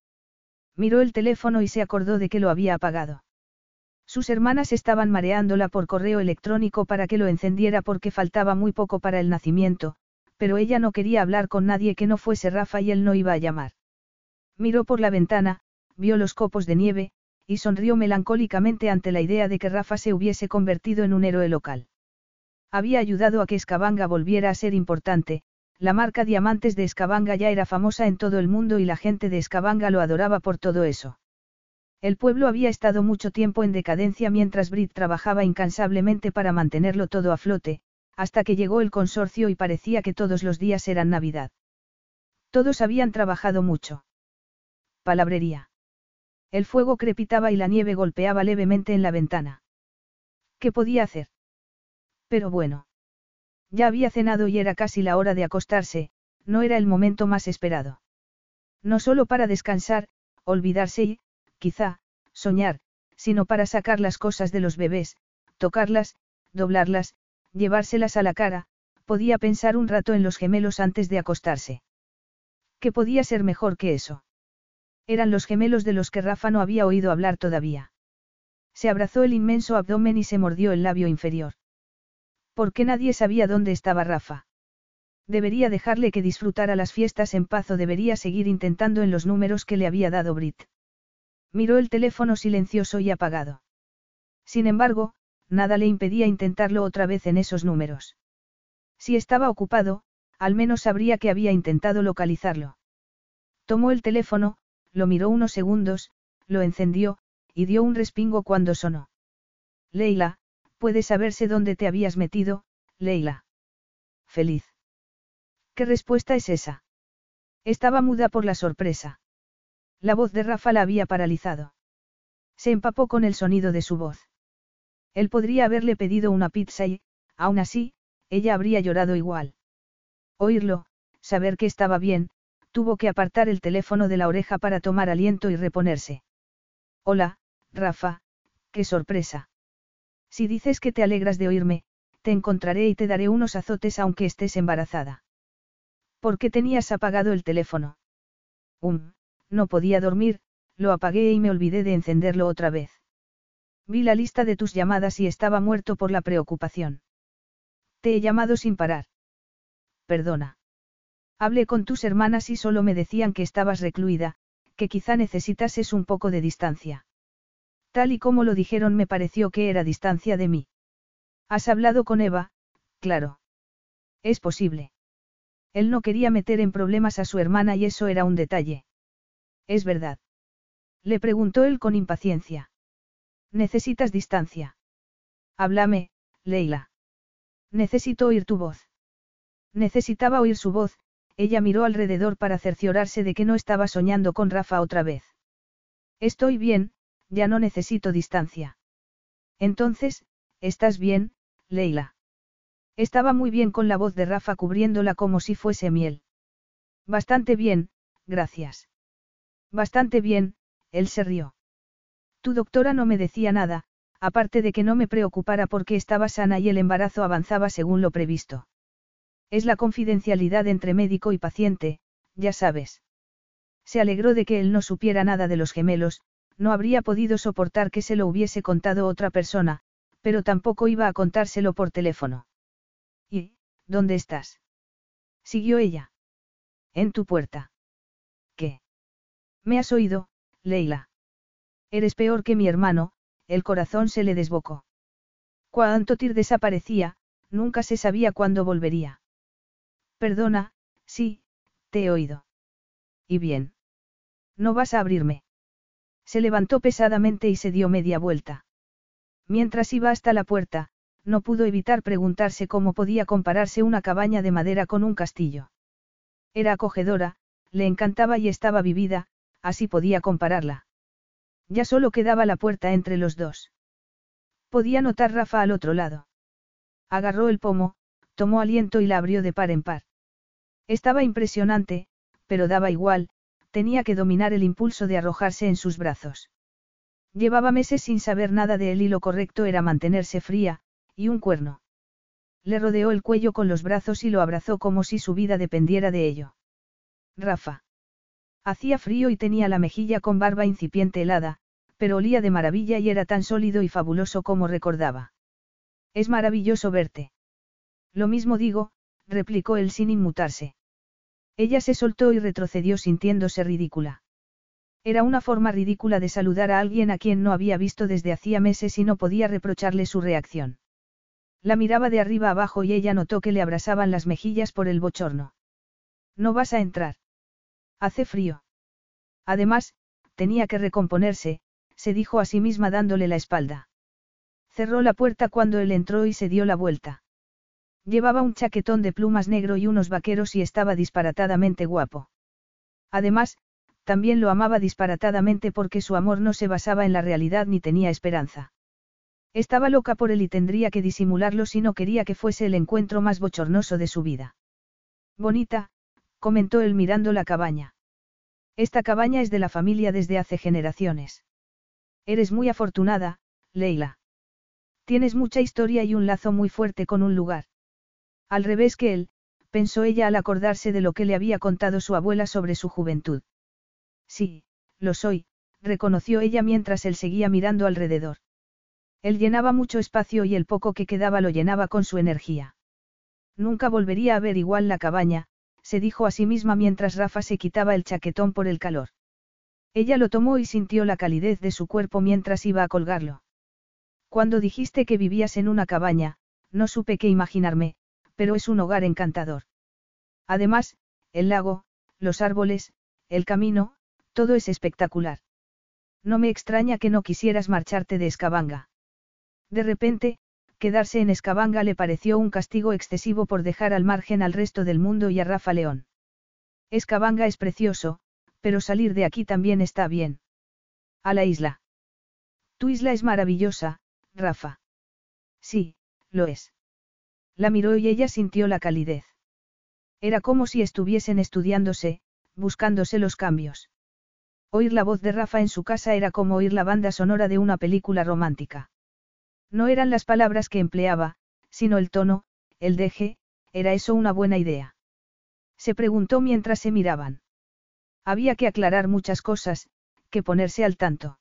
Speaker 1: Miró el teléfono y se acordó de que lo había apagado. Sus hermanas estaban mareándola por correo electrónico para que lo encendiera porque faltaba muy poco para el nacimiento, pero ella no quería hablar con nadie que no fuese Rafa y él no iba a llamar. Miró por la ventana, vio los copos de nieve, y sonrió melancólicamente ante la idea de que Rafa se hubiese convertido en un héroe local. Había ayudado a que Escabanga volviera a ser importante, la marca Diamantes de Escabanga ya era famosa en todo el mundo y la gente de Escabanga lo adoraba por todo eso. El pueblo había estado mucho tiempo en decadencia mientras Brit trabajaba incansablemente para mantenerlo todo a flote, hasta que llegó el consorcio y parecía que todos los días eran Navidad. Todos habían trabajado mucho. Palabrería. El fuego crepitaba y la nieve golpeaba levemente en la ventana. ¿Qué podía hacer? Pero bueno. Ya había cenado y era casi la hora de acostarse, no era el momento más esperado. No solo para descansar, olvidarse y, quizá, soñar, sino para sacar las cosas de los bebés, tocarlas, doblarlas, llevárselas a la cara, podía pensar un rato en los gemelos antes de acostarse. ¿Qué podía ser mejor que eso? Eran los gemelos de los que Rafa no había oído hablar todavía. Se abrazó el inmenso abdomen y se mordió el labio inferior. ¿Por qué nadie sabía dónde estaba Rafa? Debería dejarle que disfrutara las fiestas en paz o debería seguir intentando en los números que le había dado Brit. Miró el teléfono silencioso y apagado. Sin embargo, nada le impedía intentarlo otra vez en esos números. Si estaba ocupado, al menos sabría que había intentado localizarlo. Tomó el teléfono, lo miró unos segundos, lo encendió, y dio un respingo cuando sonó. Leila, puede saberse dónde te habías metido, Leila. Feliz. ¿Qué respuesta es esa? Estaba muda por la sorpresa. La voz de Rafa la había paralizado. Se empapó con el sonido de su voz. Él podría haberle pedido una pizza y, aún así, ella habría llorado igual. Oírlo, saber que estaba bien, tuvo que apartar el teléfono de la oreja para tomar aliento y reponerse. Hola, Rafa, qué sorpresa. Si dices que te alegras de oírme, te encontraré y te daré unos azotes aunque estés embarazada. ¿Por qué tenías apagado el teléfono? Um, no podía dormir, lo apagué y me olvidé de encenderlo otra vez. Vi la lista de tus llamadas y estaba muerto por la preocupación. Te he llamado sin parar. Perdona. Hablé con tus hermanas y solo me decían que estabas recluida, que quizá necesitases un poco de distancia. Tal y como lo dijeron me pareció que era distancia de mí. ¿Has hablado con Eva? Claro. Es posible. Él no quería meter en problemas a su hermana y eso era un detalle. Es verdad. Le preguntó él con impaciencia. Necesitas distancia. Háblame, Leila. Necesito oír tu voz. Necesitaba oír su voz, ella miró alrededor para cerciorarse de que no estaba soñando con Rafa otra vez. Estoy bien, ya no necesito distancia. Entonces, ¿estás bien, Leila? Estaba muy bien con la voz de Rafa cubriéndola como si fuese miel. Bastante bien, gracias. Bastante bien, él se rió. Tu doctora no me decía nada, aparte de que no me preocupara porque estaba sana y el embarazo avanzaba según lo previsto. Es la confidencialidad entre médico y paciente, ya sabes. Se alegró de que él no supiera nada de los gemelos, no habría podido soportar que se lo hubiese contado otra persona, pero tampoco iba a contárselo por teléfono. ¿Y, dónde estás? Siguió ella. En tu puerta. ¿Qué? Me has oído, Leila. Eres peor que mi hermano, el corazón se le desbocó. Cuando Tir desaparecía, nunca se sabía cuándo volvería. Perdona, sí, te he oído. ¿Y bien? ¿No vas a abrirme? Se levantó pesadamente y se dio media vuelta. Mientras iba hasta la puerta, no pudo evitar preguntarse cómo podía compararse una cabaña de madera con un castillo. Era acogedora, le encantaba y estaba vivida, así podía compararla. Ya solo quedaba la puerta entre los dos. Podía notar Rafa al otro lado. Agarró el pomo, tomó aliento y la abrió de par en par. Estaba impresionante, pero daba igual, tenía que dominar el impulso de arrojarse en sus brazos. Llevaba meses sin saber nada de él y lo correcto era mantenerse fría, y un cuerno. Le rodeó el cuello con los brazos y lo abrazó como si su vida dependiera de ello. Rafa. Hacía frío y tenía la mejilla con barba incipiente helada, pero olía de maravilla y era tan sólido y fabuloso como recordaba. Es maravilloso verte. Lo mismo digo, replicó él sin inmutarse. Ella se soltó y retrocedió sintiéndose ridícula. Era una forma ridícula de saludar a alguien a quien no había visto desde hacía meses y no podía reprocharle su reacción. La miraba de arriba abajo y ella notó que le abrasaban las mejillas por el bochorno. No vas a entrar. Hace frío. Además, tenía que recomponerse, se dijo a sí misma dándole la espalda. Cerró la puerta cuando él entró y se dio la vuelta. Llevaba un chaquetón de plumas negro y unos vaqueros y estaba disparatadamente guapo. Además, también lo amaba disparatadamente porque su amor no se basaba en la realidad ni tenía esperanza. Estaba loca por él y tendría que disimularlo si no quería que fuese el encuentro más bochornoso de su vida. Bonita, comentó él mirando la cabaña. Esta cabaña es de la familia desde hace generaciones. Eres muy afortunada, Leila. Tienes mucha historia y un lazo muy fuerte con un lugar. Al revés que él, pensó ella al acordarse de lo que le había contado su abuela sobre su juventud. Sí, lo soy, reconoció ella mientras él seguía mirando alrededor. Él llenaba mucho espacio y el poco que quedaba lo llenaba con su energía. Nunca volvería a ver igual la cabaña, se dijo a sí misma mientras Rafa se quitaba el chaquetón por el calor. Ella lo tomó y sintió la calidez de su cuerpo mientras iba a colgarlo. Cuando dijiste que vivías en una cabaña, no supe qué imaginarme, pero es un hogar encantador. Además, el lago, los árboles, el camino, todo es espectacular. No me extraña que no quisieras marcharte de Escabanga. De repente, quedarse en Escabanga le pareció un castigo excesivo por dejar al margen al resto del mundo y a Rafa León. Escabanga es precioso, pero salir de aquí también está bien. A la isla. Tu isla es maravillosa, Rafa. Sí, lo es. La miró y ella sintió la calidez. Era como si estuviesen estudiándose, buscándose los cambios. Oír la voz de Rafa en su casa era como oír la banda sonora de una película romántica. No eran las palabras que empleaba, sino el tono, el deje, era eso una buena idea. Se preguntó mientras se miraban. Había que aclarar muchas cosas, que ponerse al tanto.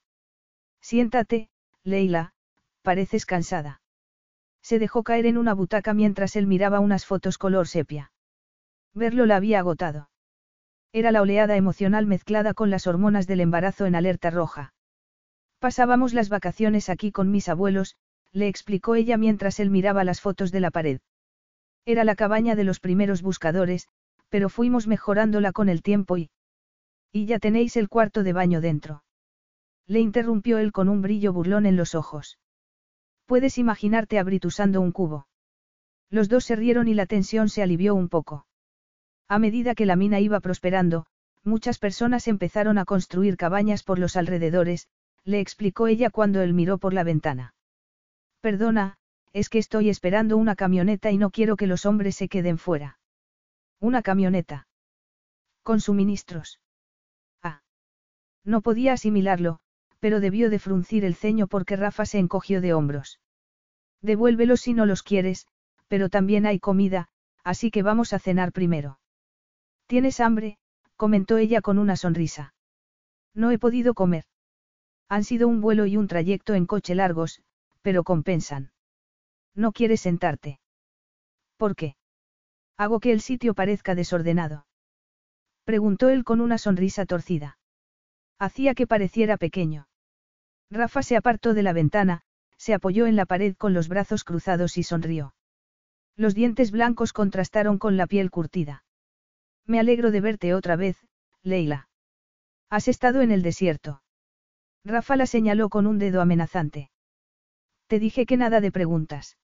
Speaker 1: Siéntate, Leila, pareces cansada. Se dejó caer en una butaca mientras él miraba unas fotos color sepia. Verlo la había agotado. Era la oleada emocional mezclada con las hormonas del embarazo en alerta roja. Pasábamos las vacaciones aquí con mis abuelos, le explicó ella mientras él miraba las fotos de la pared. Era la cabaña de los primeros buscadores, pero fuimos mejorándola con el tiempo y... Y ya tenéis el cuarto de baño dentro. Le interrumpió él con un brillo burlón en los ojos. Puedes imaginarte a Brit usando un cubo. Los dos se rieron y la tensión se alivió un poco. A medida que la mina iba prosperando, muchas personas empezaron a construir cabañas por los alrededores, le explicó ella cuando él miró por la ventana. Perdona, es que estoy esperando una camioneta y no quiero que los hombres se queden fuera. Una camioneta. Con suministros. No podía asimilarlo, pero debió de fruncir el ceño porque Rafa se encogió de hombros. Devuélvelos si no los quieres, pero también hay comida, así que vamos a cenar primero. ¿Tienes hambre? comentó ella con una sonrisa. No he podido comer. Han sido un vuelo y un trayecto en coche largos, pero compensan. ¿No quieres sentarte? ¿Por qué? Hago que el sitio parezca desordenado. Preguntó él con una sonrisa torcida. Hacía que pareciera pequeño. Rafa se apartó de la ventana, se apoyó en la pared con los brazos cruzados y sonrió. Los dientes blancos contrastaron con la piel curtida. Me alegro de verte otra vez, Leila. Has estado en el desierto. Rafa la señaló con un dedo amenazante. Te dije que nada de preguntas.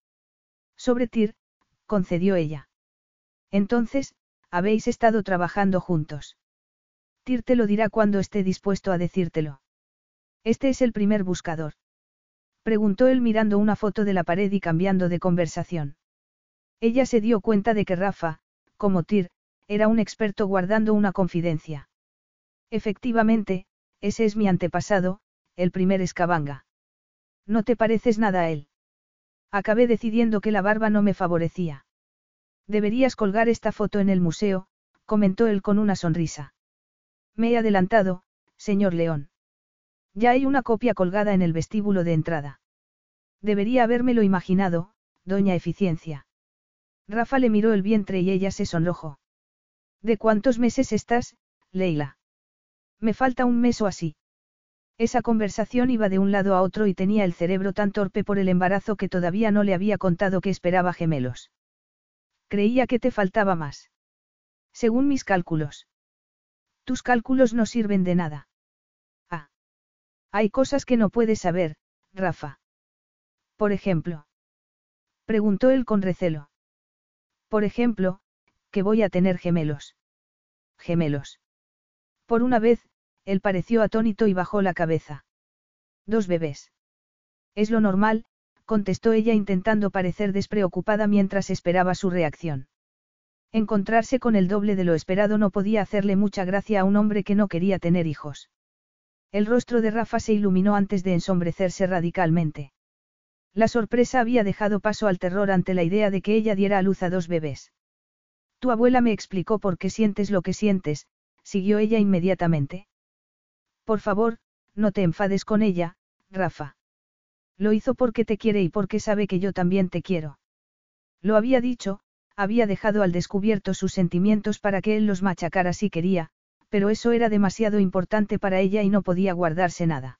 Speaker 1: Sobre Tir, concedió ella. Entonces, habéis estado trabajando juntos. Tyr te lo dirá cuando esté dispuesto a decírtelo. Este es el primer buscador. Preguntó él mirando una foto de la pared y cambiando de conversación. Ella se dio cuenta de que Rafa, como Tyr, era un experto guardando una confidencia. Efectivamente, ese es mi antepasado, el primer escabanga. No te pareces nada a él. Acabé decidiendo que la barba no me favorecía. Deberías colgar esta foto en el museo, comentó él con una sonrisa. Me he adelantado, señor León. Ya hay una copia colgada en el vestíbulo de entrada. Debería habérmelo imaginado, doña Eficiencia. Rafa le miró el vientre y ella se sonrojó. ¿De cuántos meses estás, Leila? Me falta un mes o así. Esa conversación iba de un lado a otro y tenía el cerebro tan torpe por el embarazo que todavía no le había contado que esperaba gemelos. Creía que te faltaba más. Según mis cálculos. Tus cálculos no sirven de nada. Hay cosas que no puedes saber, Rafa. Por ejemplo. Preguntó él con recelo. Por ejemplo, que voy a tener gemelos. Gemelos. Por una vez, él pareció atónito y bajó la cabeza. Dos bebés. Es lo normal, contestó ella intentando parecer despreocupada mientras esperaba su reacción. Encontrarse con el doble de lo esperado no podía hacerle mucha gracia a un hombre que no quería tener hijos. El rostro de Rafa se iluminó antes de ensombrecerse radicalmente. La sorpresa había dejado paso al terror ante la idea de que ella diera a luz a dos bebés. Tu abuela me explicó por qué sientes lo que sientes, siguió ella inmediatamente. Por favor, no te enfades con ella, Rafa. Lo hizo porque te quiere y porque sabe que yo también te quiero. Lo había dicho, había dejado al descubierto sus sentimientos para que él los machacara si quería, pero eso era demasiado importante para ella y no podía guardarse nada.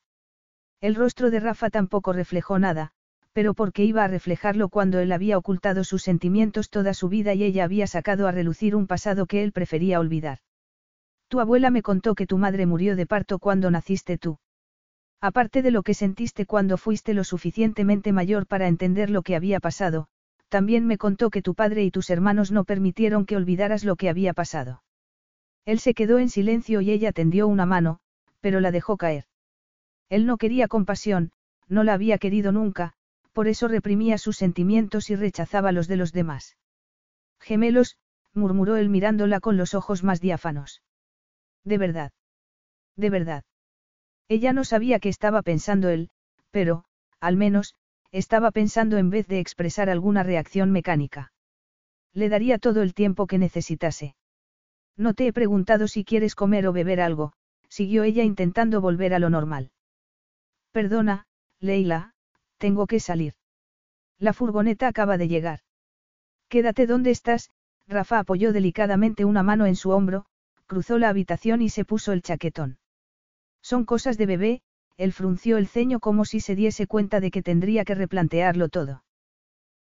Speaker 1: El rostro de Rafa tampoco reflejó nada, pero porque iba a reflejarlo cuando él había ocultado sus sentimientos toda su vida y ella había sacado a relucir un pasado que él prefería olvidar. Tu abuela me contó que tu madre murió de parto cuando naciste tú. Aparte de lo que sentiste cuando fuiste lo suficientemente mayor para entender lo que había pasado, también me contó que tu padre y tus hermanos no permitieron que olvidaras lo que había pasado. Él se quedó en silencio y ella tendió una mano, pero la dejó caer. Él no quería compasión, no la había querido nunca, por eso reprimía sus sentimientos y rechazaba los de los demás. Gemelos, murmuró él mirándola con los ojos más diáfanos. De verdad. De verdad. Ella no sabía qué estaba pensando él, pero, al menos, estaba pensando en vez de expresar alguna reacción mecánica. Le daría todo el tiempo que necesitase. No te he preguntado si quieres comer o beber algo, siguió ella intentando volver a lo normal. Perdona, Leila, tengo que salir. La furgoneta acaba de llegar. Quédate donde estás, Rafa apoyó delicadamente una mano en su hombro, cruzó la habitación y se puso el chaquetón. Son cosas de bebé, él frunció el ceño como si se diese cuenta de que tendría que replantearlo todo.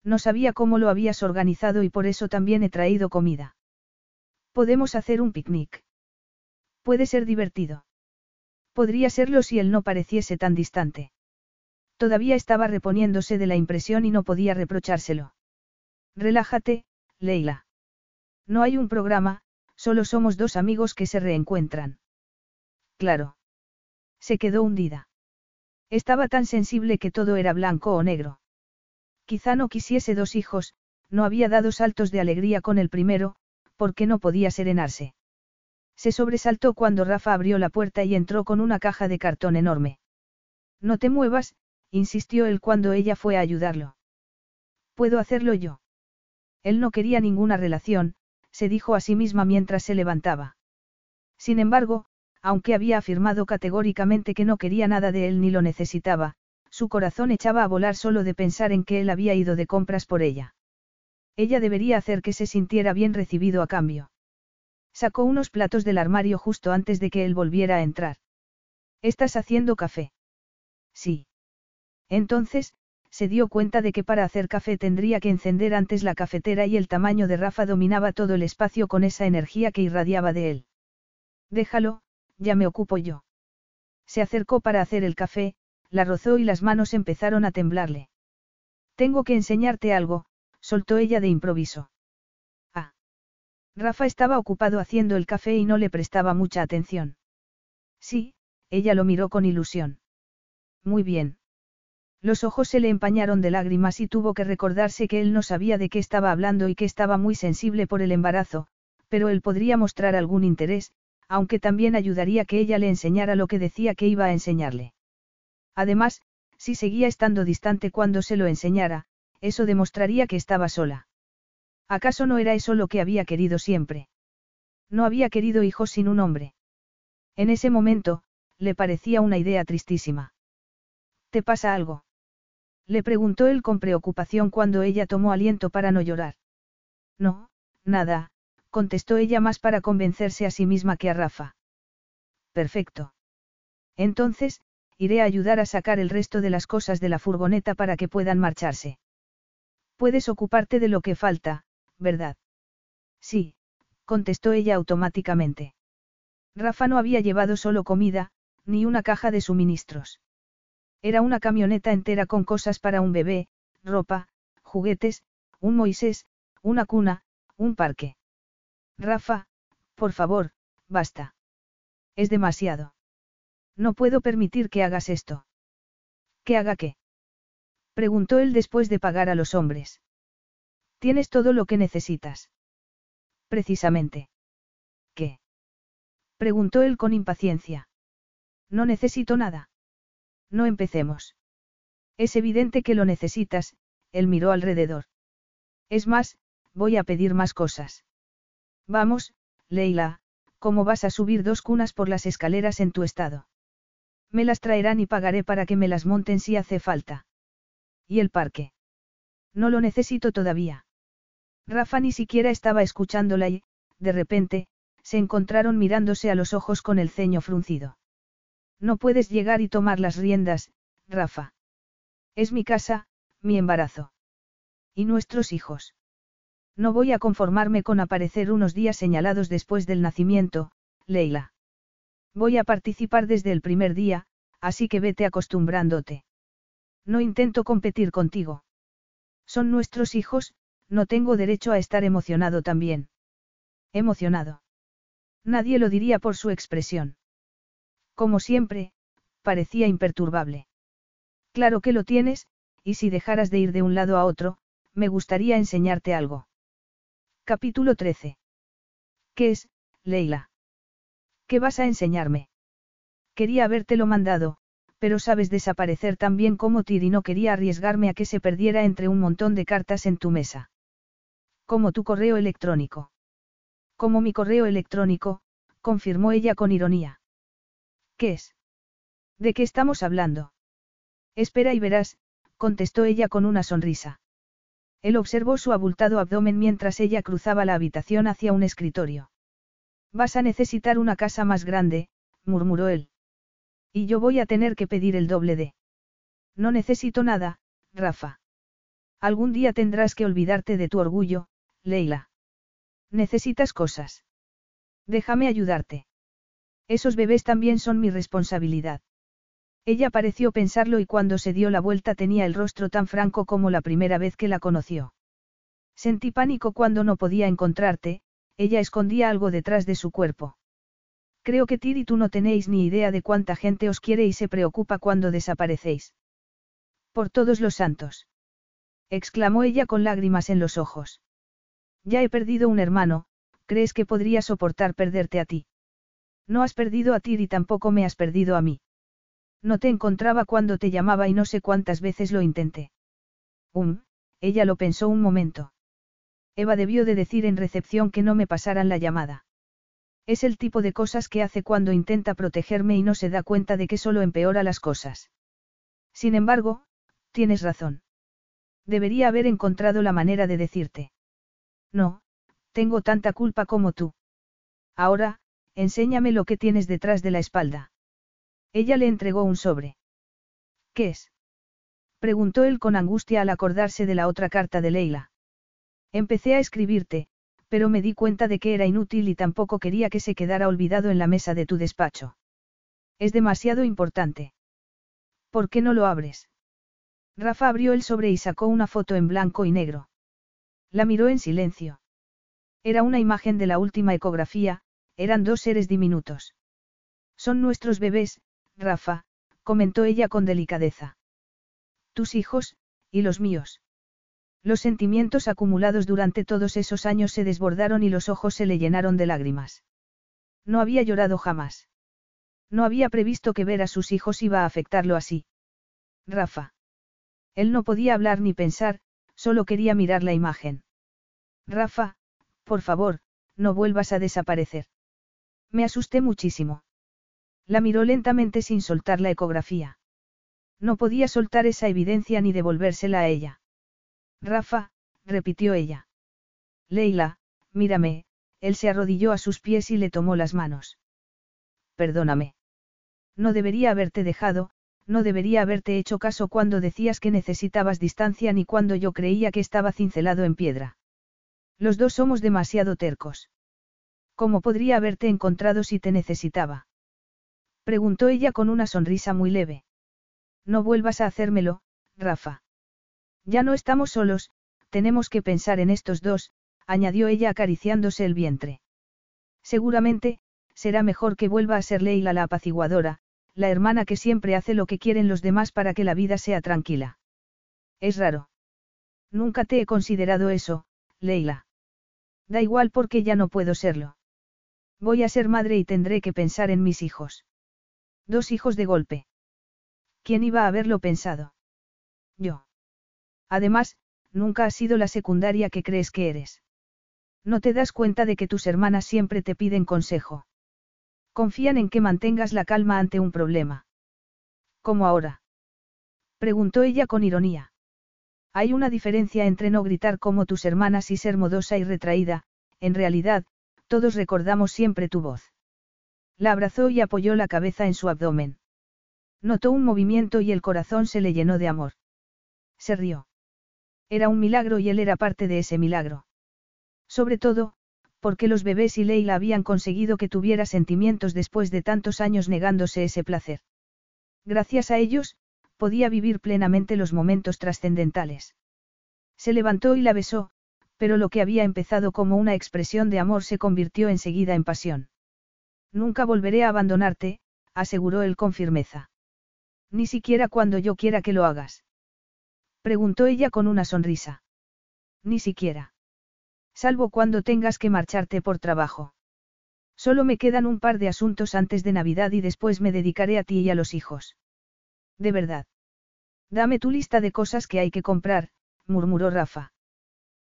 Speaker 1: No sabía cómo lo habías organizado y por eso también he traído comida. Podemos hacer un picnic. Puede ser divertido. Podría serlo si él no pareciese tan distante. Todavía estaba reponiéndose de la impresión y no podía reprochárselo. Relájate, Leila. No hay un programa, Solo somos dos amigos que se reencuentran. Claro. Se quedó hundida. Estaba tan sensible que todo era blanco o negro. Quizá no quisiese dos hijos, no había dado saltos de alegría con el primero, porque no podía serenarse. Se sobresaltó cuando Rafa abrió la puerta y entró con una caja de cartón enorme. No te muevas, insistió él cuando ella fue a ayudarlo. Puedo hacerlo yo. Él no quería ninguna relación, se dijo a sí misma mientras se levantaba. Sin embargo, aunque había afirmado categóricamente que no quería nada de él ni lo necesitaba, su corazón echaba a volar solo de pensar en que él había ido de compras por ella. Ella debería hacer que se sintiera bien recibido a cambio. Sacó unos platos del armario justo antes de que él volviera a entrar. ¿Estás haciendo café? Sí. Entonces, se dio cuenta de que para hacer café tendría que encender antes la cafetera y el tamaño de Rafa dominaba todo el espacio con esa energía que irradiaba de él. Déjalo, ya me ocupo yo. Se acercó para hacer el café, la rozó y las manos empezaron a temblarle. Tengo que enseñarte algo, soltó ella de improviso. Ah. Rafa estaba ocupado haciendo el café y no le prestaba mucha atención. Sí, ella lo miró con ilusión. Muy bien. Los ojos se le empañaron de lágrimas y tuvo que recordarse que él no sabía de qué estaba hablando y que estaba muy sensible por el embarazo, pero él podría mostrar algún interés, aunque también ayudaría que ella le enseñara lo que decía que iba a enseñarle. Además, si seguía estando distante cuando se lo enseñara, eso demostraría que estaba sola. ¿Acaso no era eso lo que había querido siempre? No había querido hijos sin un hombre. En ese momento, le parecía una idea tristísima. ¿Te pasa algo? Le preguntó él con preocupación cuando ella tomó aliento para no llorar. No, nada, contestó ella más para convencerse a sí misma que a Rafa. Perfecto. Entonces, iré a ayudar a sacar el resto de las cosas de la furgoneta para que puedan marcharse. Puedes ocuparte de lo que falta, ¿verdad? Sí, contestó ella automáticamente. Rafa no había llevado solo comida, ni una caja de suministros. Era una camioneta entera con cosas para un bebé, ropa, juguetes, un Moisés, una cuna, un parque. Rafa, por favor, basta. Es demasiado. No puedo permitir que hagas esto. ¿Qué haga qué? Preguntó él después de pagar a los hombres. Tienes todo lo que necesitas. Precisamente. ¿Qué? Preguntó él con impaciencia. No necesito nada. No empecemos. Es evidente que lo necesitas, él miró alrededor. Es más, voy a pedir más cosas. Vamos, Leila, ¿cómo vas a subir dos cunas por las escaleras en tu estado? Me las traerán y pagaré para que me las monten si hace falta. ¿Y el parque? No lo necesito todavía. Rafa ni siquiera estaba escuchándola y, de repente, se encontraron mirándose a los ojos con el ceño fruncido. No puedes llegar y tomar las riendas, Rafa. Es mi casa, mi embarazo. Y nuestros hijos. No voy a conformarme con aparecer unos días señalados después del nacimiento, Leila. Voy a participar desde el primer día, así que vete acostumbrándote. No intento competir contigo. Son nuestros hijos, no tengo derecho a estar emocionado también. Emocionado. Nadie lo diría por su expresión. Como siempre, parecía imperturbable. Claro que lo tienes, y si dejaras de ir de un lado a otro, me gustaría enseñarte algo. Capítulo 13. ¿Qué es, Leila? ¿Qué vas a enseñarme? Quería habértelo mandado, pero sabes desaparecer tan bien como Tir y no quería arriesgarme a que se perdiera entre un montón de cartas en tu mesa. Como tu correo electrónico. Como mi correo electrónico, confirmó ella con ironía. ¿Qué es? ¿De qué estamos hablando? Espera y verás, contestó ella con una sonrisa. Él observó su abultado abdomen mientras ella cruzaba la habitación hacia un escritorio. Vas a necesitar una casa más grande, murmuró él. Y yo voy a tener que pedir el doble de. No necesito nada, Rafa. Algún día tendrás que olvidarte de tu orgullo, Leila. Necesitas cosas. Déjame ayudarte. Esos bebés también son mi responsabilidad. Ella pareció pensarlo y cuando se dio la vuelta tenía el rostro tan franco como la primera vez que la conoció. Sentí pánico cuando no podía encontrarte, ella escondía algo detrás de su cuerpo. Creo que Tir y tú no tenéis ni idea de cuánta gente os quiere y se preocupa cuando desaparecéis. Por todos los santos. exclamó ella con lágrimas en los ojos. Ya he perdido un hermano, ¿crees que podría soportar perderte a ti? No has perdido a Tir y tampoco me has perdido a mí. No te encontraba cuando te llamaba y no sé cuántas veces lo intenté. Um, ella lo pensó un momento. Eva debió de decir en recepción que no me pasaran la llamada. Es el tipo de cosas que hace cuando intenta protegerme y no se da cuenta de que solo empeora las cosas. Sin embargo, tienes razón. Debería haber encontrado la manera de decirte. No, tengo tanta culpa como tú. Ahora, enséñame lo que tienes detrás de la espalda. Ella le entregó un sobre. ¿Qué es? Preguntó él con angustia al acordarse de la otra carta de Leila. Empecé a escribirte, pero me di cuenta de que era inútil y tampoco quería que se quedara olvidado en la mesa de tu despacho. Es demasiado importante. ¿Por qué no lo abres? Rafa abrió el sobre y sacó una foto en blanco y negro. La miró en silencio. Era una imagen de la última ecografía, eran dos seres diminutos. Son nuestros bebés, Rafa, comentó ella con delicadeza. Tus hijos, y los míos. Los sentimientos acumulados durante todos esos años se desbordaron y los ojos se le llenaron de lágrimas. No había llorado jamás. No había previsto que ver a sus hijos iba a afectarlo así. Rafa. Él no podía hablar ni pensar, solo quería mirar la imagen. Rafa, por favor, no vuelvas a desaparecer. Me asusté muchísimo. La miró lentamente sin soltar la ecografía. No podía soltar esa evidencia ni devolvérsela a ella. Rafa, repitió ella. Leila, mírame, él se arrodilló a sus pies y le tomó las manos. Perdóname. No debería haberte dejado, no debería haberte hecho caso cuando decías que necesitabas distancia ni cuando yo creía que estaba cincelado en piedra. Los dos somos demasiado tercos. ¿Cómo podría haberte encontrado si te necesitaba? Preguntó ella con una sonrisa muy leve. No vuelvas a hacérmelo, Rafa. Ya no estamos solos, tenemos que pensar en estos dos, añadió ella acariciándose el vientre. Seguramente, será mejor que vuelva a ser Leila la apaciguadora, la hermana que siempre hace lo que quieren los demás para que la vida sea tranquila. Es raro. Nunca te he considerado eso, Leila. Da igual porque ya no puedo serlo. Voy a ser madre y tendré que pensar en mis hijos. Dos hijos de golpe. ¿Quién iba a haberlo pensado? Yo. Además, nunca has sido la secundaria que crees que eres. No te das cuenta de que tus hermanas siempre te piden consejo. Confían en que mantengas la calma ante un problema. ¿Cómo ahora? Preguntó ella con ironía. Hay una diferencia entre no gritar como tus hermanas y ser modosa y retraída, en realidad, todos recordamos siempre tu voz. La abrazó y apoyó la cabeza en su abdomen. Notó un movimiento y el corazón se le llenó de amor. Se rió. Era un milagro y él era parte de ese milagro. Sobre todo, porque los bebés y Leila habían conseguido que tuviera sentimientos después de tantos años negándose ese placer. Gracias a ellos, podía vivir plenamente los momentos trascendentales. Se levantó y la besó, pero lo que había empezado como una expresión de amor se convirtió enseguida en pasión. Nunca volveré a abandonarte, aseguró él con firmeza. Ni siquiera cuando yo quiera que lo hagas. Preguntó ella con una sonrisa. Ni siquiera. Salvo cuando tengas que marcharte por trabajo. Solo me quedan un par de asuntos antes de Navidad y después me dedicaré a ti y a los hijos. De verdad. Dame tu lista de cosas que hay que comprar, murmuró Rafa.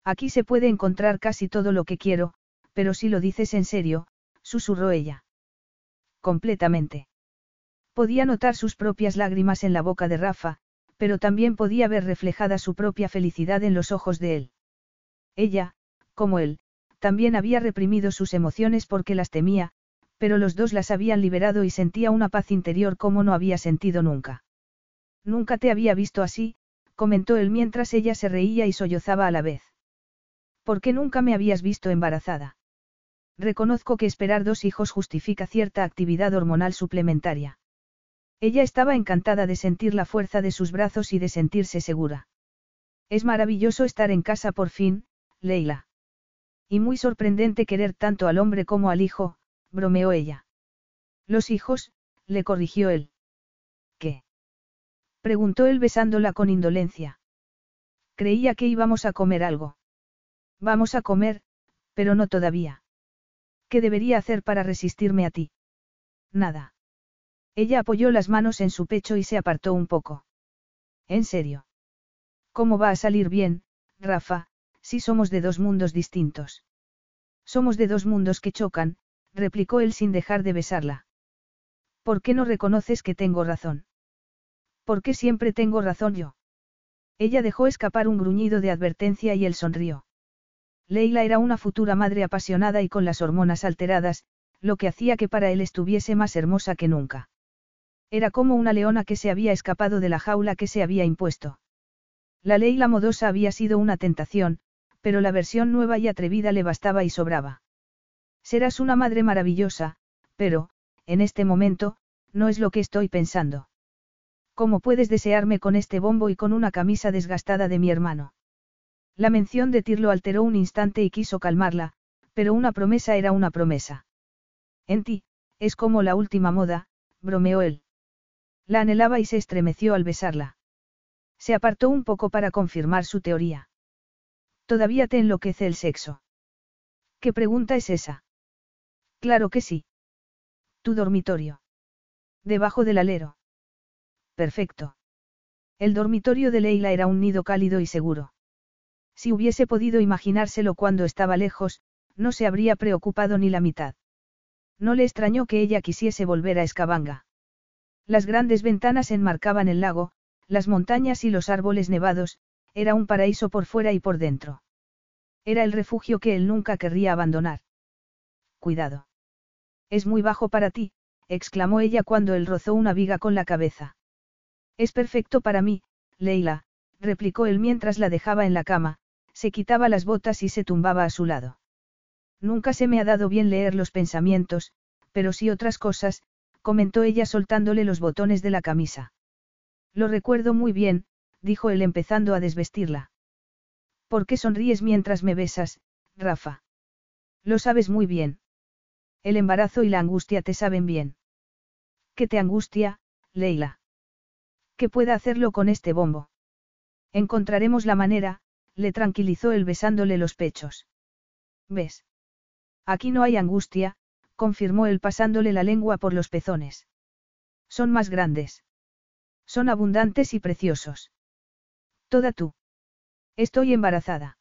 Speaker 1: Aquí se puede encontrar casi todo lo que quiero, pero si lo dices en serio, susurró ella. Completamente. Podía notar sus propias lágrimas en la boca de Rafa, pero también podía ver reflejada su propia felicidad en los ojos de él. Ella, como él, también había reprimido sus emociones porque las temía, pero los dos las habían liberado y sentía una paz interior como no había sentido nunca. Nunca te había visto así, comentó él mientras ella se reía y sollozaba a la vez. ¿Por qué nunca me habías visto embarazada? Reconozco que esperar dos hijos justifica cierta actividad hormonal suplementaria. Ella estaba encantada de sentir la fuerza de sus brazos y de sentirse segura. Es maravilloso estar en casa por fin, Leila. Y muy sorprendente querer tanto al hombre como al hijo, bromeó ella. Los hijos, le corrigió él. ¿Qué? Preguntó él besándola con indolencia. Creía que íbamos a comer algo. Vamos a comer, pero no todavía. ¿Qué debería hacer para resistirme a ti? Nada. Ella apoyó las manos en su pecho y se apartó un poco. ¿En serio? ¿Cómo va a salir bien, Rafa, si somos de dos mundos distintos? Somos de dos mundos que chocan, replicó él sin dejar de besarla. ¿Por qué no reconoces que tengo razón? ¿Por qué siempre tengo razón yo? Ella dejó escapar un gruñido de advertencia y él sonrió. Leila era una futura madre apasionada y con las hormonas alteradas, lo que hacía que para él estuviese más hermosa que nunca. Era como una leona que se había escapado de la jaula que se había impuesto. La Leila modosa había sido una tentación, pero la versión nueva y atrevida le bastaba y sobraba. Serás una madre maravillosa, pero, en este momento, no es lo que estoy pensando. ¿Cómo puedes desearme con este bombo y con una camisa desgastada de mi hermano? La mención de Tir lo alteró un instante y quiso calmarla, pero una promesa era una promesa. En ti, es como la última moda, bromeó él. La anhelaba y se estremeció al besarla. Se apartó un poco para confirmar su teoría. ¿Todavía te enloquece el sexo? ¿Qué pregunta es esa? Claro que sí. Tu dormitorio. Debajo del alero. Perfecto. El dormitorio de Leila era un nido cálido y seguro. Si hubiese podido imaginárselo cuando estaba lejos, no se habría preocupado ni la mitad. No le extrañó que ella quisiese volver a Escabanga. Las grandes ventanas enmarcaban el lago, las montañas y los árboles nevados, era un paraíso por fuera y por dentro. Era el refugio que él nunca querría abandonar. Cuidado. Es muy bajo para ti, exclamó ella cuando él rozó una viga con la cabeza. Es perfecto para mí, Leila, replicó él mientras la dejaba en la cama, se quitaba las botas y se tumbaba a su lado. Nunca se me ha dado bien leer los pensamientos, pero sí otras cosas, comentó ella soltándole los botones de la camisa. Lo recuerdo muy bien, dijo él empezando a desvestirla. ¿Por qué sonríes mientras me besas, Rafa? Lo sabes muy bien. El embarazo y la angustia te saben bien. ¿Qué te angustia, Leila? ¿Qué pueda hacerlo con este bombo? Encontraremos la manera, le tranquilizó él besándole los pechos. ¿Ves? Aquí no hay angustia, confirmó él pasándole la lengua por los pezones. Son más grandes. Son abundantes y preciosos. Toda tú. Estoy embarazada.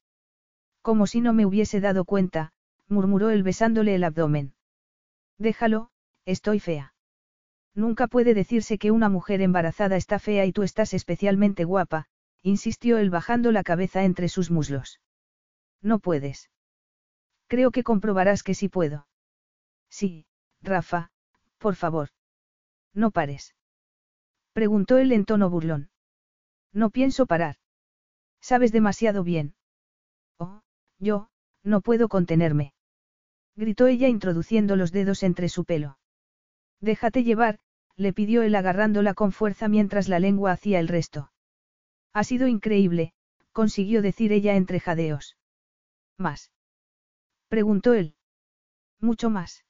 Speaker 1: Como si no me hubiese dado cuenta, murmuró él besándole el abdomen. Déjalo, estoy fea. Nunca puede decirse que una mujer embarazada está fea y tú estás especialmente guapa, insistió él bajando la cabeza entre sus muslos. No puedes. Creo que comprobarás que sí puedo. Sí, Rafa, por favor. No pares. Preguntó él en tono burlón. No pienso parar. Sabes demasiado bien. Oh, yo, no puedo contenerme. Gritó ella introduciendo los dedos entre su pelo. Déjate llevar, le pidió él agarrándola con fuerza mientras la lengua hacía el resto. Ha sido increíble, consiguió decir ella entre jadeos. ¿Más? Preguntó él. Mucho más.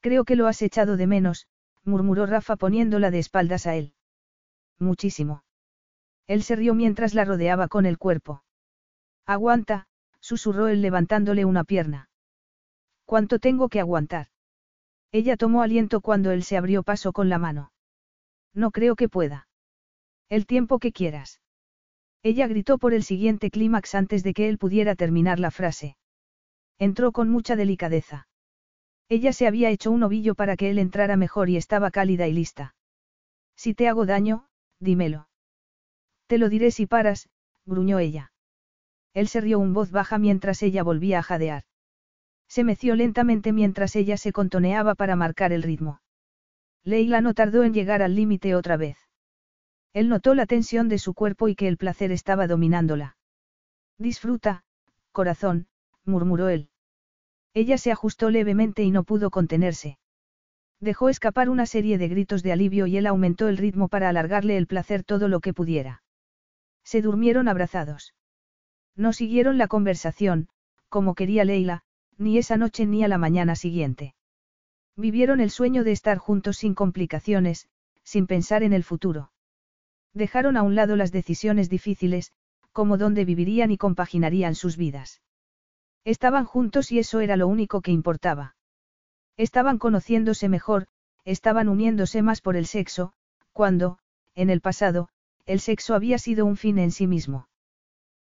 Speaker 1: Creo que lo has echado de menos, murmuró Rafa poniéndola de espaldas a él. Muchísimo. Él se rió mientras la rodeaba con el cuerpo. Aguanta, susurró él levantándole una pierna. ¿Cuánto tengo que aguantar? Ella tomó aliento cuando él se abrió paso con la mano. No creo que pueda. El tiempo que quieras. Ella gritó por el siguiente clímax antes de que él pudiera terminar la frase. Entró con mucha delicadeza. Ella se había hecho un ovillo para que él entrara mejor y estaba cálida y lista. Si te hago daño, dímelo. Te lo diré si paras, gruñó ella. Él se rió un voz baja mientras ella volvía a jadear. Se meció lentamente mientras ella se contoneaba para marcar el ritmo. Leila no tardó en llegar al límite otra vez. Él notó la tensión de su cuerpo y que el placer estaba dominándola. Disfruta, corazón, murmuró él. Ella se ajustó levemente y no pudo contenerse. Dejó escapar una serie de gritos de alivio y él aumentó el ritmo para alargarle el placer todo lo que pudiera. Se durmieron abrazados. No siguieron la conversación, como quería Leila, ni esa noche ni a la mañana siguiente. Vivieron el sueño de estar juntos sin complicaciones, sin pensar en el futuro. Dejaron a un lado las decisiones difíciles, como dónde vivirían y compaginarían sus vidas. Estaban juntos y eso era lo único que importaba. Estaban conociéndose mejor, estaban uniéndose más por el sexo, cuando, en el pasado, el sexo había sido un fin en sí mismo.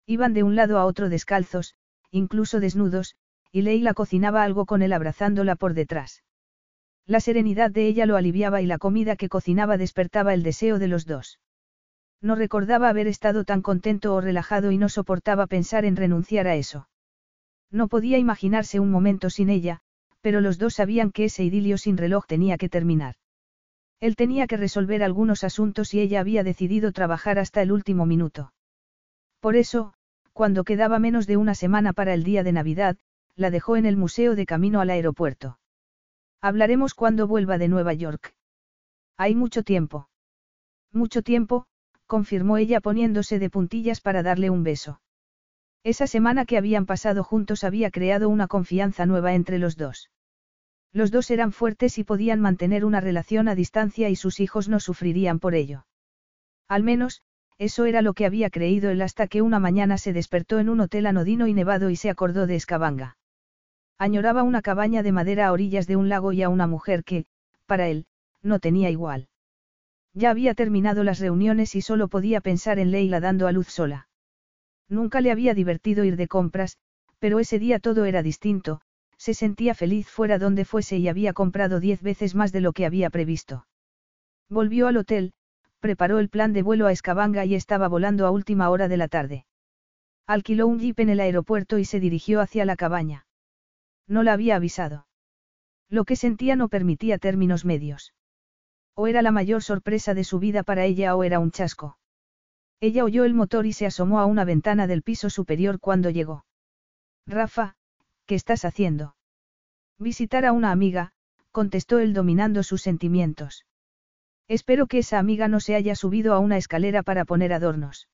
Speaker 1: Iban de un lado a otro descalzos, incluso desnudos, y Leila cocinaba algo con él abrazándola por detrás. La serenidad de ella lo aliviaba y la comida que cocinaba despertaba el deseo de los dos. No recordaba haber estado tan contento o relajado y no soportaba pensar en renunciar a eso. No podía imaginarse un momento sin ella, pero los dos sabían que ese idilio sin reloj tenía que terminar. Él tenía que resolver algunos asuntos y ella había decidido trabajar hasta el último minuto. Por eso, cuando quedaba menos de una semana para el día de Navidad, la dejó en el museo de camino al aeropuerto. Hablaremos cuando vuelva de Nueva York. Hay mucho tiempo. Mucho tiempo, confirmó ella poniéndose de puntillas para darle un beso. Esa semana que habían pasado juntos había creado una confianza nueva entre los dos. Los dos eran fuertes y podían mantener una relación a distancia y sus hijos no sufrirían por ello. Al menos, eso era lo que había creído él hasta que una mañana se despertó en un hotel anodino y nevado y se acordó de Escabanga. Añoraba una cabaña de madera a orillas de un lago y a una mujer que, para él, no tenía igual. Ya había terminado las reuniones y solo podía pensar en Leila dando a luz sola. Nunca le había divertido ir de compras, pero ese día todo era distinto, se sentía feliz fuera donde fuese y había comprado diez veces más de lo que había previsto. Volvió al hotel, preparó el plan de vuelo a Escabanga y estaba volando a última hora de la tarde. Alquiló un jeep en el aeropuerto y se dirigió hacia la cabaña. No la había avisado. Lo que sentía no permitía términos medios. O era la mayor sorpresa de su vida para ella o era un chasco. Ella oyó el motor y se asomó a una ventana del piso superior cuando llegó. Rafa, ¿qué estás haciendo? Visitar a una amiga, contestó él dominando sus sentimientos. Espero que esa amiga no se haya subido a una escalera para poner adornos.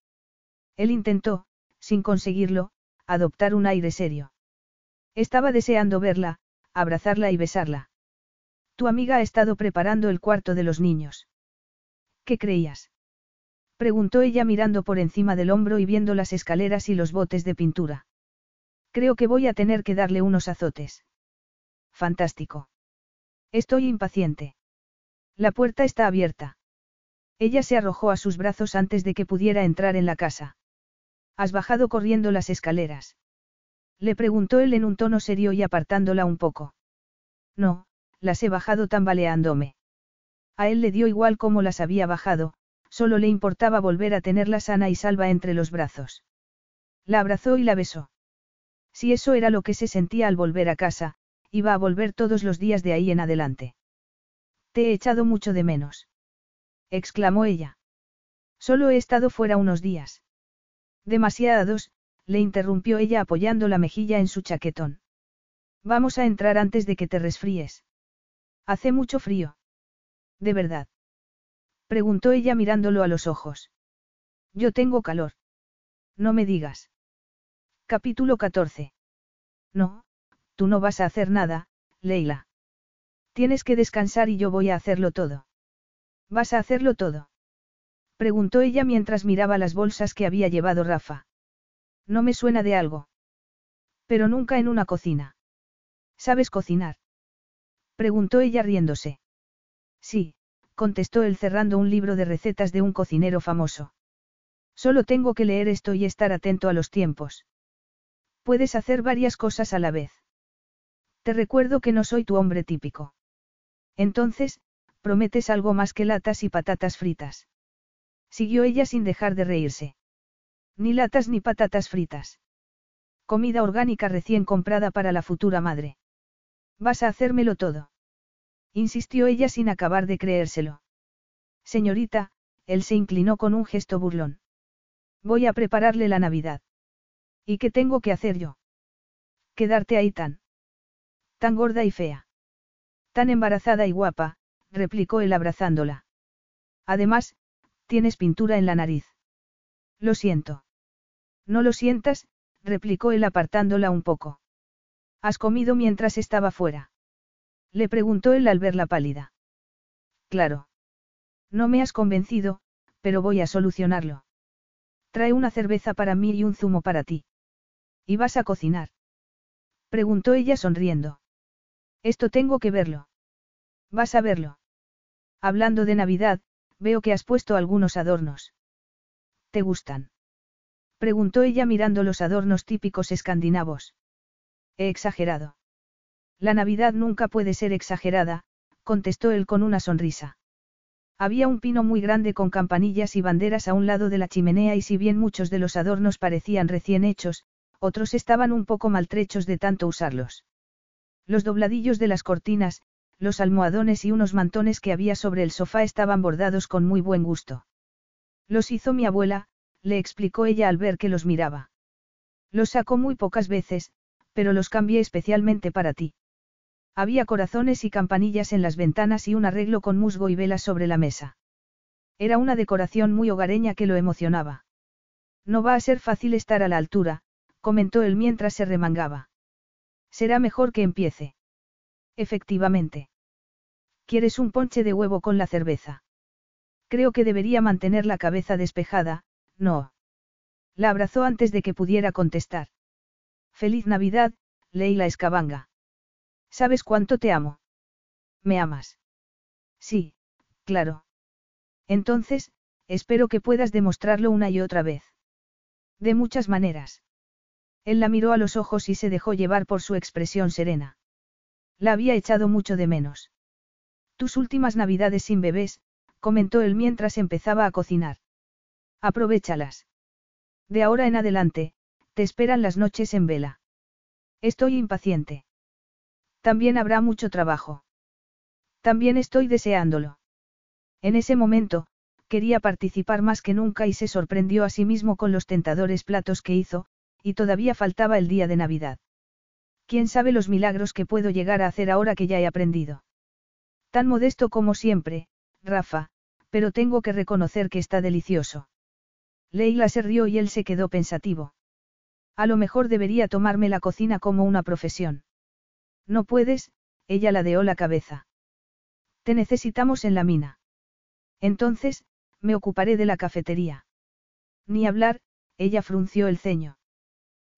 Speaker 1: Él intentó, sin conseguirlo, adoptar un aire serio. Estaba deseando verla, abrazarla y besarla. Tu amiga ha estado preparando el cuarto de los niños. ¿Qué creías? Preguntó ella mirando por encima del hombro y viendo las escaleras y los botes de pintura. Creo que voy a tener que darle unos azotes. Fantástico. Estoy impaciente. La puerta está abierta. Ella se arrojó a sus brazos antes de que pudiera entrar en la casa. Has bajado corriendo las escaleras. Le preguntó él en un tono serio y apartándola un poco. No, las he bajado tambaleándome. A él le dio igual cómo las había bajado, solo le importaba volver a tenerla sana y salva entre los brazos. La abrazó y la besó. Si eso era lo que se sentía al volver a casa, iba a volver todos los días de ahí en adelante. Te he echado mucho de menos. exclamó ella. Solo he estado fuera unos días. Demasiados, le interrumpió ella apoyando la mejilla en su chaquetón. Vamos a entrar antes de que te resfríes. Hace mucho frío. ¿De verdad? Preguntó ella mirándolo a los ojos. Yo tengo calor. No me digas. Capítulo 14. No, tú no vas a hacer nada, Leila. Tienes que descansar y yo voy a hacerlo todo. ¿Vas a hacerlo todo? Preguntó ella mientras miraba las bolsas que había llevado Rafa. No me suena de algo. Pero nunca en una cocina. ¿Sabes cocinar? Preguntó ella riéndose. Sí, contestó él cerrando un libro de recetas de un cocinero famoso. Solo tengo que leer esto y estar atento a los tiempos. Puedes hacer varias cosas a la vez. Te recuerdo que no soy tu hombre típico. Entonces, prometes algo más que latas y patatas fritas. Siguió ella sin dejar de reírse. Ni latas ni patatas fritas. Comida orgánica recién comprada para la futura madre. Vas a hacérmelo todo. Insistió ella sin acabar de creérselo. Señorita, él se inclinó con un gesto burlón. Voy a prepararle la Navidad. ¿Y qué tengo que hacer yo? Quedarte ahí tan. tan gorda y fea. Tan embarazada y guapa, replicó él abrazándola. Además, Tienes pintura en la nariz. Lo siento. No lo sientas, replicó él apartándola un poco. ¿Has comido mientras estaba fuera? Le preguntó él al verla pálida. Claro. No me has convencido, pero voy a solucionarlo. Trae una cerveza para mí y un zumo para ti. ¿Y vas a cocinar? Preguntó ella sonriendo. Esto tengo que verlo. Vas a verlo. Hablando de Navidad, Veo que has puesto algunos adornos. ¿Te gustan? Preguntó ella mirando los adornos típicos escandinavos. He exagerado. La Navidad nunca puede ser exagerada, contestó él con una sonrisa. Había un pino muy grande con campanillas y banderas a un lado de la chimenea y si bien muchos de los adornos parecían recién hechos, otros estaban un poco maltrechos de tanto usarlos. Los dobladillos de las cortinas, los almohadones y unos mantones que había sobre el sofá estaban bordados con muy buen gusto. Los hizo mi abuela, le explicó ella al ver que los miraba. Los sacó muy pocas veces, pero los cambié especialmente para ti. Había corazones y campanillas en las ventanas y un arreglo con musgo y velas sobre la mesa. Era una decoración muy hogareña que lo emocionaba. No va a ser fácil estar a la altura, comentó él mientras se remangaba. Será mejor que empiece. Efectivamente. ¿Quieres un ponche de huevo con la cerveza? Creo que debería mantener la cabeza despejada, no. La abrazó antes de que pudiera contestar. Feliz Navidad, Leila Escabanga. ¿Sabes cuánto te amo? ¿Me amas? Sí, claro. Entonces, espero que puedas demostrarlo una y otra vez. De muchas maneras. Él la miró a los ojos y se dejó llevar por su expresión serena. La había echado mucho de menos. Tus últimas navidades sin bebés, comentó él mientras empezaba a cocinar. Aprovechalas. De ahora en adelante, te esperan las noches en vela. Estoy impaciente. También habrá mucho trabajo. También estoy deseándolo. En ese momento, quería participar más que nunca y se sorprendió a sí mismo con los tentadores platos que hizo, y todavía faltaba el día de Navidad. ¿Quién sabe los milagros que puedo llegar a hacer ahora que ya he aprendido? Tan modesto como siempre, Rafa, pero tengo que reconocer que está delicioso. Leila se rió y él se quedó pensativo. A lo mejor debería tomarme la cocina como una profesión. No puedes, ella ladeó la cabeza. Te necesitamos en la mina. Entonces, me ocuparé de la cafetería. Ni hablar, ella frunció el ceño.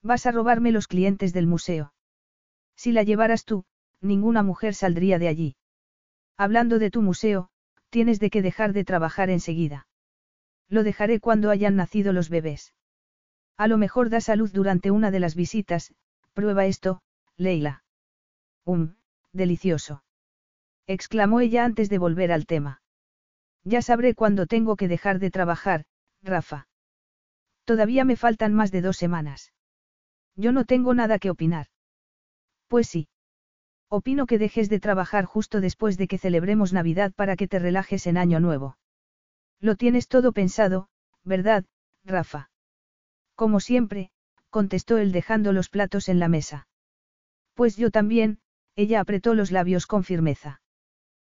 Speaker 1: Vas a robarme los clientes del museo. Si la llevaras tú, ninguna mujer saldría de allí. Hablando de tu museo, tienes de que dejar de trabajar enseguida. Lo dejaré cuando hayan nacido los bebés. A lo mejor das a luz durante una de las visitas, Prueba esto, Leila. Um, delicioso. exclamó ella antes de volver al tema. Ya sabré cuándo tengo que dejar de trabajar, Rafa. Todavía me faltan más de dos semanas. Yo no tengo nada que opinar. Pues sí. Opino que dejes de trabajar justo después de que celebremos Navidad para que te relajes en Año Nuevo. Lo tienes todo pensado, ¿verdad, Rafa? Como siempre, contestó él dejando los platos en la mesa. Pues yo también, ella apretó los labios con firmeza.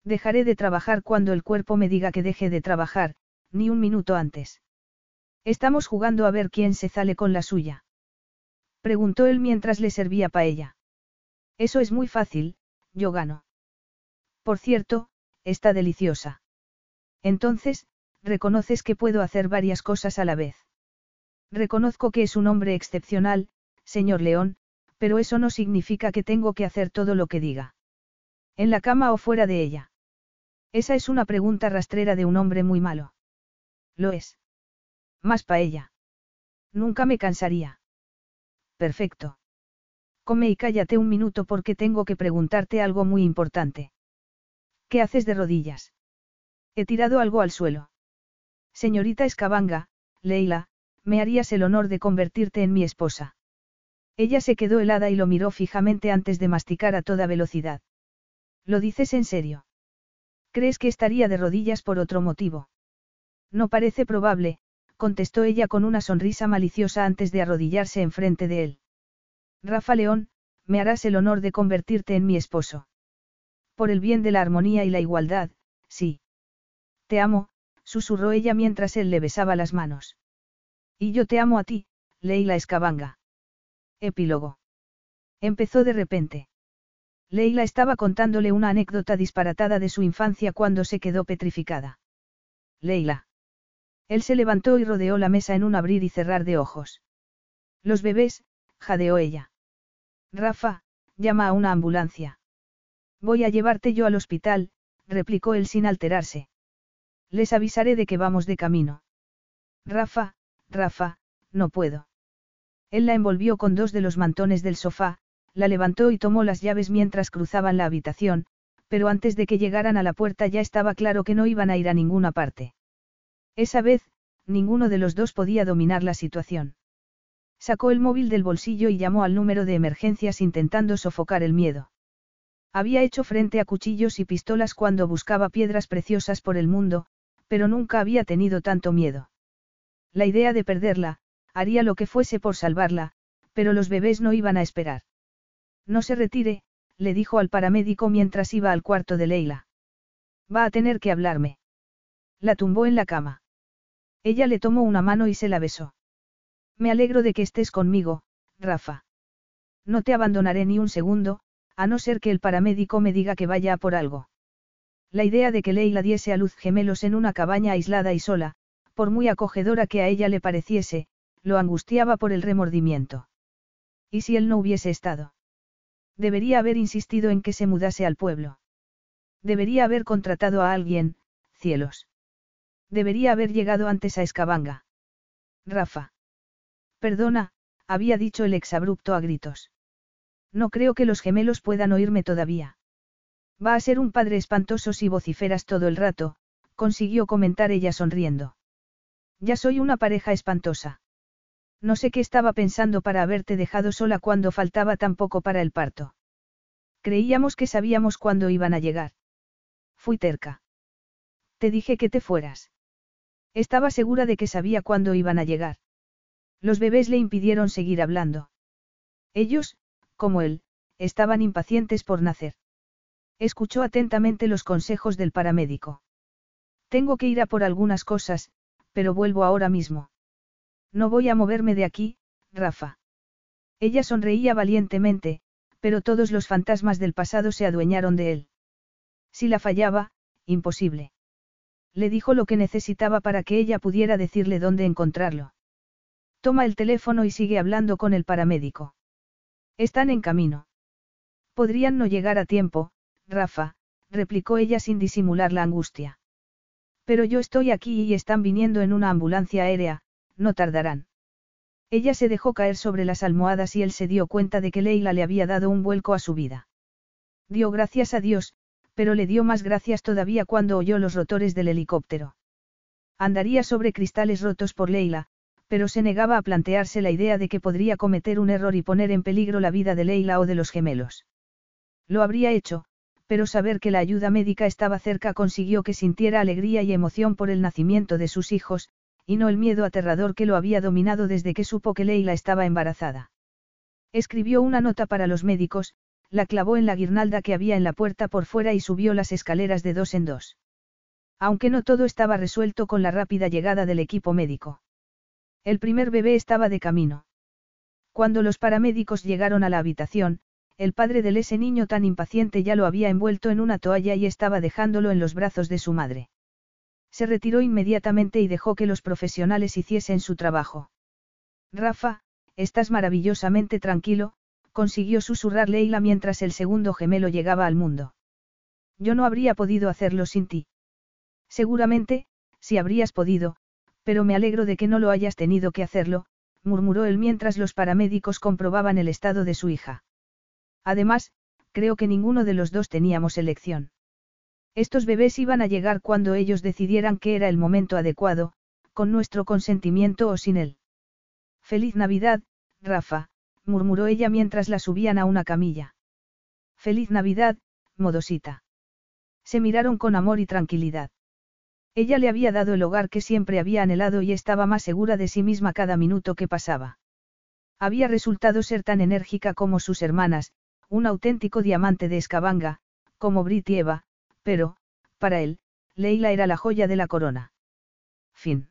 Speaker 1: Dejaré de trabajar cuando el cuerpo me diga que deje de trabajar, ni un minuto antes. Estamos jugando a ver quién se sale con la suya. Preguntó él mientras le servía paella. Eso es muy fácil, yo gano. Por cierto, está deliciosa. Entonces, reconoces que puedo hacer varias cosas a la vez. Reconozco que es un hombre excepcional, señor León, pero eso no significa que tengo que hacer todo lo que diga. ¿En la cama o fuera de ella? Esa es una pregunta rastrera de un hombre muy malo. Lo es. Más pa' ella. Nunca me cansaría. Perfecto. Come y cállate un minuto porque tengo que preguntarte algo muy importante. ¿Qué haces de rodillas? He tirado algo al suelo. Señorita Escabanga, Leila, me harías el honor de convertirte en mi esposa. Ella se quedó helada y lo miró fijamente antes de masticar a toda velocidad. ¿Lo dices en serio? ¿Crees que estaría de rodillas por otro motivo? No parece probable, contestó ella con una sonrisa maliciosa antes de arrodillarse enfrente de él. Rafa León, me harás el honor de convertirte en mi esposo. Por el bien de la armonía y la igualdad, sí. Te amo, susurró ella mientras él le besaba las manos. Y yo te amo a ti, Leila Escabanga. Epílogo. Empezó de repente. Leila estaba contándole una anécdota disparatada de su infancia cuando se quedó petrificada. Leila. Él se levantó y rodeó la mesa en un abrir y cerrar de ojos. Los bebés, jadeó ella. Rafa, llama a una ambulancia. Voy a llevarte yo al hospital, replicó él sin alterarse. Les avisaré de que vamos de camino. Rafa, Rafa, no puedo. Él la envolvió con dos de los mantones del sofá, la levantó y tomó las llaves mientras cruzaban la habitación, pero antes de que llegaran a la puerta ya estaba claro que no iban a ir a ninguna parte. Esa vez, ninguno de los dos podía dominar la situación. Sacó el móvil del bolsillo y llamó al número de emergencias intentando sofocar el miedo. Había hecho frente a cuchillos y pistolas cuando buscaba piedras preciosas por el mundo, pero nunca había tenido tanto miedo. La idea de perderla, haría lo que fuese por salvarla, pero los bebés no iban a esperar. No se retire, le dijo al paramédico mientras iba al cuarto de Leila. Va a tener que hablarme. La tumbó en la cama. Ella le tomó una mano y se la besó. Me alegro de que estés conmigo, Rafa. No te abandonaré ni un segundo, a no ser que el paramédico me diga que vaya a por algo. La idea de que Leila diese a luz gemelos en una cabaña aislada y sola, por muy acogedora que a ella le pareciese, lo angustiaba por el remordimiento. ¿Y si él no hubiese estado? Debería haber insistido en que se mudase al pueblo. Debería haber contratado a alguien, cielos. Debería haber llegado antes a Escabanga. Rafa. Perdona, había dicho el exabrupto a gritos. No creo que los gemelos puedan oírme todavía. Va a ser un padre espantoso si vociferas todo el rato, consiguió comentar ella sonriendo. Ya soy una pareja espantosa. No sé qué estaba pensando para haberte dejado sola cuando faltaba tan poco para el parto. Creíamos que sabíamos cuándo iban a llegar. Fui terca. Te dije que te fueras. Estaba segura de que sabía cuándo iban a llegar. Los bebés le impidieron seguir hablando. Ellos, como él, estaban impacientes por nacer. Escuchó atentamente los consejos del paramédico. Tengo que ir a por algunas cosas, pero vuelvo ahora mismo. No voy a moverme de aquí, Rafa. Ella sonreía valientemente, pero todos los fantasmas del pasado se adueñaron de él. Si la fallaba, imposible. Le dijo lo que necesitaba para que ella pudiera decirle dónde encontrarlo. Toma el teléfono y sigue hablando con el paramédico. Están en camino. Podrían no llegar a tiempo, Rafa, replicó ella sin disimular la angustia. Pero yo estoy aquí y están viniendo en una ambulancia aérea, no tardarán. Ella se dejó caer sobre las almohadas y él se dio cuenta de que Leila le había dado un vuelco a su vida. Dio gracias a Dios, pero le dio más gracias todavía cuando oyó los rotores del helicóptero. Andaría sobre cristales rotos por Leila, pero se negaba a plantearse la idea de que podría cometer un error y poner en peligro la vida de Leila o de los gemelos. Lo habría hecho, pero saber que la ayuda médica estaba cerca consiguió que sintiera alegría y emoción por el nacimiento de sus hijos, y no el miedo aterrador que lo había dominado desde que supo que Leila estaba embarazada. Escribió una nota para los médicos, la clavó en la guirnalda que había en la puerta por fuera y subió las escaleras de dos en dos. Aunque no todo estaba resuelto con la rápida llegada del equipo médico. El primer bebé estaba de camino. Cuando los paramédicos llegaron a la habitación, el padre de ese niño tan impaciente ya lo había envuelto en una toalla y estaba dejándolo en los brazos de su madre. Se retiró inmediatamente y dejó que los profesionales hiciesen su trabajo. Rafa, estás maravillosamente tranquilo, consiguió susurrar Leila mientras el segundo gemelo llegaba al mundo. Yo no habría podido hacerlo sin ti. Seguramente, si habrías podido, pero me alegro de que no lo hayas tenido que hacerlo, murmuró él mientras los paramédicos comprobaban el estado de su hija. Además, creo que ninguno de los dos teníamos elección. Estos bebés iban a llegar cuando ellos decidieran que era el momento adecuado, con nuestro consentimiento o sin él. Feliz Navidad, Rafa, murmuró ella mientras la subían a una camilla. Feliz Navidad, modosita. Se miraron con amor y tranquilidad. Ella le había dado el hogar que siempre había anhelado y estaba más segura de sí misma cada minuto que pasaba. Había resultado ser tan enérgica como sus hermanas, un auténtico diamante de escabanga, como Brit y Eva, pero, para él, Leila era la joya de la corona. Fin.